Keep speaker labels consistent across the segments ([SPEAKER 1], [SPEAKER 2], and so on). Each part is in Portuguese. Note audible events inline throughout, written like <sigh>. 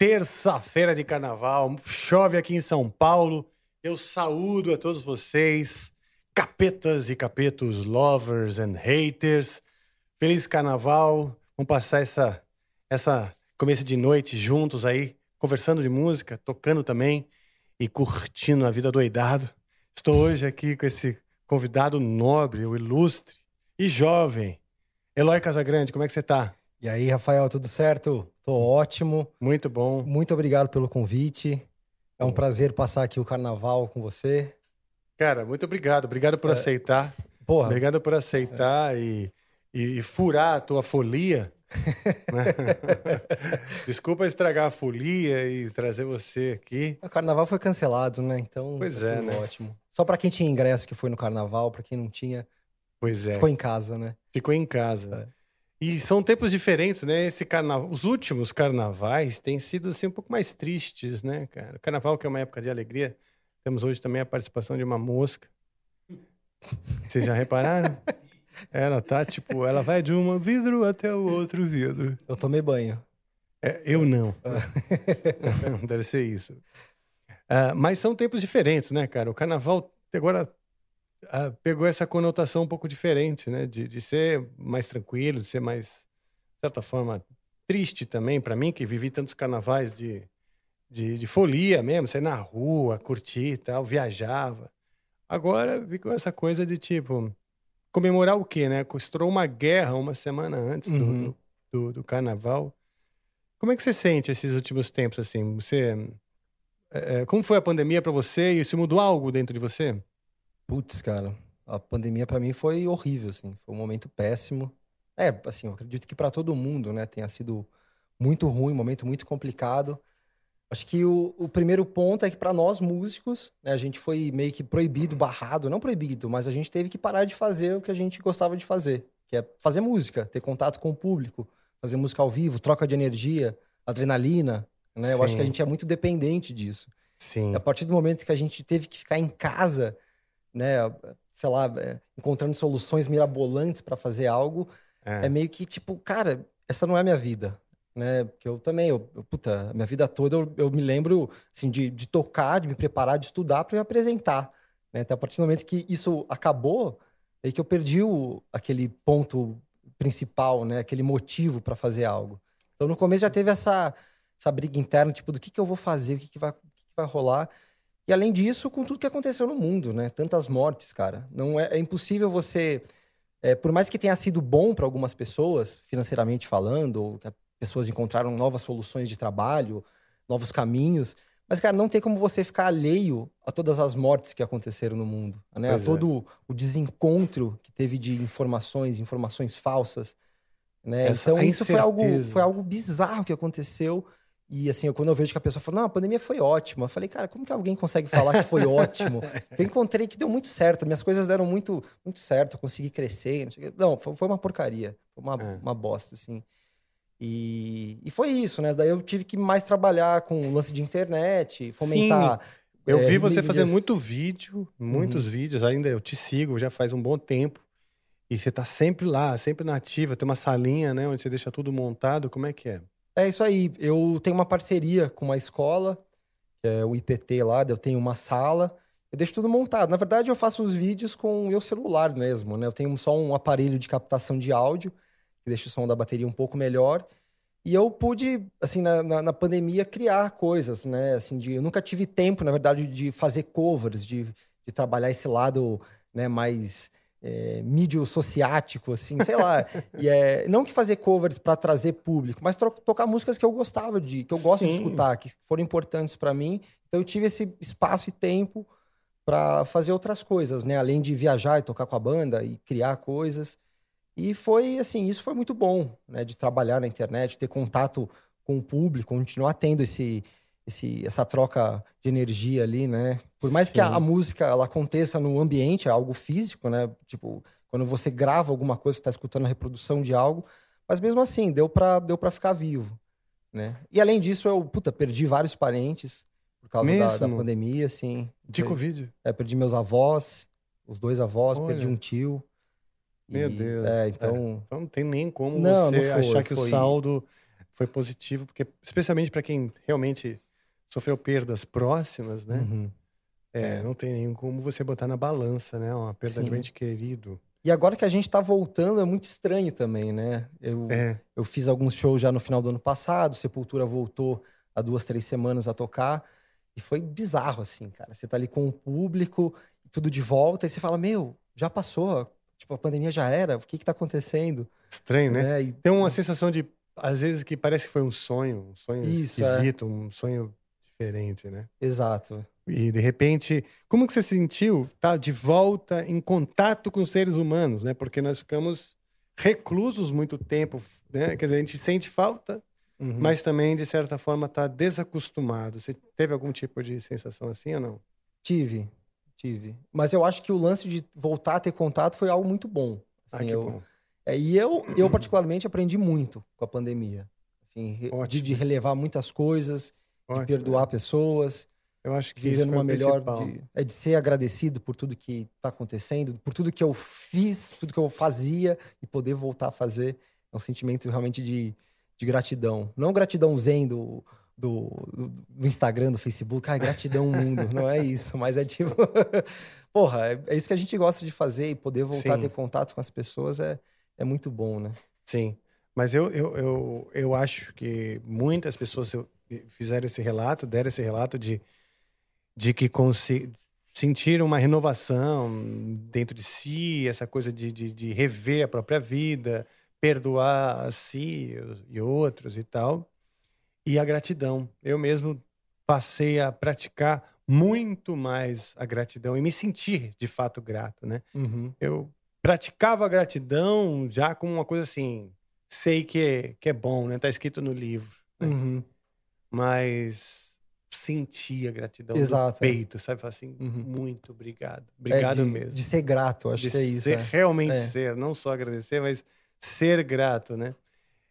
[SPEAKER 1] Terça-feira de carnaval, chove aqui em São Paulo. Eu saúdo a todos vocês, capetas e capetos, lovers and haters. Feliz carnaval. Vamos passar essa essa começo de noite juntos aí, conversando de música, tocando também e curtindo a vida doidado. Estou hoje aqui com esse convidado nobre, o ilustre e jovem, Eloy Casagrande. Como é que você tá?
[SPEAKER 2] E aí, Rafael, tudo certo? Tô ótimo.
[SPEAKER 1] Muito bom.
[SPEAKER 2] Muito obrigado pelo convite. É um prazer passar aqui o carnaval com você.
[SPEAKER 1] Cara, muito obrigado. Obrigado por aceitar.
[SPEAKER 2] Porra,
[SPEAKER 1] Obrigado por aceitar e, e, e furar a tua folia. <laughs> né? <laughs> Desculpa estragar a folia e trazer você aqui.
[SPEAKER 2] o carnaval foi cancelado, né? Então,
[SPEAKER 1] Pois
[SPEAKER 2] tá
[SPEAKER 1] é, né?
[SPEAKER 2] ótimo. Só pra quem tinha ingresso que foi no carnaval, pra quem não tinha,
[SPEAKER 1] Pois é,
[SPEAKER 2] ficou em casa, né?
[SPEAKER 1] ficou em casa. E são tempos diferentes, né? Esse carnaval, os últimos carnavais têm sido assim um pouco mais tristes, né, cara? O carnaval que é uma época de alegria. Temos hoje também a participação de uma mosca. Vocês já repararam? <laughs> Ela tá tipo, ela vai de um vidro até o outro vidro.
[SPEAKER 2] Eu tomei banho.
[SPEAKER 1] É, eu não. <laughs> Deve ser isso. Ah, mas são tempos diferentes, né, cara? O carnaval agora ah, pegou essa conotação um pouco diferente, né? De, de ser mais tranquilo, de ser mais, de certa forma, triste também para mim, que vivi tantos carnavais de, de, de folia mesmo, sair na rua, curtir e tal, viajava. Agora ficou essa coisa de tipo, comemorar o quê, né? Estourou uma guerra uma semana antes do-
[SPEAKER 2] Uhum.
[SPEAKER 1] do, do, do carnaval. Como é que você sente esses últimos tempos, assim? Você... é, é, como foi a pandemia para você e se mudou algo dentro de você?
[SPEAKER 2] Putz, cara, a pandemia pra mim foi horrível, assim. Foi um momento péssimo. É, assim, eu acredito que pra todo mundo, né, tenha sido muito ruim, um momento muito complicado. Acho que o, o primeiro ponto é que pra nós músicos, né, a gente foi meio que proibido, barrado, não proibido, mas a gente teve que parar de fazer o que a gente gostava de fazer, que é fazer música, ter contato com o público, fazer música ao vivo, troca de energia, adrenalina, né? Eu acho
[SPEAKER 1] Sim.
[SPEAKER 2] que a gente é muito dependente disso.
[SPEAKER 1] Sim.
[SPEAKER 2] E a partir do momento que a gente teve que ficar em casa, né, sei lá, é, encontrando soluções mirabolantes para fazer algo,
[SPEAKER 1] É.
[SPEAKER 2] é. meio que tipo, cara, essa não é a minha vida, né? Porque eu também, eu, eu- puta, a minha vida toda eu, eu me lembro, assim, de, de tocar, de me preparar, de estudar para me apresentar, né? Então, a partir do momento que isso acabou, é que eu perdi o, aquele ponto principal, né? Aquele motivo para fazer algo. Então, no começo já teve essa, essa briga interna, tipo, do que que eu vou fazer, o que que vai, o que que vai rolar. E além disso, com tudo que aconteceu no mundo, né? Tantas mortes, cara. Não é, é impossível você, é, por mais que tenha sido bom para algumas pessoas, financeiramente falando, ou que as pessoas encontraram novas soluções de trabalho, novos caminhos, mas, cara, não tem como você ficar alheio a todas as mortes que aconteceram no mundo, né?
[SPEAKER 1] Pois
[SPEAKER 2] a
[SPEAKER 1] é.
[SPEAKER 2] todo o desencontro que teve de informações, informações falsas, né? Então isso foi algo, foi algo bizarro que aconteceu. E assim, eu- quando eu vejo que a pessoa fala, não, a pandemia foi ótima, eu falei, cara, como que alguém consegue falar que foi <laughs> ótimo? Eu encontrei que deu muito certo, minhas coisas deram muito, muito certo, eu consegui crescer. Não, foi, foi uma porcaria, foi uma,
[SPEAKER 1] É.
[SPEAKER 2] uma bosta, assim. E, e foi isso, né? Daí eu tive que mais trabalhar com o lance de internet, fomentar.
[SPEAKER 1] Eu
[SPEAKER 2] é,
[SPEAKER 1] vi você fazer muito vídeo, muitos vídeos, ainda eu te sigo já faz um bom tempo. E você tá sempre lá, sempre na ativa, tem uma salinha, né, onde você deixa tudo montado, como é que é?
[SPEAKER 2] É isso aí. Eu tenho uma parceria com uma escola, que é o IPT lá, eu tenho uma sala. Eu deixo tudo montado. Na verdade, eu faço os vídeos com o meu celular mesmo, né? Eu tenho só um aparelho de captação de áudio, que deixa o som da bateria um pouco melhor. E eu pude, assim, na, na, na pandemia, criar coisas, né? Assim, de, eu nunca tive tempo, na verdade, de fazer covers, de, de trabalhar esse lado né, mais é, mídio sociático, assim, sei lá. e é, não que fazer covers para trazer público, mas tocar músicas que eu gostava de, que eu gosto de
[SPEAKER 1] Sim.
[SPEAKER 2] escutar, que foram importantes para mim. Então eu tive esse espaço e tempo para fazer outras coisas, né? Além de viajar e tocar com a banda e criar coisas. E foi assim, isso foi muito bom, né? De trabalhar na internet, ter contato com o público, continuar tendo esse, esse, essa troca de energia ali, né? Por mais que a,
[SPEAKER 1] Sim.
[SPEAKER 2] a música ela aconteça no ambiente, é algo físico, né? Tipo, quando você grava alguma coisa, você está escutando a reprodução de algo, mas mesmo assim, deu para deu ficar vivo, né? E além disso, eu, puta, perdi vários parentes por causa da, da pandemia, assim.
[SPEAKER 1] De Covid.
[SPEAKER 2] é, perdi meus avós, os dois avós,
[SPEAKER 1] Olha.
[SPEAKER 2] perdi um tio.
[SPEAKER 1] Meu
[SPEAKER 2] E,
[SPEAKER 1] Deus.
[SPEAKER 2] É, então.
[SPEAKER 1] Então não tem nem como
[SPEAKER 2] Não,
[SPEAKER 1] você
[SPEAKER 2] não foi,
[SPEAKER 1] achar que o
[SPEAKER 2] foi-
[SPEAKER 1] saldo foi positivo, porque especialmente para quem realmente sofreu perdas próximas, né?
[SPEAKER 2] uhum.
[SPEAKER 1] É, não tem nem como você botar na balança, né? Uma perda de
[SPEAKER 2] Sim.
[SPEAKER 1] um ente querido.
[SPEAKER 2] E agora que a gente tá voltando, é muito estranho também, né? Eu,
[SPEAKER 1] É,
[SPEAKER 2] eu fiz alguns shows já no final do ano passado, Sepultura voltou há duas, três semanas a tocar. E foi bizarro, assim, cara. Você tá ali com o público, tudo de volta, e você fala, meu, já passou, tipo, a pandemia já era, o que que tá acontecendo?
[SPEAKER 1] estranho, né?
[SPEAKER 2] Né? E-
[SPEAKER 1] Tem uma sensação de, às vezes, que parece que foi um sonho, um sonho
[SPEAKER 2] Isso, é.
[SPEAKER 1] esquisito, um sonho diferente, né?
[SPEAKER 2] Exato.
[SPEAKER 1] E de repente, como que você se sentiu tá de volta em contato com seres humanos, né? Porque nós ficamos reclusos muito tempo, né? Quer dizer, a gente sente falta,
[SPEAKER 2] Uhum.
[SPEAKER 1] mas também de certa forma está desacostumado. Você teve algum tipo de sensação assim ou não?
[SPEAKER 2] Tive, tive. Mas eu acho que o lance de voltar a ter contato foi algo muito bom.
[SPEAKER 1] Ah,
[SPEAKER 2] Assim,
[SPEAKER 1] que
[SPEAKER 2] eu,
[SPEAKER 1] bom.
[SPEAKER 2] É, e eu, eu, particularmente, aprendi muito com a pandemia. Assim, de, de relevar muitas coisas,
[SPEAKER 1] Ótimo,
[SPEAKER 2] de perdoar pessoas,
[SPEAKER 1] Eu acho que
[SPEAKER 2] viver
[SPEAKER 1] isso foi
[SPEAKER 2] numa
[SPEAKER 1] o
[SPEAKER 2] melhor. De, é de ser agradecido por tudo que está acontecendo, por tudo que eu fiz, tudo que eu fazia e poder voltar a fazer. É um sentimento realmente de, de gratidão. Não gratidão zen do, do, do- Instagram, do Facebook. Ai, gratidão, <laughs> mundo. Não é isso, mas é tipo. <laughs> Porra, é, é isso que a gente gosta de fazer e poder voltar a
[SPEAKER 1] Sim.
[SPEAKER 2] ter contato com as pessoas é, é muito bom, né?
[SPEAKER 1] Sim, mas eu, eu, eu, eu acho que muitas pessoas fizeram esse relato, deram esse relato de, de que consi- sentiram uma renovação dentro de si, essa coisa de, de, de rever a própria vida, perdoar a si e outros e tal, e a gratidão. Eu mesmo passei a praticar muito mais a gratidão e me sentir de fato grato, né?
[SPEAKER 2] Uhum.
[SPEAKER 1] eu praticava a gratidão já como uma coisa assim, sei que é, que é bom, né? Tá escrito no livro, né?
[SPEAKER 2] Uhum.
[SPEAKER 1] Mas sentia gratidão
[SPEAKER 2] Exato,
[SPEAKER 1] do
[SPEAKER 2] é.
[SPEAKER 1] peito, sabe? Falar assim,
[SPEAKER 2] Uhum.
[SPEAKER 1] muito obrigado.
[SPEAKER 2] É
[SPEAKER 1] Obrigado
[SPEAKER 2] de,
[SPEAKER 1] mesmo.
[SPEAKER 2] De ser grato, acho
[SPEAKER 1] De
[SPEAKER 2] que é isso.
[SPEAKER 1] ser,
[SPEAKER 2] é.
[SPEAKER 1] realmente
[SPEAKER 2] É.
[SPEAKER 1] ser, não só agradecer, mas ser grato, né?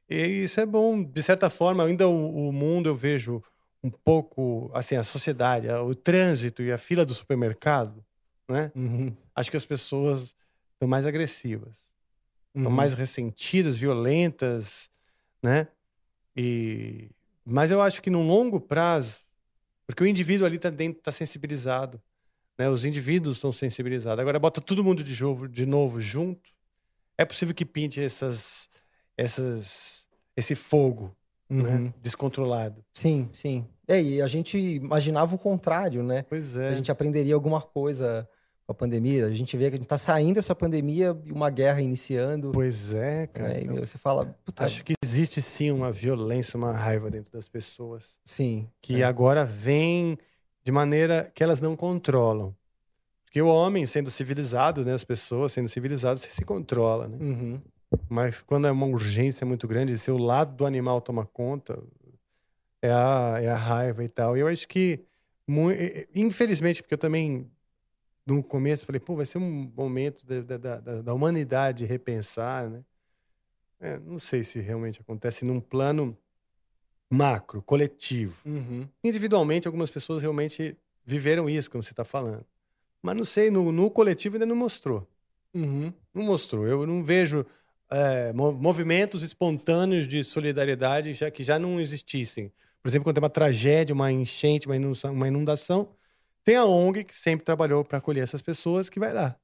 [SPEAKER 1] E isso é bom, de certa forma, ainda o, o mundo eu vejo um pouco, assim, a sociedade, a- o trânsito e a fila do supermercado, né?
[SPEAKER 2] Uhum.
[SPEAKER 1] Acho que as pessoas estão mais agressivas. Estão
[SPEAKER 2] Uhum.
[SPEAKER 1] mais ressentidas, violentas, né? E mas eu acho que no longo prazo, porque o indivíduo ali tá dentro, tá sensibilizado, né? Os indivíduos estão sensibilizados. Agora bota todo mundo de novo, de novo junto, é possível que pinte essas, essas, esse fogo,
[SPEAKER 2] Uhum.
[SPEAKER 1] né? Descontrolado.
[SPEAKER 2] Sim, sim. É, e a gente imaginava o contrário, né?
[SPEAKER 1] Pois é.
[SPEAKER 2] A gente aprenderia alguma coisa com a pandemia. A gente vê que a gente tá saindo dessa pandemia e uma guerra iniciando.
[SPEAKER 1] Pois é, cara.
[SPEAKER 2] né?
[SPEAKER 1] Então,
[SPEAKER 2] você fala,
[SPEAKER 1] acho que existe sim uma violência, uma raiva dentro das pessoas.
[SPEAKER 2] sim.
[SPEAKER 1] que
[SPEAKER 2] é.
[SPEAKER 1] agora vem de maneira que elas não controlam. Porque o homem, sendo civilizado, né, as pessoas sendo civilizadas, se controla, né?
[SPEAKER 2] Uhum.
[SPEAKER 1] Mas quando é uma urgência muito grande, se o lado do animal toma conta, é a, é a raiva e tal. E eu acho que, infelizmente, porque eu também, no começo, falei, pô, vai ser um momento da, da, da, da humanidade repensar, né? É, não sei se realmente acontece num plano macro, coletivo.
[SPEAKER 2] Uhum.
[SPEAKER 1] Individualmente, algumas pessoas realmente viveram isso, como você está falando. Mas não sei, no, no coletivo ainda não mostrou.
[SPEAKER 2] Uhum.
[SPEAKER 1] Não mostrou. Eu não vejo é, mo- movimentos espontâneos de solidariedade já que já não existissem. Por exemplo, quando tem uma tragédia, uma enchente, uma inundação, uma inundação tem a ONG que sempre trabalhou para acolher essas pessoas que vai lá.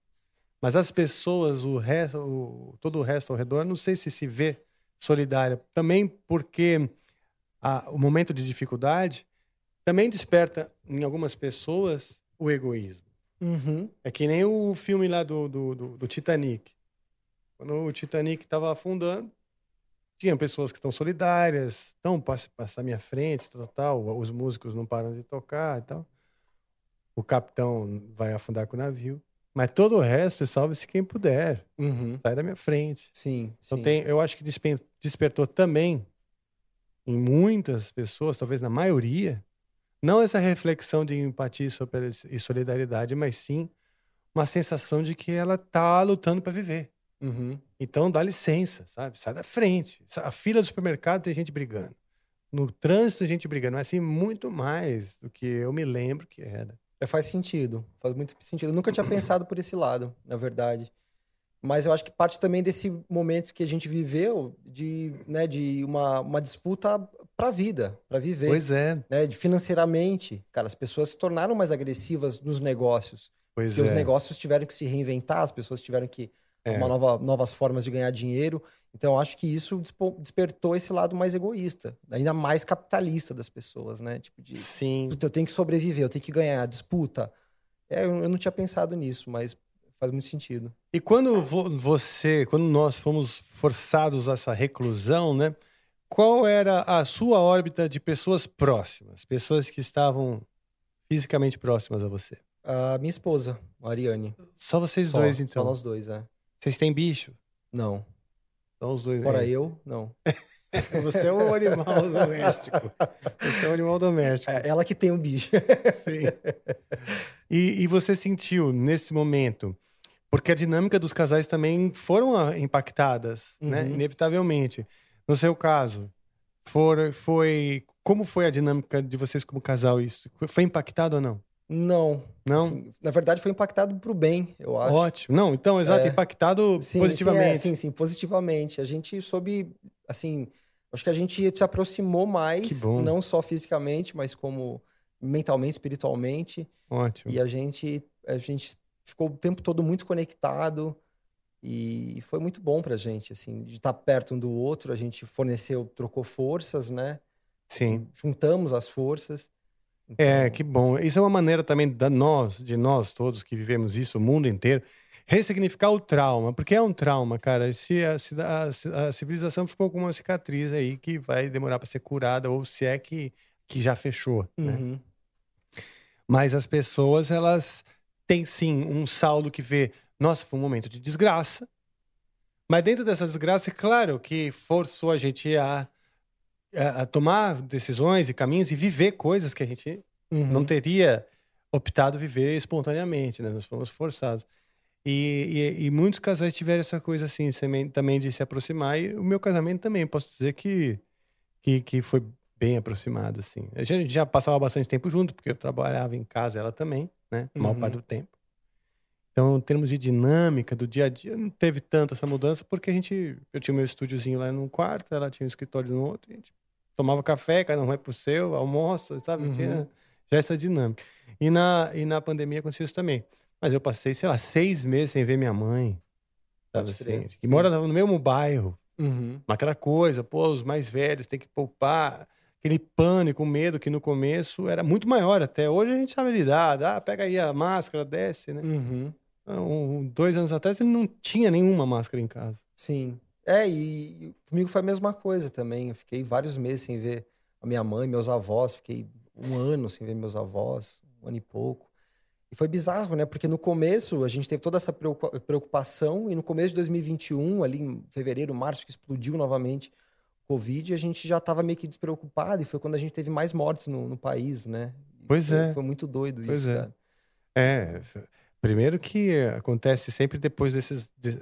[SPEAKER 1] Mas as pessoas, o resto, o- todo o resto ao redor, não sei se se vê solidária. Também porque a- o momento de dificuldade também desperta em algumas pessoas o egoísmo.
[SPEAKER 2] Uhum.
[SPEAKER 1] É que nem o filme lá do, do, do, do Titanic. Quando o Titanic estava afundando, tinha pessoas que estão solidárias, estão passar à minha frente, tal, tal, os músicos não param de tocar e tal. O capitão vai afundar com o navio. Mas todo o resto, salve-se quem puder.
[SPEAKER 2] Uhum.
[SPEAKER 1] Sai da minha frente.
[SPEAKER 2] Sim,
[SPEAKER 1] Então
[SPEAKER 2] sim.
[SPEAKER 1] tem, eu acho que despe- despertou também em muitas pessoas, talvez na maioria, não essa reflexão de empatia e so- solidariedade, mas sim uma sensação de que ela tá lutando para viver.
[SPEAKER 2] Uhum.
[SPEAKER 1] Então dá licença, sabe? Sai da frente. A fila do supermercado tem gente brigando. No trânsito tem gente brigando. Mas assim, muito mais do que eu me lembro que era.
[SPEAKER 2] É, faz sentido, faz muito sentido. Eu nunca tinha pensado por esse lado, na verdade. Mas eu acho que parte também desse momento que a gente viveu de, né, de uma, uma disputa para a vida, para viver.
[SPEAKER 1] Pois é,
[SPEAKER 2] Né, de financeiramente. Cara, as pessoas se tornaram mais agressivas nos negócios.
[SPEAKER 1] pois
[SPEAKER 2] Porque
[SPEAKER 1] é.
[SPEAKER 2] os negócios tiveram que se reinventar, as pessoas tiveram que
[SPEAKER 1] É.
[SPEAKER 2] arrumar nova, novas formas de ganhar dinheiro. Então, eu acho que isso despertou esse lado mais egoísta, ainda mais capitalista das pessoas, né? Tipo de,
[SPEAKER 1] Sim.
[SPEAKER 2] Eu tenho que sobreviver, eu tenho que ganhar, disputa. É, eu, não tinha pensado nisso, mas faz muito sentido.
[SPEAKER 1] E quando vo- você, quando nós fomos forçados a essa reclusão, né? Qual era a sua órbita de pessoas próximas, pessoas que estavam fisicamente próximas a você?
[SPEAKER 2] A minha esposa, a Ariane.
[SPEAKER 1] Só vocês
[SPEAKER 2] Só-
[SPEAKER 1] dois,
[SPEAKER 2] Só
[SPEAKER 1] então.
[SPEAKER 2] nós dois, é.
[SPEAKER 1] Vocês têm bicho?
[SPEAKER 2] Não.
[SPEAKER 1] São os dois.
[SPEAKER 2] Fora
[SPEAKER 1] é.
[SPEAKER 2] eu, não. <laughs>
[SPEAKER 1] Você é um animal doméstico. Você é um animal doméstico.
[SPEAKER 2] É ela que tem o bicho. <laughs>
[SPEAKER 1] Sim. E, e você sentiu nesse momento, porque a dinâmica dos casais também foram ah, impactadas, né?
[SPEAKER 2] Uhum.
[SPEAKER 1] Inevitavelmente. No seu caso, for, foi. Como foi a dinâmica de vocês como casal? Isso foi impactado ou não?
[SPEAKER 2] Não.
[SPEAKER 1] Não?
[SPEAKER 2] Assim, na verdade, foi impactado pro bem, eu acho.
[SPEAKER 1] Ótimo. Não, então, exato,
[SPEAKER 2] É.
[SPEAKER 1] impactado
[SPEAKER 2] Sim,
[SPEAKER 1] positivamente.
[SPEAKER 2] Sim, é, sim, sim, positivamente. A gente soube, assim, acho que a gente se aproximou mais, não só fisicamente, mas como mentalmente, espiritualmente.
[SPEAKER 1] Ótimo.
[SPEAKER 2] E a gente, a gente ficou o tempo todo muito conectado e foi muito bom pra gente, assim, de estar perto um do outro. A gente forneceu, trocou forças, né?
[SPEAKER 1] Sim.
[SPEAKER 2] Juntamos as forças.
[SPEAKER 1] É,
[SPEAKER 2] Então,
[SPEAKER 1] que bom. Isso é uma maneira também da nós, de nós todos que vivemos isso, o mundo inteiro, ressignificar o trauma, porque é um trauma, cara. Se a, a- a civilização ficou com uma cicatriz aí que vai demorar para ser curada, ou se é que, que já fechou, né?
[SPEAKER 2] uhum.
[SPEAKER 1] Mas as pessoas, elas têm sim um saldo que vê, nossa, foi um momento de desgraça. Mas dentro dessa desgraça, é claro que forçou a gente a, a, tomar decisões e caminhos e viver coisas que a gente
[SPEAKER 2] Uhum.
[SPEAKER 1] não teria optado viver espontaneamente, né? Nós fomos forçados. E, e, e muitos casais tiveram essa coisa assim, também, de se aproximar. E o meu casamento também, posso dizer que, que, que foi bem aproximado, assim. A gente já passava bastante tempo junto, porque eu trabalhava em casa, ela também, né? A maior
[SPEAKER 2] Uhum.
[SPEAKER 1] parte do tempo. Então, em termos de dinâmica do dia a dia, não teve tanto essa mudança, porque a gente... Eu tinha meu estúdiozinho lá num quarto, ela tinha um escritório no outro, e a gente tomava café, cada um vai pro seu, almoça, sabe?
[SPEAKER 2] Uhum.
[SPEAKER 1] Tinha já essa dinâmica. E na, e na pandemia aconteceu isso também. Mas eu passei, sei lá, seis meses sem ver minha mãe. Sabe assim? Que
[SPEAKER 2] sim.
[SPEAKER 1] mora no mesmo bairro.
[SPEAKER 2] Uhum.
[SPEAKER 1] Naquela coisa, pô, os mais velhos têm que poupar. Aquele pânico, medo que no começo era muito maior até. Hoje a gente sabe lidar. Ah, pega aí a máscara, desce, né?
[SPEAKER 2] Uhum.
[SPEAKER 1] Um, dois anos atrás ele não tinha nenhuma máscara em casa.
[SPEAKER 2] Sim. É, e, comigo foi a mesma coisa também. Eu fiquei vários meses sem ver a minha mãe, meus avós. Fiquei um ano sem ver meus avós, um ano e pouco. E foi bizarro, né? Porque no começo a gente teve toda essa preocupa- preocupação, e no começo de 2021, ali em fevereiro, março, que explodiu novamente o Covid, a gente já estava meio que despreocupado, e foi quando a gente teve mais mortes no, no país, né? E
[SPEAKER 1] Pois
[SPEAKER 2] foi,
[SPEAKER 1] é.
[SPEAKER 2] Foi muito doido
[SPEAKER 1] Pois
[SPEAKER 2] isso,
[SPEAKER 1] é.
[SPEAKER 2] cara.
[SPEAKER 1] É, primeiro que acontece sempre depois desses. de-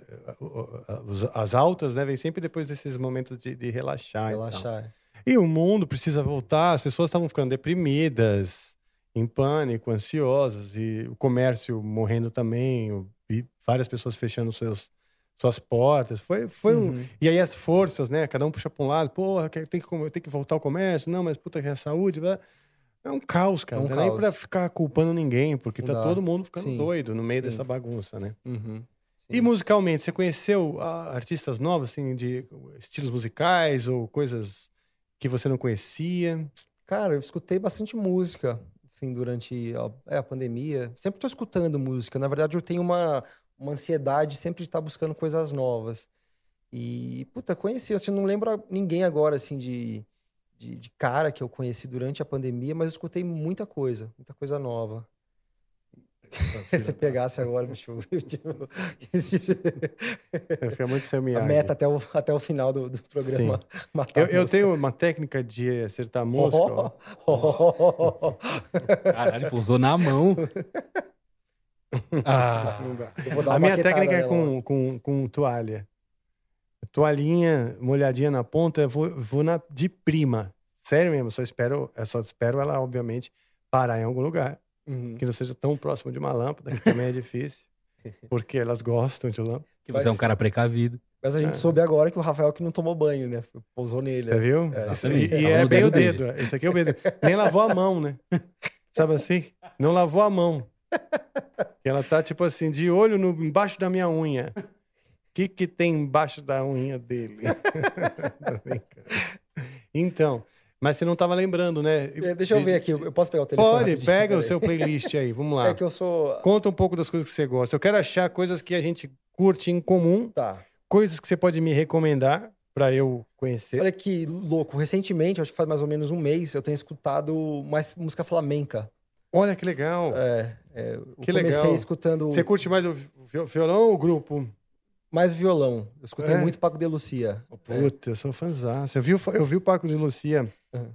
[SPEAKER 1] as altas, né? Vem sempre depois desses momentos de, de relaxar. e.
[SPEAKER 2] Relaxar.
[SPEAKER 1] E o mundo precisa voltar, as pessoas estavam ficando deprimidas, em pânico, ansiosas, e o comércio morrendo também, e várias pessoas fechando seus, suas portas. Foi, foi um.
[SPEAKER 2] Uhum.
[SPEAKER 1] E aí as forças, né? Cada um puxa para um lado, porra, tem que, tem que voltar ao comércio, não, mas puta que é a saúde. blá. É um caos, cara.
[SPEAKER 2] É um
[SPEAKER 1] não dá nem pra ficar culpando ninguém, porque
[SPEAKER 2] Não
[SPEAKER 1] tá
[SPEAKER 2] dá.
[SPEAKER 1] todo mundo ficando
[SPEAKER 2] Sim.
[SPEAKER 1] doido no meio
[SPEAKER 2] Sim.
[SPEAKER 1] dessa bagunça, né?
[SPEAKER 2] Uhum.
[SPEAKER 1] E musicalmente, você conheceu ah, artistas novos, assim, de estilos musicais ou coisas que você não conhecia?
[SPEAKER 2] Cara, eu escutei bastante música. assim, durante a, é, a pandemia. Sempre tô escutando música. Na verdade, eu tenho uma, uma ansiedade sempre de estar buscando coisas novas. E, puta, conheci, assim, não lembro ninguém agora, assim, de, de, de cara que eu conheci durante a pandemia, mas eu escutei muita coisa, muita coisa nova. <laughs> Se você pegasse agora, bicho, <laughs> tipo,
[SPEAKER 1] Fica muito seu
[SPEAKER 2] a meta até o, até o final do, do programa. <laughs> matar
[SPEAKER 1] Eu, eu tenho uma técnica de acertar a mosca. ó.
[SPEAKER 2] Oh,
[SPEAKER 3] Caralho, pousou na mão. Ah,
[SPEAKER 2] Eu
[SPEAKER 1] A minha técnica é com, com, com toalha. Toalhinha, molhadinha na ponta, eu vou, vou na, de prima. Sério mesmo, só espero, eu só espero ela, obviamente, parar em algum lugar.
[SPEAKER 2] Uhum.
[SPEAKER 1] Que não seja tão próximo de uma lâmpada, que também é difícil. <laughs> Porque elas gostam de lâmpada.
[SPEAKER 3] que você é um cara precavido.
[SPEAKER 2] Mas a gente soube agora que o Rafael que não tomou banho, né? Pousou nele.
[SPEAKER 1] Você viu?
[SPEAKER 2] É,
[SPEAKER 3] exatamente.
[SPEAKER 1] e e
[SPEAKER 3] Tava
[SPEAKER 1] é bem
[SPEAKER 3] dedo
[SPEAKER 1] o dedo. Esse aqui é o dedo. Nem lavou a mão, né? Sabe assim? Não lavou a mão. E <laughs> ela tá, tipo assim, de olho no, embaixo da minha unha. O que, que tem embaixo da unha dele? <laughs> Então, mas você não tava lembrando, né?
[SPEAKER 2] É, Deixa eu ver aqui, eu posso pegar o telefone?
[SPEAKER 1] Pode, pega o seu playlist aí, vamos lá. <laughs>
[SPEAKER 2] É que eu sou.
[SPEAKER 1] Conta um pouco das coisas que você gosta. Eu quero achar coisas que a gente curte em comum,
[SPEAKER 2] Tá.
[SPEAKER 1] coisas que você pode me recomendar pra eu conhecer.
[SPEAKER 2] Olha que louco. Recentemente, acho que faz mais ou menos um mês, eu tenho escutado mais música flamenca.
[SPEAKER 1] Olha que legal.
[SPEAKER 2] É, é, eu
[SPEAKER 1] Que
[SPEAKER 2] comecei
[SPEAKER 1] legal.
[SPEAKER 2] escutando
[SPEAKER 1] Você curte mais o vi- violão ou o grupo?
[SPEAKER 2] Mais violão. Eu escutei
[SPEAKER 1] É?
[SPEAKER 2] muito Paco de Lucia.
[SPEAKER 1] Puta, eu sou fãzão. Eu vi, o- eu vi o Paco de Lucia
[SPEAKER 2] Uhum.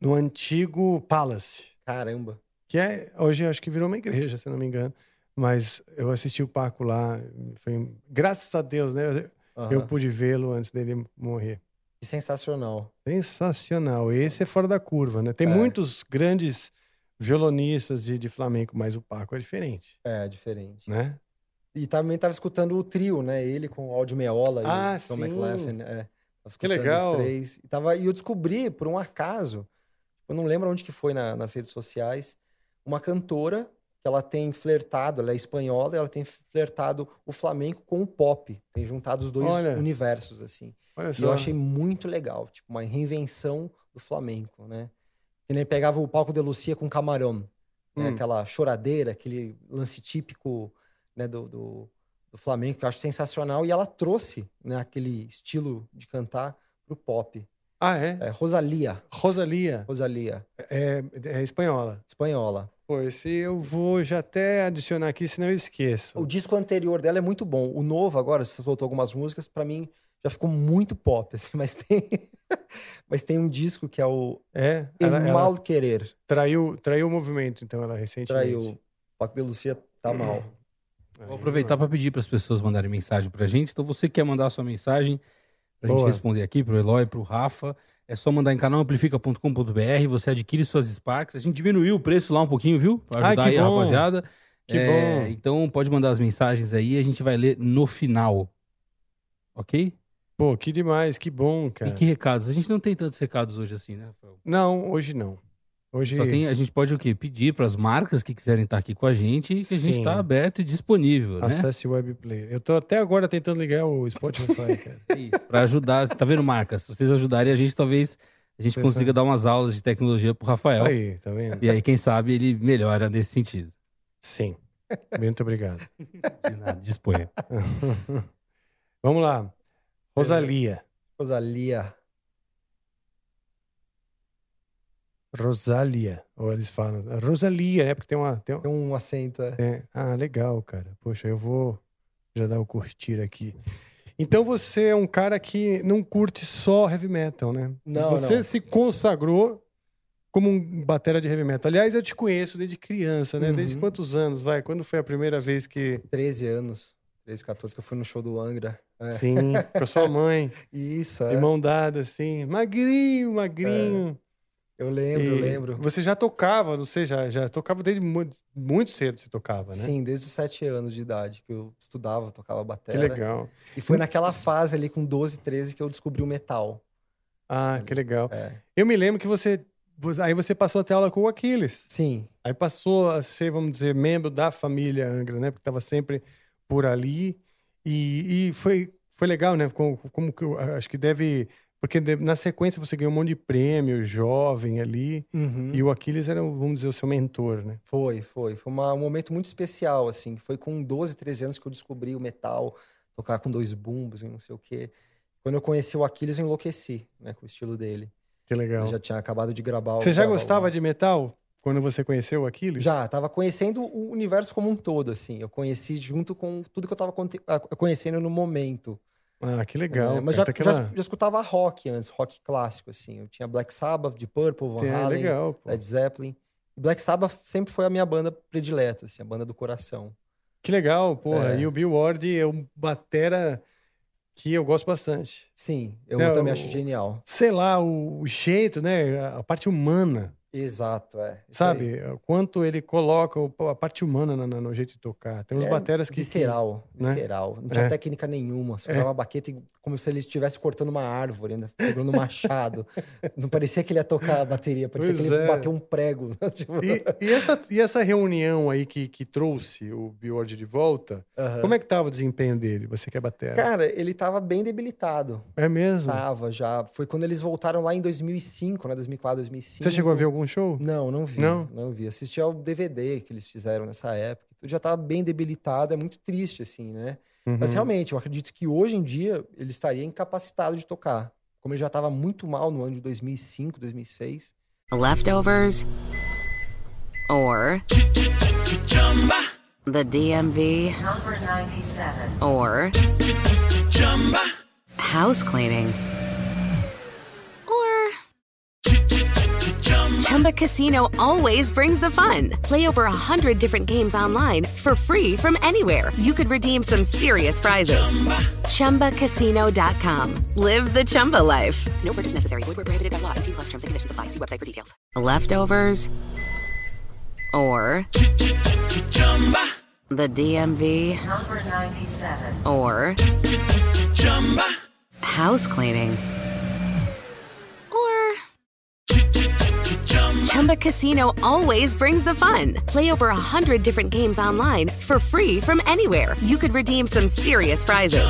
[SPEAKER 1] no antigo Palace,
[SPEAKER 2] Caramba.
[SPEAKER 1] que é hoje acho que virou uma igreja, se não me engano. Mas eu assisti o Paco lá, foi graças a Deus, né? Eu, eu pude vê-lo antes dele morrer.
[SPEAKER 2] Que sensacional.
[SPEAKER 1] Sensacional. Esse é fora da curva, né? Tem
[SPEAKER 2] É.
[SPEAKER 1] muitos grandes violonistas de, de flamenco, mas o Paco é diferente,
[SPEAKER 2] É, diferente.
[SPEAKER 1] né?
[SPEAKER 2] E também tava escutando o trio, né? Ele com o Áudio Meola
[SPEAKER 1] Ah,
[SPEAKER 2] e o. McLaughlin. É. Escutando
[SPEAKER 1] legal.
[SPEAKER 2] Os três. E, tava, e eu descobri, por um acaso, eu não lembro onde que foi na- nas redes sociais, uma cantora que ela tem flertado, ela é espanhola, e ela tem flertado o flamenco com o pop. Tem juntado os dois
[SPEAKER 1] Olha.
[SPEAKER 2] universos, assim.
[SPEAKER 1] Olha
[SPEAKER 2] E
[SPEAKER 1] só.
[SPEAKER 2] eu achei muito legal, tipo, uma reinvenção do flamenco, né? Que nem pegava o palco de Lucia com camarão, né?
[SPEAKER 1] Hum.
[SPEAKER 2] Aquela choradeira, aquele lance típico né, do, do, do flamenco, que eu acho sensacional. E ela trouxe né, aquele estilo de cantar pro pop.
[SPEAKER 1] Ah, é?
[SPEAKER 2] É, Rosalia,
[SPEAKER 1] Rosalia.
[SPEAKER 2] Rosalia,
[SPEAKER 1] É, é espanhola.
[SPEAKER 2] espanhola.
[SPEAKER 1] Pô, esse eu vou já até adicionar aqui, senão eu esqueço.
[SPEAKER 2] O disco anterior dela é muito bom. O novo agora, você soltou algumas músicas, pra mim já ficou muito pop, assim, mas tem, <laughs> mas tem um disco que é o
[SPEAKER 1] É,
[SPEAKER 2] El
[SPEAKER 1] ela, ela
[SPEAKER 2] Mal Querer.
[SPEAKER 1] traiu, traiu o movimento, então, ela recentemente.
[SPEAKER 2] Traiu. O Paco de Lucia tá <clears throat> mal.
[SPEAKER 3] Vou aproveitar para pedir para as pessoas mandarem mensagem para a gente. Então, você que quer mandar a sua mensagem para a gente responder aqui, para o Eloy, para o Rafa, é só mandar em canalamplifica.com.br. Você adquire suas Sparks. A gente diminuiu o preço lá um pouquinho, viu? Para
[SPEAKER 1] Ai,
[SPEAKER 3] ajudar
[SPEAKER 1] que
[SPEAKER 3] aí a
[SPEAKER 1] bom.
[SPEAKER 3] rapaziada.
[SPEAKER 1] Que
[SPEAKER 3] É,
[SPEAKER 1] bom.
[SPEAKER 3] Então, pode mandar as mensagens aí a gente vai ler no final. Ok?
[SPEAKER 1] Pô, que demais, que bom, cara.
[SPEAKER 3] E que recados? A gente não tem tantos recados hoje assim, né, Rafael?
[SPEAKER 1] Não, hoje não. Hoje
[SPEAKER 3] Só tem, a gente pode o quê? Pedir para as marcas que quiserem estar aqui com a gente que a gente
[SPEAKER 1] Sim.
[SPEAKER 3] está aberto e disponível, né?
[SPEAKER 1] acesse o web player. Eu tô até agora tentando ligar o Spotify, cara. <laughs>
[SPEAKER 3] Isso, para ajudar. Tá vendo, marcas? Se vocês ajudarem a gente, talvez a gente
[SPEAKER 1] Vocês
[SPEAKER 3] consiga dar umas aulas de tecnologia pro Rafael.
[SPEAKER 1] Aí, tá vendo?
[SPEAKER 3] E aí, quem sabe, ele melhora nesse sentido.
[SPEAKER 1] Sim. Muito obrigado.
[SPEAKER 3] De nada, disponha. <laughs>
[SPEAKER 1] Vamos lá. Rosalia.
[SPEAKER 2] Rosalia.
[SPEAKER 1] Rosalia. Ou eles falam. Rosalia, né? Porque tem uma. Tem,
[SPEAKER 2] Tem um acento. é.
[SPEAKER 1] É. Ah, legal, cara. Poxa, eu vou já dar o curtir aqui. Então você é um cara que não curte só heavy metal, né?
[SPEAKER 2] Não,
[SPEAKER 1] Você
[SPEAKER 2] não.
[SPEAKER 1] se consagrou como um batera de heavy metal. Aliás, eu te conheço desde criança, né? Desde
[SPEAKER 2] Uhum.
[SPEAKER 1] quantos anos, vai? Quando foi a primeira vez que...
[SPEAKER 2] 13 anos. 13, 14, que eu fui no show do Angra. É.
[SPEAKER 1] Sim, com a sua mãe, <laughs>
[SPEAKER 2] Isso, é.
[SPEAKER 1] de mão dada, assim. Magrinho, magrinho.
[SPEAKER 2] Eu lembro, eu
[SPEAKER 1] E
[SPEAKER 2] lembro.
[SPEAKER 1] Você já tocava, não sei, já, já tocava desde muito, muito cedo você tocava, né?
[SPEAKER 2] Sim, desde os 7 anos de idade que eu estudava, tocava
[SPEAKER 1] Que
[SPEAKER 2] bateria.
[SPEAKER 1] legal.
[SPEAKER 2] E foi naquela fase ali com 12, 13 que eu descobri o metal.
[SPEAKER 1] Ah, que legal.
[SPEAKER 2] É.
[SPEAKER 1] Eu me lembro que você, aí você passou a ter aula com o Aquiles.
[SPEAKER 2] Sim,
[SPEAKER 1] Aí passou a ser, vamos dizer, membro da família Angra, né? Porque estava sempre por ali. E, e foi, foi legal, né? Como, como que eu acho que deve Porque na sequência você ganhou um monte de prêmio, jovem ali.
[SPEAKER 2] Uhum.
[SPEAKER 1] E o Aquiles era, vamos dizer, o seu mentor, né?
[SPEAKER 2] Foi, foi. Foi uma- um momento muito especial, assim. Foi com 12, 13 anos que eu descobri o metal, tocar com dois bumbos e não sei o quê. Quando eu conheci o Aquiles, eu enlouqueci, né, com o estilo dele.
[SPEAKER 1] Que legal.
[SPEAKER 2] Eu já tinha acabado de gravar o-
[SPEAKER 1] Você já
[SPEAKER 2] o-
[SPEAKER 1] gostava de metal quando você conheceu o Aquiles?
[SPEAKER 2] Já, tava conhecendo o universo como um todo, assim. Eu conheci junto com tudo que eu tava ah, conhecendo no momento.
[SPEAKER 1] Ah, que legal.
[SPEAKER 2] É, mas já,
[SPEAKER 1] Tá
[SPEAKER 2] já,
[SPEAKER 1] aquela-
[SPEAKER 2] já escutava rock antes, rock clássico, assim. Eu tinha Black Sabbath, de Purple, Van
[SPEAKER 1] É,
[SPEAKER 2] Halen,
[SPEAKER 1] legal, pô.
[SPEAKER 2] Led Zeppelin. Black Sabbath sempre foi a minha banda predileta, assim, a banda do coração.
[SPEAKER 1] Que legal, porra.
[SPEAKER 2] É.
[SPEAKER 1] E o Bill Ward é um batera que eu gosto bastante.
[SPEAKER 2] Sim, eu
[SPEAKER 1] Não,
[SPEAKER 2] também
[SPEAKER 1] o-
[SPEAKER 2] acho genial.
[SPEAKER 1] Sei lá, o, o jeito, né? A parte humana,
[SPEAKER 2] Exato, é. Isso
[SPEAKER 1] sabe?
[SPEAKER 2] aí.
[SPEAKER 1] O Quanto ele coloca a parte humana na- na- no jeito de tocar. Tem uns
[SPEAKER 2] É
[SPEAKER 1] bateras que... que-
[SPEAKER 2] Visceral,
[SPEAKER 1] né?
[SPEAKER 2] visceral. Não tinha
[SPEAKER 1] É.
[SPEAKER 2] técnica nenhuma. Você pegava uma baqueta como se ele estivesse cortando uma árvore, né? Pegando um machado. <laughs> Não parecia que ele ia tocar a bateria, parecia
[SPEAKER 1] Pois
[SPEAKER 2] que ele
[SPEAKER 1] é.
[SPEAKER 2] bateu um prego. <laughs> Tipo,
[SPEAKER 1] E, e essa, e essa reunião aí que, que trouxe o Bill Ward de volta,
[SPEAKER 2] aham.
[SPEAKER 1] como é que tava o desempenho dele? Você que é batera.
[SPEAKER 2] Cara, ele tava bem debilitado.
[SPEAKER 1] é mesmo?
[SPEAKER 2] Tava já. Foi quando eles voltaram lá em 2005, né? 2004, 2005.
[SPEAKER 1] Você chegou a ver algum show?
[SPEAKER 2] Não, não vi.
[SPEAKER 1] Não?
[SPEAKER 2] Não, vi. Assisti ao DVD que eles fizeram nessa época. Tudo já tava bem debilitado. É muito triste, assim, né? Mas
[SPEAKER 1] Uhum.
[SPEAKER 2] realmente, eu acredito que hoje em dia ele estaria incapacitado de tocar. Como ele já estava muito mal no ano de 2005, 2006.
[SPEAKER 4] Leftovers or the DMV or house cleaning Chumba Casino always brings the fun. Play over a hundred different games online for free from anywhere. You could redeem some serious prizes. Chumba. ChumbaCasino.com. Live the Chumba life. No purchase necessary. Void where prohibited by law. 18 plus terms and conditions apply. See website for details. Leftovers or chumba the DMV number ninety-seven, or Chumba. house cleaning Chumba Casino always brings the fun. Play over a hundred different games online for free from anywhere. You could redeem some serious prizes.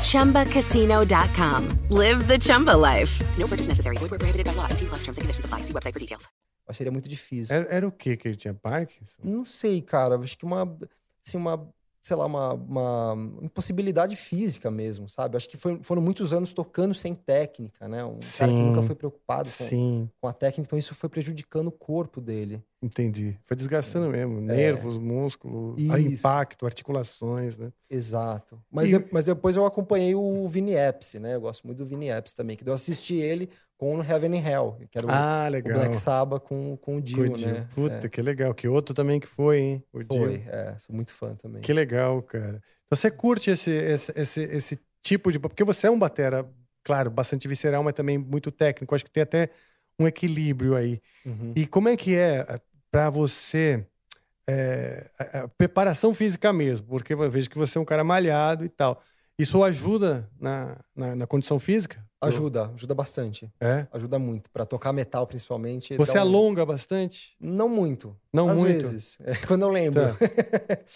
[SPEAKER 4] Chumba. ChumbaCasino.com. Live the Chumba life. No purchase necessary. Void where prohibited by law. 18 plus terms and conditions apply. See website for details.
[SPEAKER 2] Eu Seria muito difícil.
[SPEAKER 1] Era, era o que que ele tinha? Parkinson?
[SPEAKER 2] Não sei, cara. Acho que uma, assim, uma, sei lá, uma, uma impossibilidade física mesmo, sabe? Acho que foi- foram muitos anos tocando sem técnica, né? Um cara que
[SPEAKER 1] Sim.
[SPEAKER 2] nunca foi preocupado com,
[SPEAKER 1] Sim,
[SPEAKER 2] com a técnica, então isso foi prejudicando o corpo dele.
[SPEAKER 1] Entendi. Foi desgastando mesmo. Nervos, músculo, a
[SPEAKER 2] É. Isso.
[SPEAKER 1] impacto, articulações, né?
[SPEAKER 2] Exato. Mas,
[SPEAKER 1] E-
[SPEAKER 2] de- mas depois eu acompanhei o Vini Appice, né? Eu gosto muito do Vini Appice também, que eu assisti ele com o Heaven and Hell, que era o,
[SPEAKER 1] Ah,
[SPEAKER 2] o. Black Sabbath com, com o
[SPEAKER 1] Com
[SPEAKER 2] Dio,
[SPEAKER 1] o Dio.
[SPEAKER 2] né?
[SPEAKER 1] Puta,
[SPEAKER 2] É,
[SPEAKER 1] que legal. Que outro também que foi, hein? O Dio.
[SPEAKER 2] foi, é, sou muito fã também.
[SPEAKER 1] Que legal, cara. Então você curte esse, esse, esse, esse tipo de. Porque você é um batera, claro, bastante visceral, mas também muito técnico. Acho que tem até um equilíbrio aí.
[SPEAKER 2] Uhum.
[SPEAKER 1] E como é que é para você é, a, a preparação física mesmo? Porque eu vejo que você é um cara malhado e tal. Isso ajuda na, na, na condição física?
[SPEAKER 2] Ajuda, ajuda bastante.
[SPEAKER 1] É?
[SPEAKER 2] Ajuda muito. Pra tocar metal, principalmente.
[SPEAKER 1] Você
[SPEAKER 2] um-
[SPEAKER 1] alonga bastante?
[SPEAKER 2] Não muito.
[SPEAKER 1] Não
[SPEAKER 2] Às
[SPEAKER 1] muito?
[SPEAKER 2] vezes. É, <laughs> quando eu lembro.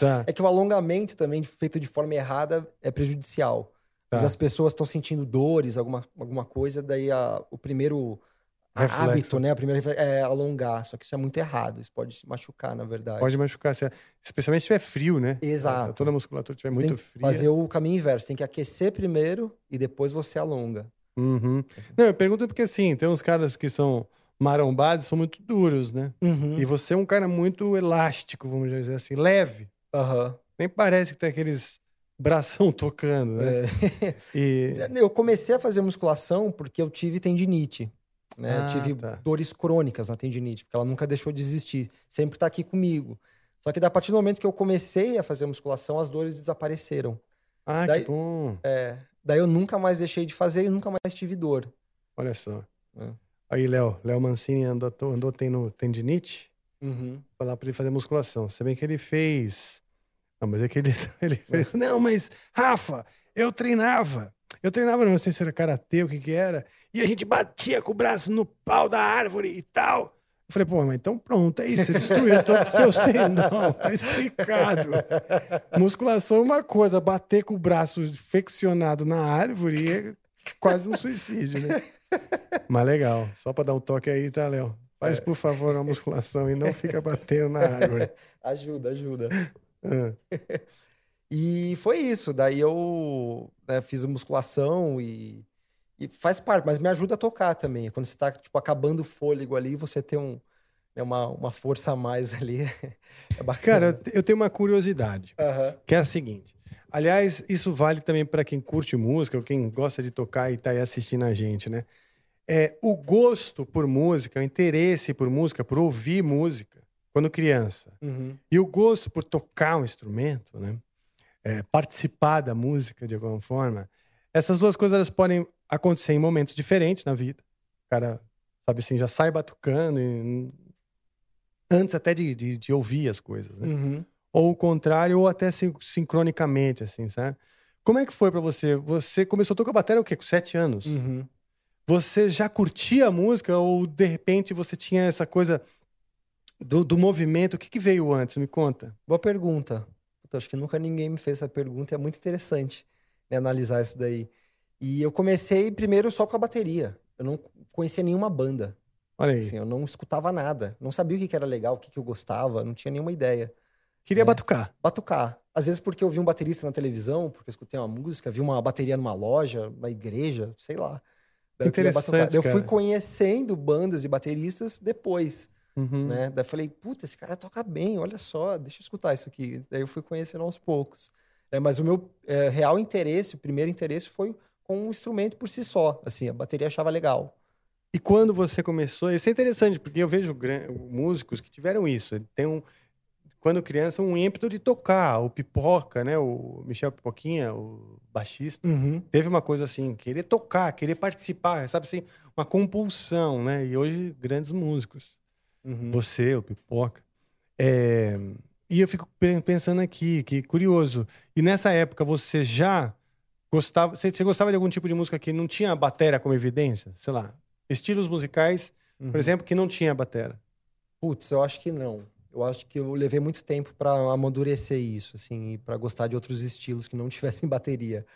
[SPEAKER 1] Tá. <laughs>
[SPEAKER 2] é que o alongamento também, feito de forma errada, é prejudicial.
[SPEAKER 1] Tá.
[SPEAKER 2] as pessoas estão sentindo dores, alguma, alguma coisa, daí a- o primeiro
[SPEAKER 1] Reflexo.
[SPEAKER 2] hábito, né? A primeira é alongar. Só que isso é muito errado. Isso pode se machucar, na verdade.
[SPEAKER 1] Pode machucar, se- especialmente se tiver frio, né?
[SPEAKER 2] Exato.
[SPEAKER 1] Toda a musculatura estiver muito fria.
[SPEAKER 2] fazer o caminho inverso. Tem que aquecer primeiro e depois você alonga.
[SPEAKER 1] Uhum. Não, eu pergunto porque assim, tem uns caras que são marombados, são muito duros, né?
[SPEAKER 2] Uhum.
[SPEAKER 1] E você é um cara muito elástico, vamos dizer assim, leve.
[SPEAKER 2] Aham.
[SPEAKER 1] Nem parece que tem aqueles bração <laughs> tocando, né?
[SPEAKER 2] É.
[SPEAKER 1] E <laughs>
[SPEAKER 2] Eu comecei a fazer musculação porque eu tive tendinite. Né?
[SPEAKER 1] Ah,
[SPEAKER 2] eu tive
[SPEAKER 1] tá.
[SPEAKER 2] dores crônicas na tendinite, porque ela nunca deixou de existir. Sempre tá aqui comigo. Só que a partir do momento que eu comecei a fazer musculação, as dores desapareceram.
[SPEAKER 1] ah,
[SPEAKER 2] Daí-
[SPEAKER 1] que bom.
[SPEAKER 2] É, daí eu nunca mais deixei de fazer e nunca mais tive dor.
[SPEAKER 1] Olha só.
[SPEAKER 2] É.
[SPEAKER 1] Aí, Léo, Léo Mancini andou, andou tendo tendinite,
[SPEAKER 2] Uhum.
[SPEAKER 1] falar pra ele fazer musculação. Se bem que ele fez. Não, mas é que ele, <laughs> ele fez. Não, mas, Rafa, eu treinava. Eu treinava, não sei se era karatê, o que que era. E a gente batia com o braço no pau da árvore e tal. Eu falei, pô, mas então pronto, é isso. Você destruiu todos os teus tendão. Tá explicado. Musculação é uma coisa, bater com o braço flexionado na árvore é quase um suicídio, né? Mas legal. Só pra dar um toque aí, tá, Léo? Faz, por favor, uma musculação e não fica batendo na árvore. <laughs>
[SPEAKER 2] Ajuda, ajuda.
[SPEAKER 1] Ah,
[SPEAKER 2] E foi isso. Daí eu né, fiz musculação e, e faz parte, mas me ajuda a tocar também. Quando você tá, tipo, acabando o fôlego ali, você tem um, né, uma, uma força a mais <laughs> ali. É bacana.
[SPEAKER 1] Cara, eu tenho uma curiosidade,
[SPEAKER 2] Aham.
[SPEAKER 1] que é a seguinte. Aliás, isso vale também pra quem curte música, ou quem gosta de tocar e tá aí assistindo a gente, né? É, o gosto por música, o interesse por música, por ouvir música, quando criança,
[SPEAKER 2] Uhum.
[SPEAKER 1] E o gosto por tocar um instrumento, né? É, participar da música de alguma forma, essas duas coisas elas podem acontecer em momentos diferentes na vida. O cara, sabe assim, já sai batucando e- antes até de, de, de ouvir as coisas, né?
[SPEAKER 2] Uhum.
[SPEAKER 1] Ou o contrário, ou até sin- sincronicamente, assim, sabe? Como é que foi pra você? Você começou a tocar bateria o quê? Com sete anos?
[SPEAKER 2] Uhum.
[SPEAKER 1] Você já curtia a música ou de repente você tinha essa coisa do, do movimento? O que, que veio antes? Me conta.
[SPEAKER 2] Boa pergunta. Puta, acho que nunca ninguém me fez essa pergunta é muito interessante né, analisar isso daí. E eu comecei primeiro só com a bateria. Eu não conhecia nenhuma banda.
[SPEAKER 1] Olha aí.
[SPEAKER 2] Assim, eu não escutava nada. Não sabia o que que era legal, o que que eu gostava, não tinha nenhuma ideia.
[SPEAKER 1] Queria
[SPEAKER 2] É.
[SPEAKER 1] batucar.
[SPEAKER 2] Batucar. Às vezes porque eu vi um baterista na televisão, porque eu escutei uma música, vi uma bateria numa loja, uma igreja, sei lá. Daí
[SPEAKER 1] Interessante,
[SPEAKER 2] eu fui conhecendo bandas e bateristas depois,
[SPEAKER 1] Uhum.
[SPEAKER 2] né? Daí eu falei, puta, esse cara toca bem, olha só, deixa eu escutar isso aqui. Daí eu fui conhecendo aos poucos. É, mas o meu é, real interesse, o primeiro interesse foi com o instrumento por si só. Assim, a bateria achava legal.
[SPEAKER 1] E quando você começou, isso é interessante, porque eu vejo músicos que tiveram isso. Tem um, quando criança, um ímpeto de tocar. O Pipoca, né? O Michel Pipoquinha, o baixista, teve uma coisa assim, querer tocar, querer participar, sabe assim, uma compulsão, né? E hoje, grandes músicos.
[SPEAKER 2] Uhum.
[SPEAKER 1] Você, o Pipoca. É, E eu fico pe- pensando aqui, que curioso. E nessa época você já gostava. Você, você gostava de algum tipo de música que não tinha bateria como evidência? Sei lá. Estilos musicais,
[SPEAKER 2] Uhum.
[SPEAKER 1] por exemplo, que não tinha bateria.
[SPEAKER 2] Putz, eu acho que não. Eu acho que eu levei muito tempo pra amadurecer isso, assim, e para gostar de outros estilos que não <laughs> tivessem bateria.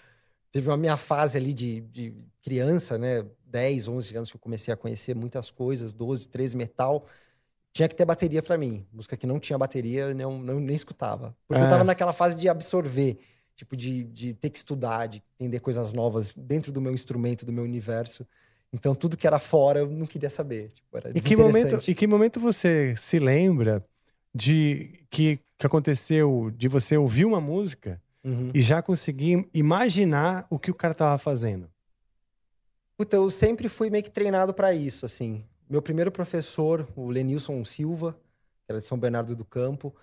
[SPEAKER 2] Teve uma minha fase ali de, de criança, né? 10, 11 anos que eu comecei a conhecer muitas coisas, 12, 13, metal. Tinha que ter bateria pra mim. Música que não tinha bateria, eu não, não, nem escutava. Porque eu
[SPEAKER 1] Ah.
[SPEAKER 2] tava naquela fase de absorver, tipo, de, de ter que estudar, de entender coisas novas dentro do meu instrumento, do meu universo. Então, tudo que era fora, eu não queria saber. Tipo, era
[SPEAKER 1] E que, momento, e que momento você se lembra de que, que aconteceu de você ouvir uma música
[SPEAKER 2] Uhum.
[SPEAKER 1] e já conseguir imaginar o que o cara tava fazendo?
[SPEAKER 2] Puta, eu sempre fui meio que treinado pra isso, assim. Meu primeiro professor, o Lenilson Silva, que era de São Bernardo do Campo,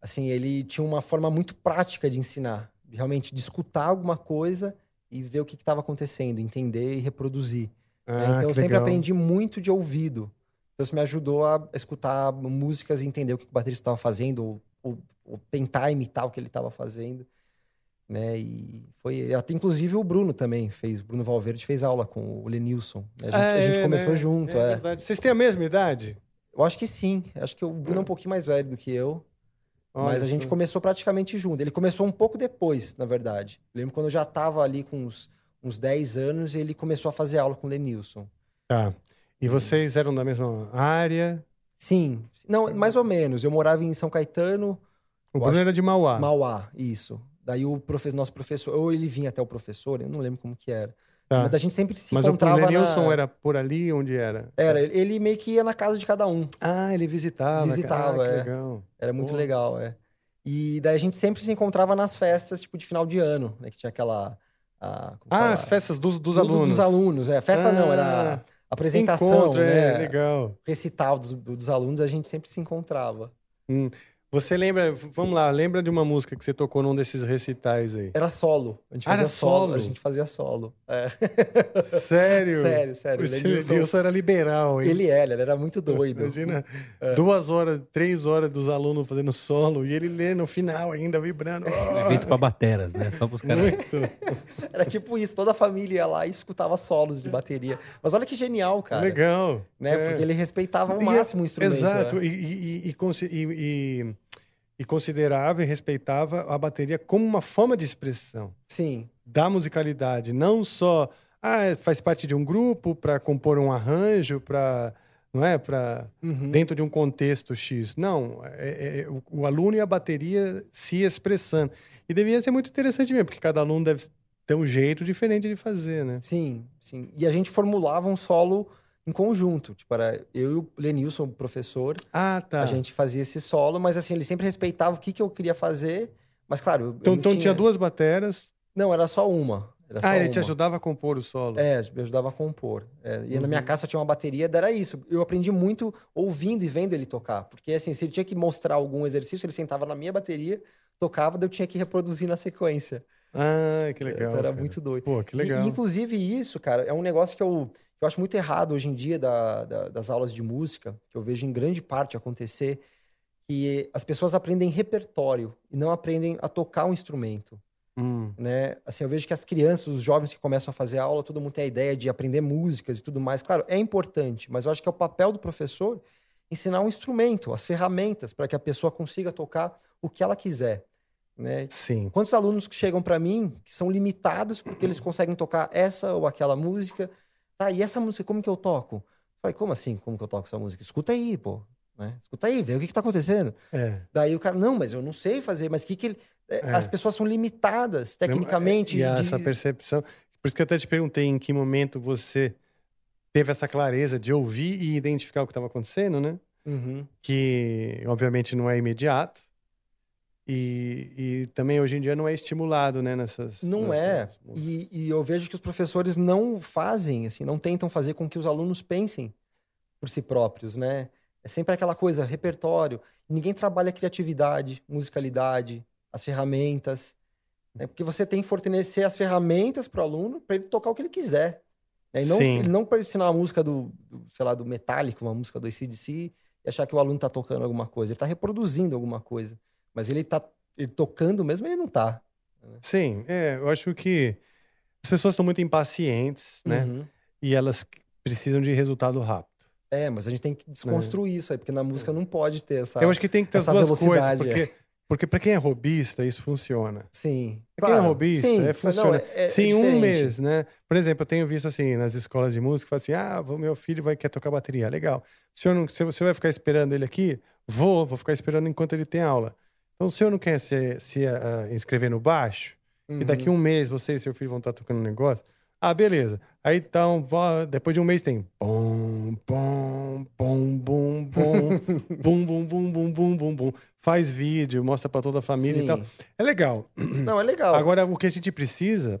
[SPEAKER 2] assim, ele tinha uma forma muito prática de ensinar, realmente de escutar alguma coisa e ver o que estava acontecendo, entender e reproduzir. né?
[SPEAKER 1] Ah,
[SPEAKER 2] Então eu sempre
[SPEAKER 1] legal.
[SPEAKER 2] aprendi muito de ouvido. Então isso me ajudou a escutar músicas e entender o que o baterista estava fazendo, ou, ou- ou tentar imitar o que ele estava fazendo. Né? E foi. Até inclusive o Bruno também fez. O Bruno Valverde fez aula com o Lenilson. né? A gente, a
[SPEAKER 1] Ah,
[SPEAKER 2] gente
[SPEAKER 1] é,
[SPEAKER 2] começou
[SPEAKER 1] né?
[SPEAKER 2] junto,
[SPEAKER 1] É
[SPEAKER 2] é.
[SPEAKER 1] verdade. Vocês têm a mesma idade?
[SPEAKER 2] Eu acho que sim. Acho que o Bruno é um pouquinho mais velho do que eu.
[SPEAKER 1] Olha
[SPEAKER 2] mas a gente começou praticamente junto. Ele começou um pouco depois, na verdade. Eu lembro quando eu já estava ali com uns, uns 10 anos, ele começou a fazer aula com o Lenilson.
[SPEAKER 1] Tá. E vocês eram da mesma área?
[SPEAKER 2] Sim. Não, mais ou menos. Eu morava em São Caetano,
[SPEAKER 1] O Bruno
[SPEAKER 2] acho-
[SPEAKER 1] era de Mauá.
[SPEAKER 2] Mauá, isso. Daí o profe- nosso professor, ou ele vinha até o professor, eu não lembro como que era.
[SPEAKER 1] Tá.
[SPEAKER 2] Mas a gente sempre se
[SPEAKER 1] Mas o
[SPEAKER 2] encontrava
[SPEAKER 1] Lenilson
[SPEAKER 2] na...
[SPEAKER 1] era por ali onde era?
[SPEAKER 2] Era, ele meio que ia na casa de cada um.
[SPEAKER 1] Ah, ele visitava.
[SPEAKER 2] Visitava,
[SPEAKER 1] ah,
[SPEAKER 2] é.
[SPEAKER 1] legal.
[SPEAKER 2] Era muito
[SPEAKER 1] Pô.
[SPEAKER 2] legal, é. E daí a gente sempre se encontrava nas festas, tipo, de final de ano, né? Que tinha aquela... a-
[SPEAKER 1] Ah, as festas dos, dos
[SPEAKER 2] Do-
[SPEAKER 1] alunos.
[SPEAKER 2] Dos alunos, é. Festa não,
[SPEAKER 1] Ah,
[SPEAKER 2] era a apresentação,
[SPEAKER 1] Encontro,
[SPEAKER 2] né?
[SPEAKER 1] é, legal.
[SPEAKER 2] Recital dos, do- dos alunos, a gente sempre se encontrava.
[SPEAKER 1] Hum. Você lembra, vamos lá, lembra de uma música que você tocou num desses recitais aí?
[SPEAKER 2] Era solo. A gente
[SPEAKER 1] Ah,
[SPEAKER 2] fazia
[SPEAKER 1] era
[SPEAKER 2] solo.
[SPEAKER 1] solo?
[SPEAKER 2] A gente fazia solo. É.
[SPEAKER 1] Sério? <laughs>
[SPEAKER 2] Sério, sério.
[SPEAKER 1] O
[SPEAKER 2] O Lenilson-
[SPEAKER 1] Lenilson era liberal, hein?
[SPEAKER 2] Ele era, ele era muito doido.
[SPEAKER 1] Imagina,
[SPEAKER 2] É.
[SPEAKER 1] duas horas, três horas dos alunos fazendo solo e ele lê no final ainda, vibrando.
[SPEAKER 3] É feito pra bateras, né? Só pros caras.
[SPEAKER 1] Muito. <laughs>
[SPEAKER 2] Era tipo isso, toda a família ia lá e escutava solos de bateria. Mas olha que genial, cara.
[SPEAKER 1] Legal.
[SPEAKER 2] Né?
[SPEAKER 1] É.
[SPEAKER 2] Porque ele respeitava ao
[SPEAKER 1] E é-
[SPEAKER 2] máximo o instrumento.
[SPEAKER 1] Exato,
[SPEAKER 2] né?
[SPEAKER 1] e, e- e e- considerava e respeitava a bateria como uma forma de expressão
[SPEAKER 2] Sim.
[SPEAKER 1] da musicalidade, não só ah, faz parte de um grupo para compor um arranjo, para não é para
[SPEAKER 2] Uhum.
[SPEAKER 1] dentro de um contexto X. Não, é, é o, o aluno e a bateria se expressando. E devia ser muito interessante mesmo, porque cada aluno deve ter um jeito diferente de fazer, né?
[SPEAKER 2] Sim, sim. E a gente formulava um solo em conjunto. Tipo, era eu e o Lenilson, o professor,
[SPEAKER 1] Ah, tá.
[SPEAKER 2] a gente fazia esse solo, mas assim, ele sempre respeitava o que, que eu queria fazer. Mas claro,
[SPEAKER 1] Então, então tinha duas bateras.
[SPEAKER 2] Não, era só uma. Era só
[SPEAKER 1] Ah, ele te
[SPEAKER 2] uma.
[SPEAKER 1] ajudava a compor o solo.
[SPEAKER 2] É, me ajudava a compor. É, e na
[SPEAKER 1] Uhum.
[SPEAKER 2] minha casa só tinha uma bateria, era isso. Eu aprendi muito ouvindo e vendo ele tocar. Porque, assim, se ele tinha que mostrar algum exercício, ele sentava na minha bateria, tocava, daí eu tinha que reproduzir na sequência.
[SPEAKER 1] Ah, que legal.
[SPEAKER 2] Então era
[SPEAKER 1] cara.
[SPEAKER 2] muito doido.
[SPEAKER 1] Pô, que legal.
[SPEAKER 2] E, inclusive, isso, cara, é um negócio que eu, eu acho muito errado hoje em dia da- da- das aulas de música, que eu vejo em grande parte acontecer, que as pessoas aprendem repertório e não aprendem a tocar um instrumento
[SPEAKER 1] Hum,
[SPEAKER 2] né? Assim, eu vejo que as crianças, os jovens que começam a fazer aula, todo mundo tem a ideia de aprender músicas e tudo mais. Claro, é importante, mas eu acho que é o papel do professor ensinar um instrumento, as ferramentas, para que a pessoa consiga tocar o que ela quiser, né?
[SPEAKER 1] sim.
[SPEAKER 2] Quantos alunos que chegam para mim que são limitados porque eles conseguem tocar essa ou aquela música? Tá, e essa música, como que eu toco? Falei, como assim, como que eu toco essa música? Escuta aí, pô. Né? Escuta aí, vê o que, que tá acontecendo.
[SPEAKER 1] É.
[SPEAKER 2] Daí o cara, não, mas eu não sei fazer, mas que que ele... é,
[SPEAKER 1] É.
[SPEAKER 2] As pessoas são limitadas tecnicamente.
[SPEAKER 1] E
[SPEAKER 2] de-
[SPEAKER 1] essa percepção. Por isso que eu até te perguntei em que momento você teve essa clareza de ouvir e identificar o que estava acontecendo, né?
[SPEAKER 2] Uhum.
[SPEAKER 1] Que obviamente não é imediato. E, e também hoje em dia não é estimulado, né? Nessas.
[SPEAKER 2] Não é.
[SPEAKER 1] nessas músicas.
[SPEAKER 2] E, e eu vejo que os professores não fazem, assim, não tentam fazer com que os alunos pensem por si próprios, né? É sempre aquela coisa, repertório. Ninguém trabalha criatividade, musicalidade, as ferramentas. Né? Porque você tem que fornecer as ferramentas para o aluno para ele tocar o que ele quiser. Né? E não,
[SPEAKER 1] Sim.
[SPEAKER 2] ele não para ensinar uma música do, do, sei lá, do Metallica, uma música do ACDC, e achar que o aluno está tocando alguma coisa. Ele está reproduzindo alguma coisa. Mas ele está tocando mesmo, ele não está.
[SPEAKER 1] Sim, é, eu acho que as pessoas são muito impacientes, né?
[SPEAKER 2] Uhum.
[SPEAKER 1] E elas precisam de resultado rápido.
[SPEAKER 2] É, mas a gente tem que desconstruir isso aí, porque na música não pode ter essa.
[SPEAKER 1] eu acho que tem que ter as
[SPEAKER 2] essa
[SPEAKER 1] duas coisas,
[SPEAKER 2] velocidade, é.
[SPEAKER 1] porque, porque para quem é robista, isso funciona.
[SPEAKER 2] Sim.
[SPEAKER 1] Pra quem é
[SPEAKER 2] claro.
[SPEAKER 1] robista,
[SPEAKER 2] Sim,
[SPEAKER 1] é,
[SPEAKER 2] não,
[SPEAKER 1] funciona.
[SPEAKER 2] é- é
[SPEAKER 1] Se em um mês, né? Por exemplo, eu tenho visto assim, nas escolas de música, assim: ah, meu filho vai quer tocar bateria. Legal. O senhor não, se você vai ficar esperando ele aqui, vou, vou ficar esperando enquanto ele tem aula. Então, o senhor não quer se, se uh, inscrever no baixo? Uhum. E daqui um mês você e seu filho vão estar tocando um negócio? Ah, beleza. Aí então, depois de um mês tem. <laughs> Bum, bum, bum, bum, bum, bum, bum. Faz vídeo, mostra para toda a família
[SPEAKER 2] Sim.
[SPEAKER 1] e tal. É legal.
[SPEAKER 2] Não, é legal.
[SPEAKER 1] Agora, o que a gente precisa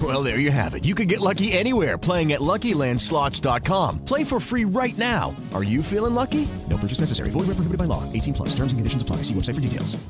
[SPEAKER 5] Well, there you have it. You can get lucky anywhere playing at LuckyLandSlots.com. Play for free right now. Are you feeling lucky? No purchase necessary. Void where prohibited by law. 18 plus. Terms and conditions apply. See website for details.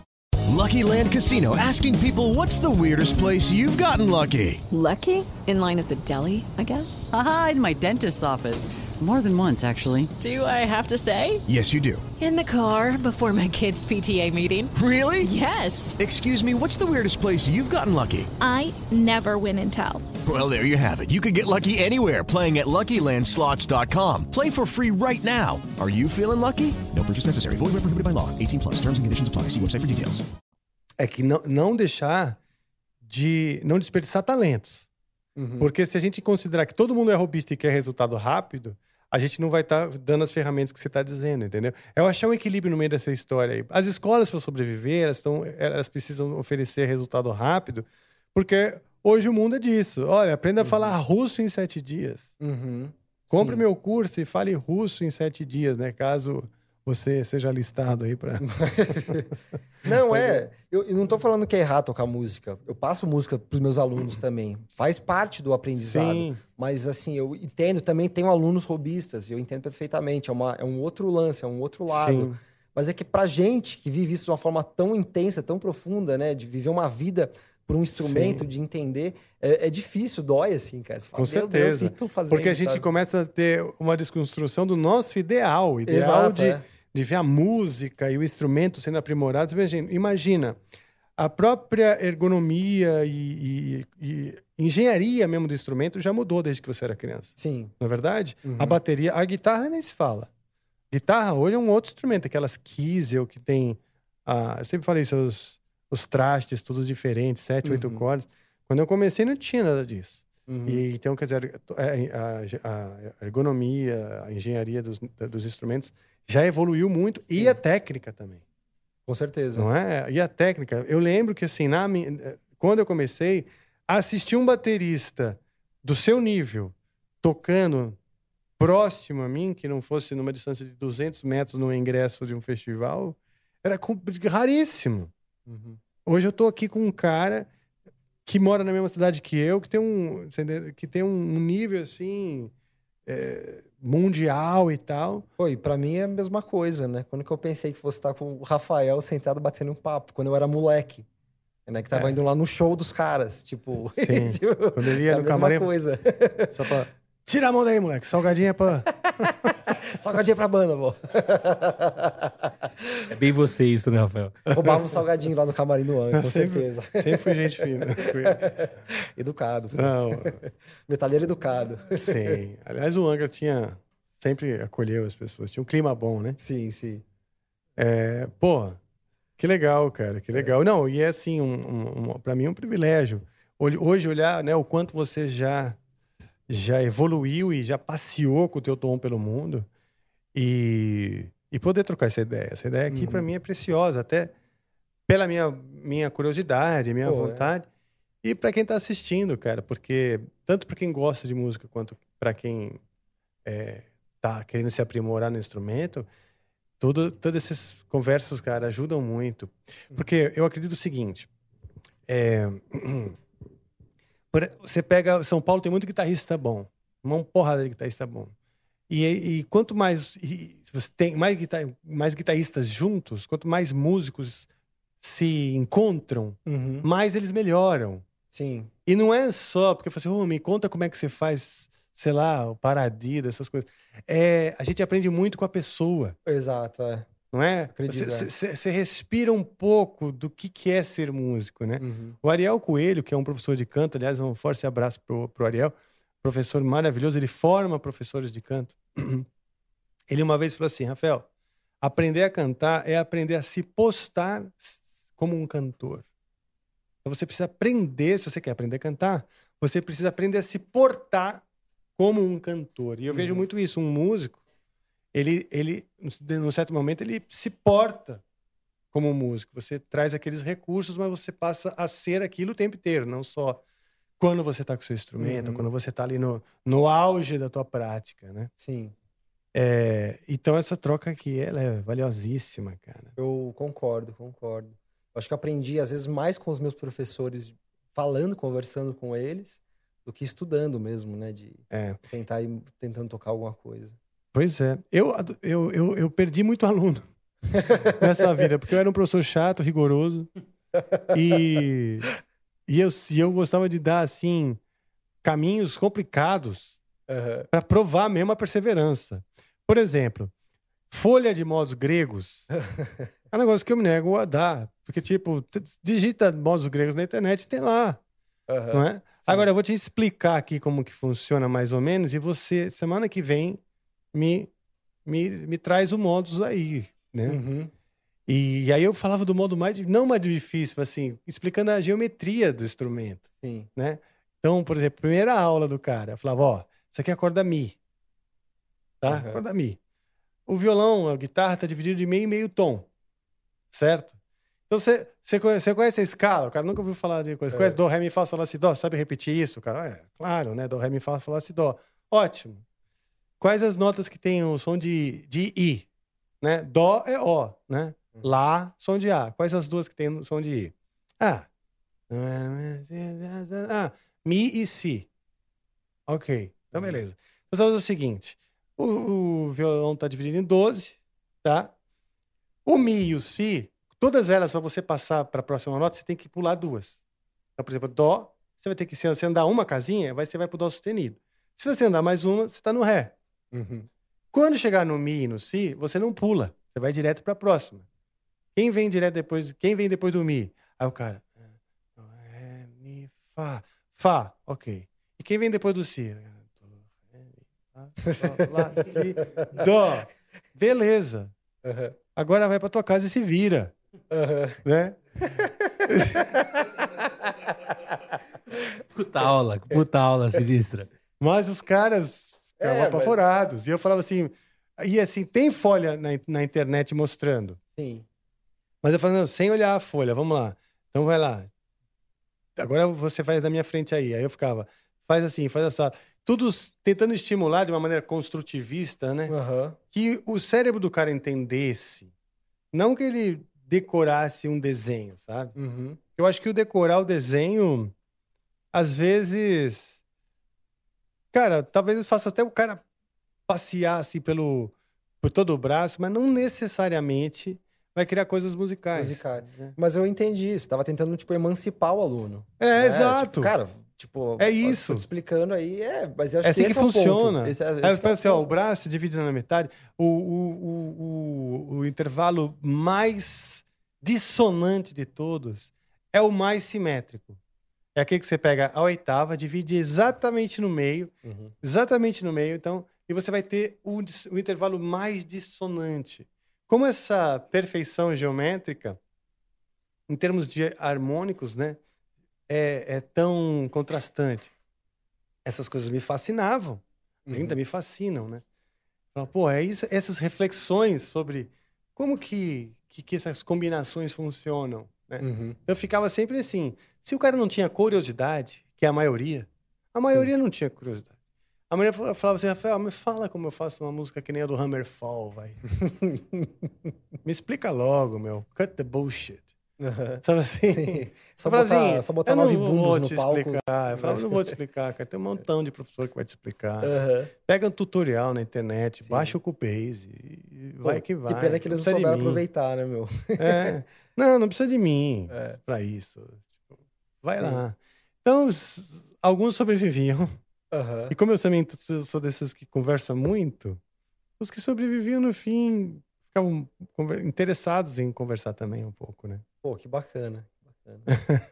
[SPEAKER 5] Lucky Land Casino asking people what's the weirdest place you've gotten lucky?
[SPEAKER 6] Lucky? In line at the deli, I guess?
[SPEAKER 7] Aha, in my dentist's office. More than once, actually.
[SPEAKER 6] Do I have to say?
[SPEAKER 5] Yes, you do.
[SPEAKER 6] In the car before my kids' PTA meeting.
[SPEAKER 5] Really?
[SPEAKER 6] Yes.
[SPEAKER 5] Excuse me, what's the weirdest place you've gotten lucky?
[SPEAKER 8] I never win and tell.
[SPEAKER 5] Well, there you have it. You can get lucky anywhere playing at LuckyLandSlots.com. Play for free right now. Are you feeling lucky? No purchase necessary. Void where prohibited by law. 18 plus. Terms and conditions apply. See website for details.
[SPEAKER 1] é que não, não deixar de não desperdiçar talentos.
[SPEAKER 2] Uhum.
[SPEAKER 1] Porque se a gente considerar que todo mundo é robista e quer resultado rápido, a gente não vai estar dando as ferramentas que você está dizendo, entendeu? É eu achar um equilíbrio no meio dessa história aí. As escolas, para sobreviver, elas, tão, elas precisam oferecer resultado rápido, porque hoje o mundo é disso. Olha, aprenda a falar russo em sete dias.
[SPEAKER 2] Uhum.
[SPEAKER 1] Compre
[SPEAKER 2] Sim.
[SPEAKER 1] meu curso e fale russo em sete dias, né? Caso você seja listado aí para. <laughs>
[SPEAKER 2] Não, <laughs> é. Eu, eu não tô falando que é errado tocar música. Eu passo música pros meus alunos também. Faz parte do aprendizado.
[SPEAKER 1] Sim.
[SPEAKER 2] Mas, assim, eu entendo também, tenho alunos robistas, eu entendo perfeitamente. É, uma, é um outro lance, é um outro lado.
[SPEAKER 1] Sim.
[SPEAKER 2] Mas é que pra gente que vive isso de uma forma tão intensa, tão profunda, né? De viver uma vida por um instrumento,
[SPEAKER 1] Sim.
[SPEAKER 2] de entender, é, é difícil, dói, assim, cara. Você fala,
[SPEAKER 1] Com
[SPEAKER 2] "Meu Deus,
[SPEAKER 1] certeza.
[SPEAKER 2] fazendo?
[SPEAKER 1] Porque a gente
[SPEAKER 2] sabe?
[SPEAKER 1] começa a ter uma desconstrução do nosso ideal, ideal
[SPEAKER 2] Exato,
[SPEAKER 1] de,
[SPEAKER 2] é.
[SPEAKER 1] De ver a música e o instrumento sendo aprimorado. Imagina, imagina a própria ergonomia e, e- e engenharia mesmo do instrumento já mudou desde que você era criança.
[SPEAKER 2] Sim.
[SPEAKER 1] Não é verdade?
[SPEAKER 2] Uhum.
[SPEAKER 1] A bateria, a guitarra nem se fala. Guitarra hoje é um outro instrumento, aquelas Kiesel que tem. ah, eu sempre falei isso, os, os trastes, todos diferentes, sete, oito
[SPEAKER 2] Uhum.
[SPEAKER 1] cordas. Quando eu comecei, não tinha nada disso.
[SPEAKER 2] Uhum.
[SPEAKER 1] E então, quer dizer, é, a, a ergonomia, a engenharia dos, dos instrumentos já evoluiu muito e a técnica também.
[SPEAKER 2] Com certeza.
[SPEAKER 1] Não é? E a técnica. Eu lembro que, assim, na minha, quando eu comecei, assistir um baterista do seu nível tocando próximo a mim, que não fosse numa distância de 200 metros no ingresso de um festival, era raríssimo.
[SPEAKER 2] Uhum.
[SPEAKER 1] Hoje eu tô aqui com um cara que mora na mesma cidade que eu, que tem um, que tem um nível assim é, mundial e tal.
[SPEAKER 2] Pô, e pra mim é a mesma coisa, né? Quando que eu pensei que fosse estar com o Rafael sentado batendo um papo, quando eu era moleque. Né? Que tava
[SPEAKER 1] É.
[SPEAKER 2] indo lá no show dos caras, tipo...
[SPEAKER 1] Sim. <laughs>
[SPEAKER 2] tipo,
[SPEAKER 1] Quando ele ia
[SPEAKER 2] é a
[SPEAKER 1] no
[SPEAKER 2] mesma
[SPEAKER 1] camarim,
[SPEAKER 2] coisa.
[SPEAKER 1] só fala: tira a mão daí, moleque, salgadinho é pra. <laughs>
[SPEAKER 2] Salgadinho pra banda, pô.
[SPEAKER 3] É bem você isso, né, Rafael?
[SPEAKER 2] Roubava um salgadinho lá no camarim do Angra, com
[SPEAKER 1] Sempre-
[SPEAKER 2] certeza.
[SPEAKER 1] Sempre fui gente fina. <laughs>
[SPEAKER 2] Educado. pô.
[SPEAKER 1] Não,
[SPEAKER 2] Metalheiro educado.
[SPEAKER 1] sim. Aliás, o Angra tinha. Sempre acolheu as pessoas. Tinha um clima bom, né?
[SPEAKER 2] Sim, sim.
[SPEAKER 1] É, pô, que legal, cara, que legal. Não, e é assim, um, um, um, para mim é um privilégio. Hoje, hoje olhar né, o quanto você já, já evoluiu e já passeou com o teu tom pelo mundo e, e poder trocar essa ideia. Essa ideia aqui, para mim, é preciosa, até pela minha, minha curiosidade, minha
[SPEAKER 2] Pô, é.
[SPEAKER 1] vontade. E para quem tá assistindo, cara, porque tanto para quem gosta de música quanto para quem é, tá querendo se aprimorar no instrumento, tudo, todas essas conversas, cara, ajudam muito. Porque eu acredito o seguinte: é, <clears throat> você pega. São Paulo tem muito guitarrista bom, uma porrada de guitarrista bom. E, e quanto mais e você tem mais, guitar, mais guitarristas juntos, quanto mais músicos se encontram,
[SPEAKER 2] Uhum.
[SPEAKER 1] mais eles melhoram.
[SPEAKER 2] Sim.
[SPEAKER 1] E não é só porque falo assim, "Ô, me conta como é que você faz, sei lá, o paradida, essas coisas. É, a gente aprende muito com a pessoa,
[SPEAKER 2] Exato, é.
[SPEAKER 1] Não é? Você, respira um pouco do que, que é ser músico, né?
[SPEAKER 2] Uhum.
[SPEAKER 1] O Ariel Coelho, que é um professor de canto, aliás, um forte abraço pro, pro Ariel, professor maravilhoso, ele forma professores de canto. <clears throat> Ele uma vez falou assim, Rafael, aprender a cantar é aprender a se postar como um cantor. Então você precisa aprender, se você quer aprender a cantar, você precisa aprender a se portar como um cantor. E eu vejo muito isso, um músico, ele, ele, num certo momento, ele se porta como músico. Você traz aqueles recursos, mas você passa a ser aquilo o tempo inteiro, não só quando você está com o seu instrumento,
[SPEAKER 2] Uhum.
[SPEAKER 1] quando você está ali no, no auge da tua prática, né?
[SPEAKER 2] Sim.
[SPEAKER 1] É, então essa troca aqui, ela é valiosíssima, cara.
[SPEAKER 2] Eu concordo, concordo. Eu acho que aprendi, às vezes, mais com os meus professores, falando, conversando com eles, do que estudando mesmo, né? De
[SPEAKER 1] É.
[SPEAKER 2] tentar ir tentando tocar alguma coisa.
[SPEAKER 1] Pois é. Eu, eu, eu, eu perdi muito aluno <laughs> nessa vida, porque eu era um professor chato, rigoroso. E, e, eu, eu gostava de dar, assim, caminhos complicados
[SPEAKER 2] Aham.
[SPEAKER 1] para provar mesmo a perseverança. Por exemplo, folha de modos gregos <laughs> é um negócio que eu me nego a dar. Porque, tipo, digita modos gregos na internet tem lá,
[SPEAKER 2] Aham.
[SPEAKER 1] não é? Agora, eu vou te explicar aqui como que funciona mais ou menos e você, semana que vem, me, me, me traz o modus aí, né?
[SPEAKER 2] Uhum.
[SPEAKER 1] E, aí eu falava do modo mais, não mais difícil, mas assim, explicando a geometria do instrumento,
[SPEAKER 2] Sim.
[SPEAKER 1] né? Então, por exemplo, primeira aula do cara, eu falava, ó, isso aqui é a corda Mi, tá?
[SPEAKER 2] Aham.
[SPEAKER 1] Corda Mi. O violão, a guitarra tá dividido de meio e meio tom, certo? Então, você, você, conhece, você conhece a escala? O cara nunca ouviu falar de coisa.
[SPEAKER 2] É.
[SPEAKER 1] Conhece Dó, Ré, Mi, Fá, Sol, Lá, Si, Dó? Sabe repetir isso? O cara, é, claro, né? Dó, Ré, Mi, Fá, Sol, Lá, Si, Dó. Ótimo. Quais as notas que tem o som de, de I? Né? Dó é O, né? Lá, som de A. Quais as duas que tem o som de I? Ah. Ah, Mi e Si. Ok. Então, beleza. Então, você vai fazer o seguinte. O, o violão está dividido em 12, tá? O Mi e o Si, todas elas, para você passar para a próxima nota, você tem que pular duas. Então, por exemplo, Dó, você vai ter que, se você andar uma casinha, vai, você vai pro Dó sustenido. Se você andar mais uma, você está no Ré.
[SPEAKER 2] Uhum.
[SPEAKER 1] Quando chegar no Mi e no Si, você não pula. Você vai direto para a próxima. Quem vem direto depois, quem vem depois do Mi? Aí o cara. Ré, mi, fá. Fá, ok. E quem vem depois do si? Dó, ré, mi, fá, sol, lá, si, <laughs> dó. Beleza.
[SPEAKER 2] Aham.
[SPEAKER 1] Agora vai pra tua casa e se vira.
[SPEAKER 2] Aham.
[SPEAKER 1] Né? <laughs>
[SPEAKER 3] Puta aula, puta aula sinistra.
[SPEAKER 1] Mas os caras ficavam
[SPEAKER 2] É, mas-
[SPEAKER 1] apavorados. E eu falava assim. E assim, tem folha na, na internet mostrando.
[SPEAKER 2] Sim.
[SPEAKER 1] Mas eu falava, não, sem olhar a folha, vamos lá. Então vai lá. Agora você faz na minha frente aí. Aí eu ficava, faz assim, faz essa. Tudo tentando estimular de uma maneira construtivista, né?
[SPEAKER 2] Aham.
[SPEAKER 1] Que o cérebro do cara entendesse. Não que ele decorasse um desenho, sabe?
[SPEAKER 2] Uhum.
[SPEAKER 1] Eu acho que o decorar o desenho, às vezes. Cara, talvez faça até o cara passear assim pelo, por todo o braço, mas não necessariamente vai criar coisas musicais.
[SPEAKER 2] Musicais. Mas eu entendi. Você estava tentando, tipo, emancipar o aluno.
[SPEAKER 1] É,
[SPEAKER 2] né?
[SPEAKER 1] exato.
[SPEAKER 2] Tipo, cara, tipo...
[SPEAKER 1] É
[SPEAKER 2] eu
[SPEAKER 1] isso.
[SPEAKER 2] Tô te explicando aí, é... Mas eu acho
[SPEAKER 1] É assim
[SPEAKER 2] que,
[SPEAKER 1] que
[SPEAKER 2] esse é
[SPEAKER 1] funciona.
[SPEAKER 2] Esse, é-
[SPEAKER 1] Aí
[SPEAKER 2] esse
[SPEAKER 1] você
[SPEAKER 2] que é
[SPEAKER 1] assim, ó, o braço divide na metade, o, o, o, o, o intervalo mais dissonante de todos é o mais simétrico. É aquele que você pega a oitava, divide exatamente no meio,
[SPEAKER 2] Uhum.
[SPEAKER 1] exatamente no meio, então, e você vai ter o, o intervalo mais dissonante. Como essa perfeição geométrica, em termos de harmônicos, né, é, é tão contrastante. Essas coisas me fascinavam, ainda me fascinam, né? Pô, é isso, essas reflexões sobre como que, que, que essas combinações funcionam, né?
[SPEAKER 2] Uhum.
[SPEAKER 1] Eu ficava sempre assim. Se o cara não tinha curiosidade, que é a maioria, a maioria não tinha curiosidade. A maioria fa- falava assim, Rafael, me fala como eu faço uma música que nem a do Hammerfall, vai. <laughs> me explica logo, meu. Cut the bullshit.
[SPEAKER 2] Aham.
[SPEAKER 1] Sabe assim?
[SPEAKER 2] Sim. Só
[SPEAKER 1] Eu
[SPEAKER 2] botar,
[SPEAKER 1] assim,
[SPEAKER 2] só botar
[SPEAKER 1] eu
[SPEAKER 2] nove bumbos
[SPEAKER 1] te
[SPEAKER 2] no palco.
[SPEAKER 1] explicar. Eu falava, não vou te <laughs> explicar, cara. Tem um montão de professor que vai te explicar.
[SPEAKER 2] Aham.
[SPEAKER 1] Pega um tutorial na internet,
[SPEAKER 2] Sim.
[SPEAKER 1] baixa o Cubase e
[SPEAKER 2] Pô,
[SPEAKER 1] vai que vai.
[SPEAKER 2] Que pena que eles não souberam aproveitar, né, meu?
[SPEAKER 1] É. <laughs> Não, não precisa de mim
[SPEAKER 2] É.
[SPEAKER 1] pra isso. Tipo, vai
[SPEAKER 2] Sim.
[SPEAKER 1] lá. Então, alguns sobreviviam.
[SPEAKER 2] Aham.
[SPEAKER 1] E como eu também sou desses que conversa muito, os que sobreviviam, no fim, ficavam interessados em conversar também um pouco, né?
[SPEAKER 2] Pô, que bacana. Que <laughs> bacana.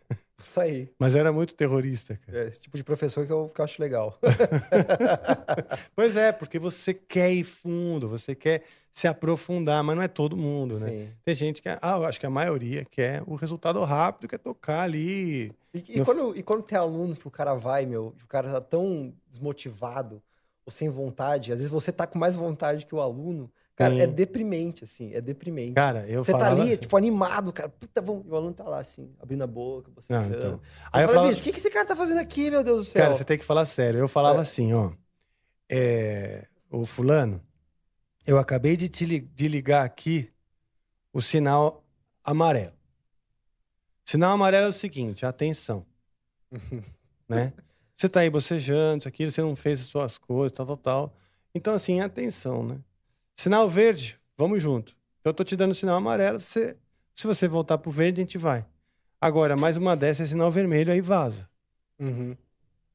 [SPEAKER 2] Isso aí.
[SPEAKER 1] Mas era muito terrorista, cara.
[SPEAKER 2] É esse tipo de professor que eu, que eu acho legal. <laughs>
[SPEAKER 1] Pois é, porque você quer ir fundo, você quer se aprofundar, mas não é todo mundo, né?
[SPEAKER 2] Sim.
[SPEAKER 1] Tem gente que, ah, eu acho que a maioria quer o resultado rápido, quer tocar ali.
[SPEAKER 2] E, e
[SPEAKER 1] No-
[SPEAKER 2] quando, e quando tem aluno que o cara vai, meu, e o cara tá tão desmotivado ou sem vontade, às vezes você tá com mais vontade que o aluno, cara,
[SPEAKER 1] Sim.
[SPEAKER 2] é deprimente, assim, é deprimente.
[SPEAKER 1] Cara, eu
[SPEAKER 2] você tá
[SPEAKER 1] falava
[SPEAKER 2] ali,
[SPEAKER 1] assim.
[SPEAKER 2] tipo, animado, cara, puta, vamos, e o aluno tá lá, assim, abrindo a boca, você
[SPEAKER 1] Não, então.
[SPEAKER 2] Você
[SPEAKER 1] Aí eu
[SPEAKER 2] fala,
[SPEAKER 1] falava-
[SPEAKER 2] bicho, o que, que esse cara tá fazendo aqui, meu Deus do céu?
[SPEAKER 1] Cara, você tem que falar sério. Eu falava
[SPEAKER 2] É.
[SPEAKER 1] assim, ó. É, o fulano, eu acabei de te li- de ligar aqui o sinal amarelo. Sinal amarelo é o seguinte, atenção. <laughs> né? Você tá aí bocejando, isso aqui, você não fez as suas coisas, tal, tal, tal. Então, assim, atenção, né? Sinal verde, vamos junto. Eu tô te dando sinal amarelo, você- se você voltar pro verde, a gente vai. Agora, mais uma dessa é sinal vermelho, aí vaza.
[SPEAKER 2] Uhum.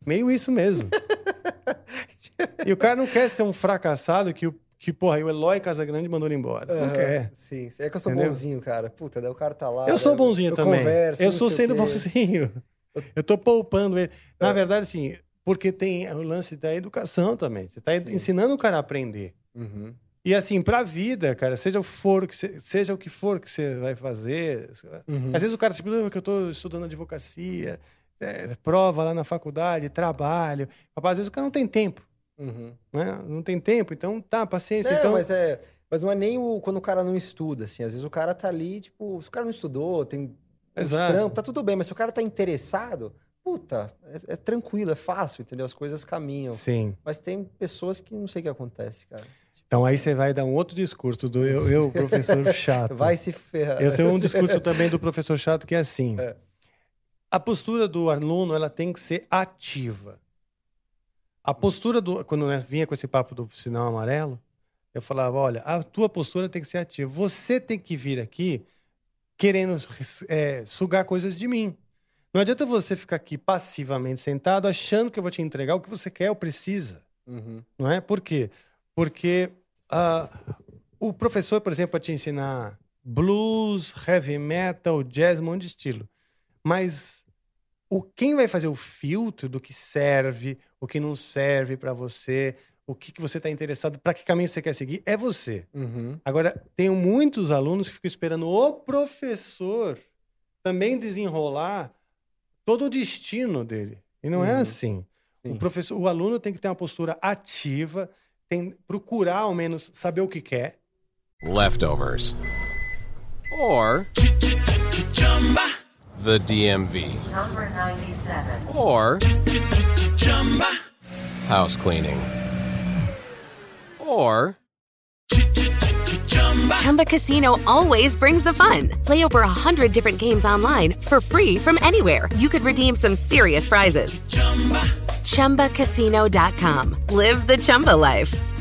[SPEAKER 1] Meio isso mesmo. <laughs> e o cara não quer ser um fracassado que, o- que porra, o Eloy Casagrande mandou ele embora. Não
[SPEAKER 2] Aham,
[SPEAKER 1] quer.
[SPEAKER 2] Sim, é que eu sou
[SPEAKER 1] Entendeu?
[SPEAKER 2] bonzinho, cara. Puta, daí o cara tá lá.
[SPEAKER 1] Eu sou
[SPEAKER 2] daí
[SPEAKER 1] bonzinho
[SPEAKER 2] eu
[SPEAKER 1] também.
[SPEAKER 2] Converso,
[SPEAKER 1] eu
[SPEAKER 2] não
[SPEAKER 1] sou sendo bonzinho. <laughs> Eu tô poupando ele. Na
[SPEAKER 2] É.
[SPEAKER 1] verdade, assim, porque tem o lance da educação também. Você tá
[SPEAKER 2] Sim.
[SPEAKER 1] ensinando o cara a aprender.
[SPEAKER 2] Uhum.
[SPEAKER 1] E assim, pra vida, cara, seja o, for, que seja o que for que você vai fazer.
[SPEAKER 2] Uhum.
[SPEAKER 1] Às vezes o cara, tipo, "Não, porque eu tô estudando advocacia, é, prova lá na faculdade, trabalho. Rapaz, às vezes o cara não tem tempo.
[SPEAKER 2] Uhum.
[SPEAKER 1] né? Não tem tempo, então tá, paciência.
[SPEAKER 2] Não,
[SPEAKER 1] então,
[SPEAKER 2] mas é. Mas não é nem o quando o cara não estuda, assim. Às vezes o cara tá ali, tipo, se o cara não estudou, tem
[SPEAKER 1] Exato.
[SPEAKER 2] tá tudo bem, mas se o cara tá interessado, puta, é, é tranquilo, é fácil, entendeu? As coisas caminham.
[SPEAKER 1] Sim.
[SPEAKER 2] Mas tem pessoas que não sei o que acontece, cara.
[SPEAKER 1] Então aí você vai dar um outro discurso do eu, eu professor <laughs> chato.
[SPEAKER 2] Vai se ferrar.
[SPEAKER 1] Eu tenho um discurso também do professor chato que é assim.
[SPEAKER 2] É.
[SPEAKER 1] A postura do aluno, ela tem que ser ativa. A postura do... Quando eu vinha com esse papo do sinal amarelo, eu falava, olha, a tua postura tem que ser ativa. Você tem que vir aqui querendo é, sugar coisas de mim. Não adianta você ficar aqui passivamente sentado achando que eu vou te entregar o que você quer ou precisa.
[SPEAKER 2] Uhum.
[SPEAKER 1] Não é? Por quê? Porque ah, o professor, por exemplo, para te ensinar blues, heavy metal, jazz, um monte de estilo. Mas o quem vai fazer o filtro do que serve, o que não serve pra você, o que, que você tá interessado, pra que caminho você quer seguir, é você.
[SPEAKER 2] Uhum.
[SPEAKER 1] Agora, tenho muitos alunos que ficam esperando o professor também desenrolar todo o destino dele. E não é
[SPEAKER 2] Uhum.
[SPEAKER 1] assim. O,
[SPEAKER 2] Sim.
[SPEAKER 1] professor, o aluno tem que ter uma postura ativa, tem procurar ao menos saber o que quer.
[SPEAKER 9] leftovers, or the DMV,
[SPEAKER 10] Number 97.
[SPEAKER 9] or house cleaning, or
[SPEAKER 4] Chumba Casino always brings the fun. Play over a hundred different games online for free from anywhere. You could redeem some serious prizes. ChumbaCasino.com. Live the Chumba life.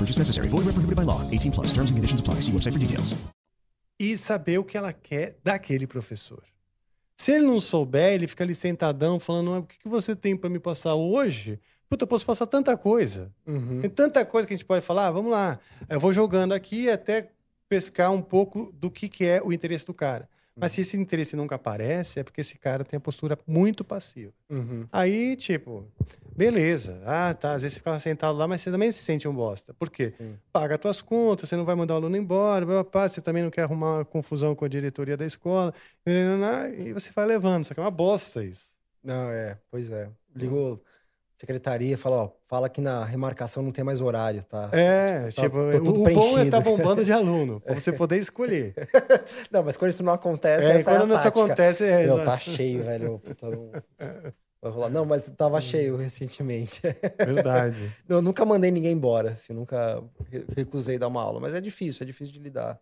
[SPEAKER 5] purchase necessary. Void where prohibited by law. 18 plus. Terms and conditions apply. See website for details.
[SPEAKER 1] e saber o que ela quer daquele professor. Se ele não souber, ele fica ali sentadão falando: "Ah, o que que você tem para me passar hoje? Puta, eu posso passar tanta coisa.
[SPEAKER 2] Uhum.
[SPEAKER 1] Tem tanta coisa que a gente pode falar. Ah, vamos lá. Eu vou jogando aqui até pescar um pouco do que, que é o interesse do cara. Mas se esse interesse nunca aparece, é porque esse cara tem a postura muito passiva.
[SPEAKER 2] Uhum.
[SPEAKER 1] Aí, tipo, beleza. Ah, tá. Às vezes você fica sentado lá, mas você também se sente um bosta. Por quê?
[SPEAKER 2] Sim.
[SPEAKER 1] Paga as tuas contas, você não vai mandar o aluno embora, blá, você também não quer arrumar uma confusão com a diretoria da escola. E você vai levando. Só que é uma bosta isso.
[SPEAKER 2] Não, é, pois é. Ligou secretaria, fala, ó, fala que na remarcação não tem mais horário, tá?
[SPEAKER 1] É,
[SPEAKER 2] tá-
[SPEAKER 1] tipo,
[SPEAKER 2] tô tudo
[SPEAKER 1] o bom é
[SPEAKER 2] preenchido.
[SPEAKER 1] estar bombando de aluno, pra você poder escolher. <laughs>
[SPEAKER 2] Não, mas quando isso não acontece,
[SPEAKER 1] É,
[SPEAKER 2] essa é a
[SPEAKER 1] quando isso
[SPEAKER 2] tática.
[SPEAKER 1] acontece, é,
[SPEAKER 2] Meu, tá cheio, velho. Puta, não... <laughs> Vai rolar. Não, mas tava cheio recentemente. <laughs>
[SPEAKER 1] Verdade.
[SPEAKER 2] Não, eu nunca mandei ninguém embora, assim, nunca re- recusei dar uma aula, mas é difícil, é difícil de lidar.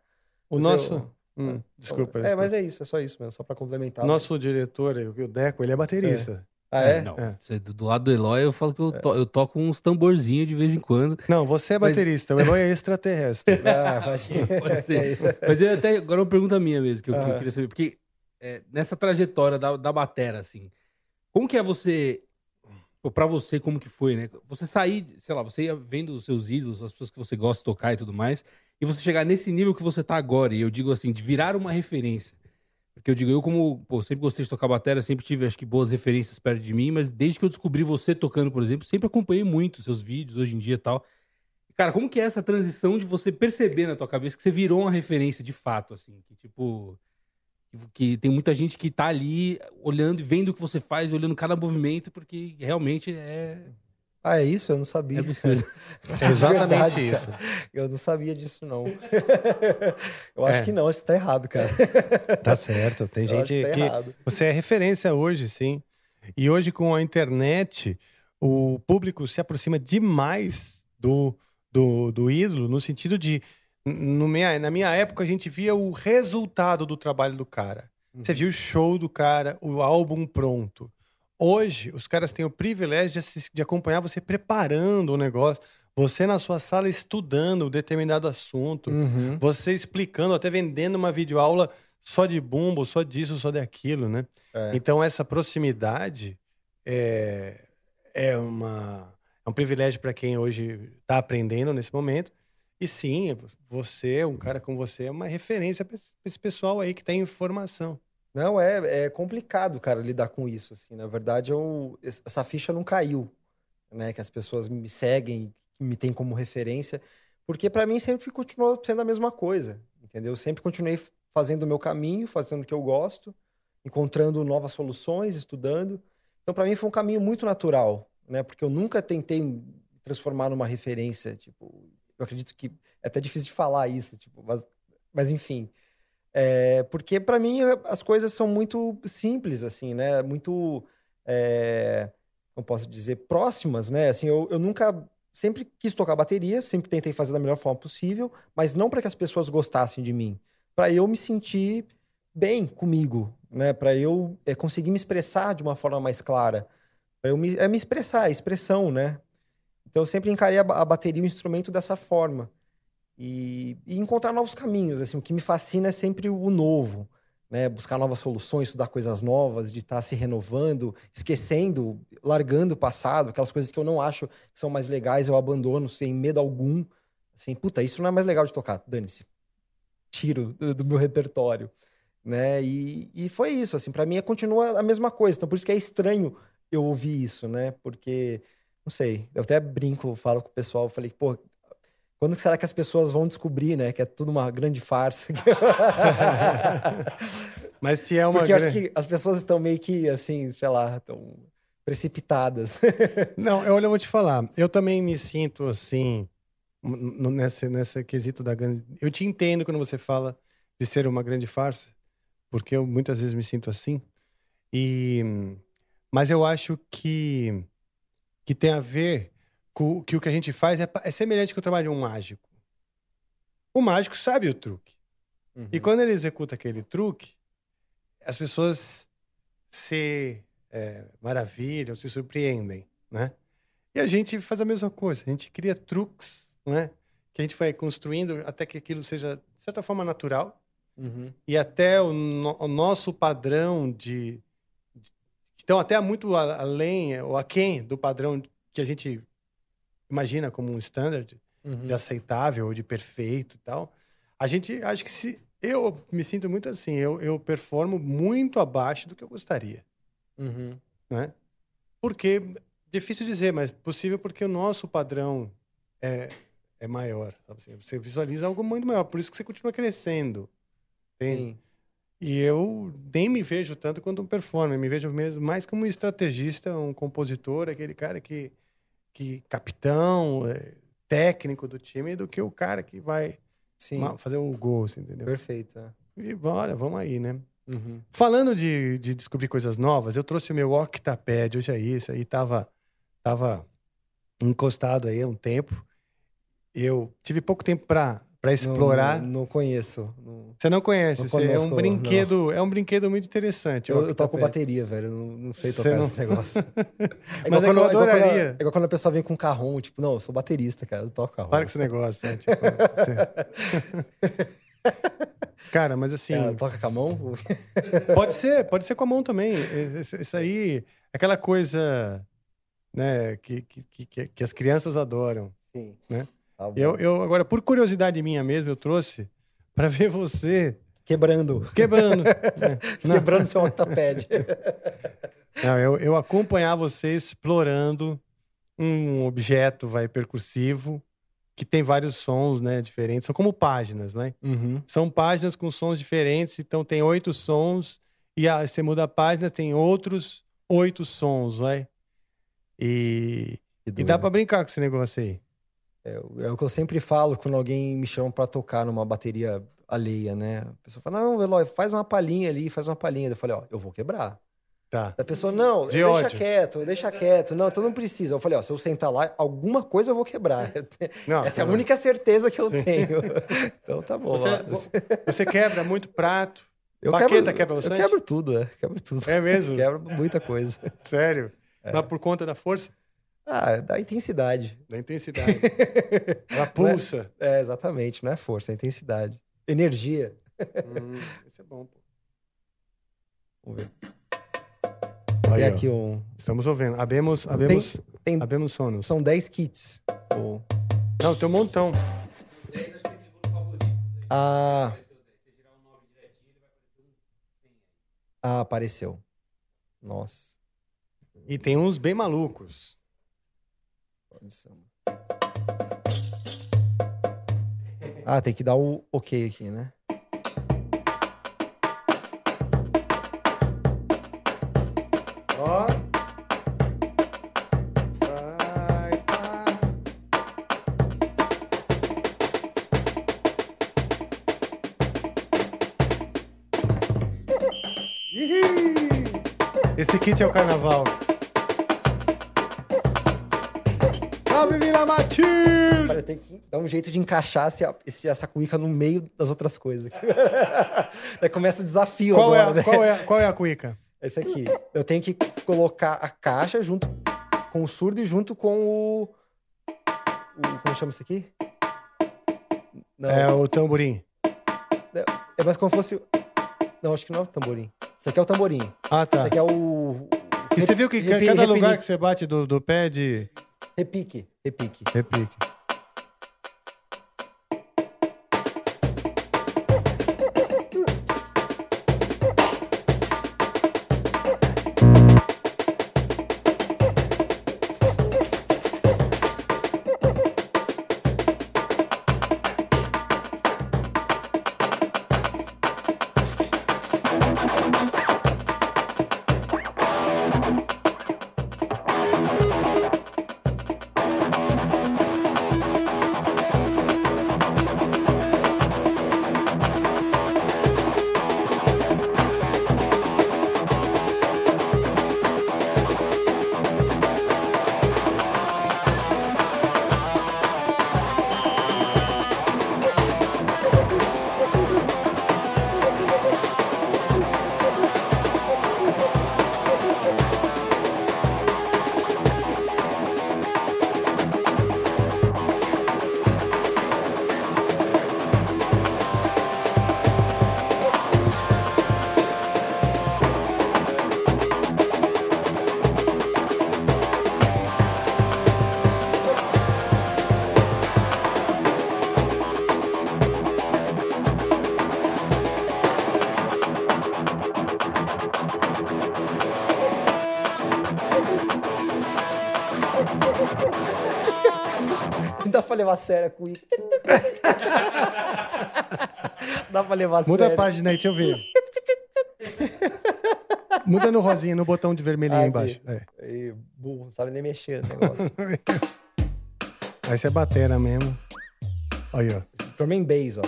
[SPEAKER 1] O
[SPEAKER 2] Mas
[SPEAKER 1] nosso.
[SPEAKER 2] eu-
[SPEAKER 1] Hum, desculpa.
[SPEAKER 2] É, mas é isso, é só isso mesmo, só pra complementar.
[SPEAKER 1] Nosso diretor, o Deco, ele é baterista.
[SPEAKER 2] Ah, é?
[SPEAKER 3] Não,
[SPEAKER 1] É.
[SPEAKER 3] do lado do Eloy, eu falo que eu, to- eu toco uns tamborzinhos de vez em quando.
[SPEAKER 1] Não, você é
[SPEAKER 3] Mas-
[SPEAKER 1] baterista, o Eloy é extraterrestre. <laughs>
[SPEAKER 2] Ah.
[SPEAKER 3] Pode ser.
[SPEAKER 2] É.
[SPEAKER 3] Mas eu até, agora uma pergunta minha mesmo, que eu, que eu
[SPEAKER 2] Ah.
[SPEAKER 3] queria saber. Porque é, nessa trajetória da, da batera, assim, como que é você, pô, pra você, como que foi, né? Você sair, sei lá, você ia vendo os seus ídolos, as pessoas que você gosta de tocar e tudo mais, e você chegar nesse nível que você tá agora, e eu digo assim, de virar uma referência. Porque eu digo, eu como, pô, sempre gostei de tocar bateria, sempre tive, acho que, boas referências perto de mim, mas desde que eu descobri você tocando, por exemplo, sempre acompanhei muito seus vídeos hoje em dia e tal. Cara, como que é essa transição de você perceber na tua cabeça que você virou uma referência de fato, assim? Que, tipo, que- tem muita gente que tá ali olhando e vendo o que você faz, olhando cada movimento, porque realmente é,
[SPEAKER 2] Ah, é isso? Eu não sabia.
[SPEAKER 3] é absurdo. <laughs>
[SPEAKER 1] É exatamente
[SPEAKER 2] Verdade,
[SPEAKER 1] isso.
[SPEAKER 2] cara. Eu não sabia disso, não. <laughs> eu acho
[SPEAKER 1] É.
[SPEAKER 2] que não, acho que tá errado, cara.
[SPEAKER 1] Tá certo. Tem <laughs>
[SPEAKER 2] Eu
[SPEAKER 1] gente
[SPEAKER 2] que tá
[SPEAKER 1] que.
[SPEAKER 2] errado.
[SPEAKER 1] Você é referência hoje, sim. E hoje, com a internet, o público se aproxima demais do, do, do ídolo, no sentido de. No minha, na minha época, a gente via o resultado do trabalho do cara. Você viu o show do cara, o álbum pronto. Hoje, os caras têm o privilégio de, de acompanhar você preparando o negócio, você na sua sala estudando um determinado assunto,
[SPEAKER 2] Uhum.
[SPEAKER 1] você explicando, até vendendo uma videoaula só de bumbo, só disso, só daquilo, né?
[SPEAKER 2] É.
[SPEAKER 1] Então, essa proximidade é, é, uma, é um privilégio para quem hoje está aprendendo nesse momento. E sim, você, um cara como você, é uma referência para esse pessoal aí que tem informação.
[SPEAKER 2] Não, é, é complicado, cara, lidar com isso, assim. Na verdade, eu, es- essa ficha não caiu, né? Que as pessoas me seguem, me têm como referência, porque pra mim sempre continuou sendo a mesma coisa, entendeu? Eu sempre continuei fazendo o meu caminho, fazendo o que eu gosto, encontrando novas soluções, estudando. Então, pra mim foi um caminho muito natural, né? Porque eu nunca tentei transformar numa referência, tipo, eu acredito que é até difícil de falar isso, tipo, mas, mas enfim. É, porque para mim as coisas são muito simples, assim, né? Muito, é, como posso dizer, próximas, né? Assim, eu, eu nunca, sempre quis tocar bateria, sempre tentei fazer da melhor forma possível, mas não para que as pessoas gostassem de mim, para eu me sentir bem comigo, né? Para eu é, conseguir me expressar de uma forma mais clara. Para eu me, é me expressar, expressão, né? Então eu sempre encarei a, a bateria um instrumento dessa forma. E, e encontrar novos caminhos, assim, o que me fascina é sempre o novo, né? Buscar novas soluções, estudar coisas novas, de estar se renovando, esquecendo, largando o passado, aquelas coisas que eu não acho que são mais legais, eu abandono sem medo algum. Assim, puta, isso não é mais legal de tocar, dane-se. Tiro do, do meu repertório, né? E, e foi isso, assim, para mim continua a mesma coisa. Então por isso que é estranho eu ouvir isso, né? Porque não sei, eu até brinco, falo com o pessoal, falei, pô, quando será que as pessoas vão descobrir, né, que é tudo uma grande farsa? <laughs>
[SPEAKER 1] Mas se é uma
[SPEAKER 2] Porque eu acho que as pessoas estão meio que assim, sei lá, estão precipitadas. <laughs>
[SPEAKER 1] Não, eu, olha, eu vou te falar. Eu também me sinto assim, n- n- nessa, nessa quesito da grande. Eu te entendo quando você fala de ser uma grande farsa, porque eu muitas vezes me sinto assim. E, mas eu acho que, que tem a ver com que o que a gente faz é, é semelhante com o trabalho de um mágico. O mágico sabe o truque. E quando ele executa aquele truque, as pessoas se é, maravilham, se surpreendem, né? E a gente faz a mesma coisa, a gente cria truques, né? Que a gente vai construindo até que aquilo seja, de certa forma, natural
[SPEAKER 2] Uhum.
[SPEAKER 1] e até o, no- o nosso padrão de- Então, até muito além, ou aquém do padrão que a gente imagina como um standard
[SPEAKER 2] Uhum.
[SPEAKER 1] de aceitável ou de perfeito e tal. A gente, acho que se. Eu me sinto muito assim, eu, eu performo muito abaixo do que eu gostaria
[SPEAKER 2] Uhum.
[SPEAKER 1] né? Porque, difícil dizer, mas possível porque o nosso padrão é, é maior. sabe assim? Você visualiza algo muito maior, por isso que você continua crescendo. entende?
[SPEAKER 2] Sim.
[SPEAKER 1] E eu nem me vejo tanto quanto um performer, me vejo mesmo mais como um estrategista, um compositor, aquele cara que, que capitão, é, técnico do time, do que o cara que vai
[SPEAKER 2] Sim.
[SPEAKER 1] fazer o gol, assim, entendeu?
[SPEAKER 2] Perfeito. é.
[SPEAKER 1] E bora, vamos aí, né?
[SPEAKER 2] Uhum.
[SPEAKER 1] Falando de, de descobrir coisas novas, eu trouxe o meu Octapad hoje aí, isso aí tava, tava encostado aí há um tempo. Eu tive pouco tempo para para explorar.
[SPEAKER 2] Não, não conheço. Não-
[SPEAKER 1] Você não conhece,
[SPEAKER 2] Não
[SPEAKER 1] você- é um brinquedo, é um brinquedo muito interessante.
[SPEAKER 2] Eu, eu toco bateria, velho. Não, não sei tocar
[SPEAKER 1] não-
[SPEAKER 2] esse negócio. <laughs> É
[SPEAKER 1] Mas
[SPEAKER 2] igual
[SPEAKER 1] é que eu
[SPEAKER 2] quando- é igual quando-
[SPEAKER 1] adoraria.
[SPEAKER 2] É igual quando a pessoa vem com um carrom, tipo, não, eu sou baterista, cara, eu toco carrom.
[SPEAKER 1] Para com esse negócio, né? Tipo, você- <laughs> Cara, mas assim.
[SPEAKER 2] Cara, toca com a mão?
[SPEAKER 1] Pode ser, pode ser com a mão também. Isso, isso aí, aquela coisa, né, que, que, que, que as crianças adoram.
[SPEAKER 2] Sim.
[SPEAKER 1] Né?
[SPEAKER 2] Tá.
[SPEAKER 1] Eu, eu, agora, por curiosidade minha mesmo, eu trouxe para ver você
[SPEAKER 2] Quebrando.
[SPEAKER 1] quebrando. <laughs> Não,
[SPEAKER 2] Quebrando seu octapad. <laughs>
[SPEAKER 1] não, eu, eu acompanhar você explorando um objeto vai percussivo que tem vários sons, né, diferentes. São como páginas, né?
[SPEAKER 2] Uhum.
[SPEAKER 1] São páginas com sons diferentes, então tem oito sons, e a, você muda a página, tem outros oito sons, vai. E, e dá pra brincar com esse negócio aí.
[SPEAKER 2] É, o- é o que eu sempre falo quando alguém me chama pra tocar numa bateria alheia, né? A pessoa fala, não, Eloy, faz uma palhinha ali, faz uma palhinha. Eu falei, ó, eu vou quebrar.
[SPEAKER 1] Tá.
[SPEAKER 2] A pessoa, não,
[SPEAKER 1] De
[SPEAKER 2] deixa
[SPEAKER 1] ódio.
[SPEAKER 2] quieto, deixa quieto. Não, então não precisa. Eu falei, ó, se eu sentar lá, alguma coisa eu vou quebrar. <laughs>
[SPEAKER 1] Não,
[SPEAKER 2] Essa é a
[SPEAKER 1] não.
[SPEAKER 2] única certeza que eu tenho. <laughs> então tá bom.
[SPEAKER 1] Você, você quebra muito prato.
[SPEAKER 2] Eu
[SPEAKER 1] Baqueta
[SPEAKER 2] quebro,
[SPEAKER 1] quebra
[SPEAKER 2] Eu
[SPEAKER 1] bastante?
[SPEAKER 2] quebro tudo, é. Quebro tudo.
[SPEAKER 1] É mesmo? <laughs>
[SPEAKER 2] Quebro muita coisa.
[SPEAKER 1] Sério? Mas por conta da força?
[SPEAKER 2] Ah, da intensidade.
[SPEAKER 1] Da intensidade. <laughs> Ela pulsa.
[SPEAKER 2] É, exatamente. Não é força, é intensidade. Energia.
[SPEAKER 1] Hum, isso é bom, pô.
[SPEAKER 2] Vamos ver.
[SPEAKER 1] Aí,
[SPEAKER 2] Tem aqui um.
[SPEAKER 1] Estamos ouvindo. Abemos, abemos,
[SPEAKER 2] tem-
[SPEAKER 1] abemos sonos.
[SPEAKER 2] São 10 kits. O-
[SPEAKER 1] Não, tem um montão.
[SPEAKER 2] Ah. Ah, apareceu. Nossa.
[SPEAKER 1] E tem uns bem malucos.
[SPEAKER 2] Pode ser. Ah, tem que dar o ok aqui, né?
[SPEAKER 1] Ó. Esse kit é o carnaval.
[SPEAKER 2] Tem que dar um jeito de encaixar esse, esse, essa cuíca no meio das outras coisas. <laughs> Daí começa o desafio
[SPEAKER 1] Qual é,
[SPEAKER 2] agora,
[SPEAKER 1] a,
[SPEAKER 2] né?
[SPEAKER 1] qual, é, qual é a cuíca?
[SPEAKER 2] Esse aqui. Eu tenho que colocar a caixa junto com o surdo e junto com o. o como chama isso aqui? Não.
[SPEAKER 1] É o tamborim.
[SPEAKER 2] É mais como fosse. Não, acho que não é o tamborim. Isso aqui é o tamborim.
[SPEAKER 1] Ah, tá.
[SPEAKER 2] Isso aqui é o.
[SPEAKER 1] E você viu que cada lugar que você bate do, do pé de
[SPEAKER 2] Repique, repique.
[SPEAKER 1] repique.
[SPEAKER 2] Sério a cuíca. dá pra levar a
[SPEAKER 1] Muda
[SPEAKER 2] sério.
[SPEAKER 1] a página aí, deixa eu ver. Muda no rosinha, no botão de vermelhinho
[SPEAKER 2] Ah,
[SPEAKER 1] aí
[SPEAKER 2] aqui.
[SPEAKER 1] embaixo. É.
[SPEAKER 2] Aí, burro, não sabe nem mexer no negócio. <laughs>
[SPEAKER 1] Aí você é batera mesmo. Aí, ó.
[SPEAKER 2] Drum bass, ó.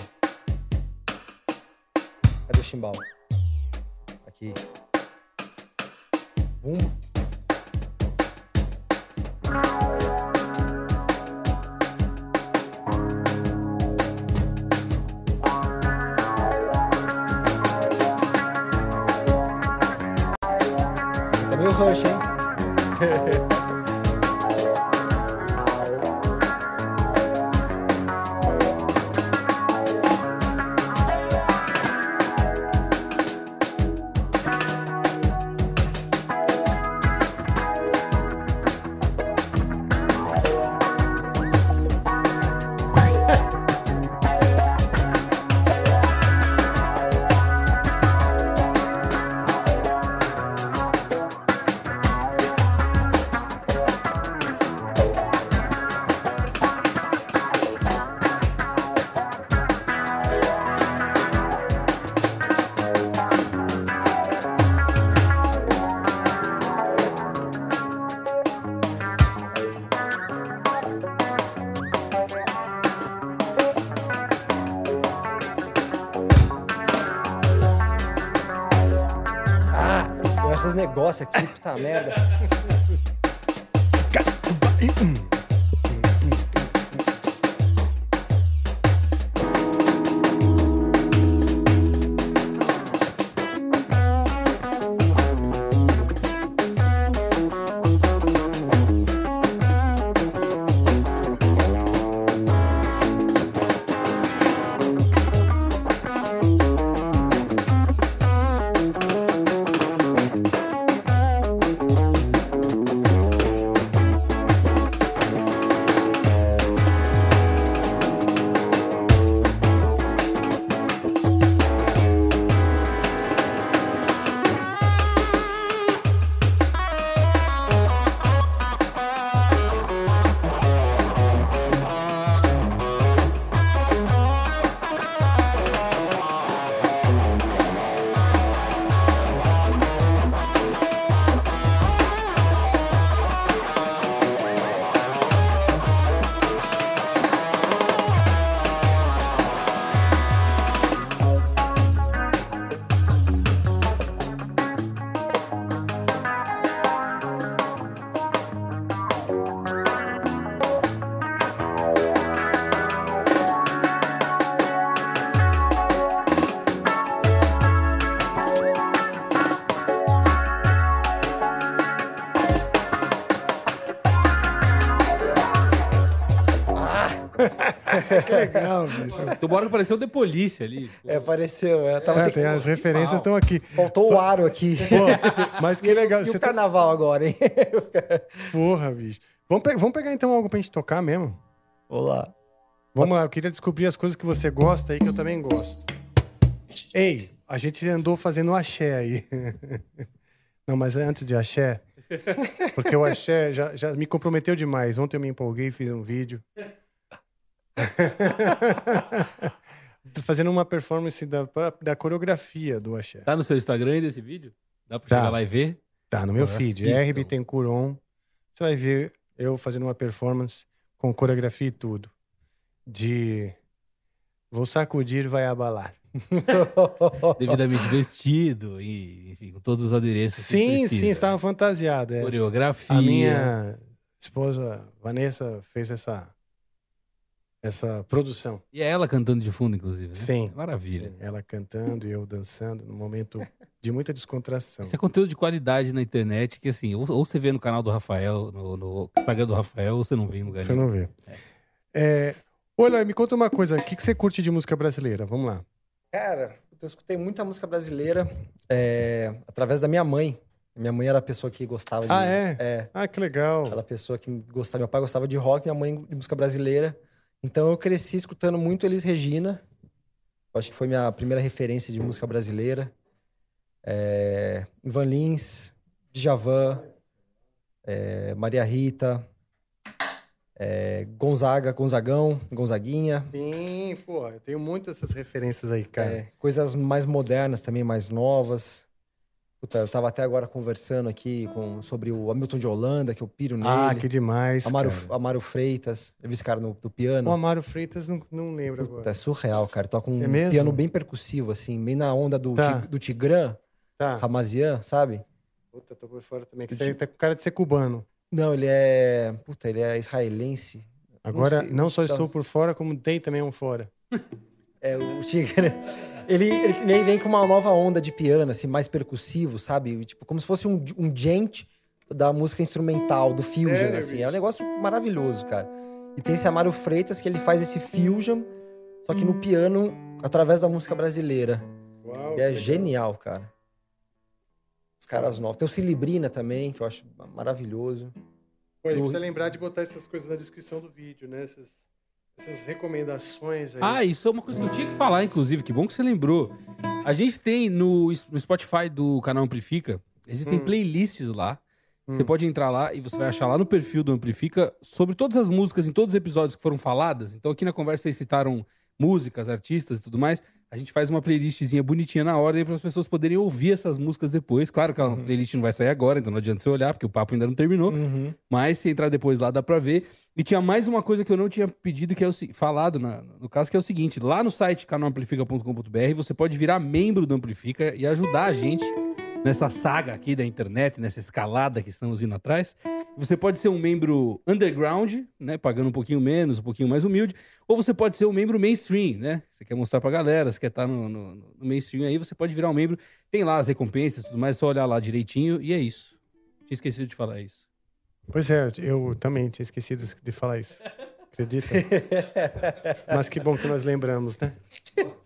[SPEAKER 2] Cadê o chimbal? Aqui. Bumbo.
[SPEAKER 1] Que legal, bicho.
[SPEAKER 3] Tem uma hora que apareceu o The Police ali.
[SPEAKER 2] É, apareceu. É, tava
[SPEAKER 1] É,
[SPEAKER 2] tem-
[SPEAKER 1] as referências estão aqui.
[SPEAKER 2] Faltou o aro aqui.
[SPEAKER 1] Pô, mas que legal.
[SPEAKER 2] E
[SPEAKER 1] Você
[SPEAKER 2] o
[SPEAKER 1] tá...
[SPEAKER 2] carnaval agora, hein? <laughs>
[SPEAKER 1] Porra, bicho. Vamos, pe- vamos pegar então algo pra gente tocar mesmo?
[SPEAKER 2] Olá.
[SPEAKER 1] Vamos lá, eu queria descobrir as coisas que você gosta aí, que eu também gosto. Ei, a gente andou fazendo axé aí. <laughs> Não, mas antes de axé, porque o axé já, já me comprometeu demais. Ontem eu me empolguei e fiz um vídeo. <laughs> Tô fazendo uma performance da, da coreografia do axé.
[SPEAKER 3] Tá no seu Instagram aí desse vídeo? Dá pra
[SPEAKER 1] Tá.
[SPEAKER 3] chegar lá e ver?
[SPEAKER 1] Tá no meu
[SPEAKER 3] Pô,
[SPEAKER 1] feed,
[SPEAKER 3] assistam.
[SPEAKER 1] R Bittencourt On. Você vai ver eu fazendo uma performance com coreografia e tudo. De vou sacudir, vai abalar. <laughs>
[SPEAKER 3] Devidamente vestido e, enfim, com todos os adereços. que
[SPEAKER 1] Sim, sim, estava fantasiado. é.
[SPEAKER 3] Coreografia.
[SPEAKER 1] A minha esposa Vanessa fez essa essa produção.
[SPEAKER 3] E é ela cantando de fundo, inclusive. Né?
[SPEAKER 1] Sim.
[SPEAKER 3] Maravilha.
[SPEAKER 1] Ela cantando e eu dançando num momento <laughs> de muita descontração.
[SPEAKER 3] Esse é conteúdo de qualidade na internet que, assim, ou, ou você vê no canal do Rafael, no, no Instagram do Rafael, ou você não vê em lugar
[SPEAKER 1] Você
[SPEAKER 3] nenhum.
[SPEAKER 1] não vê. É, olha, me conta uma coisa. O que, que você curte de música brasileira? Vamos lá.
[SPEAKER 2] Cara, eu escutei muita música brasileira é, através da minha mãe. Minha mãe era a pessoa que gostava de.
[SPEAKER 1] Ah, é?
[SPEAKER 2] É.
[SPEAKER 1] Ah, que legal.
[SPEAKER 2] Aquela pessoa que gostava. Meu pai gostava de rock, minha mãe de música brasileira. Então eu cresci escutando muito Elis Regina. Acho que foi minha primeira referência de música brasileira. É, Ivan Lins, Djavan, é, Maria Rita, é, Gonzaga, Gonzagão, Gonzaguinha.
[SPEAKER 1] Sim, pô, eu tenho muitas dessas referências aí, cara.
[SPEAKER 2] É, coisas mais modernas também, mais novas. Puta, eu tava até agora conversando aqui com, sobre o Hamilton de Holanda, que eu piro nele.
[SPEAKER 1] ah, que demais.
[SPEAKER 2] Amaro,
[SPEAKER 1] cara.
[SPEAKER 2] Amaro Freitas. Eu vi esse cara no, do piano.
[SPEAKER 1] O Amaro Freitas não, não lembro
[SPEAKER 2] Puta,
[SPEAKER 1] agora.
[SPEAKER 2] é surreal, cara. Toca um
[SPEAKER 1] É
[SPEAKER 2] piano bem percussivo, assim, bem na onda do,
[SPEAKER 1] Tá.
[SPEAKER 2] Do Tigran,
[SPEAKER 1] Tá.
[SPEAKER 2] Ramazian, sabe?
[SPEAKER 1] Puta, tô por fora também. Que você tá com cara de ser cubano.
[SPEAKER 2] Não, ele é. Puta, ele é israelense.
[SPEAKER 1] Agora,
[SPEAKER 2] sei,
[SPEAKER 1] não, só
[SPEAKER 2] sei
[SPEAKER 1] estou por fora, como tem também um fora. <laughs>
[SPEAKER 2] É, o Tigran. Ele, ele vem, com uma nova onda de piano, assim, mais percussivo, sabe? Tipo, como se fosse um, um gent da música instrumental, do fusion,
[SPEAKER 1] Sério,
[SPEAKER 2] assim.
[SPEAKER 1] bicho?
[SPEAKER 2] É um negócio maravilhoso, cara. E tem esse Amaro Freitas que ele faz esse fusion, só que no piano, através da música brasileira.
[SPEAKER 1] Uau,
[SPEAKER 2] E é genial, cara. Os caras novos. Tem o Cilibrina também, que eu acho maravilhoso.
[SPEAKER 1] Pô, a gente
[SPEAKER 2] do-
[SPEAKER 1] precisa lembrar de botar essas coisas na descrição do vídeo, né? Essas, essas recomendações aí.
[SPEAKER 3] Ah, isso é uma coisa que eu tinha que falar, inclusive. Que bom que você lembrou. A gente tem no, no Spotify do canal Amplifica, existem
[SPEAKER 1] Hum.
[SPEAKER 3] playlists lá. Você pode entrar lá e você vai achar lá no perfil do Amplifica sobre todas as músicas em todos os episódios que foram faladas. Então aqui na conversa vocês citaram músicas, artistas e tudo mais. A gente faz uma playlistzinha bonitinha na ordem para as pessoas poderem ouvir essas músicas depois. Claro que a playlist não vai sair agora, então não adianta você olhar, porque o papo ainda não terminou. Mas se entrar depois lá, dá pra ver. E tinha mais uma coisa que eu não tinha pedido, que é o falado na- no caso, que é o seguinte: lá no site canalamplifica.com.br você pode virar membro do Amplifica e ajudar a gente nessa saga aqui da internet, nessa escalada que estamos indo atrás. Você pode ser um membro underground, né, pagando um pouquinho menos, um pouquinho mais humilde, ou você pode ser um membro mainstream, né? Você quer mostrar pra galera, você quer estar no, no- no mainstream aí, você pode virar um membro. Tem lá as recompensas e tudo mais, é só olhar lá direitinho e é isso. Tinha esquecido de falar isso.
[SPEAKER 1] Pois é, eu também tinha esquecido de falar isso. Acredita? <laughs> Mas que bom que nós lembramos, né?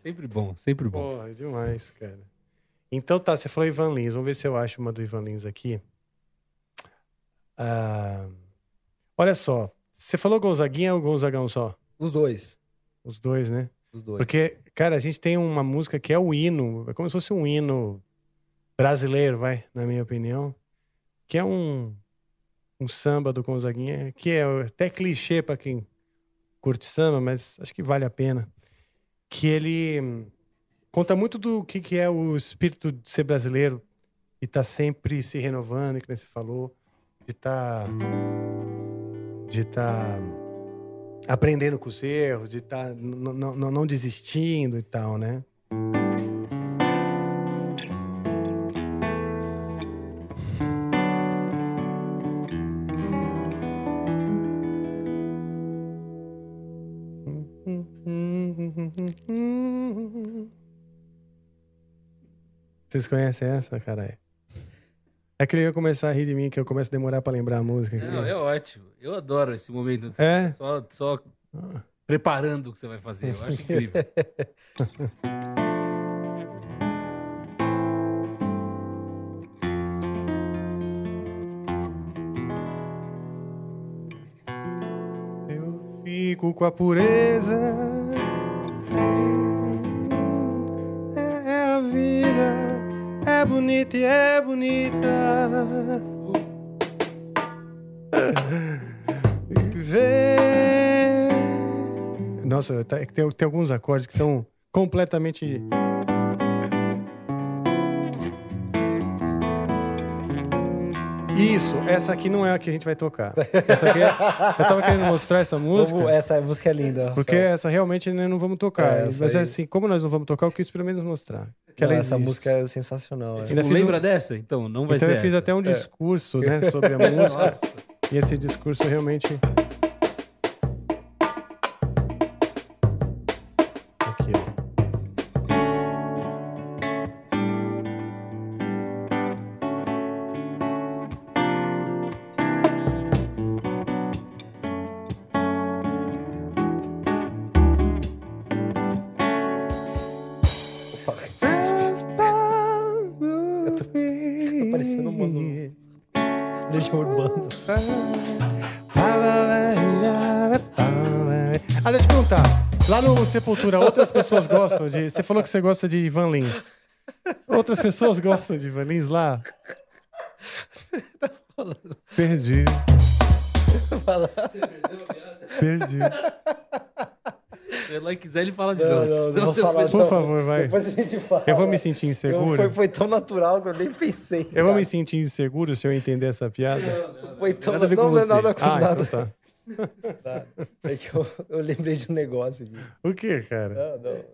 [SPEAKER 3] Sempre bom, sempre bom.
[SPEAKER 1] Porra, é demais, cara. Então tá, você falou Ivan Lins. Vamos ver se eu acho uma do Ivan Lins aqui. Ah, olha só, você falou Gonzaguinha ou Gonzagão só?
[SPEAKER 2] Os dois.
[SPEAKER 1] Os dois, né?
[SPEAKER 2] Os dois.
[SPEAKER 1] Porque, cara, a gente tem uma música que é o hino, é como se fosse um hino brasileiro, vai, na minha opinião, que é um, um samba do Gonzaguinha, que é até clichê pra quem curte samba, mas acho que vale a pena. Que ele conta muito do que, que é o espírito de ser brasileiro e tá sempre se renovando, que nem você falou, de estar de estar aprendendo com os erros, de estar não desistindo e tal, né? Vocês conhecem essa, caralho? É que ele ia começar a rir de mim, que eu começo a demorar pra lembrar a música. aqui.
[SPEAKER 3] Não, é ótimo. Eu adoro esse momento.
[SPEAKER 1] É?
[SPEAKER 3] Só, só preparando o que você vai fazer. Eu acho incrível. <laughs>
[SPEAKER 1] Eu fico com a pureza. Bonita e é bonita. Viver. Nossa, tá- é tem, tem alguns acordes que são completamente. Isso, essa aqui não é a que a gente vai tocar. Essa aqui é- eu tava querendo mostrar essa música.
[SPEAKER 2] Vamos- essa música é linda.
[SPEAKER 1] Porque essa realmente nós não vamos tocar.
[SPEAKER 2] É,
[SPEAKER 1] Mas
[SPEAKER 2] aí.
[SPEAKER 1] assim, como nós não vamos tocar, eu quis pelo menos mostrar. Que ela
[SPEAKER 2] essa música é sensacional. é.
[SPEAKER 3] Não
[SPEAKER 1] fiz
[SPEAKER 3] lembra
[SPEAKER 1] um-
[SPEAKER 3] dessa? Então, não vai
[SPEAKER 1] Então
[SPEAKER 3] ser
[SPEAKER 1] eu fiz
[SPEAKER 3] essa.
[SPEAKER 1] até um
[SPEAKER 2] É.
[SPEAKER 1] discurso, né, sobre a <laughs> música.
[SPEAKER 3] Nossa.
[SPEAKER 1] E esse discurso realmente.
[SPEAKER 2] Legião Urbana.
[SPEAKER 1] Ah, deixa eu perguntar. Lá no Sepultura, outras pessoas gostam de. Você falou que você gosta de Ivan Lins. Outras pessoas gostam de Ivan Lins lá? Perdi. Perdi.
[SPEAKER 3] Se ela quiser, ele fala de
[SPEAKER 2] Não,
[SPEAKER 3] novo.
[SPEAKER 2] não, não vou <laughs> falar.
[SPEAKER 3] depois-
[SPEAKER 1] Por
[SPEAKER 2] não.
[SPEAKER 1] favor, vai.
[SPEAKER 2] Depois a gente fala.
[SPEAKER 1] Eu vou me sentir inseguro.
[SPEAKER 2] Foi, foi tão natural que eu nem pensei.
[SPEAKER 1] Eu vou me sentir inseguro se eu entender essa piada.
[SPEAKER 2] Foi tão...
[SPEAKER 3] Nada
[SPEAKER 2] não, não é nada com
[SPEAKER 1] Ah,
[SPEAKER 2] nada.
[SPEAKER 1] então tá. <laughs>
[SPEAKER 2] Tá. É que eu, eu lembrei de um negócio aqui.
[SPEAKER 1] O que, cara?
[SPEAKER 2] Não, não.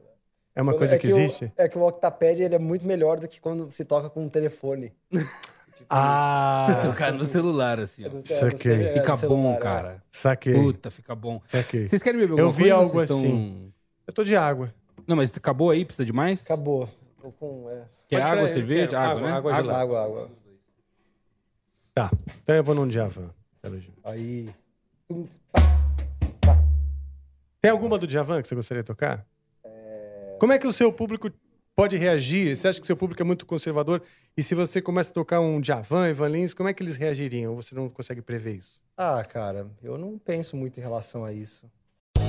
[SPEAKER 1] É uma coisa
[SPEAKER 2] é
[SPEAKER 1] que
[SPEAKER 2] o-
[SPEAKER 1] existe?
[SPEAKER 2] é que o Octapad ele é muito melhor do que quando se toca com um telefone. <laughs> Tipo
[SPEAKER 1] Ah,
[SPEAKER 3] Você tocar no celular, assim, ó.
[SPEAKER 1] saquei.
[SPEAKER 2] É,
[SPEAKER 3] Fica bom,
[SPEAKER 2] é.
[SPEAKER 3] cara.
[SPEAKER 1] saquei.
[SPEAKER 3] Puta, fica bom.
[SPEAKER 1] Saquei.
[SPEAKER 3] Vocês querem beber alguma
[SPEAKER 1] Eu vi
[SPEAKER 3] coisa?
[SPEAKER 1] algo
[SPEAKER 3] estão-
[SPEAKER 1] assim. Eu tô de água.
[SPEAKER 3] Não, mas acabou aí? Precisa de mais?
[SPEAKER 2] Acabou. Tô com, é.
[SPEAKER 3] Quer
[SPEAKER 1] Pode
[SPEAKER 3] água,
[SPEAKER 1] trazer,
[SPEAKER 3] cerveja?
[SPEAKER 1] quero.
[SPEAKER 3] Água,
[SPEAKER 1] Água,
[SPEAKER 3] né?
[SPEAKER 1] água
[SPEAKER 2] Água, água, água.
[SPEAKER 1] Tá. Então eu vou num Djavan.
[SPEAKER 2] Aí.
[SPEAKER 1] Tem alguma do Djavan que você gostaria de tocar? Como é que o seu público pode reagir? Você acha que seu público é muito conservador? E se você começa a tocar um Djavan, Ivan Lins, como é que eles reagiriam? Você não consegue prever isso?
[SPEAKER 2] Ah, cara, eu não penso muito em relação a isso.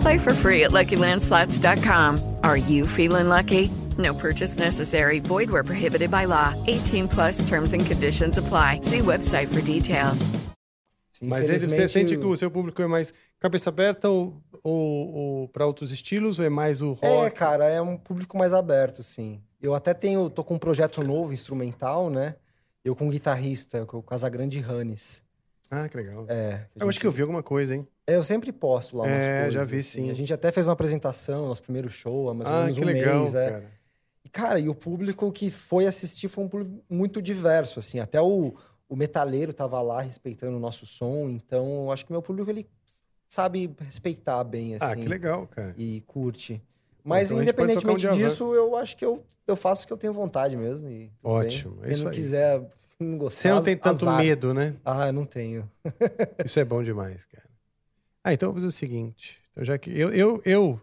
[SPEAKER 4] Play for free at LuckyLandSlots.com. Are you feeling lucky? No purchase necessary. Void where prohibited by law. 18 plus terms and conditions apply. See website for details.
[SPEAKER 1] Mas você sente que o seu público é mais cabeça aberta ou, ou, ou para outros estilos? Ou é mais o
[SPEAKER 2] É,
[SPEAKER 1] rock?
[SPEAKER 2] cara, é um público mais aberto, sim. Eu até tenho, tô com um projeto novo, instrumental, né? Eu com um guitarrista, com o Casagrande Hannes.
[SPEAKER 1] Ah, que legal.
[SPEAKER 2] É.
[SPEAKER 1] Eu acho que eu vi alguma coisa, hein?
[SPEAKER 2] É, eu sempre posto lá umas
[SPEAKER 1] É,
[SPEAKER 2] coisas.
[SPEAKER 1] já vi,
[SPEAKER 2] assim.
[SPEAKER 1] sim.
[SPEAKER 2] A gente até fez uma apresentação, nosso primeiro show, há mais ou
[SPEAKER 1] Ah,
[SPEAKER 2] menos
[SPEAKER 1] que
[SPEAKER 2] um
[SPEAKER 1] legal,
[SPEAKER 2] mês. é.
[SPEAKER 1] cara.
[SPEAKER 2] E, cara, e o público que foi assistir foi um público muito diverso, assim. Até o, o metaleiro tava lá respeitando o nosso som. Então, eu acho que meu público, ele sabe respeitar bem, assim.
[SPEAKER 1] Ah, que legal, cara.
[SPEAKER 2] E curte. Mas,
[SPEAKER 1] então gente um
[SPEAKER 2] independentemente
[SPEAKER 1] Djavan.
[SPEAKER 2] disso, eu acho que eu, eu faço o que eu tenho vontade mesmo. E
[SPEAKER 1] Ótimo,
[SPEAKER 2] bem.
[SPEAKER 1] é
[SPEAKER 2] Quem
[SPEAKER 1] isso
[SPEAKER 2] não
[SPEAKER 1] aí.
[SPEAKER 2] quiser, não gostar,
[SPEAKER 1] Você não tem tanto
[SPEAKER 2] azar.
[SPEAKER 1] medo, né?
[SPEAKER 2] Ah, eu não tenho. <laughs>
[SPEAKER 1] Isso é bom demais, cara. Ah, então vamos fazer o seguinte. Então, já que eu, eu, eu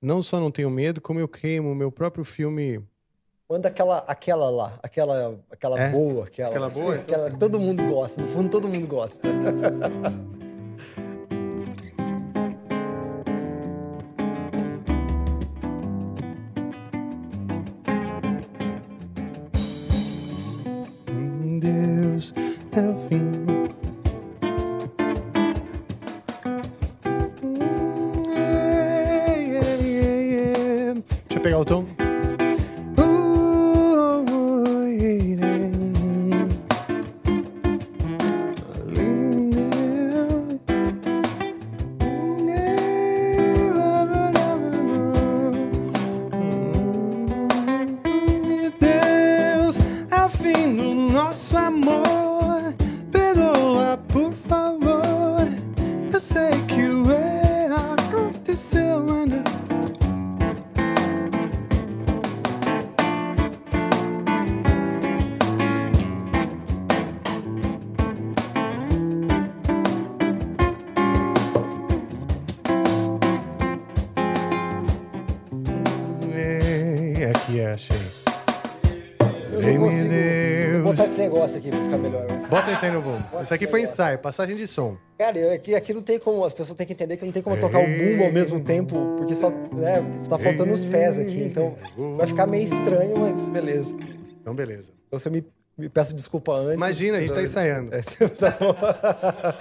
[SPEAKER 1] não só não tenho medo, como eu queimo o meu próprio filme.
[SPEAKER 2] Manda aquela, aquela lá, aquela, aquela
[SPEAKER 1] É?
[SPEAKER 2] boa, aquela.
[SPEAKER 1] Aquela boa? <laughs> Então
[SPEAKER 2] Aquela que todo mundo gosta, no fundo todo mundo gosta. <laughs>
[SPEAKER 1] no bumbo. Isso aqui foi ensaio, passagem de som.
[SPEAKER 2] Cara, aqui, aqui não tem como. As pessoas têm que entender que não tem como tocar o bumbo ao mesmo tempo, porque só. Né, tá faltando os pés aqui. Então vai ficar meio estranho, mas beleza.
[SPEAKER 1] Então, beleza.
[SPEAKER 2] Então se eu me, me peço desculpa antes.
[SPEAKER 1] Imagina, a gente tá ensaiando. <laughs>
[SPEAKER 2] É, tá bom. <laughs>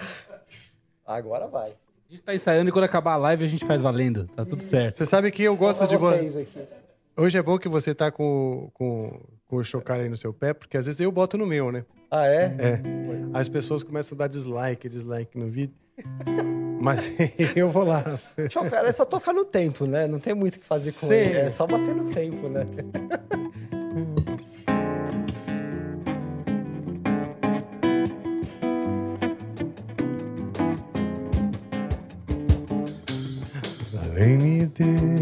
[SPEAKER 2] Agora vai.
[SPEAKER 3] A gente tá ensaiando e quando acabar a live a gente faz valendo. Tá tudo certo.
[SPEAKER 1] Você sabe que eu gosto de
[SPEAKER 2] vocês
[SPEAKER 1] você.
[SPEAKER 2] aqui.
[SPEAKER 1] Hoje é bom que você tá com, com, com o chocalho aí no seu pé, porque às vezes eu boto no meu, né?
[SPEAKER 2] Ah, é?
[SPEAKER 1] É. As pessoas começam a dar dislike, dislike no vídeo. <laughs> Mas <laughs> eu vou lá.
[SPEAKER 2] Chocar é só tocar no tempo, né? Não tem muito o que fazer com
[SPEAKER 1] Sim.
[SPEAKER 2] ele. É só bater no tempo, né?
[SPEAKER 1] Valei-me Deus,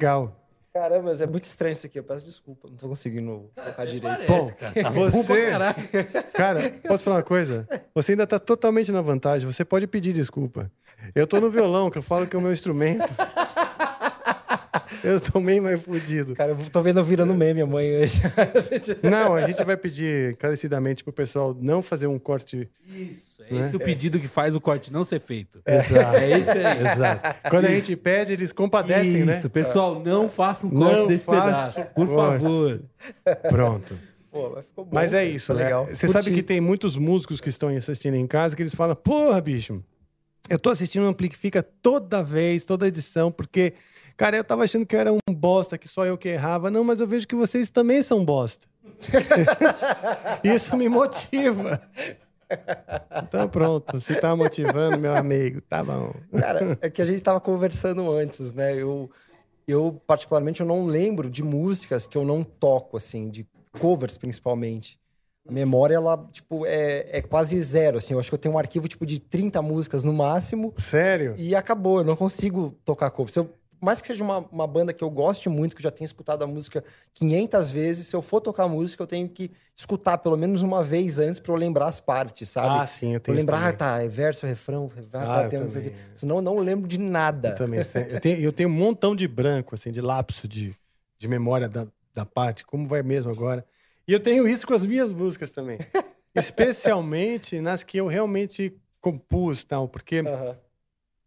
[SPEAKER 1] Legal.
[SPEAKER 2] Caramba, mas é muito estranho isso aqui. Eu peço desculpa. Não tô conseguindo tocar direito.
[SPEAKER 1] Bom,
[SPEAKER 3] Tá bom pra
[SPEAKER 1] você. Cara, posso falar uma coisa? Você ainda tá totalmente na vantagem. Você pode pedir desculpa. Eu tô no violão, que eu falo que é o meu instrumento. <laughs> Eu meio mais fudido.
[SPEAKER 2] Cara, eu tô vendo eu virando meme amanhã <laughs> gente-
[SPEAKER 1] Não, a gente vai pedir encarecidamente pro pessoal não fazer um corte.
[SPEAKER 3] Isso, é esse o pedido que faz o corte não ser feito.
[SPEAKER 1] Exato.
[SPEAKER 3] É esse aí.
[SPEAKER 1] Exato. Quando a gente pede, eles compadecem, né?
[SPEAKER 3] Isso, pessoal, não faça um corte
[SPEAKER 1] Não
[SPEAKER 3] desse pedaço, por
[SPEAKER 1] corte.
[SPEAKER 3] favor.
[SPEAKER 1] Pronto.
[SPEAKER 2] Pô, mas ficou bom.
[SPEAKER 1] Mas é isso, né?
[SPEAKER 2] legal.
[SPEAKER 1] Você
[SPEAKER 2] Curti.
[SPEAKER 1] sabe que tem muitos músicos que estão assistindo em casa que eles falam: porra, bicho, eu tô assistindo o Amplifica toda vez, toda edição, porque, cara, eu tava achando que eu era um bosta, que só eu que errava. Não, mas eu vejo que vocês também são bosta. <laughs> Isso me motiva. Então pronto, você tá motivando, meu amigo, tá bom.
[SPEAKER 2] Cara, é que a gente tava conversando antes, né? Eu, eu, particularmente, eu não lembro de músicas que eu não toco, assim, de covers, principalmente. A memória, ela, tipo, é, é quase zero, assim. Eu acho que eu tenho um arquivo, tipo, de 30 músicas no máximo.
[SPEAKER 1] Sério?
[SPEAKER 2] E acabou, eu não consigo tocar cover. Se eu mais que seja uma, uma banda que eu goste muito, que eu já tenho escutado a música 500 vezes, se eu for tocar música, eu tenho que escutar pelo menos uma vez antes pra eu lembrar as partes, sabe?
[SPEAKER 1] Ah, sim, eu
[SPEAKER 2] Pra
[SPEAKER 1] tenho isso
[SPEAKER 2] lembrar, ah, tá, é verso, refrão, ah,
[SPEAKER 1] Ah,
[SPEAKER 2] tá, tem
[SPEAKER 1] também.
[SPEAKER 2] Senão eu não lembro de nada.
[SPEAKER 1] Eu também. Eu tenho, eu tenho um montão de branco, assim, de lapso de, de memória da, da parte, como vai mesmo agora. E eu tenho isso com as minhas músicas também. <laughs> Especialmente nas que eu realmente compus, tal, porque
[SPEAKER 2] Aham.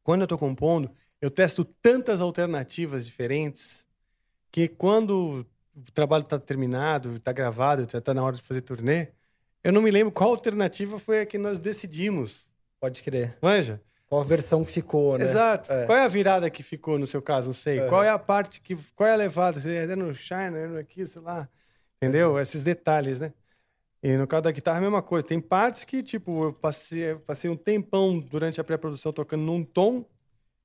[SPEAKER 1] quando eu tô compondo, eu testo tantas alternativas diferentes que quando o trabalho tá terminado, tá gravado, já tá na hora de fazer turnê, eu não me lembro qual alternativa foi a que nós decidimos.
[SPEAKER 2] Pode crer.
[SPEAKER 1] Manja?
[SPEAKER 2] Qual a versão que ficou, né?
[SPEAKER 1] Exato.
[SPEAKER 2] É.
[SPEAKER 1] Qual é a virada que ficou no seu caso? Não sei.
[SPEAKER 2] Aham.
[SPEAKER 1] Qual é a parte que. Qual é a levada? Se É no Shine, é no aqui, sei lá. Entendeu? Esses detalhes, né? E no caso da guitarra, a mesma coisa. Tem partes que, tipo, eu passei, eu passei um tempão durante a pré-produção tocando num tom,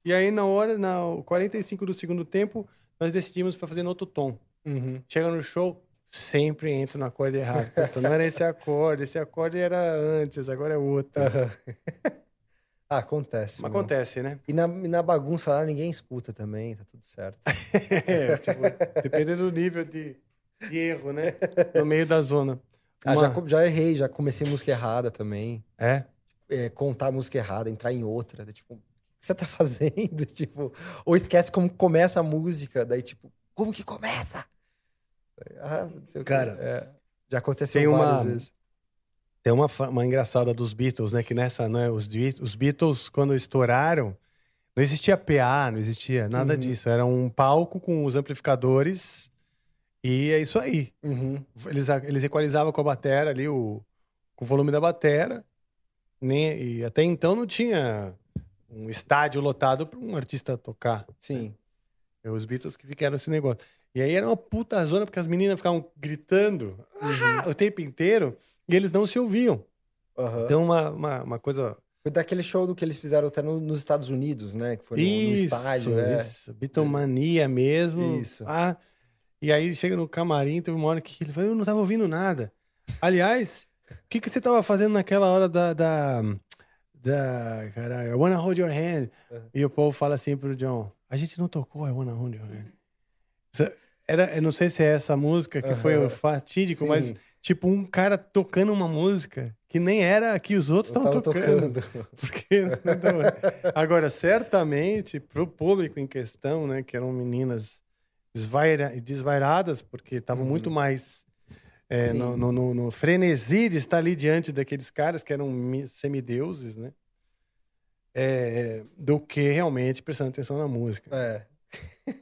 [SPEAKER 1] e aí na hora, na 45 do segundo tempo, nós decidimos para fazer no outro tom.
[SPEAKER 2] Uhum.
[SPEAKER 1] Chega no show, sempre entro no acorde errado. Puta, não era esse acorde, esse acorde era antes, agora é outro.
[SPEAKER 2] Aham. <laughs> ah, acontece.
[SPEAKER 1] Mas acontece, né?
[SPEAKER 2] E na, e na bagunça lá ninguém escuta também, tá tudo certo. <laughs>
[SPEAKER 1] É, tipo, dependendo do nível de, de erro, né? No meio da zona.
[SPEAKER 2] Ah,
[SPEAKER 1] Uma-
[SPEAKER 2] já, já errei, já comecei música errada também.
[SPEAKER 1] É?
[SPEAKER 2] É, contar música errada, entrar em outra. Tipo, você tá <laughs> fazendo? tipo, ou esquece como começa a música, daí tipo, como que começa? Ah, não sei o quê.
[SPEAKER 1] Cara,
[SPEAKER 2] É, já aconteceu
[SPEAKER 1] tem uma-
[SPEAKER 2] várias vezes.
[SPEAKER 1] Tem uma, uma engraçada dos Beatles, né? Que nessa, né? Os, os Beatles, quando estouraram, não existia PA, não existia nada
[SPEAKER 2] Uhum.
[SPEAKER 1] disso. Era um palco com os amplificadores e é isso aí.
[SPEAKER 2] Uhum.
[SPEAKER 1] Eles, eles equalizavam com a batera ali, o, com o volume da batera. Né? E até então não tinha um estádio lotado para um artista tocar.
[SPEAKER 2] Sim.
[SPEAKER 1] É Os Beatles que ficaram esse negócio. E aí era uma puta zona, porque as meninas ficavam gritando "Ah!" o tempo inteiro e eles não se ouviam.
[SPEAKER 2] Aham.
[SPEAKER 1] Então, uma, uma, uma coisa.
[SPEAKER 2] Foi daquele show do que eles fizeram até no- nos Estados Unidos, né? Que foi no, no
[SPEAKER 1] isso,
[SPEAKER 2] estádio. é.
[SPEAKER 1] isso. Bitomania mesmo.
[SPEAKER 2] Isso.
[SPEAKER 1] Ah, e aí chega no camarim, teve uma hora que ele falou: Eu não tava ouvindo nada. Aliás, o que, que você tava fazendo naquela hora da. da, da caralho, I wanna hold your hand. E o povo fala assim pro John: A gente não tocou I wanna hold your hand. Era, eu não sei se é essa música que foi o fatídico,
[SPEAKER 2] Sim.
[SPEAKER 1] mas tipo um cara tocando uma música que nem era que os outros estavam
[SPEAKER 2] tava
[SPEAKER 1] tocando.
[SPEAKER 2] tocando. <laughs>
[SPEAKER 1] Porque, agora, certamente, para o público em questão, né, que eram meninas desvaira, desvairadas, porque estavam muito mais é, no, no- no- no frenesi de estar ali diante daqueles caras que eram mi- semideuses, né? É, do que realmente prestando atenção na música.
[SPEAKER 2] É.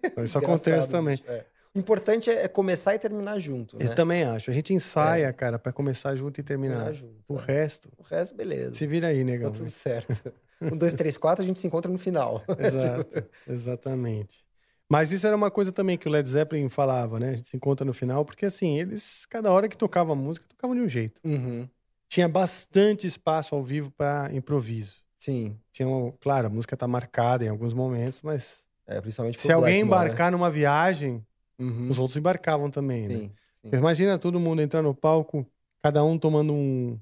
[SPEAKER 1] Então, isso <laughs> acontece também.
[SPEAKER 2] é. O importante é é começar e terminar junto, né?
[SPEAKER 1] Eu também acho. A gente ensaia, cara, para começar junto e terminar.
[SPEAKER 2] Junto,
[SPEAKER 1] o
[SPEAKER 2] é.
[SPEAKER 1] resto,
[SPEAKER 2] O resto, beleza.
[SPEAKER 1] se vira aí,
[SPEAKER 2] Tá
[SPEAKER 1] negão.
[SPEAKER 2] tudo certo. Um, dois, três, quatro, a gente se encontra no final. <laughs>
[SPEAKER 1] Exato, <laughs> exatamente. Mas isso era uma coisa também que o Led Zeppelin falava, né? A gente se encontra no final, porque assim, eles, cada hora que tocava a música, tocavam de um jeito.
[SPEAKER 2] Uhum.
[SPEAKER 1] Tinha bastante espaço ao vivo para improviso.
[SPEAKER 2] Sim.
[SPEAKER 1] Tinha, um- claro, a música tá marcada em alguns momentos, mas
[SPEAKER 2] É, principalmente
[SPEAKER 1] se alguém
[SPEAKER 2] Blackmore, né?
[SPEAKER 1] embarcar numa viagem,
[SPEAKER 2] Uhum.
[SPEAKER 1] os outros embarcavam também, né?
[SPEAKER 2] Sim, sim.
[SPEAKER 1] Imagina todo mundo entrar no palco, cada um tomando um,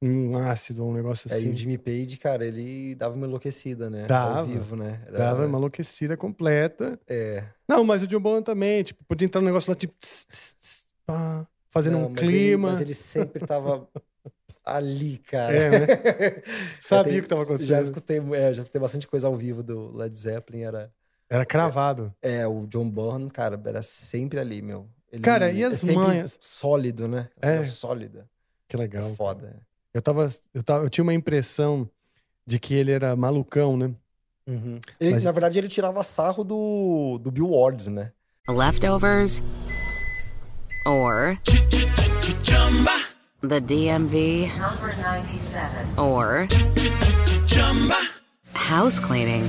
[SPEAKER 1] um ácido, um negócio
[SPEAKER 2] É, e
[SPEAKER 1] assim.
[SPEAKER 2] o Jimmy Page, cara, ele dava uma enlouquecida, né?
[SPEAKER 1] Dava.
[SPEAKER 2] Ao vivo, né? Era-
[SPEAKER 1] Dava uma enlouquecida completa.
[SPEAKER 2] É.
[SPEAKER 1] Não, mas o John Bonham também, tipo, podia entrar um negócio lá, tipo, tss, tss, tss, pá, fazendo
[SPEAKER 2] Não,
[SPEAKER 1] um
[SPEAKER 2] mas ele-
[SPEAKER 1] clima.
[SPEAKER 2] mas ele sempre tava <laughs> ali, cara.
[SPEAKER 1] É, né? <laughs> Sabia
[SPEAKER 2] tenho-
[SPEAKER 1] o que tava acontecendo.
[SPEAKER 2] Já escutei, é, já escutei bastante coisa ao vivo do Led Zeppelin, era...
[SPEAKER 1] Era cravado.
[SPEAKER 2] É, o John Bonham, cara, era sempre ali, meu. Ele
[SPEAKER 1] Cara, e
[SPEAKER 2] é
[SPEAKER 1] as
[SPEAKER 2] sempre
[SPEAKER 1] manhas?
[SPEAKER 2] Sólido, né?
[SPEAKER 1] É.
[SPEAKER 2] Sólida.
[SPEAKER 1] Que legal.
[SPEAKER 2] É foda.
[SPEAKER 1] Eu tava, eu tava, eu tinha uma impressão de que ele era malucão, né?
[SPEAKER 2] Uhum. Ele,
[SPEAKER 1] Mas-
[SPEAKER 2] Na verdade, ele tirava sarro do, do Bill Ward, né?
[SPEAKER 4] Leftovers or the DMV
[SPEAKER 10] Number 97.
[SPEAKER 4] or house cleaning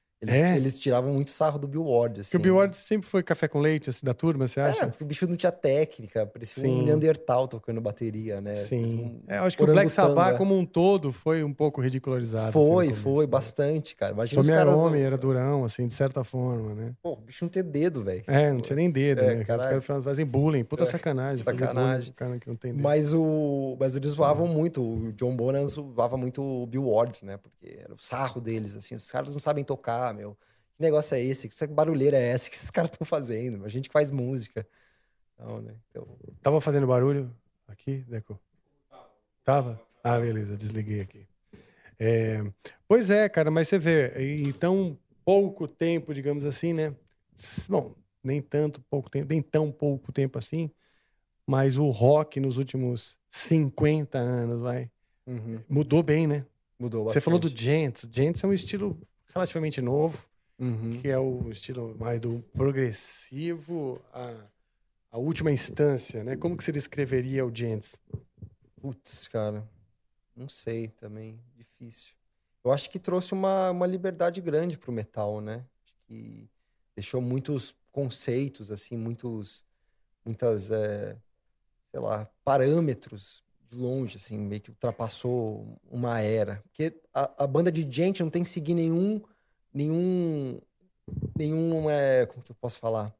[SPEAKER 2] Eles,
[SPEAKER 1] É?
[SPEAKER 2] eles tiravam muito sarro do Bill Ward, assim.
[SPEAKER 1] Porque o Bill Ward sempre foi café com leite, assim, da turma, você
[SPEAKER 2] É,
[SPEAKER 1] acha?
[SPEAKER 2] porque o bicho não tinha técnica, parecia
[SPEAKER 1] Sim.
[SPEAKER 2] um Neandertal tocando bateria, né?
[SPEAKER 1] Sim.
[SPEAKER 2] Um
[SPEAKER 1] É, eu acho que o Black. Sabbath, como um todo, foi um pouco ridicularizado. assim,
[SPEAKER 2] Foi,
[SPEAKER 1] começo,
[SPEAKER 2] foi,
[SPEAKER 1] né?
[SPEAKER 2] bastante, cara. Imagina os
[SPEAKER 1] Tommy
[SPEAKER 2] caras...
[SPEAKER 1] homem,
[SPEAKER 2] não-
[SPEAKER 1] era durão, assim, de certa forma, né?
[SPEAKER 2] Pô, o bicho não tem dedo, velho.
[SPEAKER 1] É, não tinha nem dedo,
[SPEAKER 2] É,
[SPEAKER 1] né? Os
[SPEAKER 2] caralho.
[SPEAKER 1] caras fazem bullying, puta
[SPEAKER 2] É,
[SPEAKER 1] sacanagem.
[SPEAKER 2] sacanagem.
[SPEAKER 1] cara que não tem dedo.
[SPEAKER 2] Mas, o, mas eles zoavam muito. O John Bonham zoava muito o Bill Ward, né? Porque era o sarro deles, assim. Os caras não sabem tocar, meu. Que negócio é esse? Que barulheira é essa que esses <laughs> caras estão fazendo? A gente faz música. Não, né? Então,
[SPEAKER 1] Tava fazendo barulho aqui, Deco? Tava? Ah, beleza, desliguei aqui. É, Pois é, cara, mas você vê, em tão pouco tempo, digamos assim, né? Bom, nem tanto pouco tempo, nem tão pouco tempo assim, mas o rock nos últimos 50 anos, vai,
[SPEAKER 2] uhum,
[SPEAKER 1] mudou bem, né?
[SPEAKER 2] mudou
[SPEAKER 1] Você
[SPEAKER 2] bastante.
[SPEAKER 1] falou do Gents. Gents é um estilo relativamente novo,
[SPEAKER 2] Uhum.
[SPEAKER 1] que é o estilo mais do progressivo à, à última instância, né? Como que você descreveria o Gents?
[SPEAKER 2] Putz, cara. Não sei também. Difícil. Eu acho que trouxe uma, uma liberdade grande pro metal, né? Acho que deixou muitos conceitos, assim, muitos, muitas, é, sei lá, parâmetros de longe, assim, meio que ultrapassou uma era. Porque a, a banda de gente não tem que seguir nenhum, nenhum, nenhum, é, como que eu posso falar?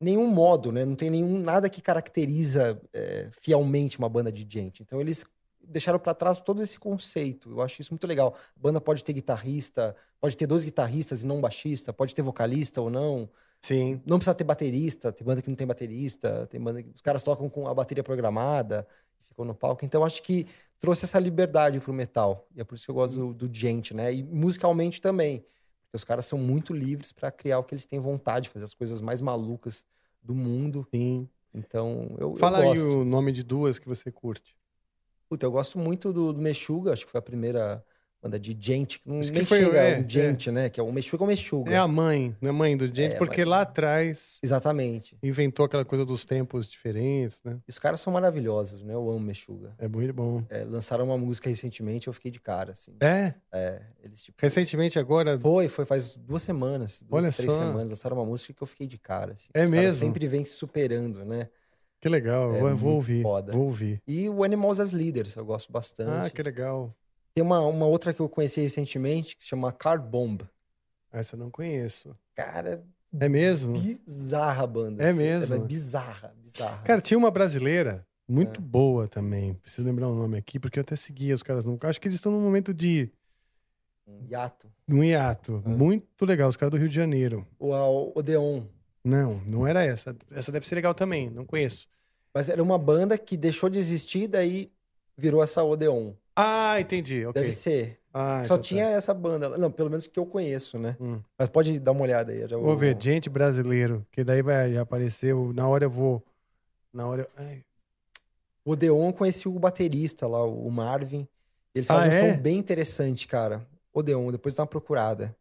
[SPEAKER 2] Nenhum modo, né? Não tem nenhum, nada que caracteriza é, fielmente uma banda de gente. Então eles deixaram para trás todo esse conceito. Eu acho isso muito legal. A banda pode ter guitarrista, pode ter dois guitarristas e não um baixista, pode ter vocalista ou não.
[SPEAKER 1] Sim.
[SPEAKER 2] Não precisa ter baterista, tem banda que não tem baterista, tem banda que os caras tocam com a bateria programada, ficam no palco. Então acho que trouxe essa liberdade pro metal. E é por isso que eu gosto do, do gente, né? E musicalmente também. Porque os caras são muito livres para criar o que eles têm vontade, fazer as coisas mais malucas do mundo.
[SPEAKER 1] Sim.
[SPEAKER 2] Então, eu, eu
[SPEAKER 1] Fala aí
[SPEAKER 2] gosto.
[SPEAKER 1] o nome de duas que você curte.
[SPEAKER 2] Puta, eu gosto muito do, do Meshuga, acho que foi a primeira banda de gente. que Não
[SPEAKER 1] Acho que foi- é,
[SPEAKER 2] um gente, né? Que é o Meshuga ou Meshuga.
[SPEAKER 1] É a mãe, né? Mãe do Gente,
[SPEAKER 2] É,
[SPEAKER 1] porque
[SPEAKER 2] mas-
[SPEAKER 1] lá atrás
[SPEAKER 2] Exatamente.
[SPEAKER 1] inventou aquela coisa dos tempos diferentes, né?
[SPEAKER 2] E os caras são maravilhosos, né? Eu amo Meshuga.
[SPEAKER 1] É muito bom.
[SPEAKER 2] É, lançaram uma música recentemente, eu fiquei de cara, assim.
[SPEAKER 1] É?
[SPEAKER 2] É, eles tipo.
[SPEAKER 1] Recentemente agora.
[SPEAKER 2] Foi, foi faz duas semanas, duas,
[SPEAKER 1] Olha
[SPEAKER 2] três
[SPEAKER 1] só.
[SPEAKER 2] semanas, lançaram uma música que eu fiquei de cara. Assim.
[SPEAKER 1] É
[SPEAKER 2] Os
[SPEAKER 1] mesmo?
[SPEAKER 2] sempre vem se superando, né?
[SPEAKER 1] Que legal,
[SPEAKER 2] É
[SPEAKER 1] eu vou
[SPEAKER 2] muito
[SPEAKER 1] ouvir.
[SPEAKER 2] foda.
[SPEAKER 1] Vou ouvir.
[SPEAKER 2] E o Animals as Leaders, eu gosto bastante.
[SPEAKER 1] Ah, que legal.
[SPEAKER 2] Tem uma, uma outra que eu conheci recentemente, que chama Car Bomb.
[SPEAKER 1] Essa eu não conheço.
[SPEAKER 2] Cara,
[SPEAKER 1] É mesmo?
[SPEAKER 2] bizarra a banda.
[SPEAKER 1] É
[SPEAKER 2] assim.
[SPEAKER 1] mesmo?
[SPEAKER 2] É bizarra, bizarra.
[SPEAKER 1] Cara, tinha uma brasileira muito
[SPEAKER 2] É.
[SPEAKER 1] boa também. Preciso lembrar o nome aqui, porque eu até seguia os caras nunca. Acho que eles estão num momento de
[SPEAKER 2] Um hiato.
[SPEAKER 1] um hiato.
[SPEAKER 2] É.
[SPEAKER 1] Muito legal, os caras do Rio de Janeiro.
[SPEAKER 2] O a Odeon.
[SPEAKER 1] Não, não era essa. Essa deve ser legal também, não conheço.
[SPEAKER 2] Mas era uma banda que deixou de existir, daí virou essa Odeon.
[SPEAKER 1] Ah, entendi. Ok.
[SPEAKER 2] Deve ser.
[SPEAKER 1] Ah,
[SPEAKER 2] Só
[SPEAKER 1] então tá.
[SPEAKER 2] tinha essa banda. lá. Não, pelo menos que eu conheço, né?
[SPEAKER 1] Hum.
[SPEAKER 2] Mas pode dar uma olhada aí. Já
[SPEAKER 1] Vou ver, gente brasileiro, que daí vai aparecer. o- Na hora eu vou. Na hora. eu- Ai,
[SPEAKER 2] O Odeon eu conheci o baterista lá, o Marvin. Eles
[SPEAKER 1] Ah,
[SPEAKER 2] fazem um
[SPEAKER 1] é?
[SPEAKER 2] som bem interessante, cara. Odeon, depois dá uma procurada.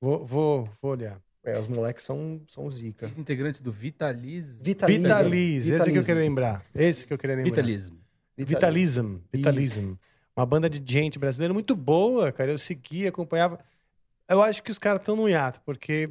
[SPEAKER 1] vou, vou, vou olhar.
[SPEAKER 2] É, os moleques são, são zica.
[SPEAKER 3] Ex-integrante do Vitaliz...
[SPEAKER 2] Vitalism.
[SPEAKER 1] Vitaliz, esse que eu
[SPEAKER 2] Vitalism.
[SPEAKER 1] queria lembrar. Esse que eu queria lembrar.
[SPEAKER 3] Vitalism.
[SPEAKER 1] Vitalism. Vitalism. Uma banda de gente brasileira muito boa, cara. Eu segui, acompanhava. Eu acho que os caras estão no hiato, porque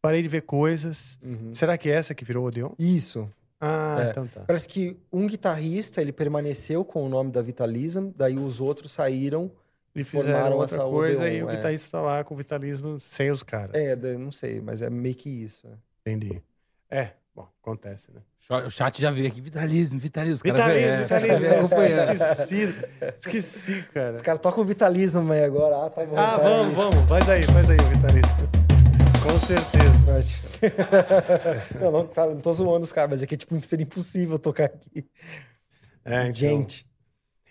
[SPEAKER 1] parei de ver coisas.
[SPEAKER 2] Uhum.
[SPEAKER 1] Será que é essa que virou Odeon?
[SPEAKER 2] Isso.
[SPEAKER 1] Ah,
[SPEAKER 2] É.
[SPEAKER 1] então tá.
[SPEAKER 2] Parece que um guitarrista, ele permaneceu com o nome da Vitalism, daí os outros saíram.
[SPEAKER 1] E fizeram outra
[SPEAKER 2] essa
[SPEAKER 1] coisa
[SPEAKER 2] Odeon,
[SPEAKER 1] e o
[SPEAKER 2] é.
[SPEAKER 1] guitarrista tá lá com o vitalismo sem os caras.
[SPEAKER 2] É, não sei, mas é meio que isso. né?
[SPEAKER 1] Entendi. É, bom, acontece, né?
[SPEAKER 3] O chat já veio aqui. Vitalismo, vitalismo. Os caras
[SPEAKER 1] Vitalismo,
[SPEAKER 3] é,
[SPEAKER 1] vitalismo. Esqueci, esqueci, cara.
[SPEAKER 2] Os caras tocam o Vitalism aí agora. Ah, tá bom.
[SPEAKER 1] Ah,
[SPEAKER 2] tá
[SPEAKER 1] vamos,
[SPEAKER 2] aí.
[SPEAKER 1] vamos. Faz aí, faz aí o vitalista. Com certeza. <laughs>
[SPEAKER 2] não, não, cara, não tô zoando os caras, mas é que tipo, seria impossível tocar aqui.
[SPEAKER 1] É, então.
[SPEAKER 2] Gente.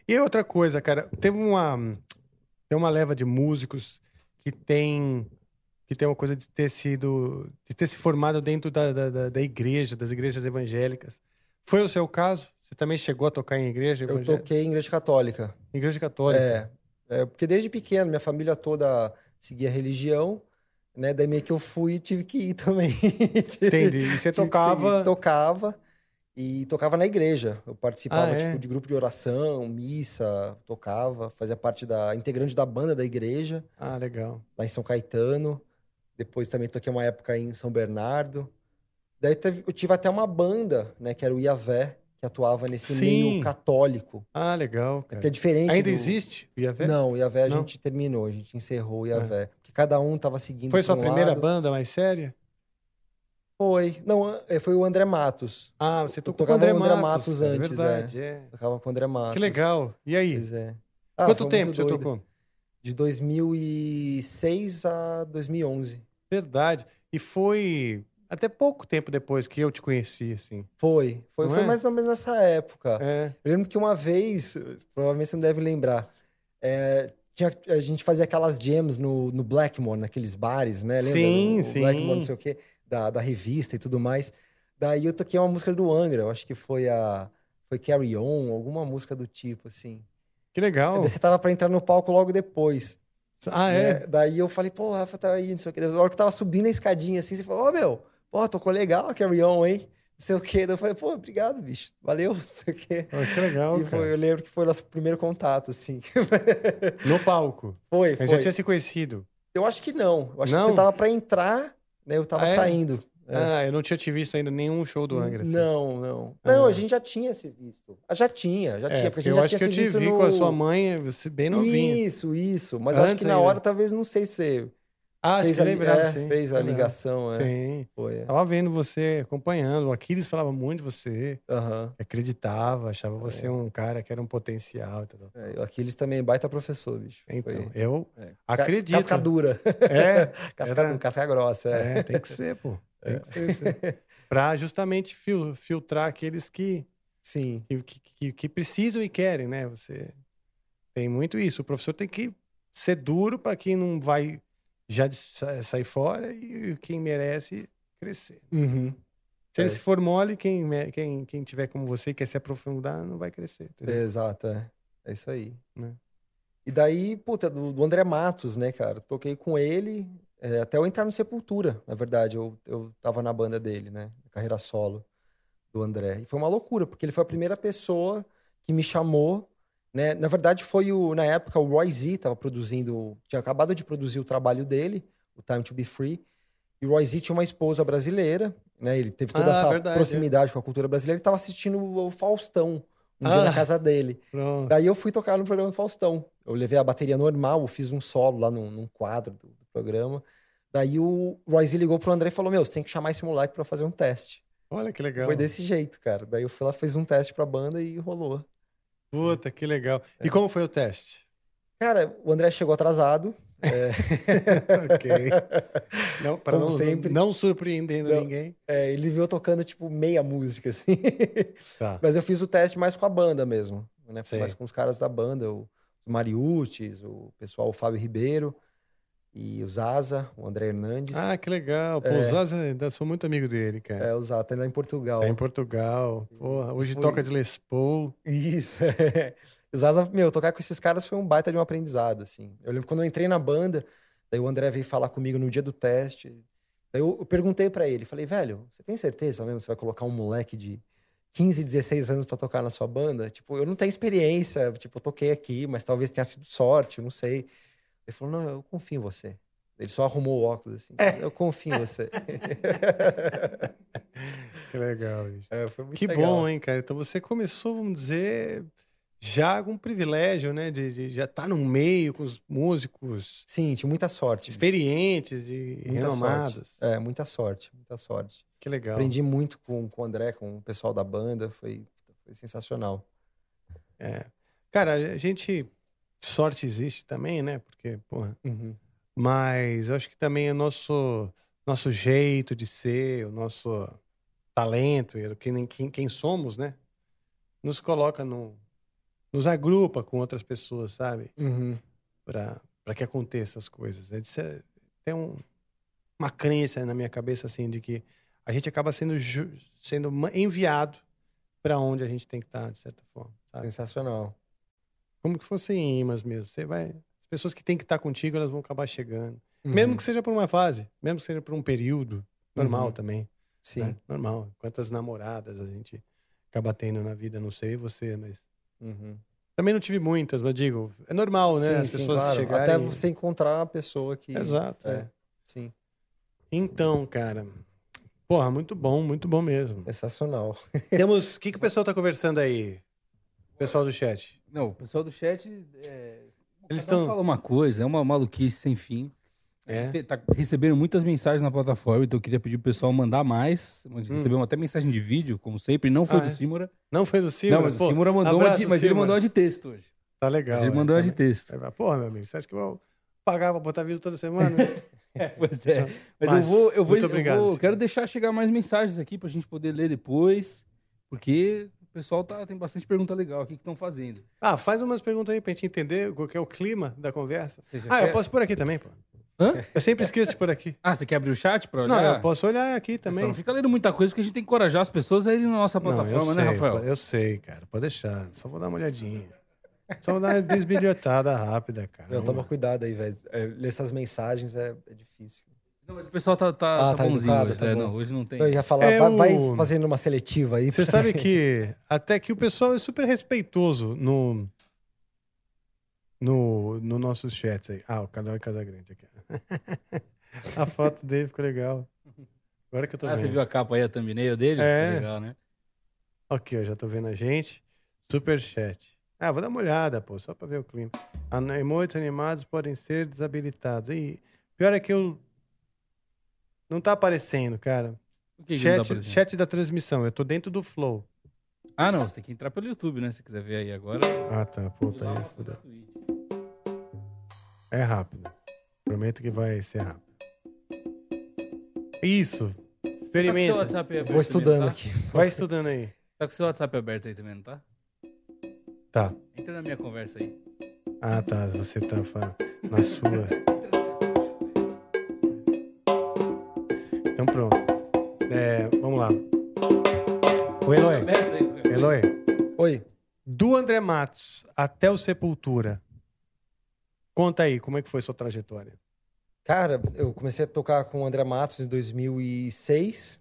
[SPEAKER 1] E outra coisa, cara, teve uma tem uma leva de músicos que tem que tem uma coisa de ter sido de ter se formado dentro da, da, da- igreja, das igrejas evangélicas. Foi o seu caso? Você também chegou a tocar em igreja
[SPEAKER 2] Eu
[SPEAKER 1] evangélica?
[SPEAKER 2] toquei em igreja católica.
[SPEAKER 1] Igreja católica.
[SPEAKER 2] É, é, porque desde pequeno, minha família toda seguia religião, né? Daí meio que eu fui e tive que ir <laughs> também.
[SPEAKER 1] Entendi. E você tocava
[SPEAKER 2] seguir. Tocava. E tocava na igreja. Eu participava
[SPEAKER 1] Ah, é?
[SPEAKER 2] tipo, de grupo de oração, missa, tocava, fazia parte da integrante da banda da igreja,
[SPEAKER 1] Ah, legal.
[SPEAKER 2] lá em São Caetano. Depois também toquei uma época em São Bernardo. Daí teve- eu tive até uma banda, né, que era o Iavé, que atuava nesse
[SPEAKER 1] Sim.
[SPEAKER 2] meio católico.
[SPEAKER 1] Ah, legal, cara.
[SPEAKER 2] Que é diferente.
[SPEAKER 1] Ainda
[SPEAKER 2] do-
[SPEAKER 1] existe? o Iavé?
[SPEAKER 2] Não, o Iavé a gente terminou, a gente encerrou o Iavé. Porque cada um tava seguindo.
[SPEAKER 1] Foi sua
[SPEAKER 2] um
[SPEAKER 1] primeira
[SPEAKER 2] lado.
[SPEAKER 1] banda mais séria?
[SPEAKER 2] Foi. Não, é, foi o André Matos.
[SPEAKER 1] Ah, você tocou com o André,
[SPEAKER 2] André
[SPEAKER 1] Matos.
[SPEAKER 2] Matos
[SPEAKER 1] é
[SPEAKER 2] antes,
[SPEAKER 1] verdade, é.
[SPEAKER 2] Tocava com o André Matos.
[SPEAKER 1] Que legal. E aí?
[SPEAKER 2] Pois é. Ah,
[SPEAKER 1] Quanto tempo você tocou?
[SPEAKER 2] De 2006 a 2011.
[SPEAKER 1] Verdade. E foi até pouco tempo depois que eu te conheci, assim.
[SPEAKER 2] Foi. Foi,
[SPEAKER 1] Não
[SPEAKER 2] foi
[SPEAKER 1] é?
[SPEAKER 2] mais ou menos nessa época.
[SPEAKER 1] É.
[SPEAKER 2] Eu lembro que uma vez, provavelmente você não deve lembrar, é, tinha- a gente fazia aquelas jams no, no Blackmore, naqueles bares, né? Lembra?
[SPEAKER 1] Sim,
[SPEAKER 2] O
[SPEAKER 1] sim.
[SPEAKER 2] Blackmore, não sei o quê, da, da revista e tudo mais. Daí eu toquei uma música do Angra, eu acho que foi a. Foi Carry On, alguma música do tipo, assim.
[SPEAKER 1] Que legal.
[SPEAKER 2] Você tava pra entrar no palco logo depois.
[SPEAKER 1] Ah,
[SPEAKER 2] né?
[SPEAKER 1] é?
[SPEAKER 2] Daí eu falei, pô, o Rafa tá aí, não sei o quê. Daí, Na hora que eu tava subindo a escadinha assim, você falou, ô meu, pô, tocou legal a Carry On, hein? Não sei o quê. Daí eu falei, pô, obrigado, bicho. Valeu, <laughs> não sei o quê.
[SPEAKER 1] Que legal,
[SPEAKER 2] E
[SPEAKER 1] cara.
[SPEAKER 2] foi, eu lembro que foi o nosso primeiro contato, assim. <laughs>
[SPEAKER 1] No palco.
[SPEAKER 2] Foi,
[SPEAKER 1] A
[SPEAKER 2] foi.
[SPEAKER 1] gente já tinha se conhecido.
[SPEAKER 2] Eu acho que não. Eu acho
[SPEAKER 1] Não?
[SPEAKER 2] que você tava pra entrar, né? Eu tava
[SPEAKER 1] Ah, é?
[SPEAKER 2] saindo. É.
[SPEAKER 1] Ah, eu não tinha te visto ainda nenhum show do Angra. assim.
[SPEAKER 2] Não, não. Não,
[SPEAKER 1] Ah.
[SPEAKER 2] a gente já tinha se visto. Ah, Já tinha, já
[SPEAKER 1] É,
[SPEAKER 2] tinha. Porque a gente
[SPEAKER 1] eu
[SPEAKER 2] já
[SPEAKER 1] acho
[SPEAKER 2] tinha
[SPEAKER 1] que eu te vi
[SPEAKER 2] no...
[SPEAKER 1] com a sua mãe, você bem novinha.
[SPEAKER 2] Isso, isso. Mas eu acho
[SPEAKER 1] Antes
[SPEAKER 2] que na
[SPEAKER 1] ainda.
[SPEAKER 2] hora, talvez, não sei se
[SPEAKER 1] Ah,
[SPEAKER 2] fez,
[SPEAKER 1] que
[SPEAKER 2] a,
[SPEAKER 1] lembrava,
[SPEAKER 2] é,
[SPEAKER 1] sim.
[SPEAKER 2] fez a
[SPEAKER 1] Lembrava.
[SPEAKER 2] ligação. É.
[SPEAKER 1] Sim.
[SPEAKER 2] Foi. é.
[SPEAKER 1] Tava vendo você, acompanhando. O Aquiles falava muito de você.
[SPEAKER 2] Aham.
[SPEAKER 1] Acreditava, achava você um cara que era um potencial. e tal.
[SPEAKER 2] É, o Aquiles também é baita professor, bicho.
[SPEAKER 1] Então,
[SPEAKER 2] Foi-
[SPEAKER 1] eu
[SPEAKER 2] é.
[SPEAKER 1] Acredito.
[SPEAKER 2] Casca dura.
[SPEAKER 1] É, <laughs>
[SPEAKER 2] casca,
[SPEAKER 1] era-
[SPEAKER 2] casca grossa. É.
[SPEAKER 1] É, tem que ser, pô. Tem que ser. sim. <laughs> Pra justamente fil- filtrar aqueles que,
[SPEAKER 2] Sim.
[SPEAKER 1] que, que, que precisam e querem, né? Você tem muito isso. O professor tem que ser duro para quem não vai já sair fora e quem merece crescer.
[SPEAKER 2] Uhum.
[SPEAKER 1] Se ele
[SPEAKER 2] É
[SPEAKER 1] se for mole, quem, quem, quem tiver como você e quer se aprofundar, não vai crescer. entendeu?
[SPEAKER 2] Exato, é. É isso aí.
[SPEAKER 1] Né?
[SPEAKER 2] E daí, puta, do, do André Matos, né, cara? Toquei com ele é, até eu entrar no Sepultura, na verdade. Eu, eu tava na banda dele, né? Carreira solo do André. E foi uma loucura, porque ele foi a primeira pessoa que me chamou, né? Na verdade, foi o, na época, o Roy Z tava produzindo, tinha acabado de produzir o trabalho dele, o Time to Be Free. E o Roy Z tinha uma esposa brasileira, né? Ele teve toda
[SPEAKER 1] Ah,
[SPEAKER 2] essa
[SPEAKER 1] verdade, é.
[SPEAKER 2] proximidade com a cultura brasileira. Ele tava assistindo o Faustão um dia
[SPEAKER 1] Ah.
[SPEAKER 2] na casa dele.
[SPEAKER 1] Pronto.
[SPEAKER 2] Daí eu fui tocar no programa do Faustão. Eu levei a bateria normal, fiz um solo lá num, num quadro do programa. Daí o Royce ligou pro André e falou: Meu, você tem que chamar esse moleque pra fazer um teste.
[SPEAKER 1] Olha que legal.
[SPEAKER 2] Foi desse jeito, cara. Daí eu fui lá, fiz um teste pra banda e rolou.
[SPEAKER 1] Puta, que legal.
[SPEAKER 2] É.
[SPEAKER 1] E como foi o teste?
[SPEAKER 2] Cara, o André chegou atrasado. é, <laughs>
[SPEAKER 1] ok. Não, para não,
[SPEAKER 2] sempre.
[SPEAKER 1] não surpreendendo
[SPEAKER 2] Não.
[SPEAKER 1] ninguém.
[SPEAKER 2] é, ele viu tocando, tipo, meia música, assim.
[SPEAKER 1] Tá. <laughs>
[SPEAKER 2] Mas eu fiz o teste mais com a banda mesmo. Né? Mais com os caras da banda, o, os Mariucci, o pessoal, o Fábio Ribeiro e o Zaza, o André Hernandes.
[SPEAKER 1] Ah, que legal. Pô,
[SPEAKER 2] É.
[SPEAKER 1] o Zaza, ainda sou muito amigo dele, cara.
[SPEAKER 2] É, o Zaza, tá lá em Portugal.
[SPEAKER 1] É em Portugal. Porra, hoje
[SPEAKER 2] Foi-
[SPEAKER 1] toca de Les Paul.
[SPEAKER 2] Isso. <laughs> o Zaza, meu, tocar com esses caras foi um baita de um aprendizado, assim. Eu lembro quando eu entrei na banda, daí o André veio falar comigo no dia do teste. Daí eu, eu perguntei pra ele, falei, velho, você tem certeza mesmo que você vai colocar um moleque de 15, 16 anos pra tocar na sua banda? Tipo, eu não tenho experiência, tipo, eu toquei aqui, mas talvez tenha sido sorte, eu não sei. Ele falou, não, eu confio em você. Ele só arrumou o óculos, assim. Eu confio em você. <laughs>
[SPEAKER 1] Que legal.
[SPEAKER 2] É,
[SPEAKER 1] Que
[SPEAKER 2] legal.
[SPEAKER 1] bom, hein, cara? Então você começou, vamos dizer, já com um privilégio, né? De, de já estar no meio com os músicos
[SPEAKER 2] Sim, tinha muita sorte.
[SPEAKER 1] experientes e
[SPEAKER 2] Muita
[SPEAKER 1] renomados.
[SPEAKER 2] sorte. É, muita sorte, muita sorte.
[SPEAKER 1] Que legal.
[SPEAKER 2] Aprendi muito com, com o André, com o pessoal da banda, foi, foi sensacional.
[SPEAKER 1] É. Cara, a gente. Sorte existe também, né? Porque, porra.
[SPEAKER 2] Uhum.
[SPEAKER 1] Mas eu acho que também o nosso, nosso jeito de ser, o nosso talento, quem, quem, quem somos, né? Nos coloca no. Nos agrupa com outras pessoas, sabe?
[SPEAKER 2] Uhum.
[SPEAKER 1] Para que aconteçam as coisas. É ser- tem um, uma crença na minha cabeça, assim, de que a gente acaba sendo, sendo enviado para onde a gente tem que estar, de certa forma. Sabe?
[SPEAKER 2] Sensacional.
[SPEAKER 1] Como que fossem imãs mesmo. Você vai. As pessoas que têm que estar contigo, elas vão acabar chegando.
[SPEAKER 2] Uhum.
[SPEAKER 1] Mesmo que seja por uma fase, mesmo que seja por um período, normal
[SPEAKER 2] Uhum.
[SPEAKER 1] também.
[SPEAKER 2] Sim.
[SPEAKER 1] né? Normal. Quantas namoradas a gente acaba tendo na vida, não sei você, mas.
[SPEAKER 2] Uhum.
[SPEAKER 1] Também não tive muitas, mas digo, é normal, né?
[SPEAKER 2] Sim,
[SPEAKER 1] As
[SPEAKER 2] sim,
[SPEAKER 1] pessoas
[SPEAKER 2] claro.
[SPEAKER 1] chegarem.
[SPEAKER 2] Até você encontrar uma pessoa que.
[SPEAKER 1] Exato.
[SPEAKER 2] É,
[SPEAKER 1] é.
[SPEAKER 2] sim.
[SPEAKER 1] Então, cara. Porra, muito bom, muito bom mesmo.
[SPEAKER 2] Sensacional.
[SPEAKER 1] Temos. O que, que o pessoal tá conversando aí? Pessoal do chat.
[SPEAKER 3] Não, o pessoal do chat. É...
[SPEAKER 1] Eles
[SPEAKER 3] cada um
[SPEAKER 1] estão.
[SPEAKER 3] fala uma coisa, é uma maluquice sem fim. A
[SPEAKER 1] É?
[SPEAKER 3] gente tá recebendo muitas mensagens na plataforma, então eu queria pedir pro pessoal mandar mais. Recebemos até mensagem de vídeo, como sempre, não foi
[SPEAKER 1] Hum. Ah,
[SPEAKER 3] do
[SPEAKER 1] é?
[SPEAKER 3] Simura.
[SPEAKER 1] Não foi do Simura?
[SPEAKER 3] Não, mas
[SPEAKER 1] Pô,
[SPEAKER 3] o Simura mandou uma de, mas ele mandou uma de texto hoje.
[SPEAKER 1] Tá legal.
[SPEAKER 3] Ele
[SPEAKER 1] é,
[SPEAKER 3] mandou uma
[SPEAKER 1] tá
[SPEAKER 3] de texto.
[SPEAKER 1] le- Porra, meu amigo, você acha que eu vou pagar pra botar vídeo toda semana? <laughs>
[SPEAKER 3] É, pois é. Mas,
[SPEAKER 1] Mas,
[SPEAKER 3] eu vou, eu vou,
[SPEAKER 1] muito
[SPEAKER 3] eu
[SPEAKER 1] obrigado,
[SPEAKER 3] vou- quero deixar chegar mais mensagens aqui pra gente poder ler depois, porque o pessoal tá, tem bastante pergunta legal aqui que estão fazendo.
[SPEAKER 1] ah, faz umas perguntas aí pra gente entender qual que é o clima da conversa. Ah, eu
[SPEAKER 3] quer-
[SPEAKER 1] posso por aqui também, pô.
[SPEAKER 3] Hã?
[SPEAKER 1] Eu sempre esqueço de por aqui.
[SPEAKER 3] Ah, você quer abrir o chat pra
[SPEAKER 1] Não,
[SPEAKER 3] olhar?
[SPEAKER 1] eu posso olhar aqui
[SPEAKER 3] Só
[SPEAKER 1] também.
[SPEAKER 3] não fica lendo muita coisa, porque a gente tem que encorajar as pessoas a irem na nossa
[SPEAKER 1] Não, eu
[SPEAKER 3] plataforma, né,
[SPEAKER 1] sei,
[SPEAKER 3] Rafael?
[SPEAKER 1] Eu sei, cara. Pode deixar. Só vou dar uma olhadinha. Só vou dar uma bisbilhotada rápida, cara.
[SPEAKER 2] Meu, toma cuidado aí, velho. É, ler essas mensagens é, é difícil.
[SPEAKER 3] Mas o pessoal tá, tá,
[SPEAKER 2] Ah,
[SPEAKER 3] tá
[SPEAKER 2] tá
[SPEAKER 3] bonzinho
[SPEAKER 2] educado,
[SPEAKER 3] hoje.
[SPEAKER 2] tá
[SPEAKER 3] é,
[SPEAKER 2] bom.
[SPEAKER 3] não, hoje não tem.
[SPEAKER 2] Eu ia falar,
[SPEAKER 1] É
[SPEAKER 2] vai,
[SPEAKER 1] o-
[SPEAKER 2] vai fazendo uma seletiva aí.
[SPEAKER 1] Você sabe <laughs> que até que o pessoal é super respeitoso no no, no nossos chats aí. Ah, o canal é Casagrande aqui. <laughs> a foto dele ficou legal. Agora que eu tô
[SPEAKER 3] Ah,
[SPEAKER 1] vendo.
[SPEAKER 3] você viu a capa aí, a thumbnail dele?
[SPEAKER 1] É.
[SPEAKER 3] Ficou legal, né?
[SPEAKER 1] Aqui, ó, já tô vendo a gente. Super chat. Ah, vou dar uma olhada, pô, só pra ver o clima. Emotes animados podem ser desabilitados. E pior é que eu não tá aparecendo, cara.
[SPEAKER 3] O que que não tá
[SPEAKER 1] chat,
[SPEAKER 3] aparecendo?
[SPEAKER 1] chat da transmissão. Eu tô dentro do flow.
[SPEAKER 3] Ah, não, você tem que entrar pelo YouTube, né? Se quiser ver aí agora.
[SPEAKER 1] Ah, tá. Puta aí. fudeu. É rápido. Prometo que vai ser rápido. Isso.
[SPEAKER 3] Tá com seu
[SPEAKER 1] Experimenta.
[SPEAKER 3] WhatsApp aberto
[SPEAKER 2] Vou estudando
[SPEAKER 3] também, tá?
[SPEAKER 2] aqui.
[SPEAKER 1] Vai estudando aí.
[SPEAKER 3] Tá com seu WhatsApp aberto aí também, não tá?
[SPEAKER 1] Tá.
[SPEAKER 3] Entra na minha conversa aí.
[SPEAKER 1] Ah, tá. Você tá falando na sua. Então pronto. É, vamos lá. O Eloy. Eloy.
[SPEAKER 2] Oi.
[SPEAKER 1] Do André Matos até o Sepultura. Conta aí, como é que foi sua trajetória?
[SPEAKER 2] Cara, eu comecei a tocar com o André Matos em 2006.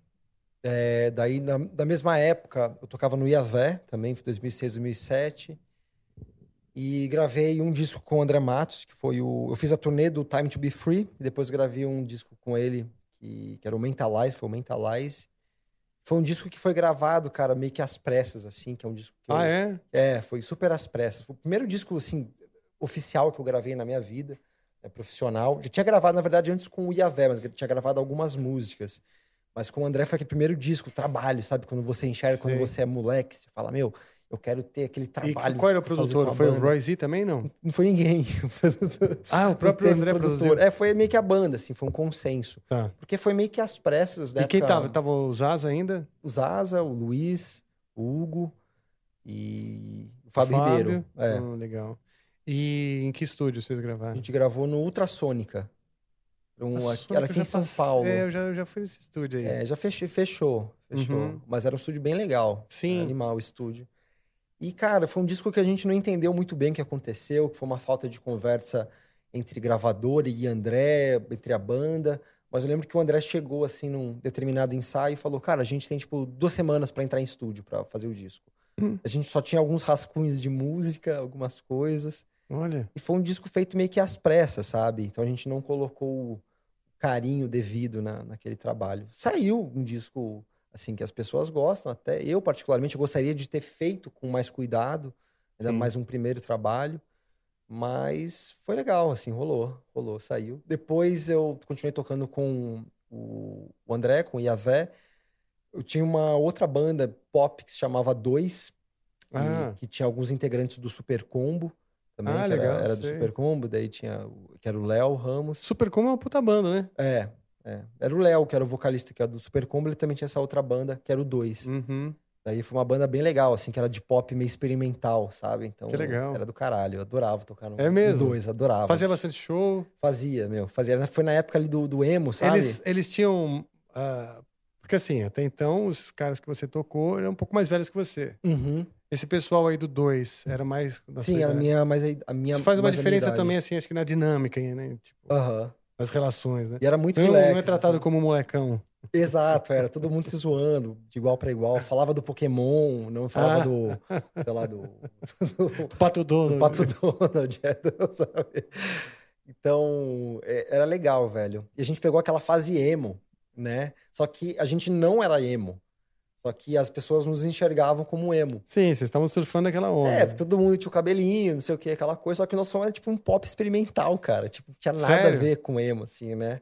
[SPEAKER 2] É, daí, na, na mesma época, eu tocava no Iavé, também, foi 2006, 2007. E gravei um disco com o André Matos, que foi o... Eu fiz a turnê do Time to Be Free, e depois gravei um disco com ele, que, que era o Mentalize, foi o Mentalize. Foi um disco que foi gravado, cara, meio que às pressas, assim, que é um disco que eu-
[SPEAKER 1] Ah, é?
[SPEAKER 2] é, foi super às pressas. Foi o primeiro disco, assim, oficial que eu gravei na minha vida, né, profissional. Já tinha gravado, na verdade, antes com o Iavé, mas eu tinha gravado algumas músicas. Mas com o André foi aquele primeiro disco, trabalho, sabe? Quando você enxerga, quando
[SPEAKER 1] Sei.
[SPEAKER 2] você é moleque, você fala, meu, eu quero ter aquele
[SPEAKER 1] E
[SPEAKER 2] trabalho.
[SPEAKER 1] qual era o produtor?
[SPEAKER 2] a
[SPEAKER 1] Foi o
[SPEAKER 2] banda.
[SPEAKER 1] Roy Z também, não?
[SPEAKER 2] Não foi ninguém. <laughs>
[SPEAKER 1] Ah, o próprio André
[SPEAKER 2] produtor.
[SPEAKER 1] produziu.
[SPEAKER 2] É, foi meio que a banda, assim, foi um consenso.
[SPEAKER 1] Tá.
[SPEAKER 2] Porque foi meio que às pressas, né?
[SPEAKER 1] E quem
[SPEAKER 2] época-
[SPEAKER 1] tava? Tava o Zaza ainda?
[SPEAKER 2] o Zaza, o Luiz, o Hugo e o Fábio,
[SPEAKER 1] Fábio.
[SPEAKER 2] Ribeiro. É.
[SPEAKER 1] Ah, legal. E em que estúdio vocês
[SPEAKER 2] A
[SPEAKER 1] gravaram?
[SPEAKER 2] gente gravou no Ultrassônica. Um,
[SPEAKER 1] A Sônica
[SPEAKER 2] era aqui em São
[SPEAKER 1] passe-
[SPEAKER 2] Paulo.
[SPEAKER 1] É, eu já, eu já fui nesse estúdio aí.
[SPEAKER 2] É, já fechou, fechou, fechou.
[SPEAKER 1] Uhum.
[SPEAKER 2] Mas era um estúdio bem legal.
[SPEAKER 1] Sim.
[SPEAKER 2] Era animal o estúdio. E, cara, foi um disco que a gente não entendeu muito bem o que aconteceu, que foi uma falta de conversa entre gravador e André, entre a banda. Mas eu lembro que o André chegou, assim, num determinado ensaio e falou, cara, a gente tem, tipo, duas semanas pra entrar em estúdio pra fazer o disco.
[SPEAKER 1] Hum.
[SPEAKER 2] A gente só tinha alguns rascunhos de música, algumas coisas.
[SPEAKER 1] Olha.
[SPEAKER 2] E foi um disco feito meio que às pressas, sabe? Então a gente não colocou o carinho devido na, naquele trabalho. Saiu um disco, assim, que as pessoas gostam. Até eu, particularmente, gostaria de ter feito com mais cuidado. Ainda
[SPEAKER 1] Sim.
[SPEAKER 2] mais um primeiro trabalho. Mas foi legal, assim, rolou. Rolou, saiu. Depois eu continuei tocando com o, André, com o Iavé. Eu tinha uma outra banda pop que se chamava Dois,
[SPEAKER 1] Ah.
[SPEAKER 2] que tinha alguns integrantes do Super Combo também,
[SPEAKER 1] Ah,
[SPEAKER 2] que era,
[SPEAKER 1] legal,
[SPEAKER 2] era do
[SPEAKER 1] sei.
[SPEAKER 2] Super Combo, daí tinha, o- que era o Léo Ramos.
[SPEAKER 1] Super como é uma puta banda, né?
[SPEAKER 2] É, é. Era o Léo, que era o vocalista que era do Super Combo, ele também tinha essa outra banda, que era o Dois.
[SPEAKER 1] Uhum.
[SPEAKER 2] Daí foi uma banda bem legal, assim, que era de pop meio experimental, sabe? Então,
[SPEAKER 1] Que legal.
[SPEAKER 2] era do caralho, eu adorava tocar no,
[SPEAKER 1] É mesmo?
[SPEAKER 2] Dois, adorava.
[SPEAKER 1] Fazia bastante show.
[SPEAKER 2] Fazia, meu, fazia. Foi na época ali do, do emo, sabe?
[SPEAKER 1] Eles, eles tinham. ah, porque assim, até então, os caras que você tocou eram um pouco mais velhos que você.
[SPEAKER 2] Uhum.
[SPEAKER 1] Esse pessoal aí do 2 era mais.
[SPEAKER 2] Sim, era a minha, mas a minha
[SPEAKER 1] Isso faz uma diferença também, assim, acho que na dinâmica, né? Tipo,
[SPEAKER 2] Aham.
[SPEAKER 1] As relações, né?
[SPEAKER 2] E era muito
[SPEAKER 1] não,
[SPEAKER 2] relax.
[SPEAKER 1] não é tratado
[SPEAKER 2] assim.
[SPEAKER 1] como um molecão.
[SPEAKER 2] Exato, era todo mundo se zoando, de igual pra igual. Falava do Pokémon, não falava
[SPEAKER 1] Ah.
[SPEAKER 2] do, sei lá, do, do <laughs>
[SPEAKER 1] Pato Dono.
[SPEAKER 2] do Pato Donald, é, <laughs> sabe? Então, é, era legal, velho. E a gente pegou aquela fase emo, né? Só que a gente não era emo. Só que as pessoas nos enxergavam como emo.
[SPEAKER 1] Sim, vocês estavam surfando aquela onda.
[SPEAKER 2] É, todo mundo tinha o cabelinho, não sei o que, aquela coisa. Só que o nosso som era tipo um pop experimental, cara. Tipo, não tinha nada
[SPEAKER 1] Sério?
[SPEAKER 2] a ver com emo, assim, né?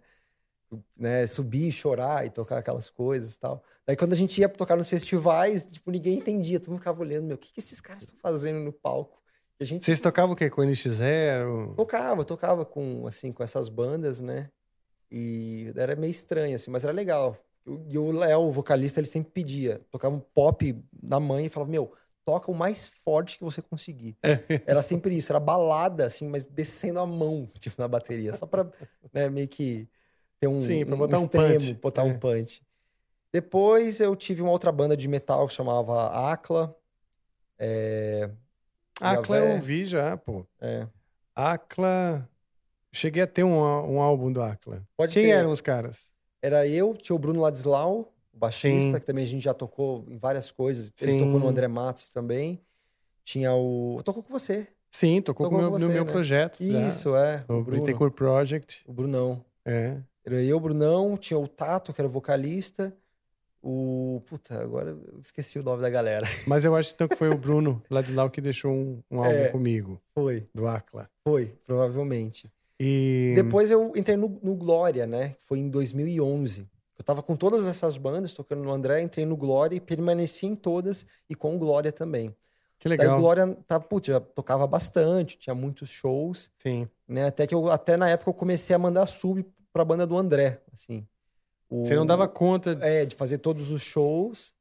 [SPEAKER 2] né? Subir, chorar e tocar aquelas coisas e tal. Daí quando a gente ia tocar nos festivais, tipo, ninguém entendia. Todo mundo ficava olhando, meu, o que, que esses caras estão fazendo no palco? E a gente
[SPEAKER 1] Vocês tocavam o quê? Com NX0?
[SPEAKER 2] tocava, tocava com, assim, com essas bandas, né? E era meio estranho, assim, mas era legal. E o Léo, o vocalista, ele sempre pedia. Tocava um pop na mãe e falava, meu, toca o mais forte que você conseguir. Era sempre isso, era balada, assim, mas descendo a mão, <laughs> tipo, na bateria. Só pra, né, meio que ter um,
[SPEAKER 1] Sim, pra
[SPEAKER 2] um
[SPEAKER 1] botar um
[SPEAKER 2] extremo,
[SPEAKER 1] punch.
[SPEAKER 2] botar
[SPEAKER 1] É.
[SPEAKER 2] um punch. Depois eu tive uma outra banda de metal que chamava Acla. É...
[SPEAKER 1] Acla eu ouvi já, pô.
[SPEAKER 2] É.
[SPEAKER 1] Acla. Cheguei a ter um, um álbum do Acla.
[SPEAKER 2] Pode
[SPEAKER 1] Quem
[SPEAKER 2] ter.
[SPEAKER 1] eram os caras?
[SPEAKER 2] Era eu, tinha o Bruno Ladislau, o baixista,
[SPEAKER 1] Sim.
[SPEAKER 2] que também a gente já tocou em várias coisas. Ele
[SPEAKER 1] Sim.
[SPEAKER 2] tocou no André Matos também. Tinha o. Tocou com você.
[SPEAKER 1] Sim, tocou,
[SPEAKER 2] Tocou
[SPEAKER 1] com meu-
[SPEAKER 2] com
[SPEAKER 1] no
[SPEAKER 2] você,
[SPEAKER 1] meu
[SPEAKER 2] né?
[SPEAKER 1] projeto.
[SPEAKER 2] Isso, é.
[SPEAKER 1] O
[SPEAKER 2] O Bruno.
[SPEAKER 1] Bittencourt Project.
[SPEAKER 2] O Brunão.
[SPEAKER 1] É.
[SPEAKER 2] Era eu, o Brunão, tinha o Tato, que era o vocalista. O. Puta, agora eu esqueci o nome da galera. <laughs>
[SPEAKER 1] Mas eu acho então que foi o Bruno Ladislau que deixou um, um álbum
[SPEAKER 2] É.
[SPEAKER 1] comigo,
[SPEAKER 2] Foi,
[SPEAKER 1] do Acla.
[SPEAKER 2] foi, provavelmente.
[SPEAKER 1] E.
[SPEAKER 2] Depois eu entrei no, no Glória, né? Foi em 2011. Eu tava com todas essas bandas, tocando no André, entrei no Glória e permaneci em todas e com o Glória também.
[SPEAKER 1] Que
[SPEAKER 2] Daí
[SPEAKER 1] legal.
[SPEAKER 2] o Glória tá, putz, já tocava bastante, tinha muitos shows,
[SPEAKER 1] Sim.
[SPEAKER 2] né? Até que eu, até na época eu comecei a mandar sub pra banda do André, assim. O-
[SPEAKER 1] Você não dava conta.
[SPEAKER 2] É, de fazer todos os shows.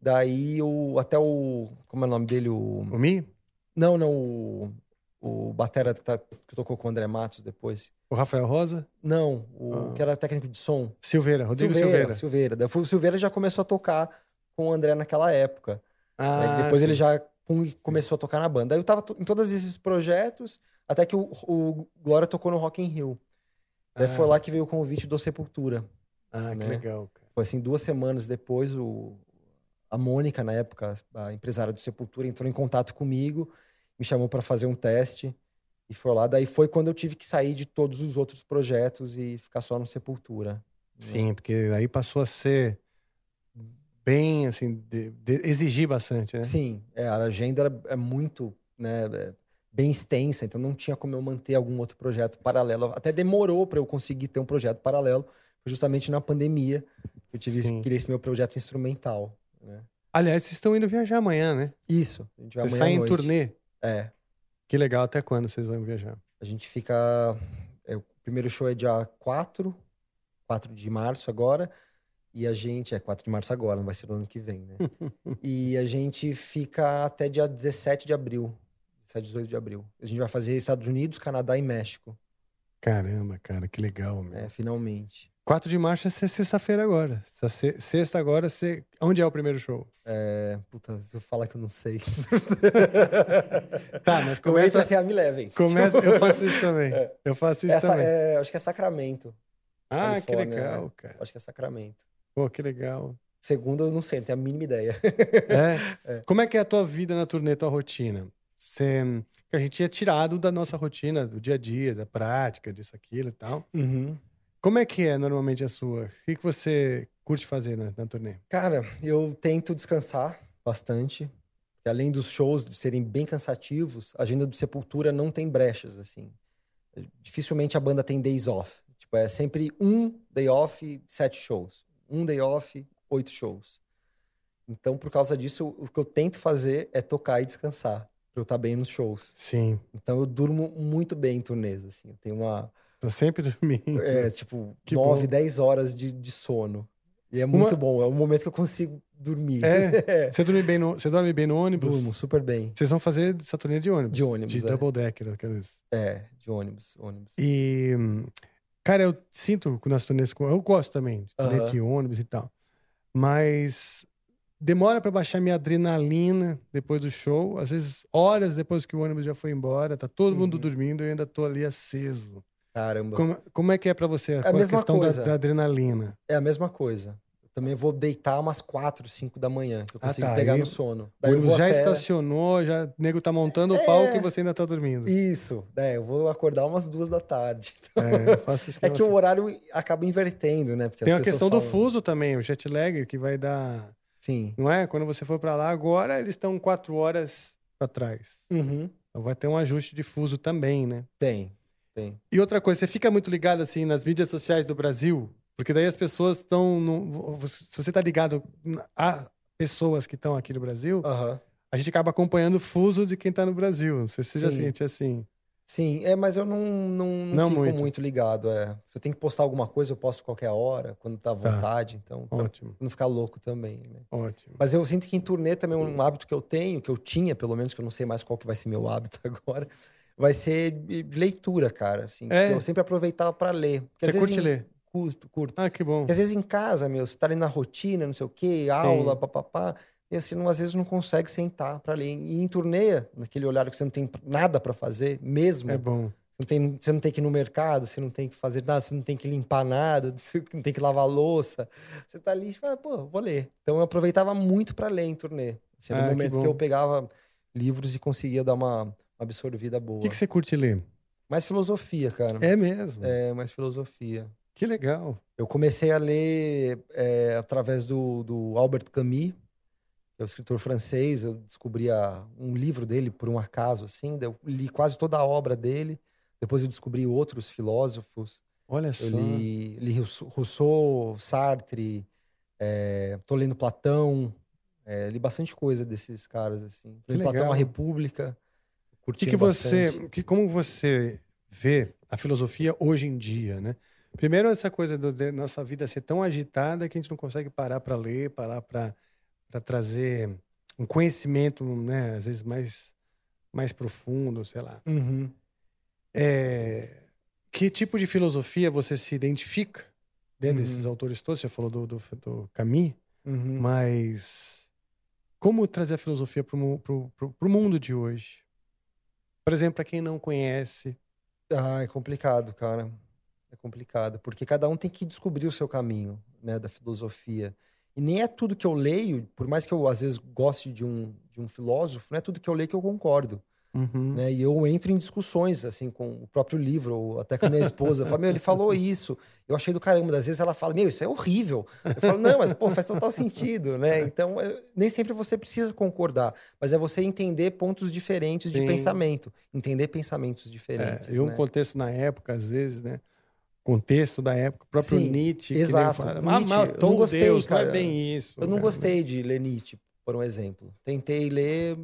[SPEAKER 2] Daí o até o como é o nome dele, o
[SPEAKER 1] O Mi?
[SPEAKER 2] Não, não, o o batera que, tá- que tocou com o André Matos depois.
[SPEAKER 1] O Rafael Rosa?
[SPEAKER 2] Não, o
[SPEAKER 1] Ah.
[SPEAKER 2] que era técnico de som.
[SPEAKER 1] Silveira, Rodrigo Silveira.
[SPEAKER 2] Silveira. Silveira. O Silveira já começou a tocar com o André naquela época. né?
[SPEAKER 1] Ah,
[SPEAKER 2] Depois ele
[SPEAKER 1] sim.
[SPEAKER 2] já com- começou a tocar na banda. Eu tava em todos esses projetos, até que o, o Glória tocou no Rock in Rio. Daí
[SPEAKER 1] Ah.
[SPEAKER 2] foi lá que veio o convite do Sepultura.
[SPEAKER 1] Ah, que
[SPEAKER 2] né?
[SPEAKER 1] legal, cara.
[SPEAKER 2] Foi assim, duas semanas depois, o, a Mônica, na época, a empresária do Sepultura, entrou em contato comigo, me chamou para fazer um teste e foi lá. Daí foi quando eu tive que sair de todos os outros projetos e ficar só no Sepultura. né?
[SPEAKER 1] Sim, porque aí passou a ser bem, assim, de- de- exigir bastante, né?
[SPEAKER 2] Sim, é, a agenda era- é muito, né, é bem extensa, então não tinha como eu manter algum outro projeto paralelo. Até demorou para eu conseguir ter um projeto paralelo, justamente na pandemia que eu tive
[SPEAKER 1] Sim.
[SPEAKER 2] queria esse meu projeto instrumental. Né?
[SPEAKER 1] Aliás, vocês estão indo viajar amanhã, né?
[SPEAKER 2] Isso, a gente vai
[SPEAKER 1] Vocês
[SPEAKER 2] amanhã à
[SPEAKER 1] em turnê.
[SPEAKER 2] É,
[SPEAKER 1] Que legal, até quando vocês vão viajar?
[SPEAKER 2] A gente fica. é, o primeiro show é dia 4, 4 de março agora. E a gente. É 4 de março agora, não vai ser no ano que vem, né? <laughs> e a gente fica até dia 17 de abril. 17, 18 de abril. A gente vai fazer Estados Unidos, Canadá e México.
[SPEAKER 1] Caramba, cara, que legal, meu.
[SPEAKER 2] É, finalmente.
[SPEAKER 1] 4 de março é sexta-feira agora. Se- Sexta agora, você... onde é o primeiro show?
[SPEAKER 2] É, puta, se eu falar que eu não sei. <laughs>
[SPEAKER 1] Tá, mas
[SPEAKER 2] Eu entro
[SPEAKER 1] começa...
[SPEAKER 2] assim, ah, me levem.
[SPEAKER 1] começa... Eu <laughs> faço isso também. Eu faço isso
[SPEAKER 2] Essa,
[SPEAKER 1] também.
[SPEAKER 2] é, acho que é Sacramento.
[SPEAKER 1] Ah, que
[SPEAKER 2] Califórnia,
[SPEAKER 1] legal,
[SPEAKER 2] é.
[SPEAKER 1] cara.
[SPEAKER 2] Acho que é Sacramento.
[SPEAKER 1] Pô, que legal.
[SPEAKER 2] Segundo, eu não sei, não tenho a mínima ideia. <laughs>
[SPEAKER 1] É? Como é que é a tua vida na turnê, tua rotina? Você... que A gente é tirado da nossa rotina, do dia a dia, da prática, disso, aquilo e tal.
[SPEAKER 2] Uhum.
[SPEAKER 1] Como é que é normalmente a sua? O que, que você curte fazer na, na turnê?
[SPEAKER 2] Cara, eu tento descansar bastante. Além dos shows de serem bem cansativos, a agenda do Sepultura não tem brechas, assim. Dificilmente a banda tem days off. Tipo, é sempre um day off, sete shows. Um day off, oito shows. Então, por causa disso, o que eu tento fazer é tocar e descansar, pra eu estar bem nos shows.
[SPEAKER 1] Sim.
[SPEAKER 2] Então, eu durmo muito bem em turnês, assim. Eu tenho uma,
[SPEAKER 1] Tô sempre dormindo.
[SPEAKER 2] é, tipo,
[SPEAKER 1] Que
[SPEAKER 2] nove,
[SPEAKER 1] bom.
[SPEAKER 2] dez horas de, de sono. E é muito
[SPEAKER 1] Uma-
[SPEAKER 2] bom, é um momento que eu consigo dormir. <laughs>
[SPEAKER 1] É? Você dorme bem no, você dorme bem no ônibus?
[SPEAKER 2] Durmo super bem.
[SPEAKER 1] Vocês vão fazer essa turnê de ônibus?
[SPEAKER 2] De ônibus,
[SPEAKER 1] De
[SPEAKER 2] é.
[SPEAKER 1] double decker, aqueles.
[SPEAKER 2] É, de ônibus, ônibus.
[SPEAKER 1] E, cara, eu sinto que nas turnês, com- eu gosto também de turnê de ônibus e tal. Mas demora pra baixar minha adrenalina depois do show. Às vezes, horas depois que o ônibus já foi embora, tá todo mundo
[SPEAKER 2] Uhum.
[SPEAKER 1] dormindo e eu ainda tô ali aceso.
[SPEAKER 2] Caramba.
[SPEAKER 1] Como, como é que é pra você
[SPEAKER 2] a
[SPEAKER 1] com a questão da, da adrenalina?
[SPEAKER 2] É a mesma coisa. Eu também vou deitar umas 4, 5 da manhã, que eu
[SPEAKER 1] Ah,
[SPEAKER 2] consigo
[SPEAKER 1] tá.
[SPEAKER 2] pegar
[SPEAKER 1] Aí
[SPEAKER 2] no sono.
[SPEAKER 1] O
[SPEAKER 2] Daí
[SPEAKER 1] ônibus
[SPEAKER 2] vou
[SPEAKER 1] já
[SPEAKER 2] até...
[SPEAKER 1] estacionou, já o nego tá montando o
[SPEAKER 2] É.
[SPEAKER 1] palco e você ainda tá dormindo.
[SPEAKER 2] Isso, é, eu vou acordar umas duas da tarde. <laughs> Então,
[SPEAKER 1] É, eu faço
[SPEAKER 2] é
[SPEAKER 1] esquema
[SPEAKER 2] que o horário acaba invertendo, né? Porque
[SPEAKER 1] Tem a questão do
[SPEAKER 2] falam-
[SPEAKER 1] fuso também, o jet lag, que vai dar.
[SPEAKER 2] Sim.
[SPEAKER 1] Não é? Quando você for pra lá agora, eles estão quatro horas pra trás.
[SPEAKER 2] Uhum.
[SPEAKER 1] Então vai ter um ajuste de fuso também, né?
[SPEAKER 2] Tem, tem.
[SPEAKER 1] E outra coisa, você fica muito ligado assim nas mídias sociais do Brasil, porque daí as pessoas estão. Se você tá ligado a pessoas que estão aqui no Brasil, a gente acaba acompanhando o fuso de quem tá no Brasil. Não sei se você já
[SPEAKER 2] Sim.
[SPEAKER 1] sente assim.
[SPEAKER 2] Sim, é, mas eu não, não, não,
[SPEAKER 1] Não
[SPEAKER 2] fico
[SPEAKER 1] muito.
[SPEAKER 2] muito. ligado. É. Se eu tenho que postar alguma coisa, eu posto qualquer hora, quando tá à
[SPEAKER 1] Tá.
[SPEAKER 2] vontade. Então, pra
[SPEAKER 1] Ótimo,
[SPEAKER 2] não ficar louco também, né?
[SPEAKER 1] ótimo.
[SPEAKER 2] Mas eu sinto que em turnê também um hábito que eu tenho, que eu tinha, pelo menos, que eu não sei mais qual que vai ser meu <laughs> hábito agora, vai ser de leitura, cara. Assim,
[SPEAKER 1] É?
[SPEAKER 2] Eu sempre aproveitava para ler.
[SPEAKER 1] Você curte
[SPEAKER 2] em-
[SPEAKER 1] ler?
[SPEAKER 2] Curto, curto.
[SPEAKER 1] Ah, que bom.
[SPEAKER 2] Porque às vezes em casa, meu, você tá ali na rotina, não sei o quê, aula, papapá, e assim, não, às vezes não consegue sentar para ler. E em turnê, naquele olhar que você não tem nada para fazer, mesmo,
[SPEAKER 1] É bom.
[SPEAKER 2] não tem, você não tem que ir no mercado, você não tem que fazer nada, você não tem que limpar nada, <laughs> você não tem que lavar louça. Você tá ali e fala, pô, vou ler. Então eu aproveitava muito para ler em turnê. Assim, no
[SPEAKER 1] Ah, que
[SPEAKER 2] momento que,
[SPEAKER 1] bom.
[SPEAKER 2] eu pegava livros e conseguia dar uma absorvida boa.
[SPEAKER 1] O que, que você curte ler?
[SPEAKER 2] Mais filosofia, cara.
[SPEAKER 1] É mesmo?
[SPEAKER 2] É, mais filosofia.
[SPEAKER 1] Que legal.
[SPEAKER 2] Eu comecei a ler é, através do, do Albert Camus, que é o escritor francês. Eu descobri a- um livro dele por um acaso, assim. Eu li quase toda a obra dele. Depois eu descobri outros filósofos.
[SPEAKER 1] Olha só.
[SPEAKER 2] Eu li, li Rousseau- Sartre, é, tô lendo Platão. é, li bastante coisa desses caras, assim. Li Platão, a República.
[SPEAKER 1] Que,
[SPEAKER 2] Curtindo
[SPEAKER 1] que você,
[SPEAKER 2] bastante.
[SPEAKER 1] que, como você vê a filosofia hoje em dia, né? Primeiro essa coisa do, de nossa vida ser tão agitada que a gente não consegue parar para ler, parar para trazer um conhecimento, né? Às vezes mais mais profundo, sei lá.
[SPEAKER 2] Uhum.
[SPEAKER 1] É, que tipo de filosofia você se identifica dentro
[SPEAKER 2] Uhum.
[SPEAKER 1] desses autores todos? Você falou do, do, do Camus,
[SPEAKER 2] Uhum.
[SPEAKER 1] mas como trazer a filosofia para o mundo de hoje? Por exemplo, para quem não conhece,
[SPEAKER 2] Ah, é complicado, cara. É complicado, porque cada um tem que descobrir o seu caminho, né, da filosofia. E nem é tudo que eu leio, por mais que eu às vezes goste de um, de um filósofo, não é tudo que eu leio que eu concordo,
[SPEAKER 1] Uhum.
[SPEAKER 2] né? E eu entro em discussões, assim, com o próprio livro, ou até com a minha esposa. Eu falo, meu, ele falou isso. Eu achei do caramba. Às vezes ela fala, meu, isso é horrível. Eu falo, não, mas, pô, faz total sentido, né? Então, é- nem sempre você precisa concordar, mas é você entender pontos diferentes de
[SPEAKER 1] Sim.
[SPEAKER 2] pensamento. Entender pensamentos
[SPEAKER 1] É,
[SPEAKER 2] diferentes,
[SPEAKER 1] e um
[SPEAKER 2] né?
[SPEAKER 1] contexto na época, às vezes, né? Contexto da época, o próprio
[SPEAKER 2] Sim,
[SPEAKER 1] Nietzsche.
[SPEAKER 2] exato.
[SPEAKER 1] fala,
[SPEAKER 2] Nietzsche,
[SPEAKER 1] "Ah,
[SPEAKER 2] eu
[SPEAKER 1] matou
[SPEAKER 2] não gostei,
[SPEAKER 1] Deus,
[SPEAKER 2] cara.
[SPEAKER 1] não é bem isso.
[SPEAKER 2] Eu não
[SPEAKER 1] cara."
[SPEAKER 2] gostei de ler Nietzsche, por um exemplo. Tentei ler,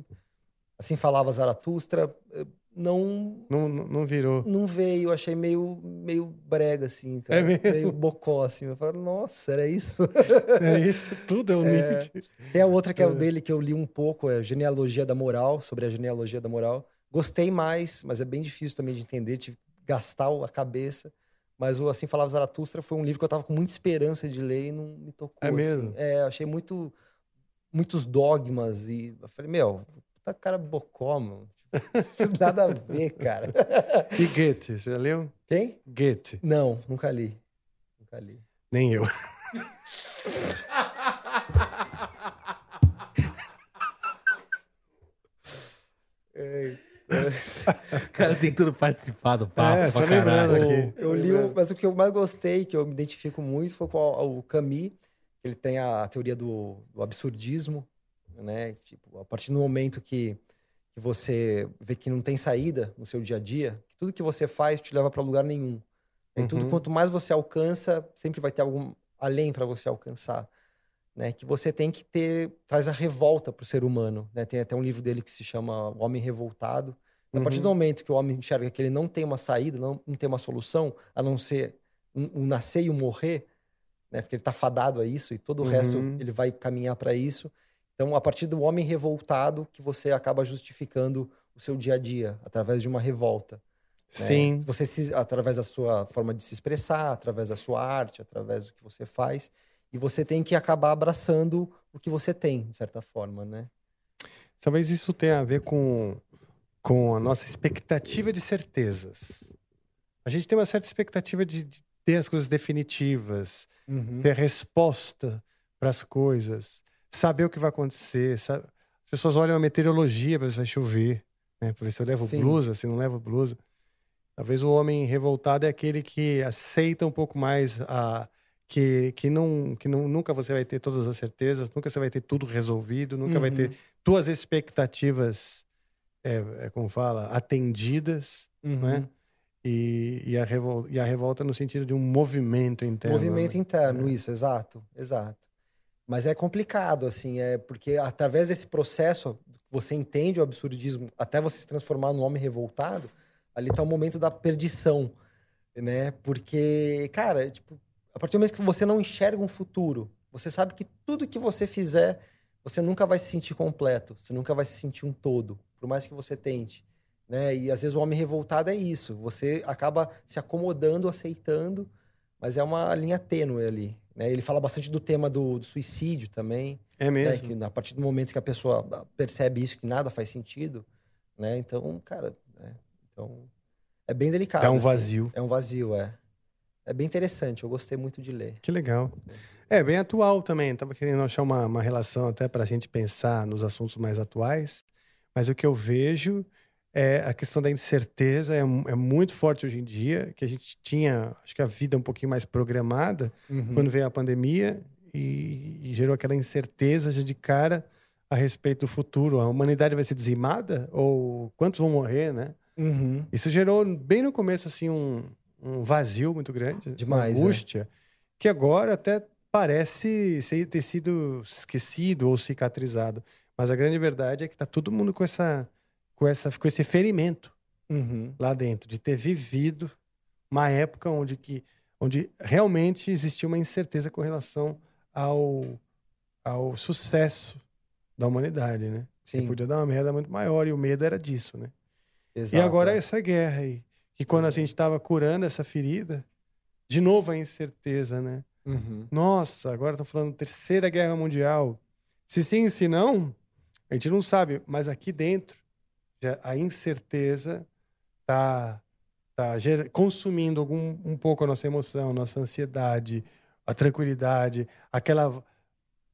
[SPEAKER 2] assim falava Zaratustra, eh, não
[SPEAKER 1] Não, não, virou.
[SPEAKER 2] não veio, achei meio, meio brega, assim, cara.
[SPEAKER 1] É mesmo?
[SPEAKER 2] Meio bocó, assim. Eu falei, nossa, era isso? <laughs>
[SPEAKER 1] É isso, tudo é o
[SPEAKER 2] É.
[SPEAKER 1] Nietzsche.
[SPEAKER 2] Tem a outra que é o dele que eu li um pouco, é Genealogia da Moral, sobre a genealogia da moral. Gostei mais, mas é bem difícil também de entender, tive que gastar a cabeça. Mas o Assim Falava Zaratustra foi um livro que eu tava com muita esperança de ler e não me tocou.
[SPEAKER 1] É
[SPEAKER 2] assim.
[SPEAKER 1] mesmo?
[SPEAKER 2] É, achei muito, muitos dogmas e eu falei, meu, tá cara bocó, mano. Tipo, <laughs> Nada a ver, cara.
[SPEAKER 1] E Goethe, você já leu?
[SPEAKER 2] Quem?
[SPEAKER 1] Goethe.
[SPEAKER 2] Não, nunca li. Nunca li.
[SPEAKER 1] Nem eu.
[SPEAKER 3] O cara tentando participar do papo.
[SPEAKER 1] É,
[SPEAKER 3] pra caralho.
[SPEAKER 1] aqui.
[SPEAKER 2] Eu li, o- mas o que eu mais gostei, que eu me identifico muito, foi com o, o Camus. Ele tem a teoria do, do absurdismo, né? Tipo, a partir do momento que, que você vê que não tem saída no seu dia a dia, que tudo que você faz te leva para lugar nenhum. E tudo
[SPEAKER 1] Uhum.
[SPEAKER 2] quanto mais você alcança, sempre vai ter algum além para você alcançar. Né, que você tem que ter traz a revolta para o ser humano. Né? Tem até um livro dele que se chama O Homem Revoltado. A partir
[SPEAKER 1] Uhum.
[SPEAKER 2] do momento que o homem enxerga que ele não tem uma saída, não, não tem uma solução, a não ser um, um nascer e um morrer, né? porque ele está fadado a isso e todo o resto
[SPEAKER 1] Uhum.
[SPEAKER 2] ele vai caminhar para isso. Então, a partir do homem revoltado, que você acaba justificando o seu dia a dia, através de uma revolta. né?
[SPEAKER 1] Sim.
[SPEAKER 2] Você se, através da sua forma de se expressar, através da sua arte, através do que você faz. E você tem que acabar abraçando o que você tem, de certa forma, né?
[SPEAKER 1] Talvez isso tenha a ver com, com a nossa expectativa de certezas. a gente tem uma certa expectativa de, de ter as coisas definitivas,
[SPEAKER 2] Uhum.
[SPEAKER 1] ter resposta para as coisas, saber o que vai acontecer. sabe? As pessoas olham a meteorologia para ver se vai chover, né? para ver se eu levo
[SPEAKER 2] Sim.
[SPEAKER 1] blusa, se não levo blusa. Talvez o homem revoltado é aquele que aceita um pouco mais a que, que, não, que não, nunca você vai ter todas as certezas, nunca você vai ter tudo resolvido, nunca vai ter
[SPEAKER 2] Uhum.
[SPEAKER 1] tuas expectativas, é, é, como fala, atendidas, é?
[SPEAKER 2] Uhum.
[SPEAKER 1] E, e, a revol, e a revolta no sentido de um movimento interno.
[SPEAKER 2] Movimento
[SPEAKER 1] né?
[SPEAKER 2] interno, isso, exato, exato. Mas é complicado, assim, é porque através desse processo você entende o absurdismo até você se transformar num homem revoltado, ali tá o momento da perdição, né? Porque, cara, tipo, a partir do momento que você não enxerga um futuro, você sabe que tudo que você fizer, você nunca vai se sentir completo, você nunca vai se sentir um todo, por mais que você tente, né? E às vezes o homem revoltado é isso, você acaba se acomodando, aceitando, mas é uma linha tênue ali. Né? Ele fala bastante do tema do, do suicídio também.
[SPEAKER 1] É
[SPEAKER 2] né?
[SPEAKER 1] mesmo.
[SPEAKER 2] Que a partir do momento que a pessoa percebe isso, que nada faz sentido, né? Então, cara, é, então, é bem delicado.
[SPEAKER 1] Dá um
[SPEAKER 2] assim.
[SPEAKER 1] vazio.
[SPEAKER 2] É um vazio, é. É bem interessante, eu gostei muito de ler.
[SPEAKER 1] Que legal. É, bem atual também. Tava querendo achar uma, uma relação até para a gente pensar nos assuntos mais atuais. Mas o que eu vejo é a questão da incerteza é, é muito forte hoje em dia, que a gente tinha, acho que a vida um pouquinho mais programada
[SPEAKER 2] Uhum.
[SPEAKER 1] quando veio a pandemia e, e gerou aquela incerteza já de cara a respeito do futuro. A humanidade vai ser dizimada ou quantos vão morrer, né?
[SPEAKER 2] Uhum.
[SPEAKER 1] Isso gerou bem no começo assim um, um vazio muito grande,
[SPEAKER 2] Demais,
[SPEAKER 1] uma
[SPEAKER 2] é.
[SPEAKER 1] angústia, que agora até parece ser- ter sido esquecido ou cicatrizado. Mas a grande verdade é que tá todo mundo com essa com essa com esse ferimento
[SPEAKER 2] Uhum.
[SPEAKER 1] lá dentro de ter vivido uma época onde que onde realmente existia uma incerteza com relação ao ao sucesso da humanidade, né? Que
[SPEAKER 2] Sim.
[SPEAKER 1] podia dar uma merda muito maior e o medo era disso, né?
[SPEAKER 2] Exato,
[SPEAKER 1] e agora
[SPEAKER 2] é.
[SPEAKER 1] essa guerra aí. Que quando a gente estava curando essa ferida, de novo a incerteza, né?
[SPEAKER 2] Uhum.
[SPEAKER 1] Nossa, agora estão falando terceira guerra mundial. Se sim, se não, a gente não sabe. Mas aqui dentro, a incerteza tá, tá ger- consumindo algum, um pouco a nossa emoção, nossa ansiedade, a tranquilidade, aquela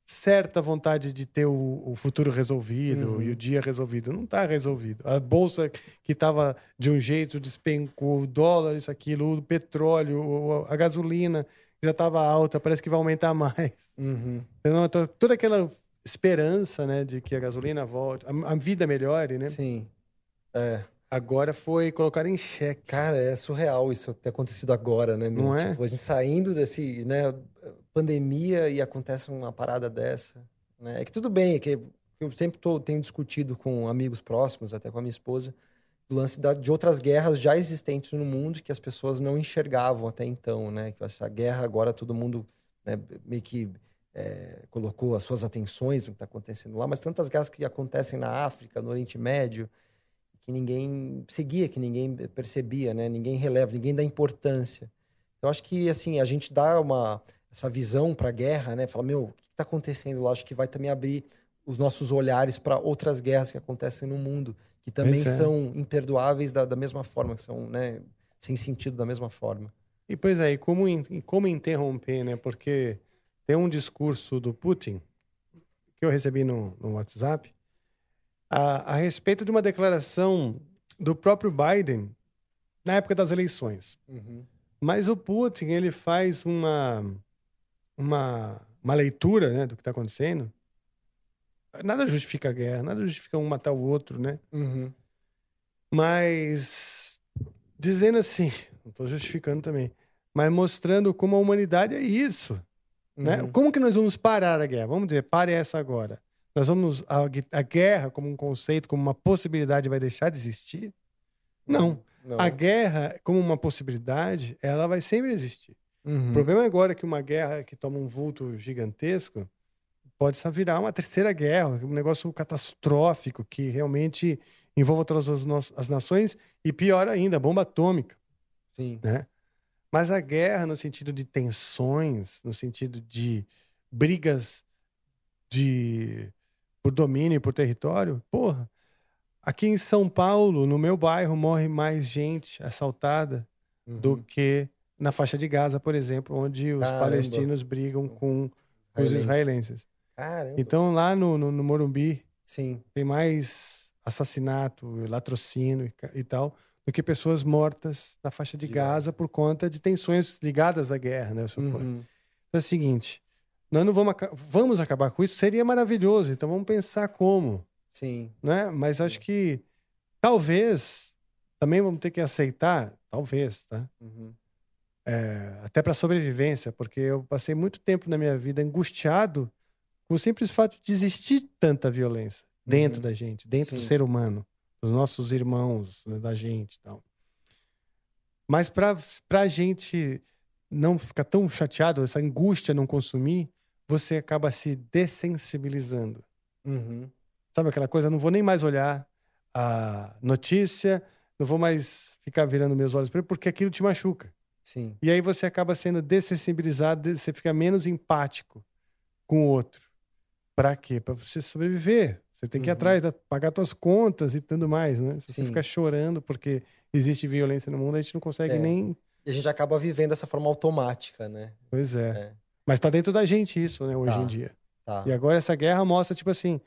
[SPEAKER 1] certa vontade de ter o, o futuro resolvido
[SPEAKER 2] Uhum.
[SPEAKER 1] e o dia resolvido. Não está resolvido. A bolsa que estava de um jeito despencou, o dólar, isso, aquilo, o petróleo, a gasolina já estava alta, parece que vai aumentar <laughs> mais.
[SPEAKER 2] Uhum.
[SPEAKER 1] Então, to- toda aquela esperança, né, de que a gasolina volte, a, a vida melhore, né?
[SPEAKER 2] Sim. É.
[SPEAKER 1] Agora foi colocada em xeque.
[SPEAKER 2] Cara, é surreal isso ter acontecido agora, né? meu?
[SPEAKER 1] Não é?
[SPEAKER 2] Tipo, a gente saindo desse, né, pandemia e acontece uma parada dessa, né? É que tudo bem, é que eu sempre tô, tenho discutido com amigos próximos, até com a minha esposa, do lance da- de outras guerras já existentes no mundo que as pessoas não enxergavam até então, né? Que essa guerra agora todo mundo né, meio que é, colocou as suas atenções no que está acontecendo lá, mas tantas guerras que acontecem na África, no Oriente Médio, que ninguém seguia, que ninguém percebia, né? Ninguém releva, ninguém dá importância. Eu acho que assim a gente dá uma essa visão para a guerra, né? Fala, meu, o que está acontecendo lá? Acho que vai também abrir os nossos olhares para outras guerras que acontecem no mundo, que também
[SPEAKER 1] Pois é.
[SPEAKER 2] são imperdoáveis da, da mesma forma, que são, né, sem sentido da mesma forma.
[SPEAKER 1] E pois é, e como, in- como interromper, né? Porque tem um discurso do Putin que eu recebi no, no WhatsApp a, a respeito de uma declaração do próprio Biden na época das eleições. Mas o Putin ele faz uma uma, uma leitura né, do que está acontecendo. Nada justifica a guerra, nada justifica um matar o outro, né?
[SPEAKER 2] Uhum.
[SPEAKER 1] Mas dizendo assim, não estou justificando também, mas mostrando como a humanidade é isso. Né?
[SPEAKER 2] Uhum.
[SPEAKER 1] Como que nós vamos parar a guerra? Vamos dizer, pare essa agora. Nós vamos. A, a guerra, como um conceito, como uma possibilidade, vai deixar de existir? Não.
[SPEAKER 2] Não.
[SPEAKER 1] A guerra, como uma possibilidade, ela vai sempre existir.
[SPEAKER 2] Uhum.
[SPEAKER 1] O problema agora é que uma guerra que toma um vulto gigantesco pode só virar uma terceira guerra, um negócio catastrófico que realmente envolva todas as, as nações e pior ainda, bomba atômica,
[SPEAKER 2] Sim.
[SPEAKER 1] né? Mas a guerra no sentido de tensões, no sentido de brigas de por domínio e por território, porra, aqui em São Paulo, no meu bairro, morre mais gente assaltada do
[SPEAKER 2] Uhum.
[SPEAKER 1] que na faixa de Gaza, por exemplo, onde os
[SPEAKER 2] Caramba.
[SPEAKER 1] palestinos brigam com os
[SPEAKER 2] Israelenses. Caramba.
[SPEAKER 1] Então, lá no, no, no Morumbi,
[SPEAKER 2] Sim.
[SPEAKER 1] tem mais assassinato, latrocínio e, e tal, do que pessoas mortas na faixa de,
[SPEAKER 2] De
[SPEAKER 1] Gaza por conta de tensões ligadas à guerra, né? eu suponho.
[SPEAKER 2] Uhum.
[SPEAKER 1] Então é o seguinte, nós não vamos, vamos acabar com isso, seria maravilhoso, então vamos pensar como,
[SPEAKER 2] Sim.
[SPEAKER 1] né? Mas acho que talvez também vamos ter que aceitar, talvez, tá?
[SPEAKER 2] Uhum.
[SPEAKER 1] É, até para sobrevivência, porque eu passei muito tempo na minha vida angustiado com o simples fato de existir tanta violência dentro
[SPEAKER 2] Uhum.
[SPEAKER 1] da gente, dentro do
[SPEAKER 2] Sim.
[SPEAKER 1] ser humano, dos nossos irmãos, né, da gente, tal. Mas para a gente não ficar tão chateado, essa angústia não consumir, você acaba se dessensibilizando.
[SPEAKER 2] Uhum.
[SPEAKER 1] Sabe aquela coisa? Não vou nem mais olhar a notícia, não vou mais ficar virando meus olhos para ele, porque aquilo te machuca.
[SPEAKER 2] Sim.
[SPEAKER 1] E aí você acaba sendo dessensibilizado, de- você fica menos empático com o outro. Para quê? Para você sobreviver. Você tem que ir
[SPEAKER 2] Uhum.
[SPEAKER 1] atrás, pagar suas contas e tudo mais, né? Se você
[SPEAKER 2] Sim.
[SPEAKER 1] ficar chorando porque existe violência no mundo, a gente não consegue
[SPEAKER 2] É.
[SPEAKER 1] nem.
[SPEAKER 2] E a gente acaba vivendo dessa forma automática, né?
[SPEAKER 1] Pois é.
[SPEAKER 2] É.
[SPEAKER 1] Mas tá dentro da gente isso, né, hoje
[SPEAKER 2] Tá.
[SPEAKER 1] em dia.
[SPEAKER 2] Tá.
[SPEAKER 1] E agora essa guerra mostra, tipo assim.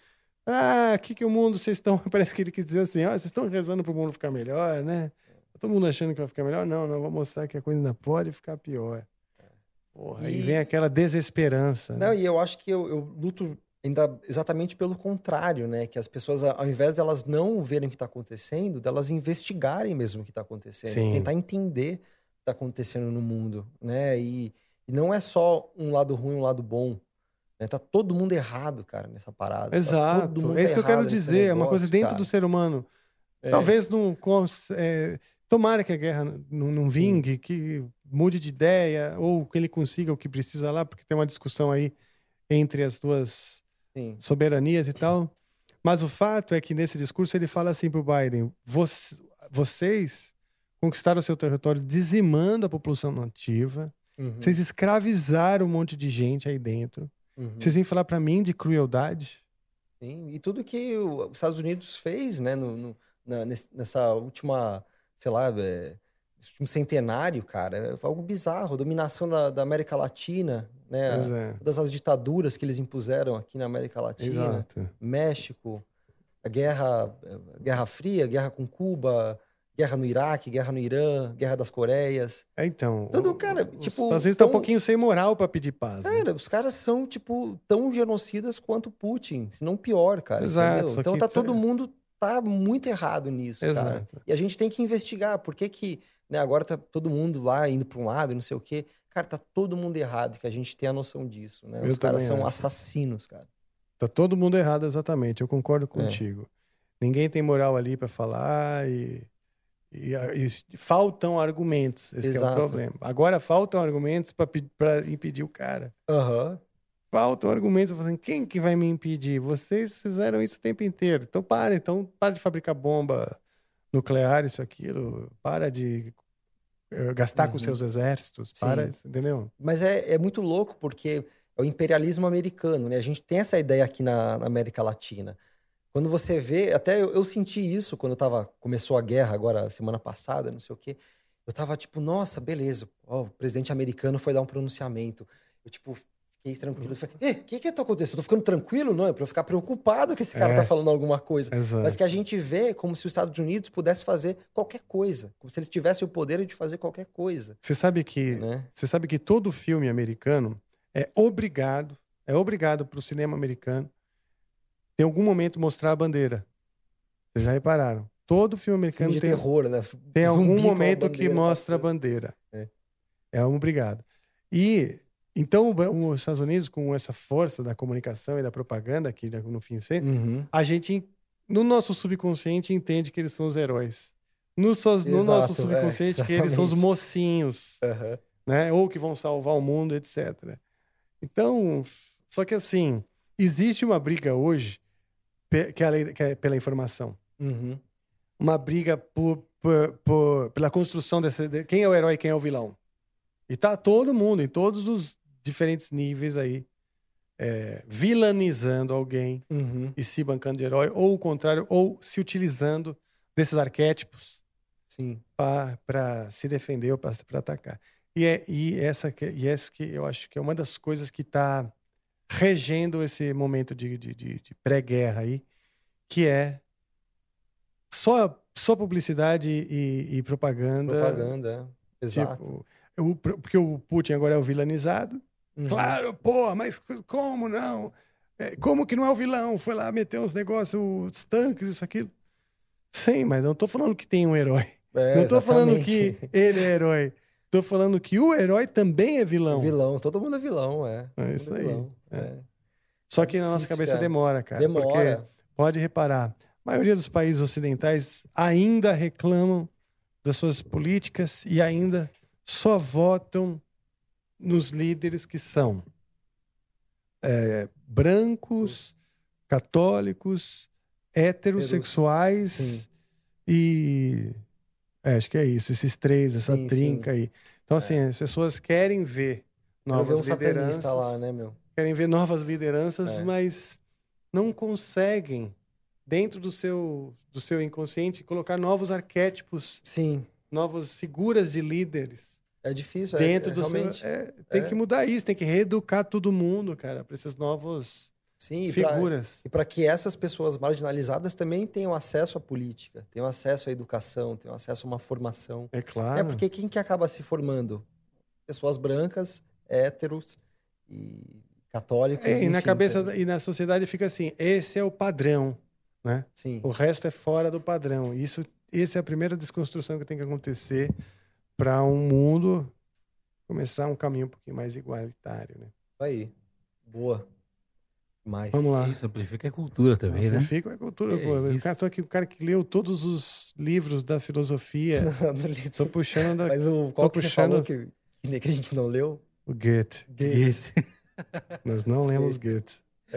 [SPEAKER 1] Ah, o que, o mundo vocês estão. <laughs> Parece que ele quis dizer assim: ó, vocês estão rezando pro mundo ficar melhor, né? Todo mundo achando que vai ficar melhor? Não, não, vou mostrar que a coisa ainda pode ficar pior. Porra, aí
[SPEAKER 2] E-
[SPEAKER 1] vem aquela desesperança. né?
[SPEAKER 2] Não, e eu acho que eu, eu luto ainda exatamente pelo contrário, né? Que as pessoas, ao invés de elas não verem o que está acontecendo, delas investigarem mesmo o que está acontecendo,
[SPEAKER 1] Sim.
[SPEAKER 2] tentar entender o que está acontecendo no mundo, né? E, e não é só um lado ruim, um lado bom. Né? Tá todo mundo errado, cara, nessa parada. Tá
[SPEAKER 1] Exato.
[SPEAKER 2] mundo
[SPEAKER 1] É isso que eu quero dizer. é uma coisa
[SPEAKER 2] negócio,
[SPEAKER 1] dentro
[SPEAKER 2] cara.
[SPEAKER 1] do ser humano.
[SPEAKER 2] É.
[SPEAKER 1] Talvez não. é, tomara que a guerra não, não vingue, que mude de ideia, ou que ele consiga o que precisa lá, porque tem uma discussão aí entre as duas
[SPEAKER 2] Sim.
[SPEAKER 1] soberanias e tal. Mas o fato é que nesse discurso ele fala assim pro Biden: "Voc- vocês conquistaram o seu território dizimando a população nativa,
[SPEAKER 2] Uhum.
[SPEAKER 1] vocês escravizaram um monte de gente aí dentro.
[SPEAKER 2] Uhum.
[SPEAKER 1] Vocês vêm falar para mim de crueldade?
[SPEAKER 2] Sim, e tudo que os Estados Unidos fez, né, no, no- na- nessa última, sei lá, é, último centenário, cara, foi algo bizarro. A dominação da, da América Latina, né,
[SPEAKER 1] é.
[SPEAKER 2] todas as ditaduras que eles impuseram aqui na América Latina,
[SPEAKER 1] Exato.
[SPEAKER 2] México, a guerra, a guerra Fria, guerra com Cuba, guerra no Iraque, guerra no Irã, guerra das Coreias.
[SPEAKER 1] É, então. O-
[SPEAKER 2] cara,
[SPEAKER 1] os
[SPEAKER 2] tipo,
[SPEAKER 1] Estados Unidos tá um pouquinho sem moral para pedir paz. né?
[SPEAKER 2] Cara, os caras são, tipo, tão genocidas quanto Putin, se não pior, cara.
[SPEAKER 1] Exato,
[SPEAKER 2] Então tá todo mundo tá muito errado nisso, cara.
[SPEAKER 1] Exato.
[SPEAKER 2] E a gente tem que investigar por que que, né, agora tá todo mundo lá indo para um lado e não sei o quê. Cara, tá todo mundo errado, que a gente tem a noção disso, né?
[SPEAKER 1] Eu
[SPEAKER 2] Os caras são
[SPEAKER 1] acho.
[SPEAKER 2] assassinos, cara.
[SPEAKER 1] Tá todo mundo errado, exatamente. Eu
[SPEAKER 2] É.
[SPEAKER 1] concordo contigo. Ninguém tem moral ali para falar e, e, e faltam argumentos. Esse é o problema. Agora faltam argumentos para impedir o cara.
[SPEAKER 2] Aham.
[SPEAKER 1] Faltam argumentos falar assim, quem que vai me impedir? Vocês fizeram isso o tempo inteiro. Então para, então para de fabricar bomba nuclear, isso aquilo. Para de eh, gastar com
[SPEAKER 2] Uhum.
[SPEAKER 1] seus exércitos.
[SPEAKER 2] Sim.
[SPEAKER 1] Para, entendeu?
[SPEAKER 2] Mas é, é muito louco porque é o imperialismo americano, né? A gente tem essa ideia aqui na, na América Latina. Quando você vê, até eu, eu senti isso quando eu tava, começou a guerra agora, semana passada, não sei o quê. Eu tava tipo, nossa, beleza, ó, o presidente americano foi dar um pronunciamento. Eu, tipo, fiquei tranquilo. Eu falei, o que que tá acontecendo? Eu tô ficando tranquilo? Não, é pra eu ficar preocupado que esse cara
[SPEAKER 1] É.
[SPEAKER 2] tá falando alguma coisa.
[SPEAKER 1] Exato.
[SPEAKER 2] Mas que a gente vê como se os Estados Unidos pudesse fazer qualquer coisa. Como se eles tivessem o poder de fazer qualquer coisa.
[SPEAKER 1] Você sabe que
[SPEAKER 2] Né?
[SPEAKER 1] você sabe que todo filme americano é obrigado, é obrigado para o cinema americano em algum momento mostrar a bandeira. Vocês já repararam? Todo filme americano
[SPEAKER 2] Filme de
[SPEAKER 1] tem,
[SPEAKER 2] terror, né?
[SPEAKER 1] tem algum
[SPEAKER 2] Zumbi
[SPEAKER 1] momento que mostra a
[SPEAKER 2] passando.
[SPEAKER 1] bandeira.
[SPEAKER 2] É.
[SPEAKER 1] É um obrigado. E então os Estados Unidos com essa força da comunicação e da propaganda que né, no fim ser,
[SPEAKER 2] Uhum.
[SPEAKER 1] a gente no nosso subconsciente entende que eles são os heróis. No, so- no
[SPEAKER 2] Exato,
[SPEAKER 1] nosso
[SPEAKER 2] é,
[SPEAKER 1] subconsciente que eles são os mocinhos
[SPEAKER 2] Aham.
[SPEAKER 1] né? Ou que vão salvar o mundo, etc. Então, só que assim, existe uma briga hoje que é, que é pela informação.
[SPEAKER 2] Uhum.
[SPEAKER 1] Uma briga por, por- por- pela construção dessa. de quem é o herói e quem é o vilão. E tá todo mundo, em todos os diferentes níveis aí, é, vilanizando alguém
[SPEAKER 2] Uhum.
[SPEAKER 1] e se bancando de herói, ou o contrário, ou se utilizando desses arquétipos
[SPEAKER 2] Sim.
[SPEAKER 1] para se defender ou para atacar. E, é, e, essa, e essa que eu acho que é uma das coisas que está regendo esse momento de, de, de- de pré-guerra aí, que é só, só publicidade e, e propaganda.
[SPEAKER 2] Propaganda, é. Exato.
[SPEAKER 1] Tipo, o- porque o Putin agora é o vilanizado.
[SPEAKER 2] Uhum.
[SPEAKER 1] Claro, pô, mas como não? É, Como que não é o vilão? Foi lá meter uns negócios, os tanques, isso, aquilo. Sim, mas não tô falando que tem um herói.
[SPEAKER 2] É,
[SPEAKER 1] não tô falando
[SPEAKER 2] exatamente.
[SPEAKER 1] que ele é herói. Tô falando que o herói também é vilão.
[SPEAKER 2] Vilão, todo mundo é vilão, é.
[SPEAKER 1] É isso
[SPEAKER 2] mundo
[SPEAKER 1] aí.
[SPEAKER 2] vilão,
[SPEAKER 1] É.
[SPEAKER 2] é.
[SPEAKER 1] Só que na nossa
[SPEAKER 2] Difícil,
[SPEAKER 1] cabeça
[SPEAKER 2] cara.
[SPEAKER 1] demora, cara.
[SPEAKER 2] Demora.
[SPEAKER 1] Porque pode reparar, a maioria dos países ocidentais ainda reclamam das suas políticas e ainda só votam nos líderes que são é, brancos, católicos, heterossexuais
[SPEAKER 2] Sim.
[SPEAKER 1] e é, acho que é isso, esses três, essa
[SPEAKER 2] Sim,
[SPEAKER 1] trinca aí. Então assim, as pessoas querem ver novas
[SPEAKER 2] um
[SPEAKER 1] lideranças
[SPEAKER 2] satanista lá, né, meu?
[SPEAKER 1] Querem ver novas lideranças,
[SPEAKER 2] É.
[SPEAKER 1] mas não conseguem, dentro do seu, do seu inconsciente, colocar novos arquétipos,
[SPEAKER 2] Sim.
[SPEAKER 1] novas figuras de líderes
[SPEAKER 2] É difícil, é-
[SPEAKER 1] dentro
[SPEAKER 2] é,
[SPEAKER 1] do
[SPEAKER 2] realmente.
[SPEAKER 1] seu. é, tem
[SPEAKER 2] É.
[SPEAKER 1] que mudar isso, tem que reeducar todo mundo, cara, para esses novos
[SPEAKER 2] Sim, e pra-
[SPEAKER 1] figuras.
[SPEAKER 2] E para que essas pessoas marginalizadas também tenham acesso à política, tenham acesso à educação, tenham acesso a uma formação.
[SPEAKER 1] É claro.
[SPEAKER 2] É porque quem que acaba se formando? Pessoas brancas, héteros e católicos.
[SPEAKER 1] É, e na cabeça e na sociedade fica assim, esse é o padrão, né?
[SPEAKER 2] Sim.
[SPEAKER 1] O resto é fora do padrão. Isso, essa é a primeira desconstrução que tem que acontecer para um mundo começar um caminho um pouquinho mais igualitário, né?
[SPEAKER 2] Aí. Boa. Mais.
[SPEAKER 1] Vamos lá.
[SPEAKER 3] Isso, amplifica a cultura também, né?
[SPEAKER 1] Amplifica a cultura,
[SPEAKER 3] É.
[SPEAKER 1] O cara, tô aqui, o cara que leu todos os livros da filosofia. <laughs> tô puxando da.
[SPEAKER 2] Mas o
[SPEAKER 1] tô
[SPEAKER 2] qual que você
[SPEAKER 1] puxando
[SPEAKER 2] falou que, que que a gente não leu?
[SPEAKER 1] o Goethe.
[SPEAKER 2] Goethe.
[SPEAKER 1] Nós não lemos Goethe. <laughs>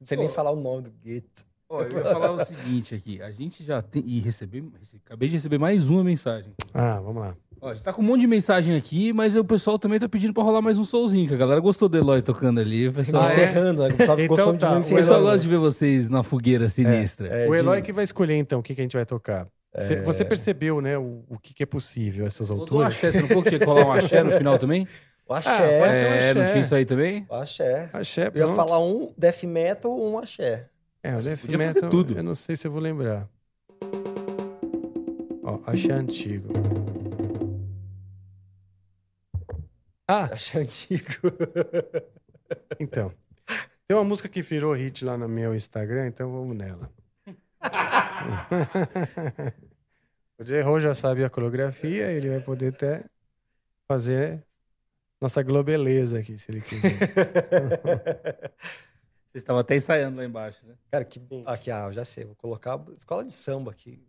[SPEAKER 2] Não sei nem falar o nome do Goethe.
[SPEAKER 3] Ó, eu ia falar o seguinte aqui. A gente já tem. E recebi. rece- Acabei de receber mais uma mensagem.
[SPEAKER 1] Ah, vamos lá.
[SPEAKER 3] Ó, a gente tá com um monte de mensagem aqui, mas o pessoal também tá pedindo pra rolar mais um solzinho, que a galera gostou do Eloy tocando ali. O pessoal,
[SPEAKER 2] Tá ferrando, né? O pessoal <laughs>
[SPEAKER 1] Então
[SPEAKER 2] gostou de
[SPEAKER 1] tá,
[SPEAKER 2] ver
[SPEAKER 1] o
[SPEAKER 3] o pessoal gosta de ver vocês na fogueira sinistra.
[SPEAKER 2] É,
[SPEAKER 1] o
[SPEAKER 2] de-
[SPEAKER 1] Eloy que vai escolher, então, o que, que a gente vai tocar. Cê- Você percebeu, né, o, o que, que é possível a essas
[SPEAKER 3] Falou do
[SPEAKER 1] alturas?
[SPEAKER 3] axé, você não falou que tinha que rolar um axé no final também? <laughs>
[SPEAKER 2] O
[SPEAKER 1] Ah,
[SPEAKER 2] axé.
[SPEAKER 1] pode ser um
[SPEAKER 3] É, não
[SPEAKER 1] axé.
[SPEAKER 3] tinha isso aí também?
[SPEAKER 2] o axé.
[SPEAKER 1] Axé,
[SPEAKER 2] Eu ia falar um death metal ou um axé.
[SPEAKER 1] É, o Death
[SPEAKER 3] podia fazer
[SPEAKER 1] Metal,
[SPEAKER 3] tudo.
[SPEAKER 1] eu não sei se eu vou lembrar. Ó, axé antigo. Ah,
[SPEAKER 2] Axé antigo. <laughs>
[SPEAKER 1] então. Tem uma música que virou hit lá no meu Instagram, então vamos nela. <laughs> <laughs> o Jerro já sabe a coreografia, ele vai poder até fazer nossa globeleza aqui, se ele quiser. <laughs>
[SPEAKER 3] Vocês estavam até ensaiando lá embaixo, né?
[SPEAKER 2] Cara, que. Aqui, ah, eu já sei. Vou colocar escola de samba aqui.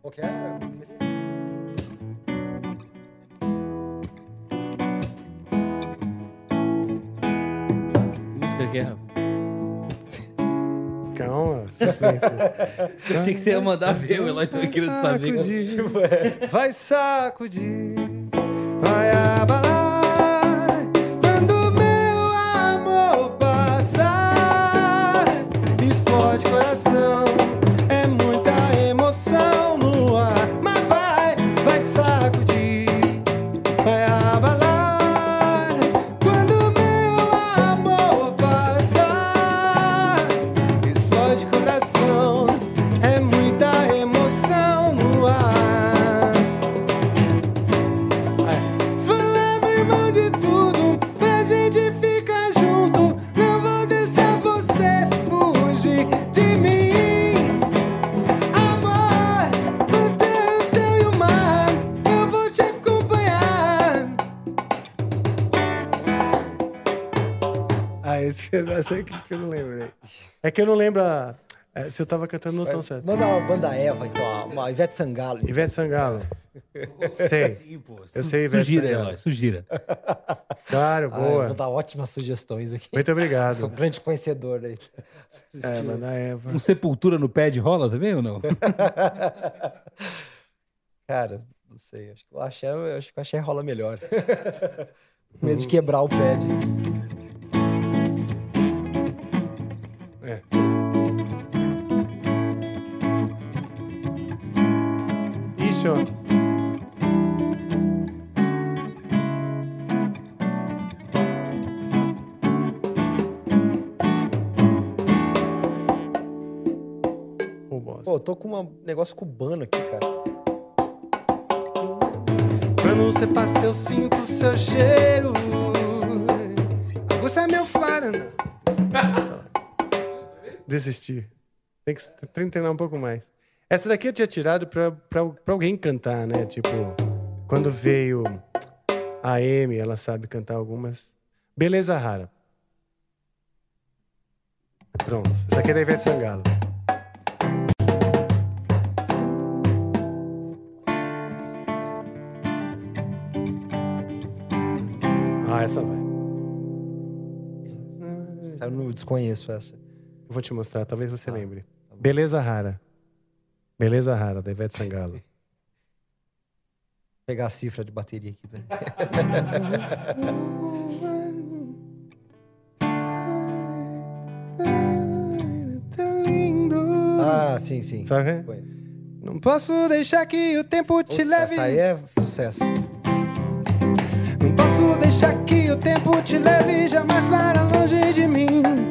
[SPEAKER 2] Qual que é?
[SPEAKER 3] Que música que é, Rafa? <laughs> Eu achei que você ia mandar ver, o Eloy tava querendo saber.
[SPEAKER 1] Sacudir, vai sacudir, É que eu não lembro a- é, se eu tava cantando no tom certo.
[SPEAKER 2] Manda uma banda Eva, então. Uma Ivete Sangalo.
[SPEAKER 1] Ivete Sangalo. <laughs> Sei.
[SPEAKER 3] Sim, pô.
[SPEAKER 1] Eu sei, Ivete
[SPEAKER 3] Sugira,
[SPEAKER 1] Sangalo.
[SPEAKER 3] Eloy, sugira. <laughs>
[SPEAKER 1] Claro,
[SPEAKER 2] Ah,
[SPEAKER 1] boa.
[SPEAKER 2] vou dar ótimas sugestões aqui.
[SPEAKER 1] Muito
[SPEAKER 2] Sou um
[SPEAKER 1] obrigado.
[SPEAKER 2] grande conhecedor aí.
[SPEAKER 1] É, manda Eva.
[SPEAKER 3] Um sepultura no pad rola também ou não? <laughs>
[SPEAKER 2] Cara, não sei. Acho que o axé, acho que o axé rola melhor. Medo de quebrar o pad.
[SPEAKER 1] É. Bosta.
[SPEAKER 2] Pô, eu tô com um negócio cubano aqui, cara.
[SPEAKER 1] Quando você passa, eu sinto seu cheiro. Você é meu faro. <laughs> Não. Desisti. Tem que tem que treinar um pouco mais. Essa daqui eu tinha tirado pra, pra, pra alguém cantar, né? Tipo, quando veio a Amy, ela sabe cantar algumas. Beleza Rara. Pronto. Essa aqui é da Ivete Sangalo. Ah, essa vai.
[SPEAKER 2] Eu não desconheço essa.
[SPEAKER 1] Eu vou te mostrar, talvez você lembre. Beleza Rara. Beleza Rara, da Ivete Sangalo. <laughs>
[SPEAKER 2] Vou pegar a cifra de bateria aqui. peraí. <laughs> ah, sim, sim.
[SPEAKER 1] Sabe?
[SPEAKER 2] Conheço.
[SPEAKER 1] Não posso deixar que o tempo te leve.
[SPEAKER 2] Essa aí é sucesso.
[SPEAKER 1] Não posso deixar que o tempo te leve jamais para longe de mim.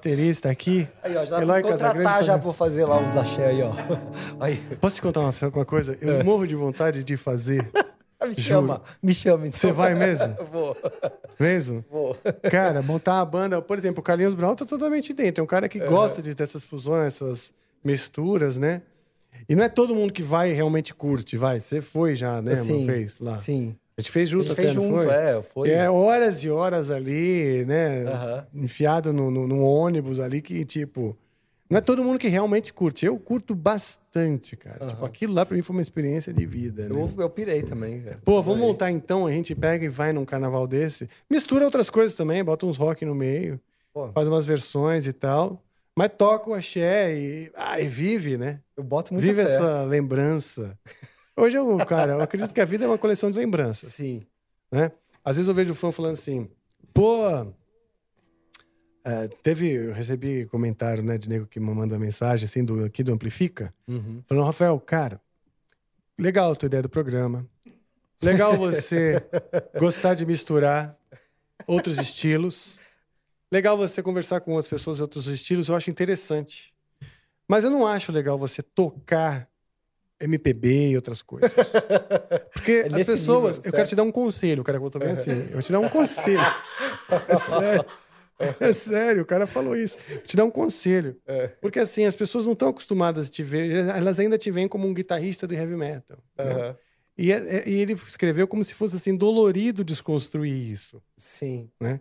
[SPEAKER 1] Baterista aqui.
[SPEAKER 2] Aí, ó, já
[SPEAKER 1] Eloy
[SPEAKER 2] vou contratar já pra fazer lá uns axé aí, ó. <laughs> Aí,
[SPEAKER 1] Posso te contar uma, uma coisa? Eu morro de vontade de fazer. <laughs>
[SPEAKER 2] me
[SPEAKER 1] Juro.
[SPEAKER 2] chama, me chama então.
[SPEAKER 1] Você vai mesmo? <laughs>
[SPEAKER 2] Vou,
[SPEAKER 1] Mesmo?
[SPEAKER 2] vou.
[SPEAKER 1] Cara, montar uma banda, por exemplo, o Carlinhos Brown tá totalmente dentro. É um cara que gosta de, dessas fusões, essas misturas, né? E não é todo mundo que vai e realmente curte, vai. Você foi já, né?
[SPEAKER 2] Sim,
[SPEAKER 1] Uma vez lá.
[SPEAKER 2] Sim.
[SPEAKER 1] A gente fez junto
[SPEAKER 2] A gente fez junto,
[SPEAKER 1] foi?
[SPEAKER 2] é, foi.
[SPEAKER 1] É, horas e horas ali, né?
[SPEAKER 2] Aham.
[SPEAKER 1] Enfiado no, no, num ônibus ali que, tipo... Não é todo mundo que realmente curte. Eu curto bastante, cara. Tipo, aquilo lá pra mim foi uma experiência de vida, né?
[SPEAKER 2] Eu, eu pirei também, cara.
[SPEAKER 1] Pô, vamos montar então, a gente pega e vai num carnaval desse. Mistura outras coisas também, bota uns rock no meio,
[SPEAKER 2] Pô.
[SPEAKER 1] faz umas versões e tal. Mas toca o axé e, ah, e vive, né?
[SPEAKER 2] Eu boto muita
[SPEAKER 1] Vive
[SPEAKER 2] fé.
[SPEAKER 1] essa lembrança. <laughs> Hoje eu, cara, eu acredito que a vida é uma coleção de lembranças,
[SPEAKER 2] Sim.
[SPEAKER 1] né? Às vezes eu vejo um fã falando assim, pô, é, teve, eu recebi comentário, né, de nego que me manda mensagem, assim, do, aqui do Amplifica,
[SPEAKER 2] Uhum.
[SPEAKER 1] falando, Rafael, cara, legal a tua ideia do programa, legal você gostar de misturar outros estilos, legal você conversar com outras pessoas de outros estilos, eu acho interessante. Mas eu não acho legal você tocar MPB e outras coisas. <laughs> Porque
[SPEAKER 2] É
[SPEAKER 1] as pessoas.
[SPEAKER 2] nível,
[SPEAKER 1] eu quero te dar um conselho, o cara botou bem assim. Eu vou te dar um conselho. É sério. É sério, o cara falou isso. Vou te dar um conselho. Porque assim, as pessoas não estão acostumadas a te ver, elas ainda te veem como um guitarrista do heavy metal. né?
[SPEAKER 2] Aham.
[SPEAKER 1] E, é- é- e ele escreveu como se fosse assim, dolorido desconstruir isso.
[SPEAKER 2] Sim.
[SPEAKER 1] né?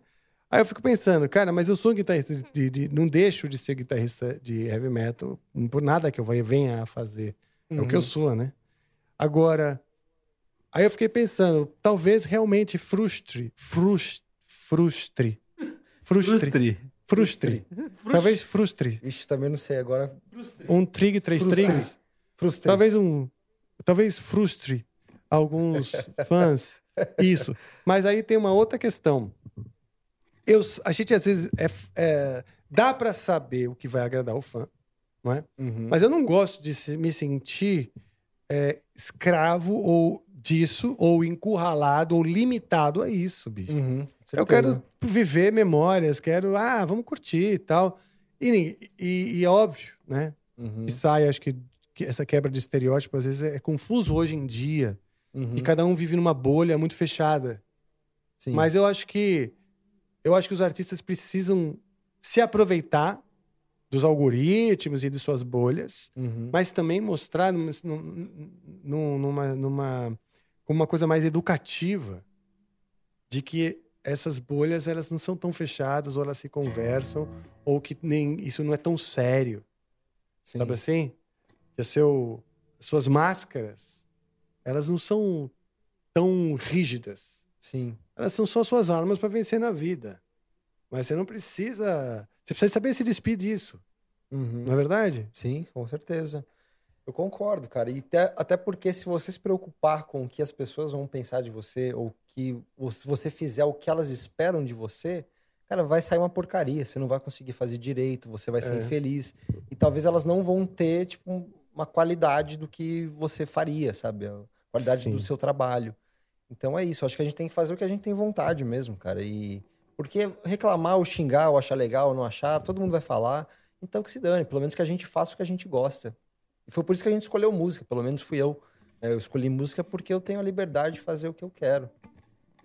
[SPEAKER 1] Aí eu fico pensando, cara, mas eu sou um guitarrista de, de- não deixo de ser guitarrista de heavy metal por nada que eu venha a fazer. É o que eu
[SPEAKER 2] Uhum.
[SPEAKER 1] sou, né? Agora, aí eu fiquei pensando, talvez realmente frustre, frustre, frustre, frustre,
[SPEAKER 3] Frustre.
[SPEAKER 1] Talvez frustre.
[SPEAKER 2] Ixi, também não sei agora.
[SPEAKER 1] Um trig, três trigs.
[SPEAKER 2] Frustre.
[SPEAKER 1] Talvez um, talvez frustre alguns <laughs> fãs. Isso. Mas aí tem uma outra questão. Eu, a gente às vezes é, é, dá para saber o que vai agradar o fã, não é?
[SPEAKER 2] Uhum.
[SPEAKER 1] Mas eu não gosto de me sentir é, escravo ou disso, ou encurralado, ou limitado a isso, bicho.
[SPEAKER 2] Uhum,
[SPEAKER 1] Eu quero viver memórias, quero, ah, vamos curtir e tal. E, e, e é óbvio, né?
[SPEAKER 2] Uhum.
[SPEAKER 1] Que sai, acho que, que essa quebra de estereótipo às vezes é confuso hoje em dia.
[SPEAKER 2] Uhum.
[SPEAKER 1] E cada um vive numa bolha muito fechada.
[SPEAKER 2] Sim.
[SPEAKER 1] Mas eu acho que eu acho que os artistas precisam se aproveitar dos algoritmos e de suas bolhas,
[SPEAKER 2] Uhum.
[SPEAKER 1] mas também mostrar numa, num- numa, numa, uma coisa mais educativa de que essas bolhas elas não são tão fechadas ou elas se conversam ou que nem isso não é tão sério
[SPEAKER 2] Sim.
[SPEAKER 1] sabe assim que seu as suas máscaras elas não são tão rígidas
[SPEAKER 2] Sim.
[SPEAKER 1] elas são só suas armas para vencer na vida mas você não precisa você precisa saber se despir disso
[SPEAKER 2] Uhum.
[SPEAKER 1] não é verdade
[SPEAKER 2] Sim, com certeza. Eu concordo, cara. E até, até porque se você se preocupar com o que as pessoas vão pensar de você, ou que ou se você fizer o que elas esperam de você, cara, vai sair uma porcaria. Você não vai conseguir fazer direito, você vai ser
[SPEAKER 1] É.
[SPEAKER 2] infeliz. E talvez elas não vão ter, tipo, um- uma qualidade do que você faria, sabe? A qualidade do
[SPEAKER 1] Sim.
[SPEAKER 2] seu trabalho. Então é isso. Acho que a gente tem que fazer o que a gente tem vontade mesmo, cara. E porque reclamar ou xingar ou achar legal ou não achar, todo mundo vai falar. Então que se dane, pelo menos que a gente faça o que a gente gosta. E foi por isso que a gente escolheu música, pelo menos fui eu. né? Eu escolhi música porque eu tenho a liberdade de fazer o que eu quero.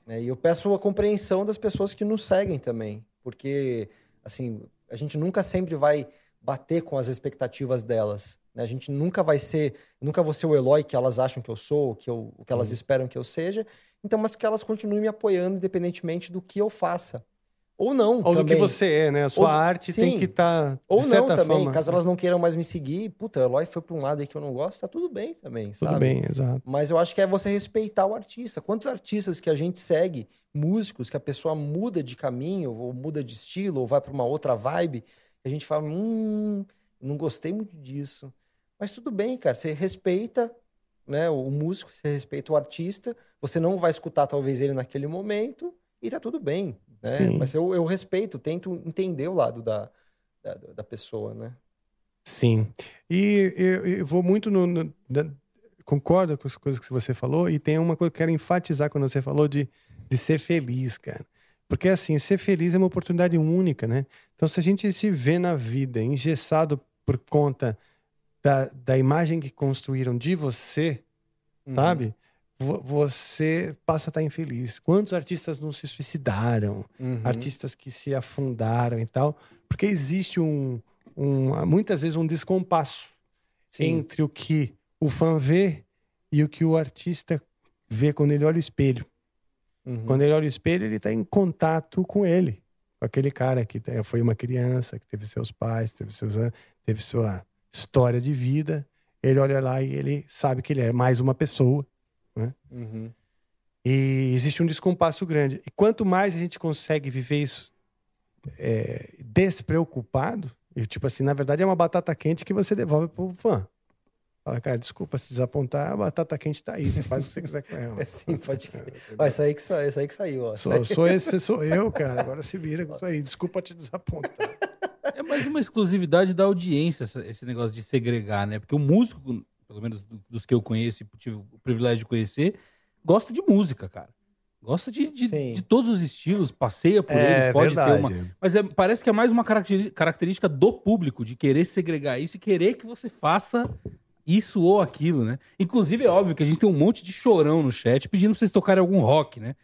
[SPEAKER 2] né? E eu peço a compreensão das pessoas que nos seguem também. Porque, assim, a gente nunca sempre vai bater com as expectativas delas. né? A gente nunca vai ser, nunca vou ser o Eloy que elas acham que eu sou, que eu, o que elas esperam que eu seja. Então, mas que elas continuem me apoiando, independentemente do que eu faça. Ou não.
[SPEAKER 1] ou do que
[SPEAKER 2] também.
[SPEAKER 1] você é né a sua
[SPEAKER 2] Ou-
[SPEAKER 1] arte tem
[SPEAKER 2] sim.
[SPEAKER 1] que estar
[SPEAKER 2] Ou
[SPEAKER 1] de
[SPEAKER 2] não também,
[SPEAKER 1] forma,
[SPEAKER 2] caso elas não queiram mais me seguir, puta, o Eloy foi pra um lado aí que eu não gosto, tá tudo bem também,
[SPEAKER 1] tudo
[SPEAKER 2] sabe?
[SPEAKER 1] bem exato
[SPEAKER 2] Mas eu acho que é você respeitar o artista. Quantos artistas que a gente segue, músicos, que a pessoa muda de caminho, ou muda de estilo, ou vai pra uma outra vibe, a gente fala, hum, não gostei muito disso. Mas tudo bem, cara, você respeita né, o músico, você respeita o artista, você não vai escutar talvez ele naquele momento, e tá tudo bem. Né? Mas eu, eu respeito, tento entender o lado da, da, da pessoa, né?
[SPEAKER 1] Sim. E eu, eu vou muito no. no- concordo com as coisas que você falou, e tem uma coisa que eu quero enfatizar quando você falou de, de ser feliz, cara. Porque, assim, ser feliz é uma oportunidade única, né? Então, se a gente se vê na vida engessado por conta da, da imagem que construíram de você,
[SPEAKER 2] Uhum.
[SPEAKER 1] sabe? Vo- Você passa a estar infeliz. Quantos artistas não se suicidaram?
[SPEAKER 2] Uhum.
[SPEAKER 1] artistas que se afundaram e tal, porque existe um, um muitas vezes um descompasso
[SPEAKER 2] Sim.
[SPEAKER 1] entre o que o fã vê e o que o artista vê quando ele olha o espelho.
[SPEAKER 2] Uhum.
[SPEAKER 1] Quando ele olha o espelho, ele está em contato com ele, com aquele cara que foi uma criança, que teve seus pais, teve, seus, teve sua história de vida. Ele olha lá e ele sabe que ele é mais uma pessoa. Né?
[SPEAKER 2] Uhum.
[SPEAKER 1] E existe um descompasso grande. E quanto mais a gente consegue viver isso é, despreocupado, e tipo assim, na verdade é uma batata quente que você devolve pro fã. Fala, cara, desculpa se desapontar, a batata quente tá aí, você faz o que você quiser com ela.
[SPEAKER 2] É <laughs> sim, pode crer. Ó, isso aí que saiu, isso aí que saiu, ó.
[SPEAKER 1] Sou, sou esse, sou eu, cara. Agora se vira com isso aí. Desculpa te desapontar. <laughs>
[SPEAKER 3] É mais uma exclusividade da audiência, esse negócio de segregar, né? Porque o músico, pelo menos do- dos que eu conheço e tive o privilégio de conhecer, gosta de música, cara. Gosta de, de, de todos os estilos, passeia por
[SPEAKER 1] É,
[SPEAKER 3] eles, pode ter uma.
[SPEAKER 1] verdade.
[SPEAKER 3] Mas é- parece que é mais uma característica do público, de querer segregar isso e querer que você faça isso ou aquilo, né? Inclusive, é óbvio que a gente tem um monte de chorão no chat pedindo pra vocês tocarem algum rock, né?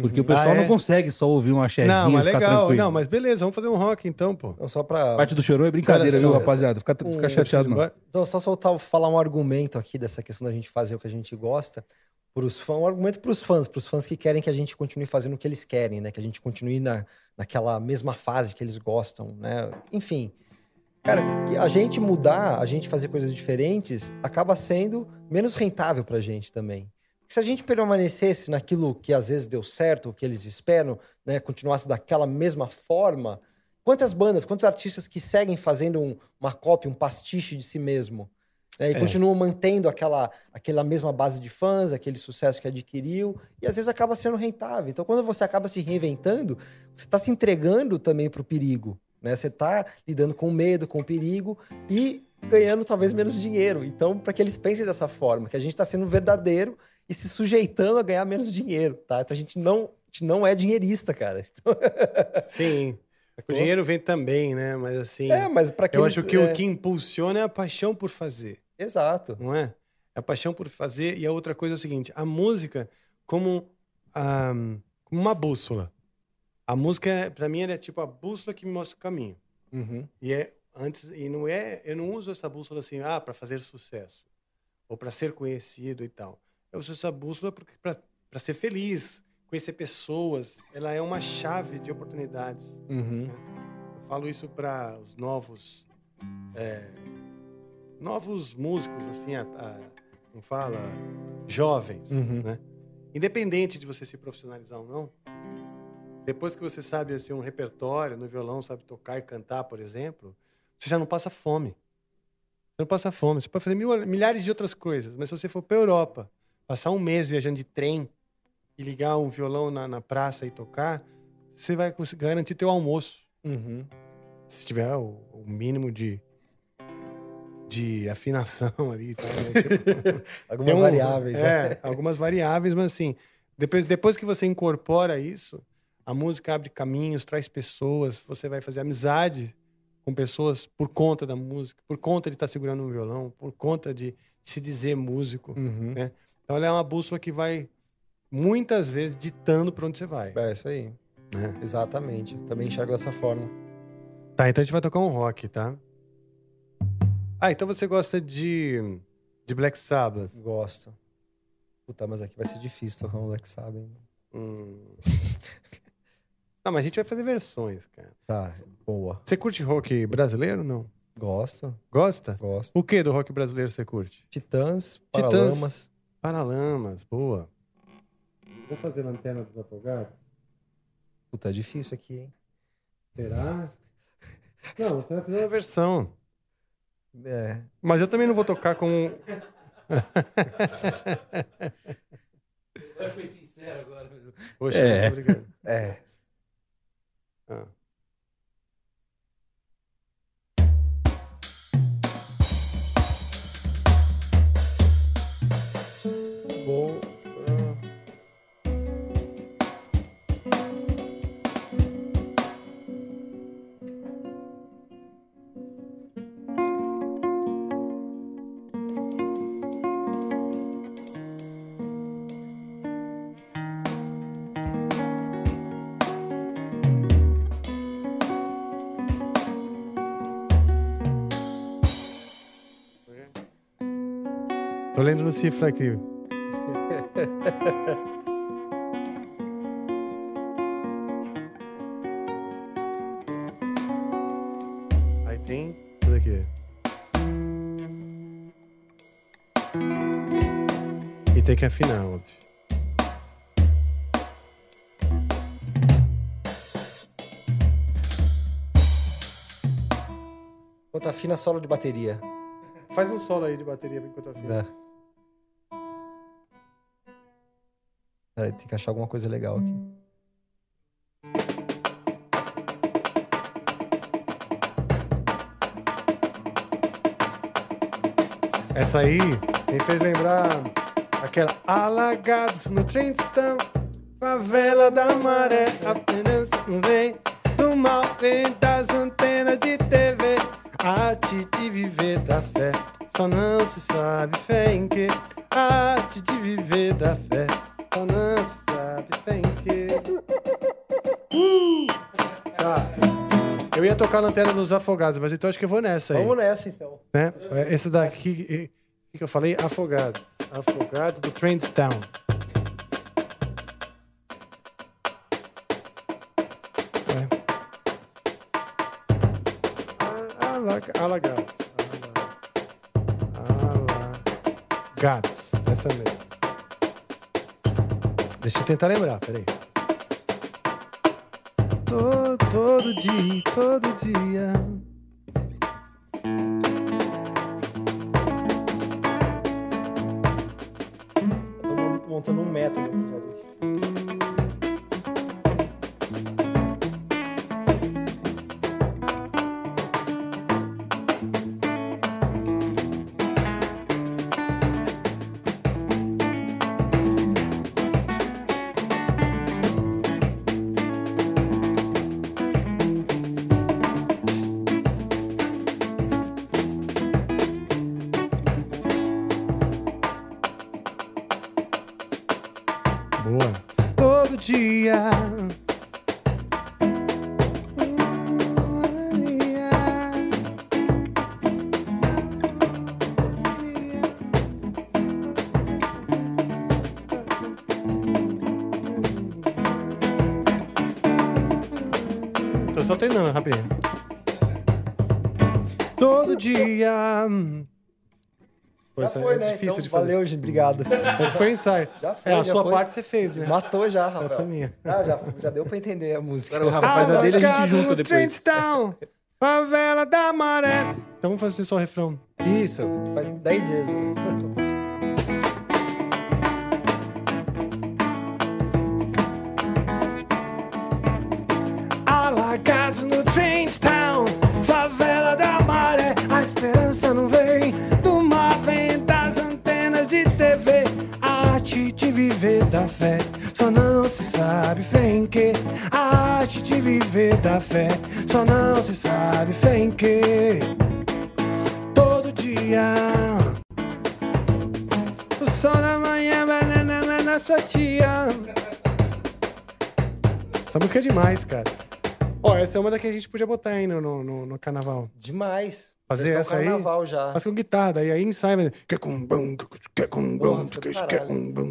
[SPEAKER 3] Porque o pessoal
[SPEAKER 1] Ah, é?
[SPEAKER 3] não consegue só ouvir um axézinho
[SPEAKER 1] Não,
[SPEAKER 3] e
[SPEAKER 1] mas
[SPEAKER 3] ficar
[SPEAKER 1] legal.
[SPEAKER 3] tranquilo.
[SPEAKER 1] Não, mas beleza, vamos fazer um rock então, pô.
[SPEAKER 2] Então, só pra.
[SPEAKER 3] Parte do chorão é brincadeira,
[SPEAKER 2] Olha
[SPEAKER 3] viu, rapaziada? Fica,
[SPEAKER 2] um-
[SPEAKER 3] fica chateado, não.
[SPEAKER 2] Então, só soltar, falar um argumento aqui dessa questão da gente fazer o que a gente gosta pros fãs, um argumento pros fãs, pros fãs que querem que a gente continue fazendo o que eles querem, né? Que a gente continue na, naquela mesma fase que eles gostam, né? Enfim. Cara, que a gente mudar, a gente fazer coisas diferentes, acaba sendo menos rentável pra gente também. Se a gente permanecesse naquilo que às vezes deu certo, o que eles esperam, né? Continuasse daquela mesma forma, quantas bandas, quantos artistas que seguem fazendo um- uma cópia, um pastiche de si mesmo? né, E
[SPEAKER 1] É.
[SPEAKER 2] continuam mantendo aquela, aquela mesma base de fãs, aquele sucesso que adquiriu, e às vezes acaba sendo rentável. Então, quando você acaba se reinventando, você está se entregando também para o perigo. Né? Você está lidando com o medo, com o perigo e ganhando talvez menos dinheiro. Então, para que eles pensem dessa forma, que a gente está sendo verdadeiro e se sujeitando a ganhar menos dinheiro, tá? Então a gente não, a gente não é dinheirista, cara. <laughs> Então,
[SPEAKER 1] Sim. O dinheiro vem também, né? Mas assim.
[SPEAKER 2] É, mas pra
[SPEAKER 1] Eu acho que
[SPEAKER 2] é-
[SPEAKER 1] o que impulsiona é a paixão por fazer.
[SPEAKER 2] Exato.
[SPEAKER 1] Não é? É a paixão por fazer. E a outra coisa é o seguinte: a música como, como uma bússola. A música, é- pra mim, ela é tipo a bússola que me mostra o caminho.
[SPEAKER 2] Uhum.
[SPEAKER 1] E é antes e não é, eu não uso essa bússola assim, ah, para fazer sucesso ou para ser conhecido e tal. Eu uso essa bússola para ser feliz, conhecer pessoas. Ela é uma chave de oportunidades.
[SPEAKER 2] Uhum.
[SPEAKER 1] Eu falo isso para os novos é, novos músicos, assim, a, a, como fala, jovens,
[SPEAKER 2] Uhum.
[SPEAKER 1] né? Independente de você se profissionalizar ou não, depois que você sabe assim, um repertório no violão, sabe tocar e cantar, por exemplo, você já não passa fome. Você não passa fome. Você pode fazer mil- milhares de outras coisas, mas se você for para Europa, passar um mês viajando de trem e ligar um violão na, na praça e tocar, você vai garantir teu almoço
[SPEAKER 2] Uhum.
[SPEAKER 1] se tiver o, o mínimo de de afinação <laughs> ali, tal, né? <laughs> Tipo,
[SPEAKER 2] Algumas
[SPEAKER 1] um-
[SPEAKER 2] variáveis.
[SPEAKER 1] É,
[SPEAKER 2] né? <laughs>
[SPEAKER 1] algumas variáveis, mas assim, depois, depois que você incorpora isso, a música abre caminhos, traz pessoas, você vai fazer amizade com pessoas por conta da música, por conta de estar segurando um violão, por conta de se dizer músico,
[SPEAKER 2] Uhum.
[SPEAKER 1] né? Então ela é uma bússola que vai muitas vezes ditando para onde você vai.
[SPEAKER 2] É isso aí.
[SPEAKER 1] né?
[SPEAKER 2] Exatamente. Também enxergo dessa forma.
[SPEAKER 1] Tá, então a gente vai tocar um rock, tá? Ah, então você gosta de, de Black Sabbath.
[SPEAKER 2] Gosto. Puta, mas aqui vai ser difícil tocar um Black Sabbath.
[SPEAKER 1] Hum. <laughs> Não, mas a gente vai fazer versões, cara.
[SPEAKER 2] Tá, boa.
[SPEAKER 1] Você curte rock brasileiro ou não?
[SPEAKER 2] Gosto,
[SPEAKER 1] Gosta?
[SPEAKER 2] gosto.
[SPEAKER 1] O que do rock brasileiro você curte?
[SPEAKER 2] Titãs,
[SPEAKER 1] Titãs.
[SPEAKER 2] Paralamas.
[SPEAKER 1] Boa. Vou fazer Lanterna dos Afogados?
[SPEAKER 2] Puta, é difícil aqui, hein?
[SPEAKER 1] Será? <laughs> Não, você vai fazer uma versão.
[SPEAKER 2] É.
[SPEAKER 1] Mas eu também não vou tocar com... um-
[SPEAKER 3] Foi sincero agora.
[SPEAKER 1] Poxa,
[SPEAKER 3] É.
[SPEAKER 1] obrigado.
[SPEAKER 2] É.
[SPEAKER 1] Ah. Cifra aqui. <laughs> Aí tem tudo aqui. E tem que afinar, óbvio.
[SPEAKER 2] Quanto afina solo de bateria.
[SPEAKER 1] Faz um solo aí de bateria enquanto afina.
[SPEAKER 2] Dá. É, tem que achar alguma coisa legal aqui.
[SPEAKER 1] Essa aí me fez lembrar aquela Alagados no Trentão, favela da maré, apenas não vem do mal, vem das antenas de TV, arte de viver da fé, só não se sabe fé em que, arte de viver da fé, Tá. Eu ia tocar a Lanterna dos Afogados, mas então acho que eu vou nessa aí.
[SPEAKER 2] Vamos nessa, então.
[SPEAKER 1] Né? Esse daqui, o que eu falei? Afogados. Afogados do Trendstown. Alaga- Alagados. Alagados. Essa mesmo. Eu tentar lembrar, peraí. Todo, todo dia, todo dia. Difícil
[SPEAKER 2] Então,
[SPEAKER 1] de fazer.
[SPEAKER 2] Valeu, gente. Obrigado.
[SPEAKER 1] Esse foi ensaio.
[SPEAKER 2] Já foi,
[SPEAKER 1] É, a
[SPEAKER 2] já
[SPEAKER 1] sua
[SPEAKER 2] foi.
[SPEAKER 1] parte você fez, né?
[SPEAKER 2] Matou já, Rafael.
[SPEAKER 1] Essa minha.
[SPEAKER 2] Ah, já, já deu pra entender a música.
[SPEAKER 3] Agora o Rafa faz a dele e a gente junta
[SPEAKER 1] no
[SPEAKER 3] depois.
[SPEAKER 1] Trendstown, favela da maré. Então vamos fazer só o refrão.
[SPEAKER 2] Isso, faz 10 vezes. <laughs>
[SPEAKER 1] viver da fé, só não se sabe fé em quê. Todo dia. O sol da manhã, banana na sua tia. Essa música é demais, cara. Essa é uma da que a gente podia botar aí no, no, no- no carnaval.
[SPEAKER 2] Demais.
[SPEAKER 1] Fazer
[SPEAKER 2] Versão
[SPEAKER 1] essa aí?
[SPEAKER 2] carnaval já.
[SPEAKER 1] Faz com guitarra, daí aí ensaia. mas-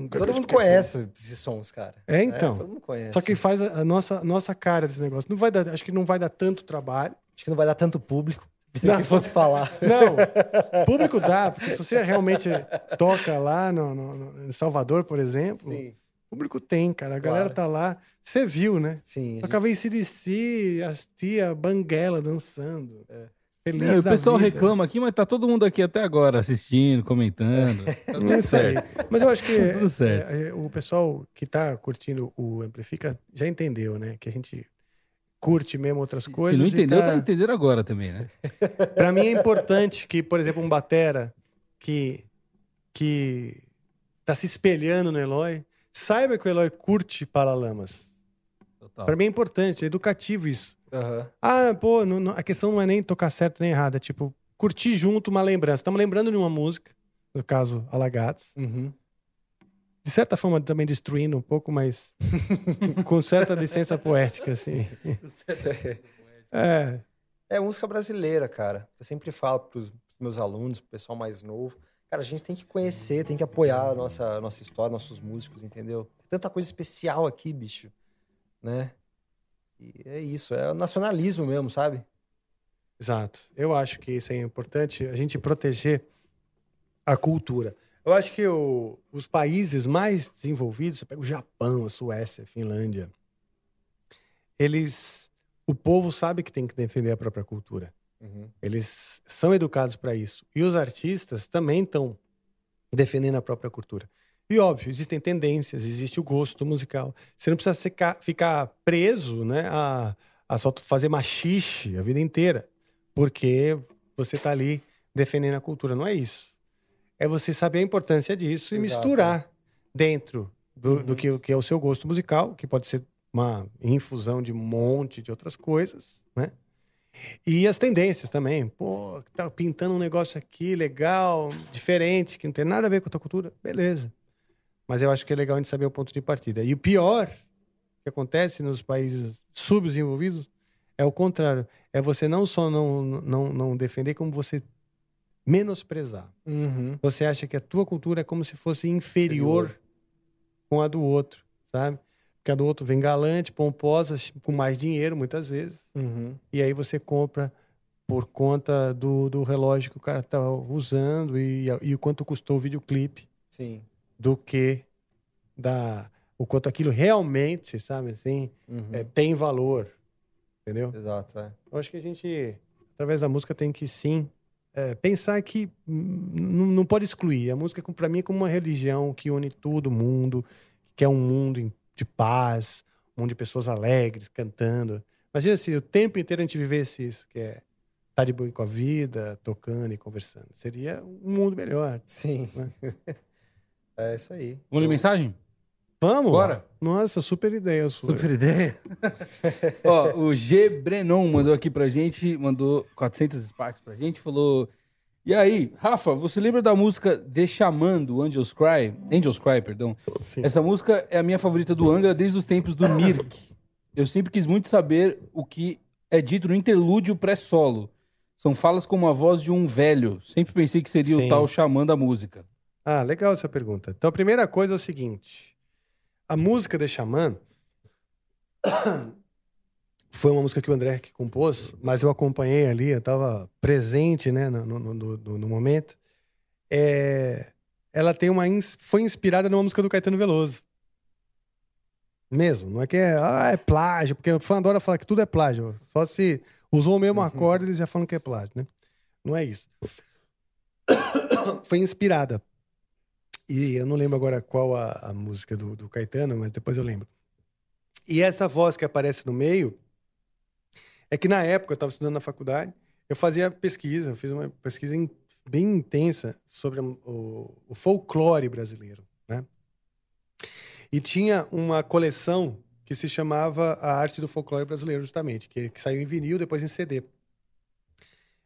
[SPEAKER 2] Todo mundo conhece esses sons, cara.
[SPEAKER 1] É, então.
[SPEAKER 2] todo mundo conhece.
[SPEAKER 1] Só que faz a, nossa, nossa cara desse negócio. Não vai dar, acho que não vai dar tanto trabalho.
[SPEAKER 2] Acho que não vai dar tanto público. Se fosse falar. <laughs>
[SPEAKER 1] Não, público dá, porque se você realmente toca lá no, no- no- em Salvador, por exemplo,
[SPEAKER 2] Sim.
[SPEAKER 1] Público tem, cara. A galera
[SPEAKER 2] Claro.
[SPEAKER 1] tá lá. Você viu, né?
[SPEAKER 2] Sim. a
[SPEAKER 1] Tocava em CDC, as tia Banguela dançando. Feliz
[SPEAKER 3] É, o
[SPEAKER 1] da
[SPEAKER 3] pessoal
[SPEAKER 1] vida.
[SPEAKER 3] reclama aqui, mas tá todo mundo aqui até agora assistindo, comentando. <laughs> Tá tudo
[SPEAKER 1] É isso aí.
[SPEAKER 3] certo.
[SPEAKER 1] Mas eu acho que
[SPEAKER 3] Tá tudo certo.
[SPEAKER 1] é, é, o pessoal que tá curtindo o Amplifica já entendeu, né? Que a gente curte mesmo outras
[SPEAKER 3] Se
[SPEAKER 1] coisas.
[SPEAKER 3] não
[SPEAKER 1] e
[SPEAKER 3] entendeu,
[SPEAKER 1] tá-
[SPEAKER 3] tá entendendo agora também, né? <laughs>
[SPEAKER 1] Pra mim é importante que, por exemplo, um batera que que tá se espelhando no Eloy, saiba que o Eloy curte Paralamas.
[SPEAKER 3] Total.
[SPEAKER 1] Pra mim é importante, é educativo isso.
[SPEAKER 2] Aham.
[SPEAKER 1] Ah, pô, não- não- a questão não é nem tocar certo nem errado, é tipo curtir junto uma lembrança. Estamos lembrando de uma música, no caso Alagados.
[SPEAKER 2] Uhum.
[SPEAKER 1] De certa forma também destruindo um pouco, mas <laughs> com certa licença poética, assim. <laughs> É,
[SPEAKER 2] É música brasileira, cara. Eu sempre falo pros meus alunos, pro pessoal mais novo. Cara, a gente tem que conhecer, tem que apoiar a nossa, a nossa história, nossos músicos, entendeu? Tem tanta coisa especial aqui, bicho. Né? E é isso, é o nacionalismo mesmo, sabe?
[SPEAKER 1] exato. Eu acho que isso é importante, a gente proteger a cultura. Eu acho que o- os países mais desenvolvidos, você pega o Japão, a Suécia, a Finlândia, eles. O povo sabe que tem que defender a própria cultura. Eles são educados para isso. E os artistas também estão defendendo a própria cultura. E óbvio, existem tendências, existe o gosto musical. Você não precisa secar- ficar preso né, a, a só fazer machixe a vida inteira, porque você está ali defendendo a cultura. Não é isso. É você saber a importância disso e
[SPEAKER 2] Exato,
[SPEAKER 1] misturar dentro do, do que, que é o seu gosto musical, que pode ser uma infusão de um monte de outras coisas, né? E as tendências também. Pô, tá pintando um negócio aqui legal, diferente, que não tem nada a ver com a tua cultura. Beleza. Mas eu acho que é legal a gente saber o ponto de partida. E o pior que acontece nos países subdesenvolvidos É o contrário. É você não só não, não, não defender, como você menosprezar.
[SPEAKER 2] Uhum.
[SPEAKER 1] Você acha que a tua cultura é como se fosse inferior, com a do outro, sabe? Porque a do outro vem galante, pomposa, com mais dinheiro, muitas vezes.
[SPEAKER 2] Uhum.
[SPEAKER 1] E aí você compra por conta do, do relógio que o cara tá usando e, e o quanto custou o videoclipe
[SPEAKER 2] Sim.
[SPEAKER 1] do que da o quanto aquilo realmente, sabe assim,
[SPEAKER 2] Uhum.
[SPEAKER 1] é, tem valor, entendeu?
[SPEAKER 2] Exato, é.
[SPEAKER 1] Eu acho que a gente, através da música, tem que sim é, pensar que não pode excluir. A música, para mim, é como uma religião que une todo mundo, que é um mundo em- de paz, um mundo de pessoas alegres, cantando. Imagina se o tempo inteiro a gente vivesse isso, que é estar de boa com a vida, tocando e conversando. Seria um mundo melhor.
[SPEAKER 2] Sim. <laughs> É isso aí.
[SPEAKER 3] Vamos ler mensagem?
[SPEAKER 1] Vamos?
[SPEAKER 3] Bora.
[SPEAKER 1] Nossa, super ideia sua.
[SPEAKER 3] Super ideia. <laughs> Ó, o G Brenon mandou aqui pra gente, mandou 400 Sparks pra gente, falou... E aí, Rafa, você lembra da música The Xamã, do Angels Cry? Angels Cry, perdão.
[SPEAKER 1] Sim.
[SPEAKER 3] Essa música é a minha favorita do Angra desde os tempos do Mirk. Eu sempre quis muito saber o que é dito no interlúdio pré-solo. São falas como a voz de um velho. Sempre pensei que seria
[SPEAKER 1] Sim.
[SPEAKER 3] o tal Xamã da música.
[SPEAKER 1] Ah, legal essa pergunta. Então, a primeira coisa é o seguinte: a música de Xamã foi uma música que o André que compôs, mas eu acompanhei ali, eu estava presente, né, no, no, no- no- momento. É, ela tem uma foi inspirada numa música do Caetano Veloso. Mesmo, não é que é, ah, é plágio, porque o fã adora falar que tudo é plágio. Só se usou o mesmo acorde, eles já falam que é plágio, né? Não é isso. <coughs> foi inspirada. E eu não lembro agora qual a, a música do, do Caetano, mas depois eu lembro. E essa voz que aparece no meio é que na época eu estava estudando na faculdade, eu fazia pesquisa, fiz uma pesquisa in- bem intensa sobre o, o folclore brasileiro, né? E tinha uma coleção que se chamava A Arte do Folclore Brasileiro, justamente, que, que saiu em vinil, depois em CD.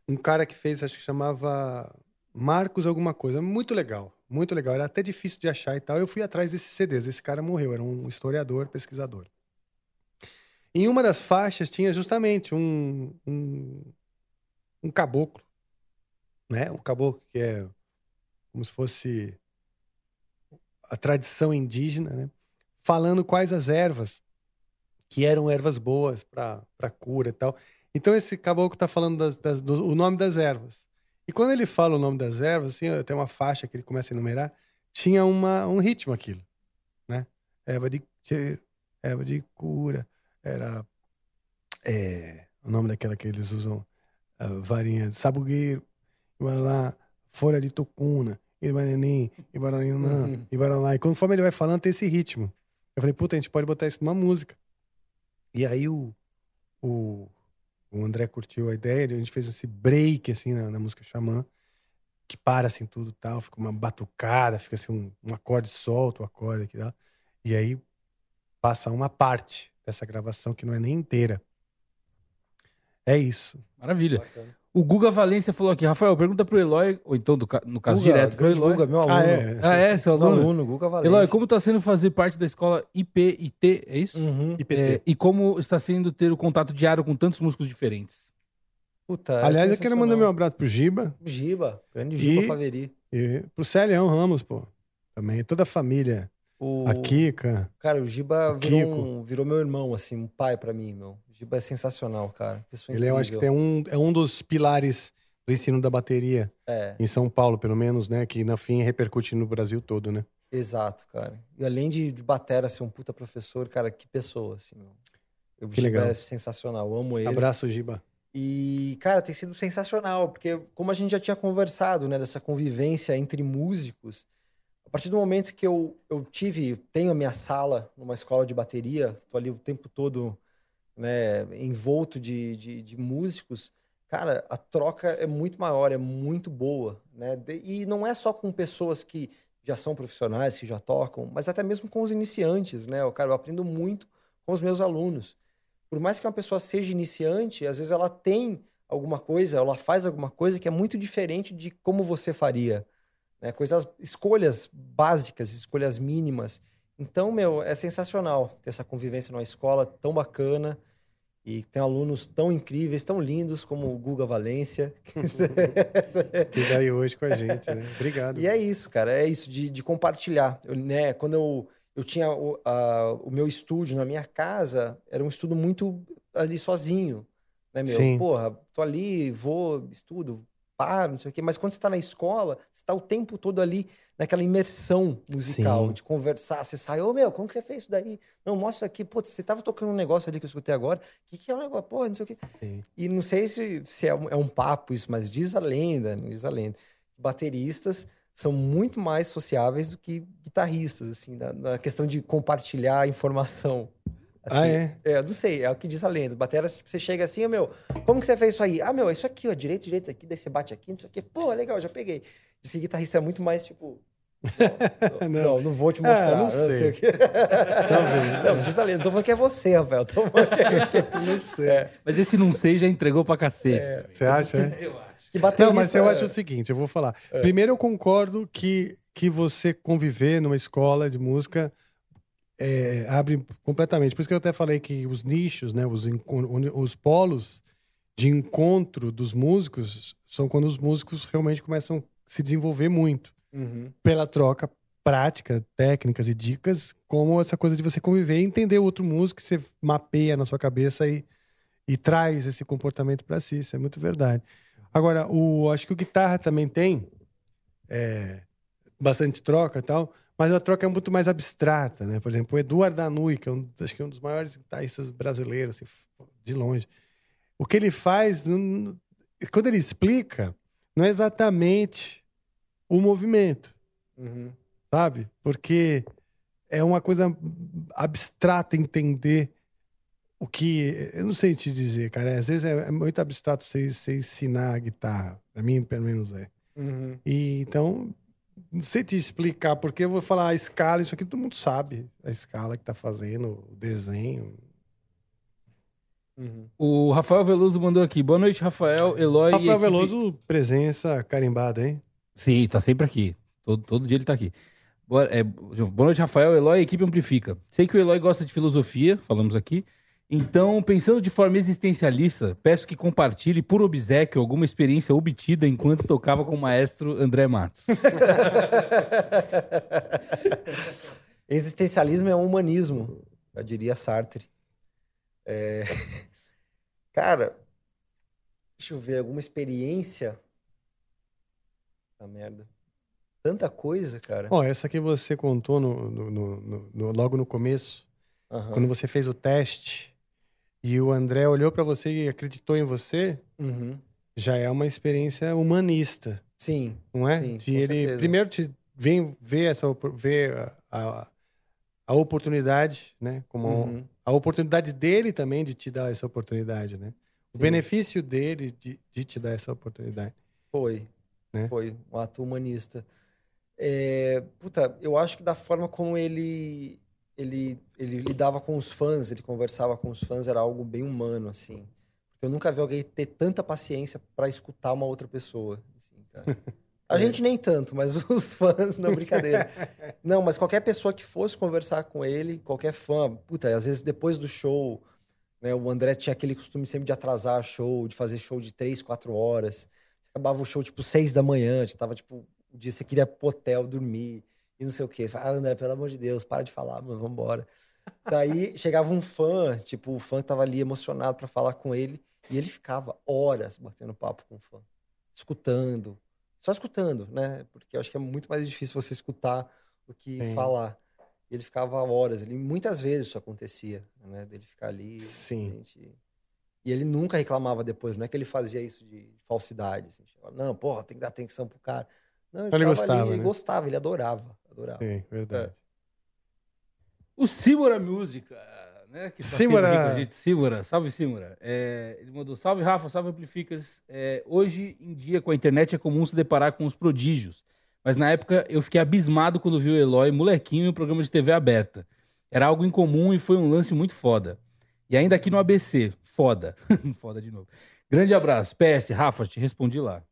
[SPEAKER 1] Um cara que fez, acho que chamava Marcos alguma coisa. Muito legal, muito legal. Era até difícil de achar e tal. Eu fui atrás desses CDs. Esse cara morreu, era um historiador, pesquisador. Em uma das faixas tinha justamente um, um, um caboclo, né? Um caboclo que é como se fosse a tradição indígena, né? Falando quais as ervas que eram ervas boas para cura e tal. Então esse caboclo está falando das, das- do, o nome das ervas. E quando ele fala o nome das ervas, assim, tem uma faixa que ele começa a enumerar, tinha uma, um ritmo aquilo, né? Erva de cheiro, erva de cura, era é, o nome daquela que eles usam, a varinha de sabugueiro, Ibaralá, folha de tucuna, Ibaranim, Ibaranã,
[SPEAKER 2] Uhum.
[SPEAKER 1] Ibaralá. E conforme ele vai falando, tem esse ritmo. Eu falei, puta, a gente pode botar isso numa música. E aí o, o, o André curtiu a ideia, a gente fez esse break, assim, na, na música Xamã, que para, assim, tudo e tal, fica uma batucada, fica assim, um, um acorde solto, um acorde aqui e tal. E aí passa uma parte dessa gravação que não é nem inteira. É isso.
[SPEAKER 3] Maravilha. O Guga Valência falou aqui, Rafael, pergunta pro Eloy, ou então, do no caso,
[SPEAKER 2] Guga,
[SPEAKER 3] direto pro Eloy.
[SPEAKER 2] Guga, meu aluno.
[SPEAKER 1] Ah, é?
[SPEAKER 3] Ah, é, seu
[SPEAKER 2] Meu
[SPEAKER 3] aluno?
[SPEAKER 2] aluno, Guga Valência.
[SPEAKER 3] Eloy, como tá sendo fazer parte da escola IPIT, é isso?
[SPEAKER 2] Uhum.
[SPEAKER 1] IPT.
[SPEAKER 3] É, e como está sendo ter o contato diário com tantos músicos diferentes?
[SPEAKER 2] Puta, é
[SPEAKER 1] Aliás, eu quero mandar meu abraço pro Giba
[SPEAKER 2] Giba, grande Giba
[SPEAKER 1] E-
[SPEAKER 2] Faveri.
[SPEAKER 1] e pro Celião Ramos, pô. Também, toda a família.
[SPEAKER 2] O...
[SPEAKER 1] A Kika.
[SPEAKER 2] Cara, o Giba
[SPEAKER 1] O
[SPEAKER 2] virou, um- virou meu irmão, assim, um pai pra mim, meu. O Giba é sensacional, cara. Pessoa
[SPEAKER 1] Ele é, eu acho que tem um, é um dos pilares do ensino da bateria,
[SPEAKER 2] É,
[SPEAKER 1] em São Paulo, pelo menos, né? Que na fim repercute no Brasil todo, né?
[SPEAKER 2] exato, cara. E além de, de batera ser um puta professor, cara, que pessoa, assim, meu. O
[SPEAKER 1] Que
[SPEAKER 2] Giba
[SPEAKER 1] legal.
[SPEAKER 2] é sensacional, eu amo ele.
[SPEAKER 1] Abraço, Giba.
[SPEAKER 2] E, cara, tem sido sensacional, porque como a gente já tinha conversado, né, dessa convivência entre músicos, partir do momento que eu, eu tive, tenho a minha sala numa escola de bateria, tô ali o tempo todo, né, envolto de, de, de músicos, cara, a troca é muito maior, é muito boa, né, e não é só com pessoas que já são profissionais, que já tocam, mas até mesmo com os iniciantes, né, eu, cara, eu aprendo muito com os meus alunos por mais que uma pessoa seja iniciante, às vezes ela tem alguma coisa, ela faz alguma coisa que é muito diferente de como você faria. Né? Coisas, escolhas básicas, escolhas mínimas. Então, meu, é sensacional ter essa convivência numa escola tão bacana. E tem alunos tão incríveis, tão lindos como o Guga Valência. <laughs>
[SPEAKER 1] Que tá aí hoje com a gente, né? Obrigado.
[SPEAKER 2] E é isso, cara. É isso, de, de compartilhar. Eu, né, quando eu, eu tinha o, a- o meu estúdio na minha casa, era um estudo muito ali sozinho. Né, meu?
[SPEAKER 1] Sim.
[SPEAKER 2] Porra, tô ali, vou, estudo, paro, não sei o quê. Mas quando você tá na escola, você tá o tempo todo ali naquela imersão musical,
[SPEAKER 1] Sim.
[SPEAKER 2] de conversar. Você sai, ô meu, como que você fez isso daí? Não, mostra aqui. Pô, você tava tocando um negócio ali que eu escutei agora. O que, que é o negócio? Porra, não sei o quê.
[SPEAKER 1] Sim.
[SPEAKER 2] E não sei se, se é, um, é um papo isso, mas diz a lenda, diz a lenda. Bateristas são muito mais sociáveis do que guitarristas, assim, na, na questão de compartilhar informação.
[SPEAKER 1] Ah,
[SPEAKER 2] Assim,
[SPEAKER 1] é?
[SPEAKER 2] É, não sei, é o que diz a lenda. Batera, tipo, você chega assim, ô meu, como que você fez isso aí? Ah, meu, é isso aqui, ó, direito, direito aqui, daí você bate aqui, não sei o quê. Pô, legal, já peguei. Diz que guitarrista é muito mais, tipo... <laughs> Não, não, não vou te
[SPEAKER 1] Ah,
[SPEAKER 2] mostrar.
[SPEAKER 1] não sei.
[SPEAKER 2] o quê. <laughs> Não, diz a lenda. Não tô falando que é você, Rafael. Tô falando que- que- <laughs>
[SPEAKER 1] Não sei.
[SPEAKER 2] É.
[SPEAKER 3] Mas esse não sei já entregou pra cacete.
[SPEAKER 1] Você acha? né?
[SPEAKER 3] Eu acho.
[SPEAKER 2] Que baterista...
[SPEAKER 1] Não, mas eu acho o seguinte, eu vou falar.
[SPEAKER 2] É.
[SPEAKER 1] Primeiro, eu concordo que, que você conviver numa escola de música é, abre completamente. Por isso que eu até falei que os nichos, né, os, os polos de encontro dos músicos são quando os músicos realmente começam a se desenvolver muito
[SPEAKER 2] Uhum.
[SPEAKER 1] pela troca prática, técnicas e dicas, como essa coisa de você conviver e entender o outro músico, que você mapeia na sua cabeça e, e traz esse comportamento para si. Isso é muito verdade. Agora, o, acho que o guitarra também tem é, bastante troca e tal, mas a troca é muito mais abstrata, né? Por exemplo, o Eduardo Danui, que é um, acho que é um dos maiores guitarristas brasileiros, assim, de longe. O que ele faz, não- quando ele explica, não é exatamente o movimento
[SPEAKER 2] Uhum.
[SPEAKER 1] sabe? Porque é uma coisa abstrata entender o que. Eu não sei te dizer, cara. Às vezes é, é muito abstrato você, você ensinar a guitarra. Pra mim, pelo menos é.
[SPEAKER 2] Uhum.
[SPEAKER 1] E então, não sei te explicar, porque eu vou falar a escala, isso aqui todo mundo sabe. A escala que tá fazendo, o desenho.
[SPEAKER 2] Uhum.
[SPEAKER 3] O Rafael Veloso mandou aqui. Boa noite, Rafael, Eloy.
[SPEAKER 1] Rafael
[SPEAKER 3] equipe-
[SPEAKER 1] Veloso, presença carimbada, hein?
[SPEAKER 3] Sim, tá sempre aqui. Todo, todo dia ele tá aqui. Boa, é, boa noite, Rafael. Eloy, equipe Amplifica. Sei que o Eloy gosta de filosofia, falamos aqui. Então, pensando de forma existencialista, peço que compartilhe por obsequio alguma experiência obtida enquanto tocava com o maestro André Matos. <laughs>
[SPEAKER 2] Existencialismo é um humanismo, eu diria Sartre. É, <laughs> Cara, deixa eu ver, alguma experiência? Tá merda. Tanta coisa, cara.
[SPEAKER 1] Ó, essa que você contou no, no- no- no- logo no começo,
[SPEAKER 2] Aham.
[SPEAKER 1] quando você fez o teste e o André olhou pra você e acreditou em você,
[SPEAKER 2] Uhum.
[SPEAKER 1] já é uma experiência humanista,
[SPEAKER 2] Sim,
[SPEAKER 1] não é?
[SPEAKER 2] Sim,
[SPEAKER 1] de ele
[SPEAKER 2] certeza.
[SPEAKER 1] primeiro te vem ver essa ver a, a, a oportunidade, né? Como
[SPEAKER 2] Uhum.
[SPEAKER 1] a oportunidade dele também de te dar essa oportunidade, né? O
[SPEAKER 2] Sim.
[SPEAKER 1] benefício dele de, de te dar essa oportunidade.
[SPEAKER 2] Foi.
[SPEAKER 1] Né?
[SPEAKER 2] Foi um ato humanista. É, puta, eu acho que da forma como ele, ele, ele lidava com os fãs, ele conversava com os fãs, era algo bem humano, assim. Eu nunca vi alguém ter tanta paciência pra escutar uma outra pessoa. assim. <laughs> A
[SPEAKER 1] É.
[SPEAKER 2] gente nem tanto, mas <laughs> os fãs, não, brincadeira. <laughs> Não, mas qualquer pessoa que fosse conversar com ele, qualquer fã, puta, às vezes depois do show, né, o André tinha aquele costume sempre de atrasar show, de fazer show de três, quatro horas. Acabava o show, tipo, seis da manhã, já tava, tipo, o dia que você queria pro hotel, dormir, e não sei o quê. Ah, André, pelo amor de Deus, para de falar, mano, vambora. Daí <laughs> chegava um fã, tipo, o fã tava ali emocionado pra falar com ele, e ele ficava horas batendo papo com o fã, escutando, só escutando, né? Porque eu acho que é muito mais difícil você escutar do que
[SPEAKER 1] Sim.
[SPEAKER 2] falar. E ele ficava horas, ele, muitas vezes isso acontecia, né? Dele ficar ali.
[SPEAKER 1] Sim.
[SPEAKER 2] gente- E ele nunca reclamava depois, não é que ele fazia isso de falsidade. Assim, tipo, não, porra, tem que dar atenção pro cara. Não,
[SPEAKER 1] Ele
[SPEAKER 2] ficava
[SPEAKER 1] gostava,
[SPEAKER 2] ali, ele
[SPEAKER 1] né?
[SPEAKER 2] gostava, ele adorava, adorava.
[SPEAKER 1] Sim, verdade.
[SPEAKER 3] O Simora Música, né? Que tá
[SPEAKER 1] Simora.
[SPEAKER 3] sempre aqui com a gente. Simora, salve Simora. É, ele mandou salve Rafa, salve Amplificers. É, hoje em dia, com a internet, é comum se deparar com os prodígios. Mas na época eu fiquei abismado quando vi o Eloy, molequinho, em um programa de TV aberta. Era algo incomum e foi um lance muito foda. E ainda aqui no ABC, foda. <laughs> foda de novo. Grande abraço. PS, Rafa, te respondi lá.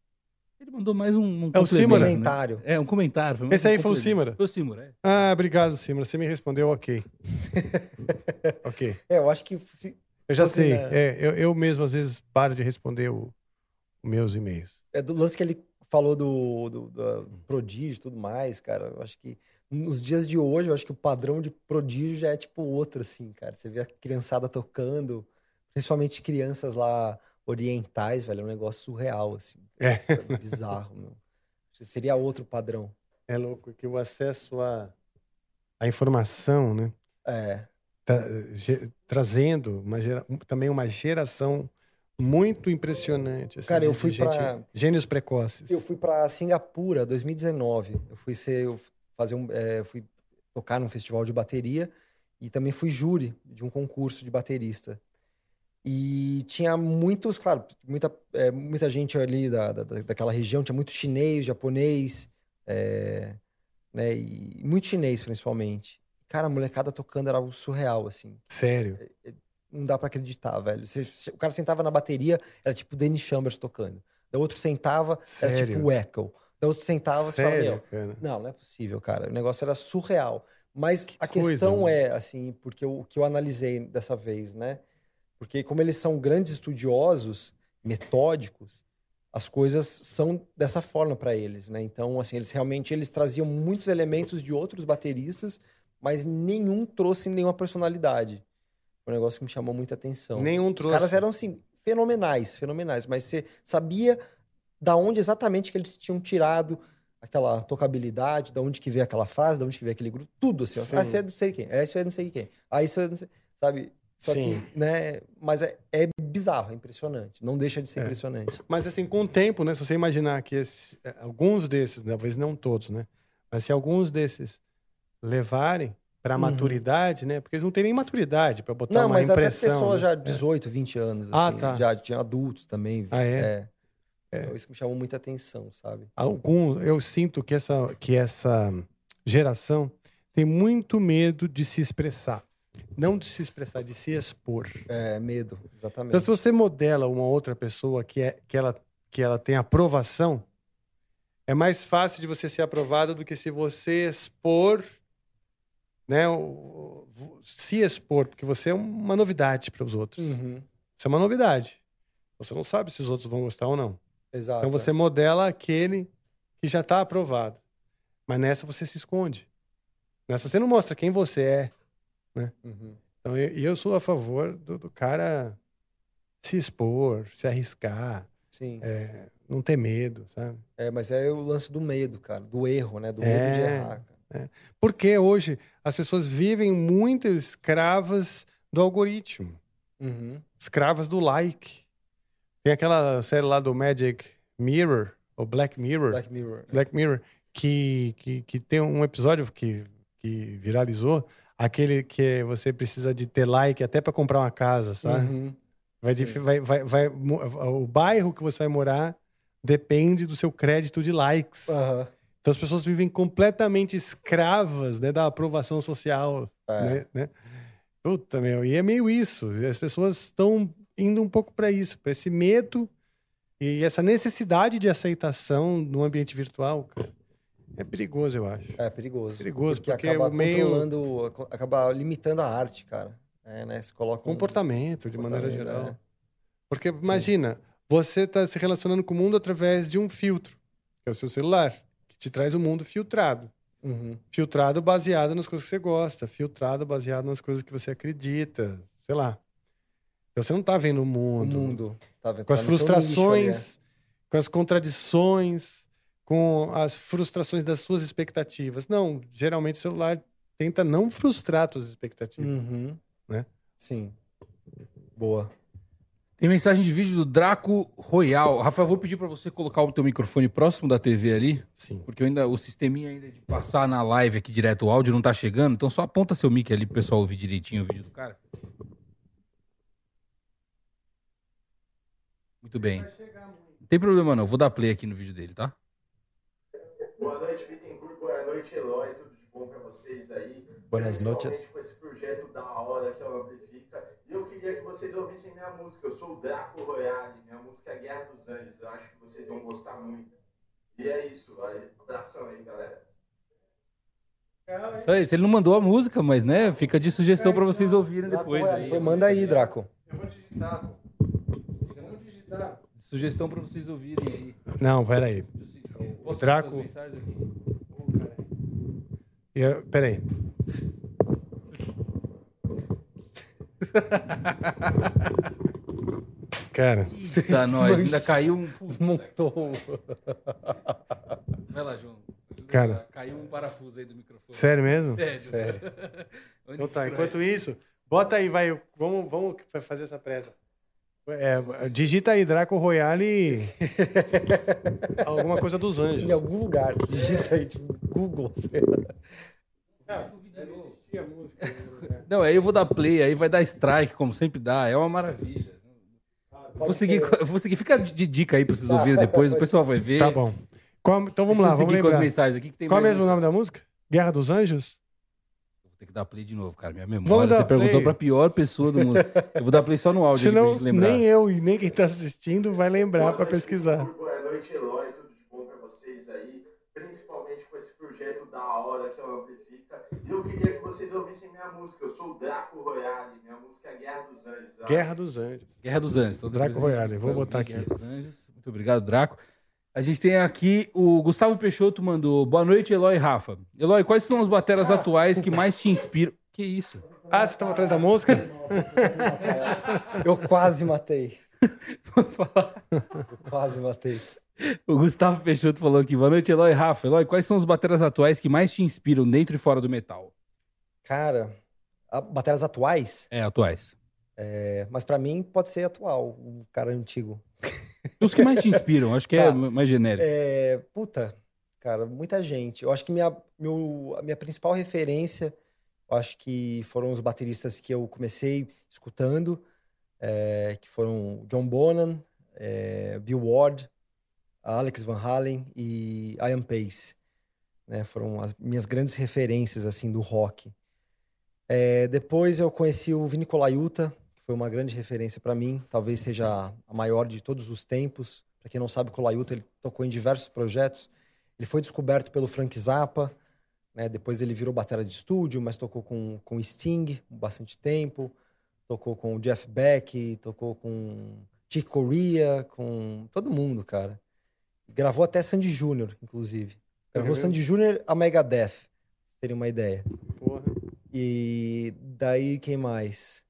[SPEAKER 3] Ele mandou mais um, um
[SPEAKER 1] É o Simora?
[SPEAKER 3] né?
[SPEAKER 2] Comentário.
[SPEAKER 3] É, um comentário.
[SPEAKER 1] Esse
[SPEAKER 3] um
[SPEAKER 1] aí foi o. Simora?
[SPEAKER 3] Foi o Simora, é.
[SPEAKER 1] Ah, obrigado, Simra. Você me respondeu ok. <laughs> ok.
[SPEAKER 2] É, eu acho que se-
[SPEAKER 1] Eu já sei.
[SPEAKER 2] né?
[SPEAKER 1] É, eu, eu mesmo, às vezes, paro de responder os meus e-mails.
[SPEAKER 2] É do lance que ele falou do, do, do prodígio e tudo mais, cara. Eu acho que nos dias de hoje, eu acho que o padrão de prodígio já é tipo outro, assim, cara. Você vê a criançada tocando, principalmente crianças lá orientais, velho. É um negócio surreal, assim.
[SPEAKER 1] É.
[SPEAKER 2] Bizarro, meu. Seria outro padrão.
[SPEAKER 1] É louco que o acesso à, à informação, né?
[SPEAKER 2] É.
[SPEAKER 1] tá, ge- trazendo uma gera- também uma geração muito impressionante. assim,
[SPEAKER 2] Cara, eu fui pra-
[SPEAKER 1] Gênios precoces.
[SPEAKER 2] Eu fui pra Singapura 2019. Eu fui ser, eu fazer um, é, fui tocar num festival de bateria e também fui júri de um concurso de baterista. E tinha muitos, claro, muita, é, muita gente ali da, da, daquela região, tinha muito chinês, japonês, é, né, e muito chinês principalmente. Cara, a molecada tocando era algo surreal, assim.
[SPEAKER 1] Sério.
[SPEAKER 2] Não dá pra acreditar, velho. Você- o cara sentava na bateria, era tipo Danny Chambers tocando. Da outro sentava, era
[SPEAKER 1] Sério?
[SPEAKER 2] tipo o Echo. Da outro sentava, você fala, meu, não, não é possível, cara. O negócio era surreal. Mas a
[SPEAKER 1] coisa,
[SPEAKER 2] questão
[SPEAKER 1] né?
[SPEAKER 2] é, assim, porque o que eu analisei dessa vez, né? Porque como eles são grandes estudiosos, metódicos, as coisas são dessa forma para eles, né? Então, assim, eles realmente eles traziam muitos elementos de outros bateristas, mas nenhum trouxe nenhuma personalidade. Um negócio que me chamou muita atenção.
[SPEAKER 1] Nenhum
[SPEAKER 2] Os
[SPEAKER 1] trouxe.
[SPEAKER 2] caras eram, assim, fenomenais, fenomenais, mas você sabia da onde exatamente que eles tinham tirado aquela tocabilidade, da onde que veio aquela frase, da onde que veio aquele grupo, tudo assim.
[SPEAKER 1] Sim.
[SPEAKER 2] Ah, isso é não sei quem, ah, isso é não sei quem, ah, isso é não sei, sabe? Só
[SPEAKER 1] Sim.
[SPEAKER 2] que, né, mas é, é bizarro, é impressionante, não deixa de ser
[SPEAKER 1] É.
[SPEAKER 2] impressionante.
[SPEAKER 1] Mas assim, com o tempo, né? Se você imaginar que esse- eh, alguns desses, talvez não todos, né? Mas se alguns desses levarem para a
[SPEAKER 2] Uhum.
[SPEAKER 1] maturidade, né? Porque eles não têm nem maturidade para botar
[SPEAKER 2] Não,
[SPEAKER 1] uma
[SPEAKER 2] mas até
[SPEAKER 1] impressão.
[SPEAKER 2] pessoas
[SPEAKER 1] né?
[SPEAKER 2] já de 18, 20 anos,
[SPEAKER 1] Ah,
[SPEAKER 2] assim,
[SPEAKER 1] tá.
[SPEAKER 2] já tinha adultos também.
[SPEAKER 1] Ah, é?
[SPEAKER 2] Então, isso me chamou muita atenção, sabe?
[SPEAKER 1] algum eu sinto que essa que essa geração tem muito medo de se expressar não de se expressar de se expor
[SPEAKER 2] É, medo, exatamente.
[SPEAKER 1] então se você modela uma outra pessoa que é que ela que ela tem aprovação é mais fácil de você ser aprovado do que se você expor né se expor porque você é uma novidade para os outros
[SPEAKER 2] Uhum,
[SPEAKER 1] você é uma novidade você não sabe se os outros vão gostar ou não
[SPEAKER 2] exato.
[SPEAKER 1] então você modela aquele que já está aprovado. Mas nessa você se esconde. Nessa você não mostra quem você é.
[SPEAKER 2] Uhum.
[SPEAKER 1] Então eu, eu sou a favor do, do cara se expor, se arriscar,
[SPEAKER 2] Sim.
[SPEAKER 1] é, não ter medo, sabe?
[SPEAKER 2] É, mas é o lance do medo, cara, do erro, né? Do
[SPEAKER 1] É.
[SPEAKER 2] medo de errar, cara.
[SPEAKER 1] Porque hoje as pessoas vivem muito escravas do algoritmo,
[SPEAKER 2] Uhum.
[SPEAKER 1] escravas do like. Tem aquela série lá do Magic Mirror, ou Black Mirror.
[SPEAKER 2] Black Mirror.
[SPEAKER 1] Black Mirror, que, que, que tem um episódio que, que viralizou, aquele que você precisa de ter like até para comprar uma casa, sabe?
[SPEAKER 2] Uhum.
[SPEAKER 1] Vai, vai, vai, vai, o bairro que você vai morar depende do seu crédito de likes.
[SPEAKER 2] Aham.
[SPEAKER 1] Então as pessoas vivem completamente escravas né, da aprovação social.
[SPEAKER 2] É.
[SPEAKER 1] Né, né? Puta, meu, e é meio isso. As pessoas estão indo um pouco para isso, para esse medo e essa necessidade de aceitação no ambiente virtual, cara. É perigoso, eu acho.
[SPEAKER 2] É perigoso.
[SPEAKER 1] Perigoso, porque
[SPEAKER 2] acaba
[SPEAKER 1] o meio-
[SPEAKER 2] controlando, acaba limitando a arte, cara. É, né? Se coloca um-
[SPEAKER 1] Comportamento, de maneira
[SPEAKER 2] comportamento,
[SPEAKER 1] geral.
[SPEAKER 2] é.
[SPEAKER 1] Porque imagina, você está se relacionando com o mundo através de um filtro, que é o seu celular, que te traz o mundo filtrado.
[SPEAKER 2] Uhum.
[SPEAKER 1] Filtrado baseado nas coisas que você gosta, filtrado baseado nas coisas que você acredita, sei lá. Então você não está vendo o
[SPEAKER 2] O
[SPEAKER 1] mundo.
[SPEAKER 2] mundo. Tá, vendo?
[SPEAKER 1] Com as
[SPEAKER 2] Tá no seu
[SPEAKER 1] frustrações,
[SPEAKER 2] nicho
[SPEAKER 1] com as contradições, com as frustrações das suas expectativas. Não, geralmente o celular tenta não frustrar suas
[SPEAKER 2] ali,
[SPEAKER 1] expectativas.
[SPEAKER 2] é. Uhum.
[SPEAKER 1] Né?
[SPEAKER 2] Sim. Boa.
[SPEAKER 3] Tem mensagem de vídeo do Draco Royal. Rafael, vou pedir pra você colocar o teu microfone próximo da TV ali,
[SPEAKER 1] Sim.
[SPEAKER 3] porque ainda o sisteminha ainda de passar na live aqui direto o áudio não tá chegando, então só aponta seu mic ali pro pessoal ouvir direitinho o vídeo do cara. Muito bem. Não tem problema não, vou dar play aqui no vídeo dele, tá?
[SPEAKER 11] Boa noite, Bittencourt. Boa noite, Eloy. Tudo de bom pra vocês aí? Principalmente
[SPEAKER 2] noches.
[SPEAKER 11] com esse projeto da hora que é o Amplifica. E eu queria que vocês ouvissem minha música. Eu sou o Draco Royale. Minha música é Guerra dos Anjos. Eu acho que vocês vão gostar muito. E é isso. Aí, abração aí, galera.
[SPEAKER 3] Isso aí, ele não mandou a música, mas né, fica de sugestão pra vocês ouvirem depois
[SPEAKER 2] Draco,
[SPEAKER 3] aí.
[SPEAKER 2] pô, manda aí, Draco.
[SPEAKER 1] Eu vou digitar, pô. Vamos digitar.
[SPEAKER 3] Sugestão pra vocês ouvirem aí.
[SPEAKER 1] Não, peraí.
[SPEAKER 3] Posso
[SPEAKER 1] Draco-
[SPEAKER 3] mensagens aqui?
[SPEAKER 1] Eu, peraí. Cara.
[SPEAKER 3] Eita, <laughs> nós. Ainda caiu um.
[SPEAKER 2] Desmontou.
[SPEAKER 3] Vai lá, João.
[SPEAKER 1] Cara.
[SPEAKER 3] Caiu um parafuso aí do microfone.
[SPEAKER 1] Sério mesmo?
[SPEAKER 3] Sério.
[SPEAKER 1] Sério. <laughs> Então tá, enquanto isso, bota aí, vai. Vamos, vamos fazer essa presa. É, digita aí Draco Royale. <laughs> alguma coisa dos anjos.
[SPEAKER 2] Em algum lugar. Digita aí, tipo, Google. sei lá.
[SPEAKER 3] Não, aí eu vou dar play, aí vai dar strike, como sempre dá. É uma maravilha. Vou seguir, vou seguir. Fica de dica aí pra vocês ouvirem depois, o pessoal vai ver.
[SPEAKER 1] Tá bom. Qual- então vamos
[SPEAKER 3] Deixa
[SPEAKER 1] lá, vamos
[SPEAKER 3] seguir com as
[SPEAKER 1] lembrar.
[SPEAKER 3] mensagens aqui que tem
[SPEAKER 1] Qual é
[SPEAKER 3] mais
[SPEAKER 1] mesmo o nome da música? Guerra dos Anjos?
[SPEAKER 3] Ter que dar play de novo, cara. Minha memória, você perguntou
[SPEAKER 1] play.
[SPEAKER 3] pra pior pessoa do mundo. Eu vou dar play só no áudio aqui pra
[SPEAKER 1] Senão,
[SPEAKER 3] gente lembrar.
[SPEAKER 1] nem eu e nem quem tá assistindo vai lembrar pra pesquisar.
[SPEAKER 11] Boa noite, Eloy. Tudo de bom pra vocês aí. Principalmente com esse projeto da hora que é o Amplifica. E eu queria que vocês ouvissem minha música. Eu sou o Draco Royale. Minha música é Guerra dos Anjos.
[SPEAKER 1] Guerra dos Anjos.
[SPEAKER 3] Guerra dos Anjos. Então,
[SPEAKER 1] Draco Royale, vou botar aqui.
[SPEAKER 3] Guerra dos Anjos. Muito obrigado, Draco. A gente tem aqui o Gustavo Peixoto mandou. Boa noite, Eloy e Rafa. Eloy, quais são as bateras atuais que mais te inspiram? Que isso?
[SPEAKER 1] Ah, você tava atrás da música? <laughs>
[SPEAKER 2] Eu quase matei. <laughs> Eu quase matei.
[SPEAKER 3] O Gustavo Peixoto falou aqui. Boa noite, Eloy e Rafa. Eloy, quais são as bateras atuais que mais te inspiram dentro e fora do metal?
[SPEAKER 2] Cara, a- baterias atuais,
[SPEAKER 3] É, atuais.
[SPEAKER 2] é, mas pra mim pode ser atual, o cara antigo.
[SPEAKER 3] Os que mais te inspiram, acho que é
[SPEAKER 2] Tá.
[SPEAKER 3] mais genérico.
[SPEAKER 2] É, puta, cara, muita gente. Eu acho que minha, meu, a minha principal referência, acho que foram os bateristas que eu comecei escutando, é, que foram John Bonham, é, Bill Ward, Alex Van Halen e Ian Pace. Né? Foram as minhas grandes referências assim do rock. É, depois eu conheci o Vini Colaiuta, que foi uma grande referência para mim, talvez seja a maior de todos os tempos. Para quem não sabe, o Colaiuta ele tocou em diversos projetos. Ele foi descoberto pelo Frank Zappa, né? Depois ele virou batera de estúdio, mas tocou com com Sting bastante tempo, tocou com o Jeff Beck, tocou com Chick Corea, com todo mundo, cara. Gravou até Sandy Júnior, inclusive. Gravou? Sandy Júnior a Megadeth, pra vocês terem uma ideia.
[SPEAKER 1] Porra.
[SPEAKER 2] E daí, quem mais?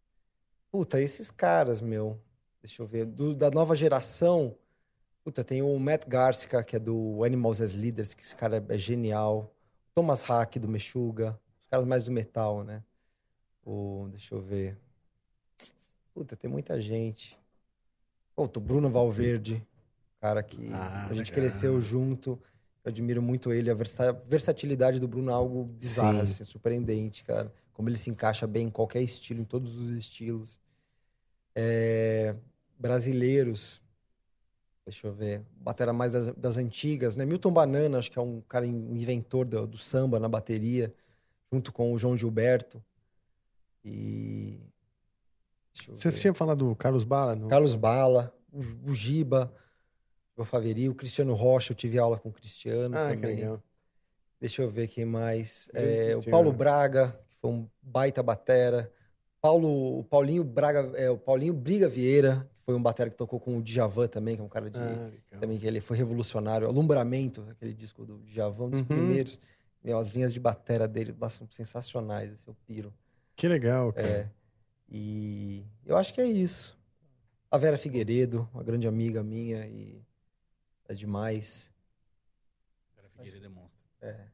[SPEAKER 2] Puta, esses caras, meu. Deixa eu ver. Do- da nova geração, puta, tem o Matt Garcica, que é do Animals as Leaders, que esse cara é genial. Thomas Hack, do Meshuga. Os caras mais do metal, né? O, deixa eu ver. Puta, tem muita gente. Puta, o Bruno Valverde, cara que
[SPEAKER 1] Ah,
[SPEAKER 2] a gente
[SPEAKER 1] legal.
[SPEAKER 2] cresceu junto. Eu admiro muito ele. A versa- versatilidade do Bruno é algo bizarro,
[SPEAKER 1] Sim.
[SPEAKER 2] assim, surpreendente, cara. Como ele se encaixa bem em qualquer estilo, em todos os estilos. É, brasileiros. Deixa eu ver. Batera mais das, das antigas, né? Milton Banana, acho que é um cara, um inventor do, do samba na bateria, junto com o João Gilberto. E.
[SPEAKER 1] Você
[SPEAKER 2] ver.
[SPEAKER 1] tinha falado do Carlos Bala? Não?
[SPEAKER 2] Carlos Bala, o, o Giba, o Faveri, o Cristiano Rocha, eu tive aula com o Cristiano
[SPEAKER 1] Ah, que
[SPEAKER 2] também.
[SPEAKER 1] legal.
[SPEAKER 2] Deixa eu ver quem mais. É, o. Paulo Braga, que foi um baita batera. Paulo, o Paulinho Braga, é, o Paulinho Briga Vieira, que foi um batera que tocou com o Djavan também, que é um cara de
[SPEAKER 1] Ah,
[SPEAKER 2] também que ele foi revolucionário. Alumbramento, aquele disco do Djavan, um dos
[SPEAKER 1] Uhum.
[SPEAKER 2] primeiros. Meu, as linhas de batera dele lá são sensacionais, assim, eu piro.
[SPEAKER 1] Que legal, cara.
[SPEAKER 2] É. E eu acho que é isso. A Vera Figueiredo, uma grande amiga minha e é demais. É.
[SPEAKER 3] É,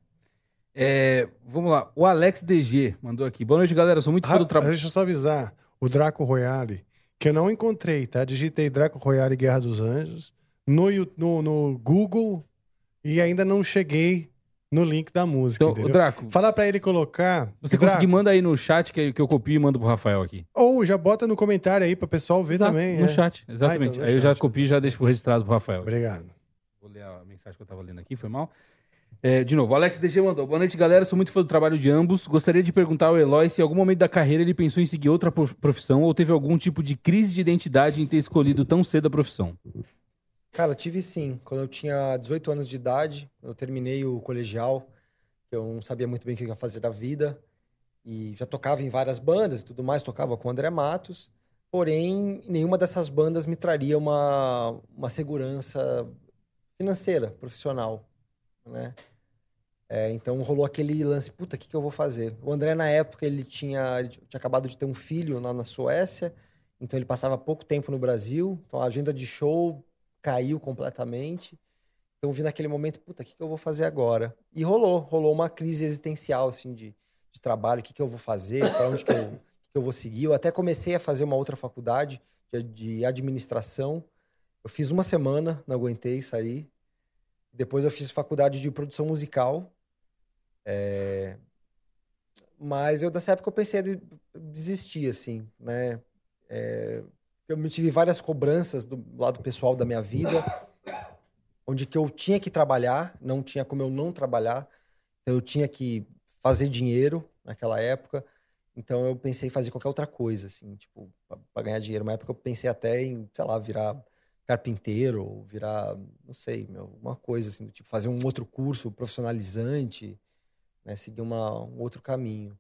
[SPEAKER 3] vamos lá. O Alex DG mandou aqui. Boa noite, galera. Sou muito fã do trabalho.
[SPEAKER 1] Deixa eu só avisar. O Draco Royale, que eu não encontrei, tá? Digitei Draco Royale Guerra dos Anjos no, no, no Google e ainda não cheguei no link da música.
[SPEAKER 3] Então,
[SPEAKER 1] entendeu?
[SPEAKER 3] o Draco,
[SPEAKER 1] Fala pra ele colocar.
[SPEAKER 3] você
[SPEAKER 1] Draco,
[SPEAKER 3] conseguir, manda aí no chat que, que eu copio e mando pro Rafael aqui.
[SPEAKER 1] Ou já bota no comentário aí pro pessoal ver
[SPEAKER 3] Exato,
[SPEAKER 1] também.
[SPEAKER 3] no
[SPEAKER 1] é.
[SPEAKER 3] chat,
[SPEAKER 1] Ah,
[SPEAKER 3] exatamente.
[SPEAKER 1] então no
[SPEAKER 3] aí eu já
[SPEAKER 1] chat.
[SPEAKER 3] copio e já deixo registrado pro Rafael.
[SPEAKER 1] Obrigado.
[SPEAKER 3] Vou ler a mensagem que eu tava lendo aqui, foi mal. É, de novo, Alex DG mandou. Boa noite, galera. Sou muito fã do trabalho de ambos. Gostaria de perguntar ao Eloy se em algum momento da carreira ele pensou em seguir outra prof- profissão ou teve algum tipo de crise de identidade em ter escolhido tão cedo a profissão.
[SPEAKER 2] Cara, eu tive sim. Quando eu tinha 18 anos de idade, eu terminei o colegial, eu não sabia muito bem o que eu ia fazer da vida. E já tocava em várias bandas e tudo mais, tocava com o André Matos. Porém, nenhuma dessas bandas me traria uma, uma segurança financeira, profissional, né? É, então rolou aquele lance, puta, o que, que eu vou fazer? O André, na época, ele tinha, ele tinha acabado de ter um filho lá na Suécia, então ele passava pouco tempo no Brasil, então a agenda de show caiu completamente. Então eu vi naquele momento, puta, o que, que eu vou fazer agora? E rolou, rolou uma crise existencial, assim, de, de trabalho, o que, que eu vou fazer, para onde que eu, que eu vou seguir. Eu até comecei a fazer uma outra faculdade de, de administração. Eu fiz uma semana, não aguentei sair. Depois eu fiz faculdade de produção musical. É... Mas eu, dessa época, eu pensei em desistir, assim, né? É... Eu tive várias cobranças do lado pessoal da minha vida, onde que eu tinha que trabalhar, não tinha como eu não trabalhar. Então eu tinha que fazer dinheiro naquela época. Então eu pensei em fazer qualquer outra coisa, assim, tipo, para ganhar dinheiro. Uma época eu pensei até em, sei lá, virar carpinteiro, ou virar, não sei, meu, alguma coisa assim, do tipo, fazer um outro curso profissionalizante, né, seguir uma, um outro caminho.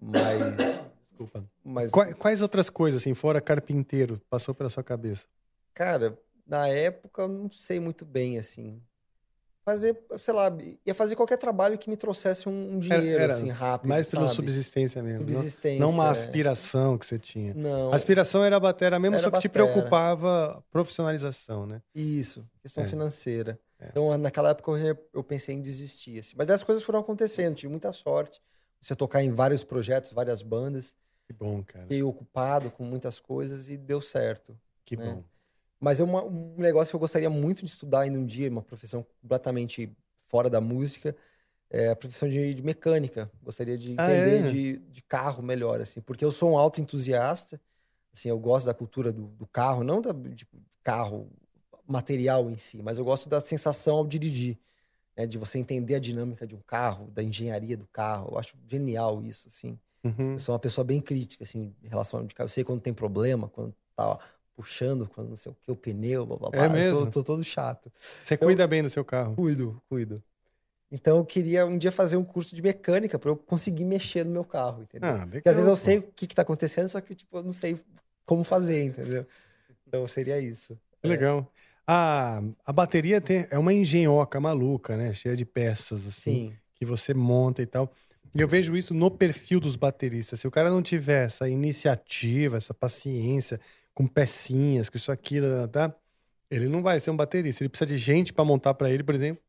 [SPEAKER 2] Mas. <coughs>
[SPEAKER 1] Desculpa.
[SPEAKER 2] Mas,
[SPEAKER 1] Quais, quais outras coisas, assim, fora carpinteiro, passou pela sua cabeça?
[SPEAKER 2] cara, na época eu não sei muito bem, assim. Fazer, sei lá, ia fazer qualquer trabalho que me trouxesse um, um dinheiro, assim, rápido.
[SPEAKER 1] Mais pela
[SPEAKER 2] sabe?
[SPEAKER 1] subsistência mesmo. não-
[SPEAKER 2] Subsistência,
[SPEAKER 1] Não, uma
[SPEAKER 2] é.
[SPEAKER 1] aspiração que você tinha.
[SPEAKER 2] Não.
[SPEAKER 1] A aspiração era a batera mesmo,
[SPEAKER 2] Era
[SPEAKER 1] só que te
[SPEAKER 2] batera.
[SPEAKER 1] preocupava a profissionalização, né?
[SPEAKER 2] Isso, questão
[SPEAKER 1] É.
[SPEAKER 2] financeira. Então, naquela época eu, eu pensei em desistir, assim. Mas as coisas foram acontecendo, tive muita sorte. Você tocar em vários projetos, várias bandas.
[SPEAKER 1] Que bom, cara.
[SPEAKER 2] Fiquei ocupado com muitas coisas e deu certo.
[SPEAKER 1] Que
[SPEAKER 2] né?
[SPEAKER 1] bom.
[SPEAKER 2] Mas é uma- um negócio que eu gostaria muito de estudar ainda um dia, uma profissão completamente fora da música, é a profissão de, de mecânica. Gostaria de
[SPEAKER 1] Ah,
[SPEAKER 2] entender
[SPEAKER 1] é?
[SPEAKER 2] de, de carro melhor, assim, porque eu sou um auto entusiasta, assim, eu gosto da cultura do, do carro, não da tipo, carro material em si, mas eu gosto da sensação ao dirigir, né, de você entender a dinâmica de um carro, da engenharia do carro. Eu acho genial isso, assim.
[SPEAKER 1] Uhum.
[SPEAKER 2] Eu sou uma pessoa bem crítica, assim, em relação ao de carro. Eu sei quando tem problema, quando tá puxando, quando não sei o que, o pneu, blá, blá, blá.
[SPEAKER 1] É
[SPEAKER 2] sou-
[SPEAKER 1] mesmo?
[SPEAKER 2] sou todo chato.
[SPEAKER 1] Você cuida bem do seu carro.
[SPEAKER 2] Cuido, cuido. Então eu queria um dia fazer um curso de mecânica para eu conseguir mexer no meu carro, entendeu?
[SPEAKER 1] Ah,
[SPEAKER 2] Porque às vezes
[SPEAKER 1] legal,
[SPEAKER 2] eu sei o que, que tá acontecendo, só que tipo, eu não sei como fazer, entendeu? Então seria isso.
[SPEAKER 1] Que Legal. A, a bateria tem, é uma engenhoca maluca, né? Cheia de peças, assim,
[SPEAKER 2] Sim.
[SPEAKER 1] que você monta e tal. E eu vejo isso no perfil dos bateristas. Se o cara não tiver essa iniciativa, essa paciência, com pecinhas, com isso, aquilo, tá? Ele não vai ser um baterista. Ele precisa de gente para montar para ele, por exemplo,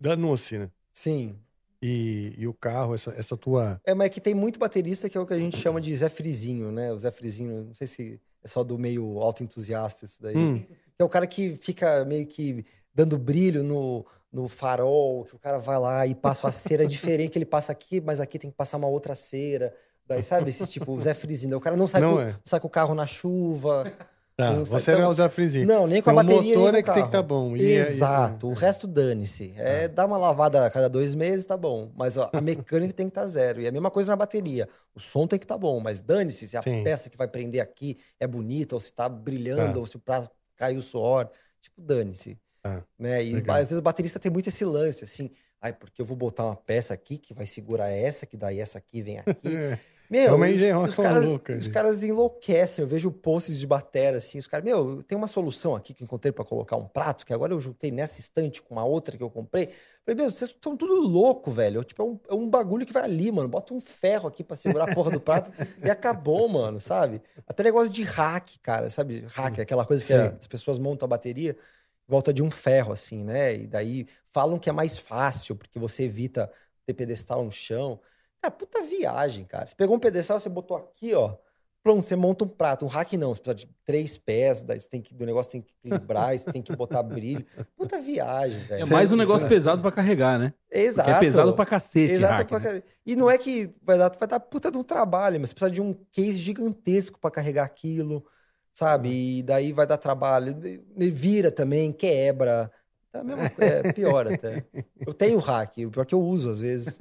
[SPEAKER 1] danou-se, né?
[SPEAKER 2] Sim.
[SPEAKER 1] E, e o carro, essa, essa tua.
[SPEAKER 2] É, mas é que tem muito baterista que é o que a gente chama de Zé Frizinho, né? O Zé Frizinho, não sei se é só do meio auto-entusiasta isso daí.
[SPEAKER 1] Hum.
[SPEAKER 2] É o cara que fica meio que dando brilho no, no farol, que o cara vai lá e passa uma cera <laughs> diferente que ele passa aqui, mas aqui tem que passar uma outra cera. Daí, sabe, esse tipo, o Zé Frizinho. O cara não sai,
[SPEAKER 1] Não
[SPEAKER 2] com,
[SPEAKER 1] é.
[SPEAKER 2] sai com o carro na chuva.
[SPEAKER 1] Tá,
[SPEAKER 2] não sai-
[SPEAKER 1] você não é o Zé Frizinho.
[SPEAKER 2] Não, nem com a
[SPEAKER 1] Então,
[SPEAKER 2] bateria.
[SPEAKER 1] O motor é que tem que estar
[SPEAKER 2] carro.
[SPEAKER 1] bom. E é- e-
[SPEAKER 2] Exato. O resto dane-se. É, dá uma lavada a cada dois meses, tá bom. Mas ó, a mecânica tem que estar zero. E a mesma coisa na bateria. O som tem que estar bom, mas dane-se se a
[SPEAKER 1] Sim.
[SPEAKER 2] peça que vai prender aqui é bonita, ou se tá brilhando,
[SPEAKER 1] Tá.
[SPEAKER 2] ou se o prato caiu o suor. Tipo, dane-se.
[SPEAKER 1] Tá.
[SPEAKER 2] Né? E
[SPEAKER 1] Legal.
[SPEAKER 2] às vezes o baterista tem muito esse lance, assim. Ai, porque eu vou botar uma peça aqui que vai segurar essa, que daí essa aqui vem aqui. <laughs> Meu,
[SPEAKER 1] É
[SPEAKER 2] os- os, caras,
[SPEAKER 1] maluca,
[SPEAKER 2] os caras enlouquecem. Eu vejo posts de batera assim. Os caras, meu, tem uma solução aqui que eu encontrei pra colocar um prato, que agora eu juntei nessa estante com uma outra que eu comprei. Falei, meu, vocês estão tudo louco, velho. Tipo, é um, é um bagulho que vai ali, mano. Bota um ferro aqui pra segurar a porra do prato <laughs> e acabou, mano, sabe? Até negócio de hack, cara, sabe? Hack, aquela coisa que
[SPEAKER 1] Sim.
[SPEAKER 2] a- as pessoas montam a bateria em volta de um ferro, assim, né? E daí falam que é mais fácil, porque você evita ter pedestal no chão. Cara, puta viagem, cara. Você pegou um pedestal, você botou aqui, ó. Pronto, você monta um prato. Um hack não, você precisa de três pés, daí você tem que, o negócio tem que equilibrar, <laughs> você tem que botar brilho. Puta viagem, velho.
[SPEAKER 3] É mais um negócio pesado pra carregar, né?
[SPEAKER 2] Exato.
[SPEAKER 3] Porque é pesado pra cacete,
[SPEAKER 2] Exato
[SPEAKER 3] hack,
[SPEAKER 2] pra
[SPEAKER 3] né?
[SPEAKER 2] E não é que vai dar, vai dar puta de um trabalho, mas você precisa de um case gigantesco pra carregar aquilo, sabe? E daí vai dar trabalho. Vira também, quebra. É, a mesma coisa, é pior até. Eu tenho hack, o pior que eu uso às vezes.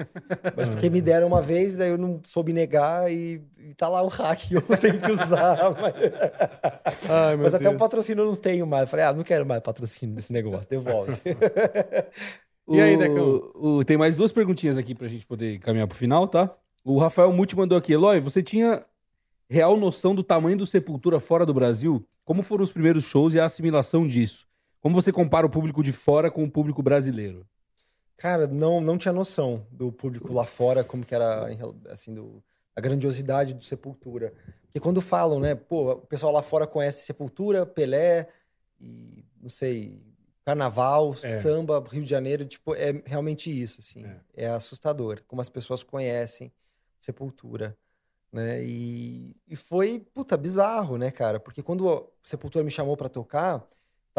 [SPEAKER 2] Mas porque me deram uma vez, daí eu não soube negar e, e tá lá o hack, eu tenho que usar. <laughs> Mas,
[SPEAKER 1] Ai, meu
[SPEAKER 2] mas até o patrocínio eu não tenho mais. Eu Falei, ah, não quero mais patrocínio desse negócio, devolve. <laughs>
[SPEAKER 1] E aí,
[SPEAKER 3] O-
[SPEAKER 1] Decão?
[SPEAKER 3] o- tem mais duas perguntinhas aqui pra gente poder caminhar pro final, tá? O Rafael Muti mandou aqui. Eloy, você tinha real noção do tamanho do Sepultura fora do Brasil? Como foram os primeiros shows e a assimilação disso? Como você compara o público de fora com o público brasileiro?
[SPEAKER 2] Cara, não, não tinha noção do público lá fora, como que era, assim, do, a grandiosidade do Sepultura. Porque quando falam, né, pô, o pessoal lá fora conhece Sepultura, Pelé e, não sei, Carnaval,
[SPEAKER 1] É.
[SPEAKER 2] samba, Rio de Janeiro, tipo, é realmente isso, assim. É, assustador como as pessoas conhecem Sepultura, né? E, e foi, puta, bizarro, né, cara? Porque quando o Sepultura me chamou pra tocar,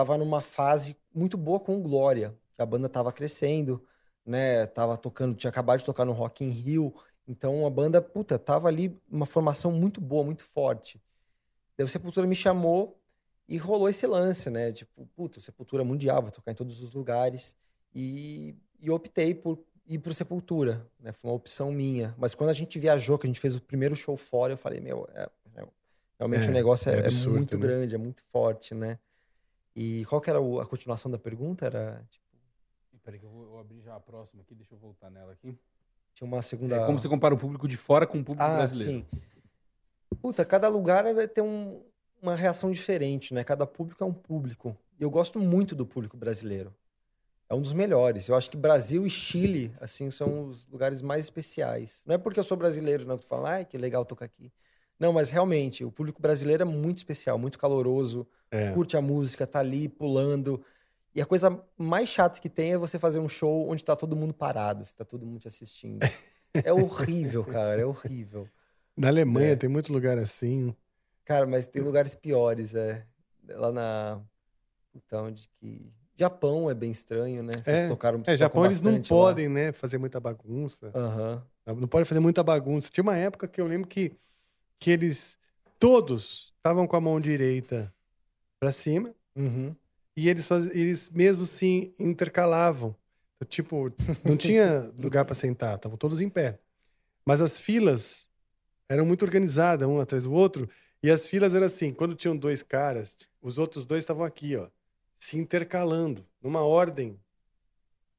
[SPEAKER 2] tava numa fase muito boa com o Glória, a banda tava crescendo, né? Tava tocando, tinha acabado de tocar no Rock in Rio, então a banda, puta, tava ali uma formação muito boa, muito forte. Daí o Sepultura me chamou e rolou esse lance, né? Tipo, puta, Sepultura mundial, vai tocar em todos os lugares. E, e optei por ir pro Sepultura, né? Foi uma opção minha. Mas quando a gente viajou, que a gente fez o primeiro show fora, eu falei, meu, é- é- realmente
[SPEAKER 1] É,
[SPEAKER 2] o negócio é,
[SPEAKER 1] é
[SPEAKER 2] é
[SPEAKER 1] absurdo,
[SPEAKER 2] muito
[SPEAKER 1] né?
[SPEAKER 2] grande, é muito forte, né? E qual que era a continuação da pergunta? Era, tipo,
[SPEAKER 3] Peraí que eu vou eu abrir já a próxima aqui, deixa eu voltar nela aqui.
[SPEAKER 2] tinha uma segunda...
[SPEAKER 3] É, como você compara o público de fora com o público
[SPEAKER 2] Ah,
[SPEAKER 3] brasileiro?
[SPEAKER 2] sim. Puta, cada lugar vai ter um- uma reação diferente, né? Cada público é um público. E eu gosto muito do público brasileiro. É um dos melhores. Eu acho que Brasil e Chile, assim, são os lugares mais especiais. Não é porque eu sou brasileiro, não, tu fala, ai, que legal tocar aqui. Não, mas realmente, o público brasileiro é muito especial, muito caloroso,
[SPEAKER 1] É.
[SPEAKER 2] curte a música, tá ali pulando. E a coisa mais chata que tem é você fazer um show onde tá todo mundo parado, se tá todo mundo te assistindo. <laughs> É horrível, cara, é horrível.
[SPEAKER 1] Na Alemanha
[SPEAKER 2] É.
[SPEAKER 1] tem muito lugar assim.
[SPEAKER 2] Cara, mas tem lugares piores, é. Lá na. Então, onde que. Japão é bem estranho, né? Vocês
[SPEAKER 1] É,
[SPEAKER 2] tocaram.
[SPEAKER 1] é, Japão eles não
[SPEAKER 2] lá.
[SPEAKER 1] podem, né, fazer muita bagunça.
[SPEAKER 2] Aham.
[SPEAKER 1] Não pode fazer muita bagunça. Tinha uma época que eu lembro que, que eles todos estavam com a mão direita pra cima
[SPEAKER 2] Uhum.
[SPEAKER 1] e eles, faz... eles mesmo se intercalavam. Então, Tipo, não tinha <laughs> lugar pra sentar, estavam todos em pé. Mas as filas eram muito organizadas, um atrás do outro, e as filas eram assim, quando tinham dois caras, os outros dois estavam aqui, ó, se intercalando, numa ordem,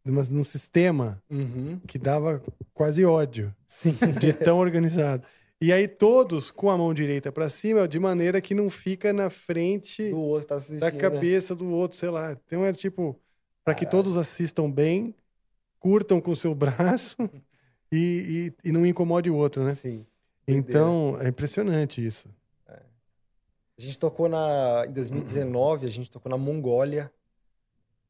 [SPEAKER 1] numa, num sistema
[SPEAKER 2] Uhum.
[SPEAKER 1] que dava quase ódio
[SPEAKER 2] Sim.
[SPEAKER 1] de tão organizado. E aí todos com a mão direita pra cima, de maneira que não fica na frente
[SPEAKER 2] outro tá
[SPEAKER 1] da
[SPEAKER 2] né?
[SPEAKER 1] cabeça do outro, sei lá. Então é tipo, para que todos assistam bem, curtam com o seu <laughs> braço e, e, e não incomode o outro, né?
[SPEAKER 2] Sim.
[SPEAKER 1] Então é impressionante isso.
[SPEAKER 2] A gente tocou na. Em 2019, a gente tocou na Mongólia.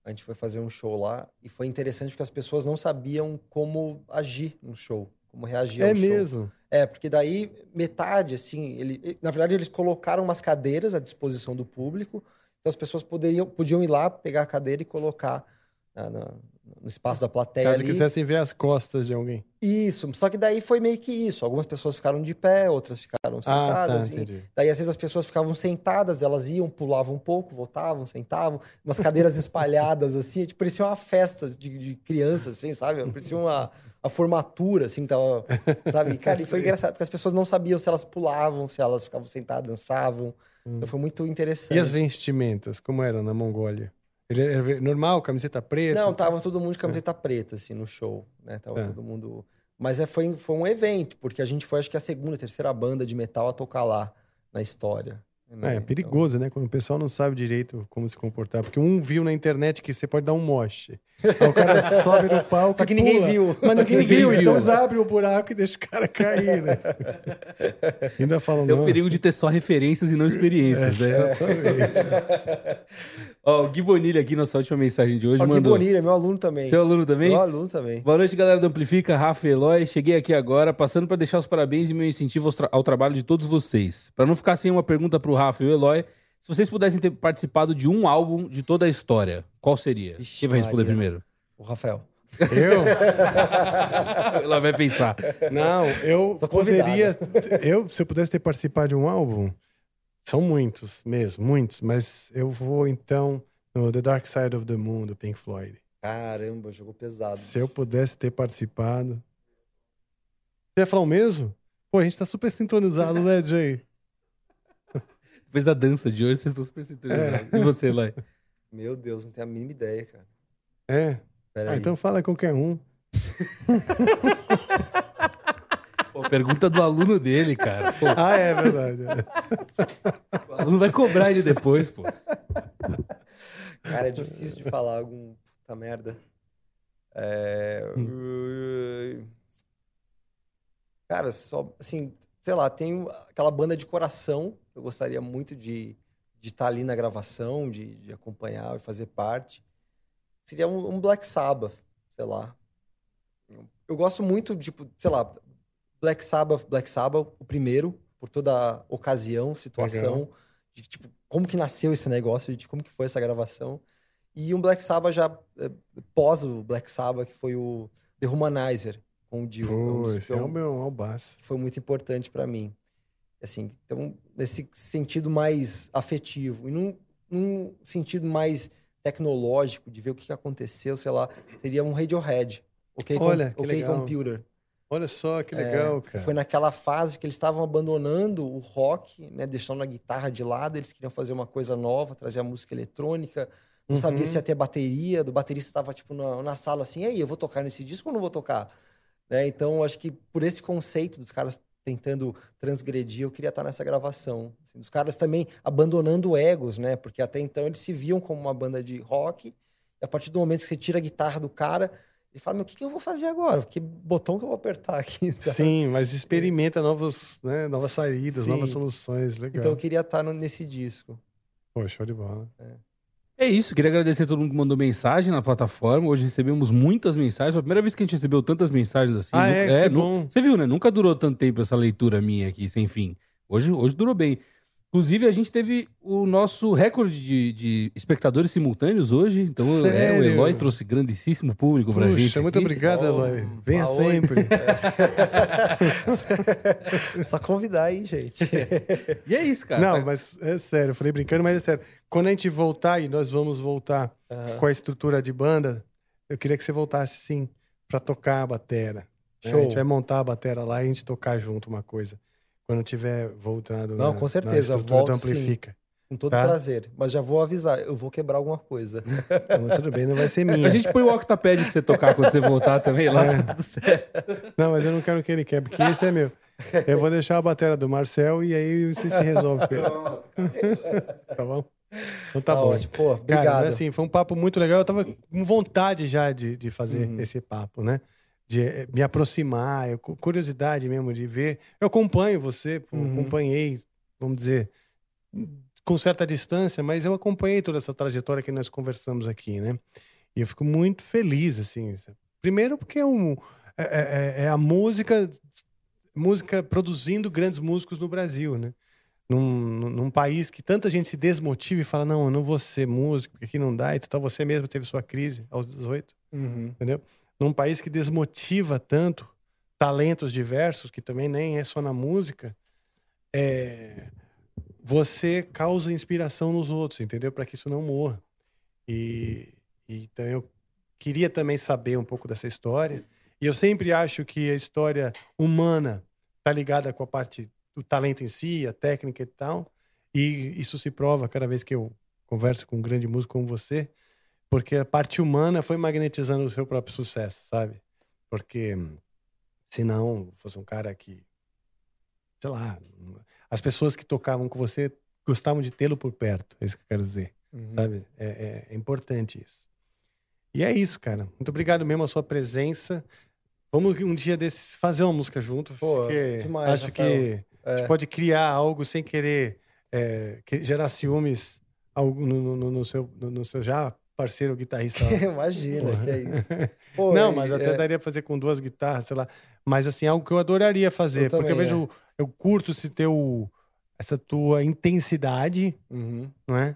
[SPEAKER 2] A gente foi fazer um show lá. E foi interessante porque as pessoas não sabiam como agir no show. Como reagir
[SPEAKER 1] É
[SPEAKER 2] ao show.
[SPEAKER 1] mesmo.
[SPEAKER 2] É, porque daí metade, assim, ele, na verdade eles colocaram umas cadeiras à disposição do público, então as pessoas poderiam, podiam ir lá, pegar a cadeira e colocar na- na- no espaço da plateia
[SPEAKER 1] Caso
[SPEAKER 2] ali.
[SPEAKER 1] quisessem ver as costas de alguém.
[SPEAKER 2] Isso, só que daí foi meio que isso. Algumas pessoas ficaram de pé, outras ficaram
[SPEAKER 1] Ah, tá,
[SPEAKER 2] sentadas. e
[SPEAKER 1] entendi.
[SPEAKER 2] daí, às vezes, as pessoas ficavam sentadas, elas iam, pulavam um pouco, voltavam, sentavam, umas cadeiras <laughs> espalhadas, assim, tipo, parecia uma festa de, de criança, assim, sabe? Parecia uma a formatura, assim, tava, sabe? <laughs> Cara, e foi engraçado, porque as pessoas não sabiam se elas pulavam, se elas ficavam sentadas, dançavam. Então foi muito interessante.
[SPEAKER 1] E as vestimentas, como eram na Mongólia? Ele era normal, camiseta preta?
[SPEAKER 2] Não, tava todo mundo de camiseta preta, assim, no show, né? Tava
[SPEAKER 1] É.
[SPEAKER 2] todo mundo... Mas é, foi, foi um evento, porque a gente foi, acho que a segunda, terceira banda de metal a tocar lá, na história. Né?
[SPEAKER 1] É, é perigoso, né? Quando o pessoal não sabe direito como se comportar. Porque um viu na internet que você pode dar um moche. Aí o cara <laughs> sobe no palco
[SPEAKER 2] Só que ninguém
[SPEAKER 1] pula.
[SPEAKER 2] viu.
[SPEAKER 1] Mas ninguém
[SPEAKER 3] Ninguém
[SPEAKER 1] viu,
[SPEAKER 3] viu.
[SPEAKER 1] então eles abrem o buraco e deixam o cara cair, né? <laughs> Ainda falam,
[SPEAKER 3] Esse é o perigo de ter só referências e não experiências, né? <laughs> Ó, o Gui Bonilha aqui, nossa última mensagem de hoje,
[SPEAKER 2] Ó, Gui
[SPEAKER 3] mandou.
[SPEAKER 2] Bonilha, meu aluno também.
[SPEAKER 3] Seu aluno também?
[SPEAKER 2] Meu aluno também.
[SPEAKER 3] Boa noite, galera do Amplifica, Rafa e Eloy. Cheguei aqui agora, passando para deixar os parabéns e meu incentivo ao, tra- ao trabalho de todos vocês. Para não ficar sem uma pergunta pro Rafa e o Eloy, se vocês pudessem ter participado de um álbum de toda a história, qual seria? Quem vai responder
[SPEAKER 2] Maria.
[SPEAKER 3] primeiro?
[SPEAKER 2] O Rafael.
[SPEAKER 1] Eu? <laughs>
[SPEAKER 3] Eloy vai pensar.
[SPEAKER 1] Não, eu poderia. Eu, se eu pudesse ter participado de um álbum, são muitos mesmo, muitos, mas eu vou então no The Dark Side of the Moon, do Pink Floyd.
[SPEAKER 2] Caramba, jogou pesado.
[SPEAKER 1] Se eu pudesse ter participado. Você ia falar o mesmo? Pô, a gente tá super sintonizado, né, Jay?
[SPEAKER 3] Depois da dança de hoje, vocês estão super sintonizados.
[SPEAKER 1] É.
[SPEAKER 3] E você, Eloy?
[SPEAKER 2] Meu Deus, não tenho a mínima ideia, cara.
[SPEAKER 1] É.
[SPEAKER 2] Pera
[SPEAKER 1] Ah,
[SPEAKER 2] aí.
[SPEAKER 1] então fala qualquer um.
[SPEAKER 3] Pô, Pô, pergunta do aluno dele, cara. Pô,
[SPEAKER 1] Ah, é verdade.
[SPEAKER 3] o aluno vai cobrar ele depois, pô.
[SPEAKER 2] Cara, é difícil de falar algum. Puta merda. É... Cara, só. Assim, sei lá, tem aquela banda de coração. Eu gostaria muito de de estar ali na gravação, de, de acompanhar e fazer parte. Seria um, um Black Sabbath, sei lá. Eu gosto muito, tipo, sei lá, Black Sabbath, Black Sabbath, o primeiro, por toda a ocasião, situação,
[SPEAKER 1] Legal.
[SPEAKER 2] de tipo, como que nasceu esse negócio, de como que foi essa gravação. E um Black Sabbath já eh, pós o Black Sabbath, que foi o The Humanizer, com o Dio. é um
[SPEAKER 1] Pô, esse é o meu albaço.
[SPEAKER 2] que foi muito importante para mim. Assim, então, nesse sentido mais afetivo e num, num sentido mais tecnológico, de ver o que aconteceu, sei lá, seria um Radiohead. Ok, Com-
[SPEAKER 1] Olha, que
[SPEAKER 2] OK
[SPEAKER 1] legal.
[SPEAKER 2] Computer.
[SPEAKER 1] Olha só que
[SPEAKER 2] É,
[SPEAKER 1] legal,
[SPEAKER 2] que
[SPEAKER 1] cara.
[SPEAKER 2] Foi naquela fase que eles estavam abandonando o rock, né, deixando a guitarra de lado, eles queriam fazer uma coisa nova, trazer a música eletrônica. Não
[SPEAKER 1] Uhum.
[SPEAKER 2] sabia se ia ter bateria, do baterista estava tipo na, na sala assim, e aí, eu vou tocar nesse disco ou não vou tocar? Né? Então, acho que por esse conceito dos caras tentando transgredir, eu queria estar nessa gravação. Assim, os caras também abandonando egos, né? Porque até então eles se viam como uma banda de rock, e a partir do momento que você tira a guitarra do cara, ele fala, meu, o que, que eu vou fazer agora? Que botão que eu vou apertar aqui? <laughs> sabe?
[SPEAKER 1] Sim, mas experimenta novos, né, novas saídas,
[SPEAKER 2] Sim.
[SPEAKER 1] novas soluções. Legal.
[SPEAKER 2] Então eu queria estar nesse disco.
[SPEAKER 1] Pô, show de bola.
[SPEAKER 3] É isso, queria agradecer a todo mundo que mandou mensagem na plataforma. Hoje recebemos muitas mensagens. Foi a primeira vez que a gente recebeu tantas mensagens assim.
[SPEAKER 1] Ah,
[SPEAKER 3] Nu-
[SPEAKER 1] é? Que
[SPEAKER 3] nu-
[SPEAKER 1] bom.
[SPEAKER 3] Você viu, né? Nunca durou tanto tempo essa leitura minha aqui, sem fim. Hoje, hoje durou bem. Inclusive, a gente teve o nosso recorde de, de espectadores simultâneos hoje. Então, é, o? Eloy trouxe grandíssimo público pra
[SPEAKER 1] Puxa,
[SPEAKER 3] gente.
[SPEAKER 1] muito
[SPEAKER 3] aqui.
[SPEAKER 1] obrigado, Eloy. Venha sempre. <laughs>
[SPEAKER 2] Só convidar aí, gente. <laughs>
[SPEAKER 3] E é isso, cara.
[SPEAKER 1] Não,
[SPEAKER 3] Tá-
[SPEAKER 1] mas é sério, eu falei brincando, mas é sério. Quando a gente voltar, e nós vamos voltar
[SPEAKER 2] Aham.
[SPEAKER 1] com a estrutura de banda, eu queria que você voltasse sim pra tocar a batera.
[SPEAKER 2] Show.
[SPEAKER 1] A gente vai montar a batera lá e a gente tocar junto uma coisa. Quando tiver voltado
[SPEAKER 2] Não,
[SPEAKER 1] na,
[SPEAKER 2] com certeza,
[SPEAKER 1] na
[SPEAKER 2] volto
[SPEAKER 1] do Amplifica.
[SPEAKER 2] Com todo
[SPEAKER 1] Tá?
[SPEAKER 2] prazer. Mas já vou avisar, eu vou quebrar alguma coisa. <laughs>
[SPEAKER 1] Não, tudo bem, não vai ser minha.
[SPEAKER 3] A gente põe o octapad pra você tocar quando você voltar também lá,
[SPEAKER 1] É.
[SPEAKER 3] tá tudo certo.
[SPEAKER 1] Não, mas eu não quero que ele quebre, porque esse é meu. Eu vou deixar a bateria do Marcel e aí você se resolve com ele. Tá bom? Então tá,
[SPEAKER 2] Tá
[SPEAKER 1] bom.
[SPEAKER 2] ótimo. Pô,
[SPEAKER 1] Cara,
[SPEAKER 2] obrigado.
[SPEAKER 1] mas, assim, foi um papo muito legal. Eu tava com vontade já de, de fazer
[SPEAKER 2] Uhum.
[SPEAKER 1] esse papo, né? De eh, me aproximar, eu, cu- curiosidade mesmo de ver. Eu acompanho você,
[SPEAKER 2] Uhum.
[SPEAKER 1] acompanhei, vamos dizer, com certa distância, mas eu acompanhei toda essa trajetória que nós conversamos aqui, né? E eu fico muito feliz, assim. Primeiro porque é, um, é, é- é a música, música produzindo grandes músicos no Brasil, né? Num, num- num país que tanta gente se desmotiva e fala, não, eu não vou ser músico, porque aqui não dá, e tal. Você mesmo teve sua crise aos 18,
[SPEAKER 2] Uhum.
[SPEAKER 1] entendeu? Num país que desmotiva tanto talentos diversos, que também nem é só na música, é, você causa inspiração nos outros, entendeu? Para que isso não morra. E, então eu queria também saber um pouco dessa história. E eu sempre acho que a história humana está ligada com a parte do talento em si, a técnica e tal. E isso se prova cada vez que eu converso com um grande músico como você, porque a parte humana foi magnetizando o seu próprio sucesso, sabe? Porque se não fosse um cara que, sei lá, as pessoas que tocavam com você gostavam de tê-lo por perto, é isso que eu quero dizer,
[SPEAKER 2] Uhum.
[SPEAKER 1] sabe? É, é- é importante isso. E é isso, cara. Muito obrigado mesmo a sua presença. Vamos um dia desses fazer uma música junto,
[SPEAKER 2] Pô,
[SPEAKER 1] porque
[SPEAKER 2] demais,
[SPEAKER 1] acho
[SPEAKER 2] Rafael.
[SPEAKER 1] que a gente
[SPEAKER 2] É.
[SPEAKER 1] pode criar algo sem querer é, gerar ciúmes no, no- no seu, no seu já parceiro guitarrista. lá. <laughs>
[SPEAKER 2] Imagina,
[SPEAKER 1] Porra.
[SPEAKER 2] que é isso. <laughs> Pô,
[SPEAKER 1] Não, mas até
[SPEAKER 2] é-
[SPEAKER 1] daria pra fazer com duas guitarras, sei lá. Mas assim, algo que eu adoraria fazer.
[SPEAKER 2] Eu
[SPEAKER 1] porque eu
[SPEAKER 2] também,
[SPEAKER 1] vejo, eu curto esse teu, essa tua intensidade,
[SPEAKER 2] Uhum.
[SPEAKER 1] não é?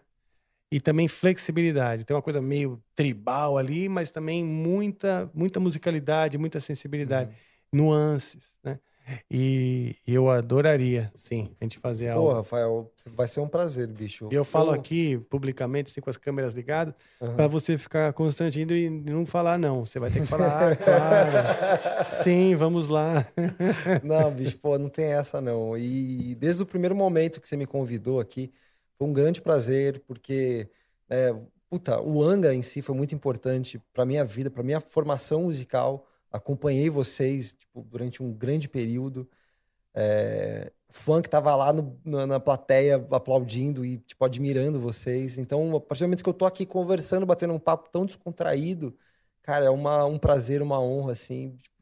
[SPEAKER 1] E também flexibilidade. Tem uma coisa meio tribal ali, mas também muita, muita musicalidade, muita sensibilidade,
[SPEAKER 2] Uhum.
[SPEAKER 1] nuances, né? E, eu adoraria, sim, a gente fazer
[SPEAKER 2] Pô,
[SPEAKER 1] algo.
[SPEAKER 2] Rafael, vai ser um prazer, bicho.
[SPEAKER 1] E eu falo aqui publicamente, assim, com as câmeras ligadas,
[SPEAKER 2] Aham.
[SPEAKER 1] pra você ficar constrangindo e não falar não. Você vai ter que falar, ah, claro. <laughs> Sim, vamos lá. <laughs>
[SPEAKER 2] Não, bicho, pô, não tem essa não. E desde o primeiro momento que você me convidou aqui, foi um grande prazer, porque, é, puta, o Anga em si foi muito importante pra minha vida, pra minha formação musical, acompanhei vocês tipo, durante um grande período. É, fã que tava lá no- na, na plateia aplaudindo e tipo, admirando vocês. Então, a partir do momento que eu tô aqui conversando, batendo um papo tão descontraído, cara, é uma, um prazer, uma honra, assim, tipo,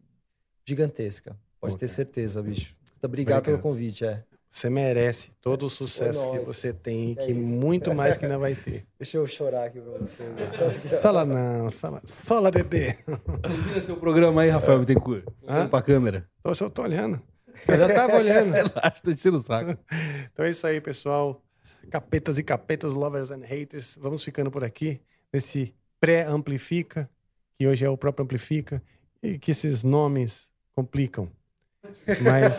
[SPEAKER 2] gigantesca. Pode
[SPEAKER 1] Pô,
[SPEAKER 2] ter certeza, bicho. Muito obrigado, pelo
[SPEAKER 1] Obrigado.
[SPEAKER 2] convite, é.
[SPEAKER 1] Você merece todo o sucesso que
[SPEAKER 2] nós.
[SPEAKER 1] você tem e
[SPEAKER 2] É
[SPEAKER 1] que
[SPEAKER 2] isso.
[SPEAKER 1] muito mais que ainda vai ter. <laughs>
[SPEAKER 2] Deixa eu chorar aqui pra vocês. <laughs>
[SPEAKER 1] Sola não, sola, sola Dedê.
[SPEAKER 3] Termina seu programa aí, Rafael Bittencourt. Olhando pra câmera.
[SPEAKER 1] Eu só tô olhando. Eu já tava olhando. <laughs>
[SPEAKER 3] Relaxa, tô enchendo o saco.
[SPEAKER 1] Então é isso aí, pessoal. Capetas e capetas, lovers and haters. Vamos ficando por aqui nesse pré-amplifica, que hoje é o próprio amplifica, e que esses nomes complicam. Mas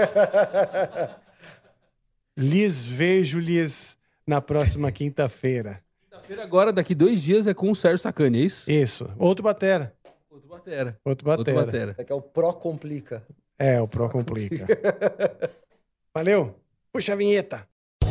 [SPEAKER 1] lhes vejo-lhes na próxima quinta-feira.
[SPEAKER 3] Quinta-feira agora, daqui dois dias, é com o Sérgio Sacani, é isso?
[SPEAKER 1] Isso. Outro batera.
[SPEAKER 3] Outro batera.
[SPEAKER 1] Outro batera.
[SPEAKER 3] Outro batera.
[SPEAKER 2] É que é o Pro Complica.
[SPEAKER 1] É, o Pro Complica. <laughs> Valeu. Puxa a vinheta.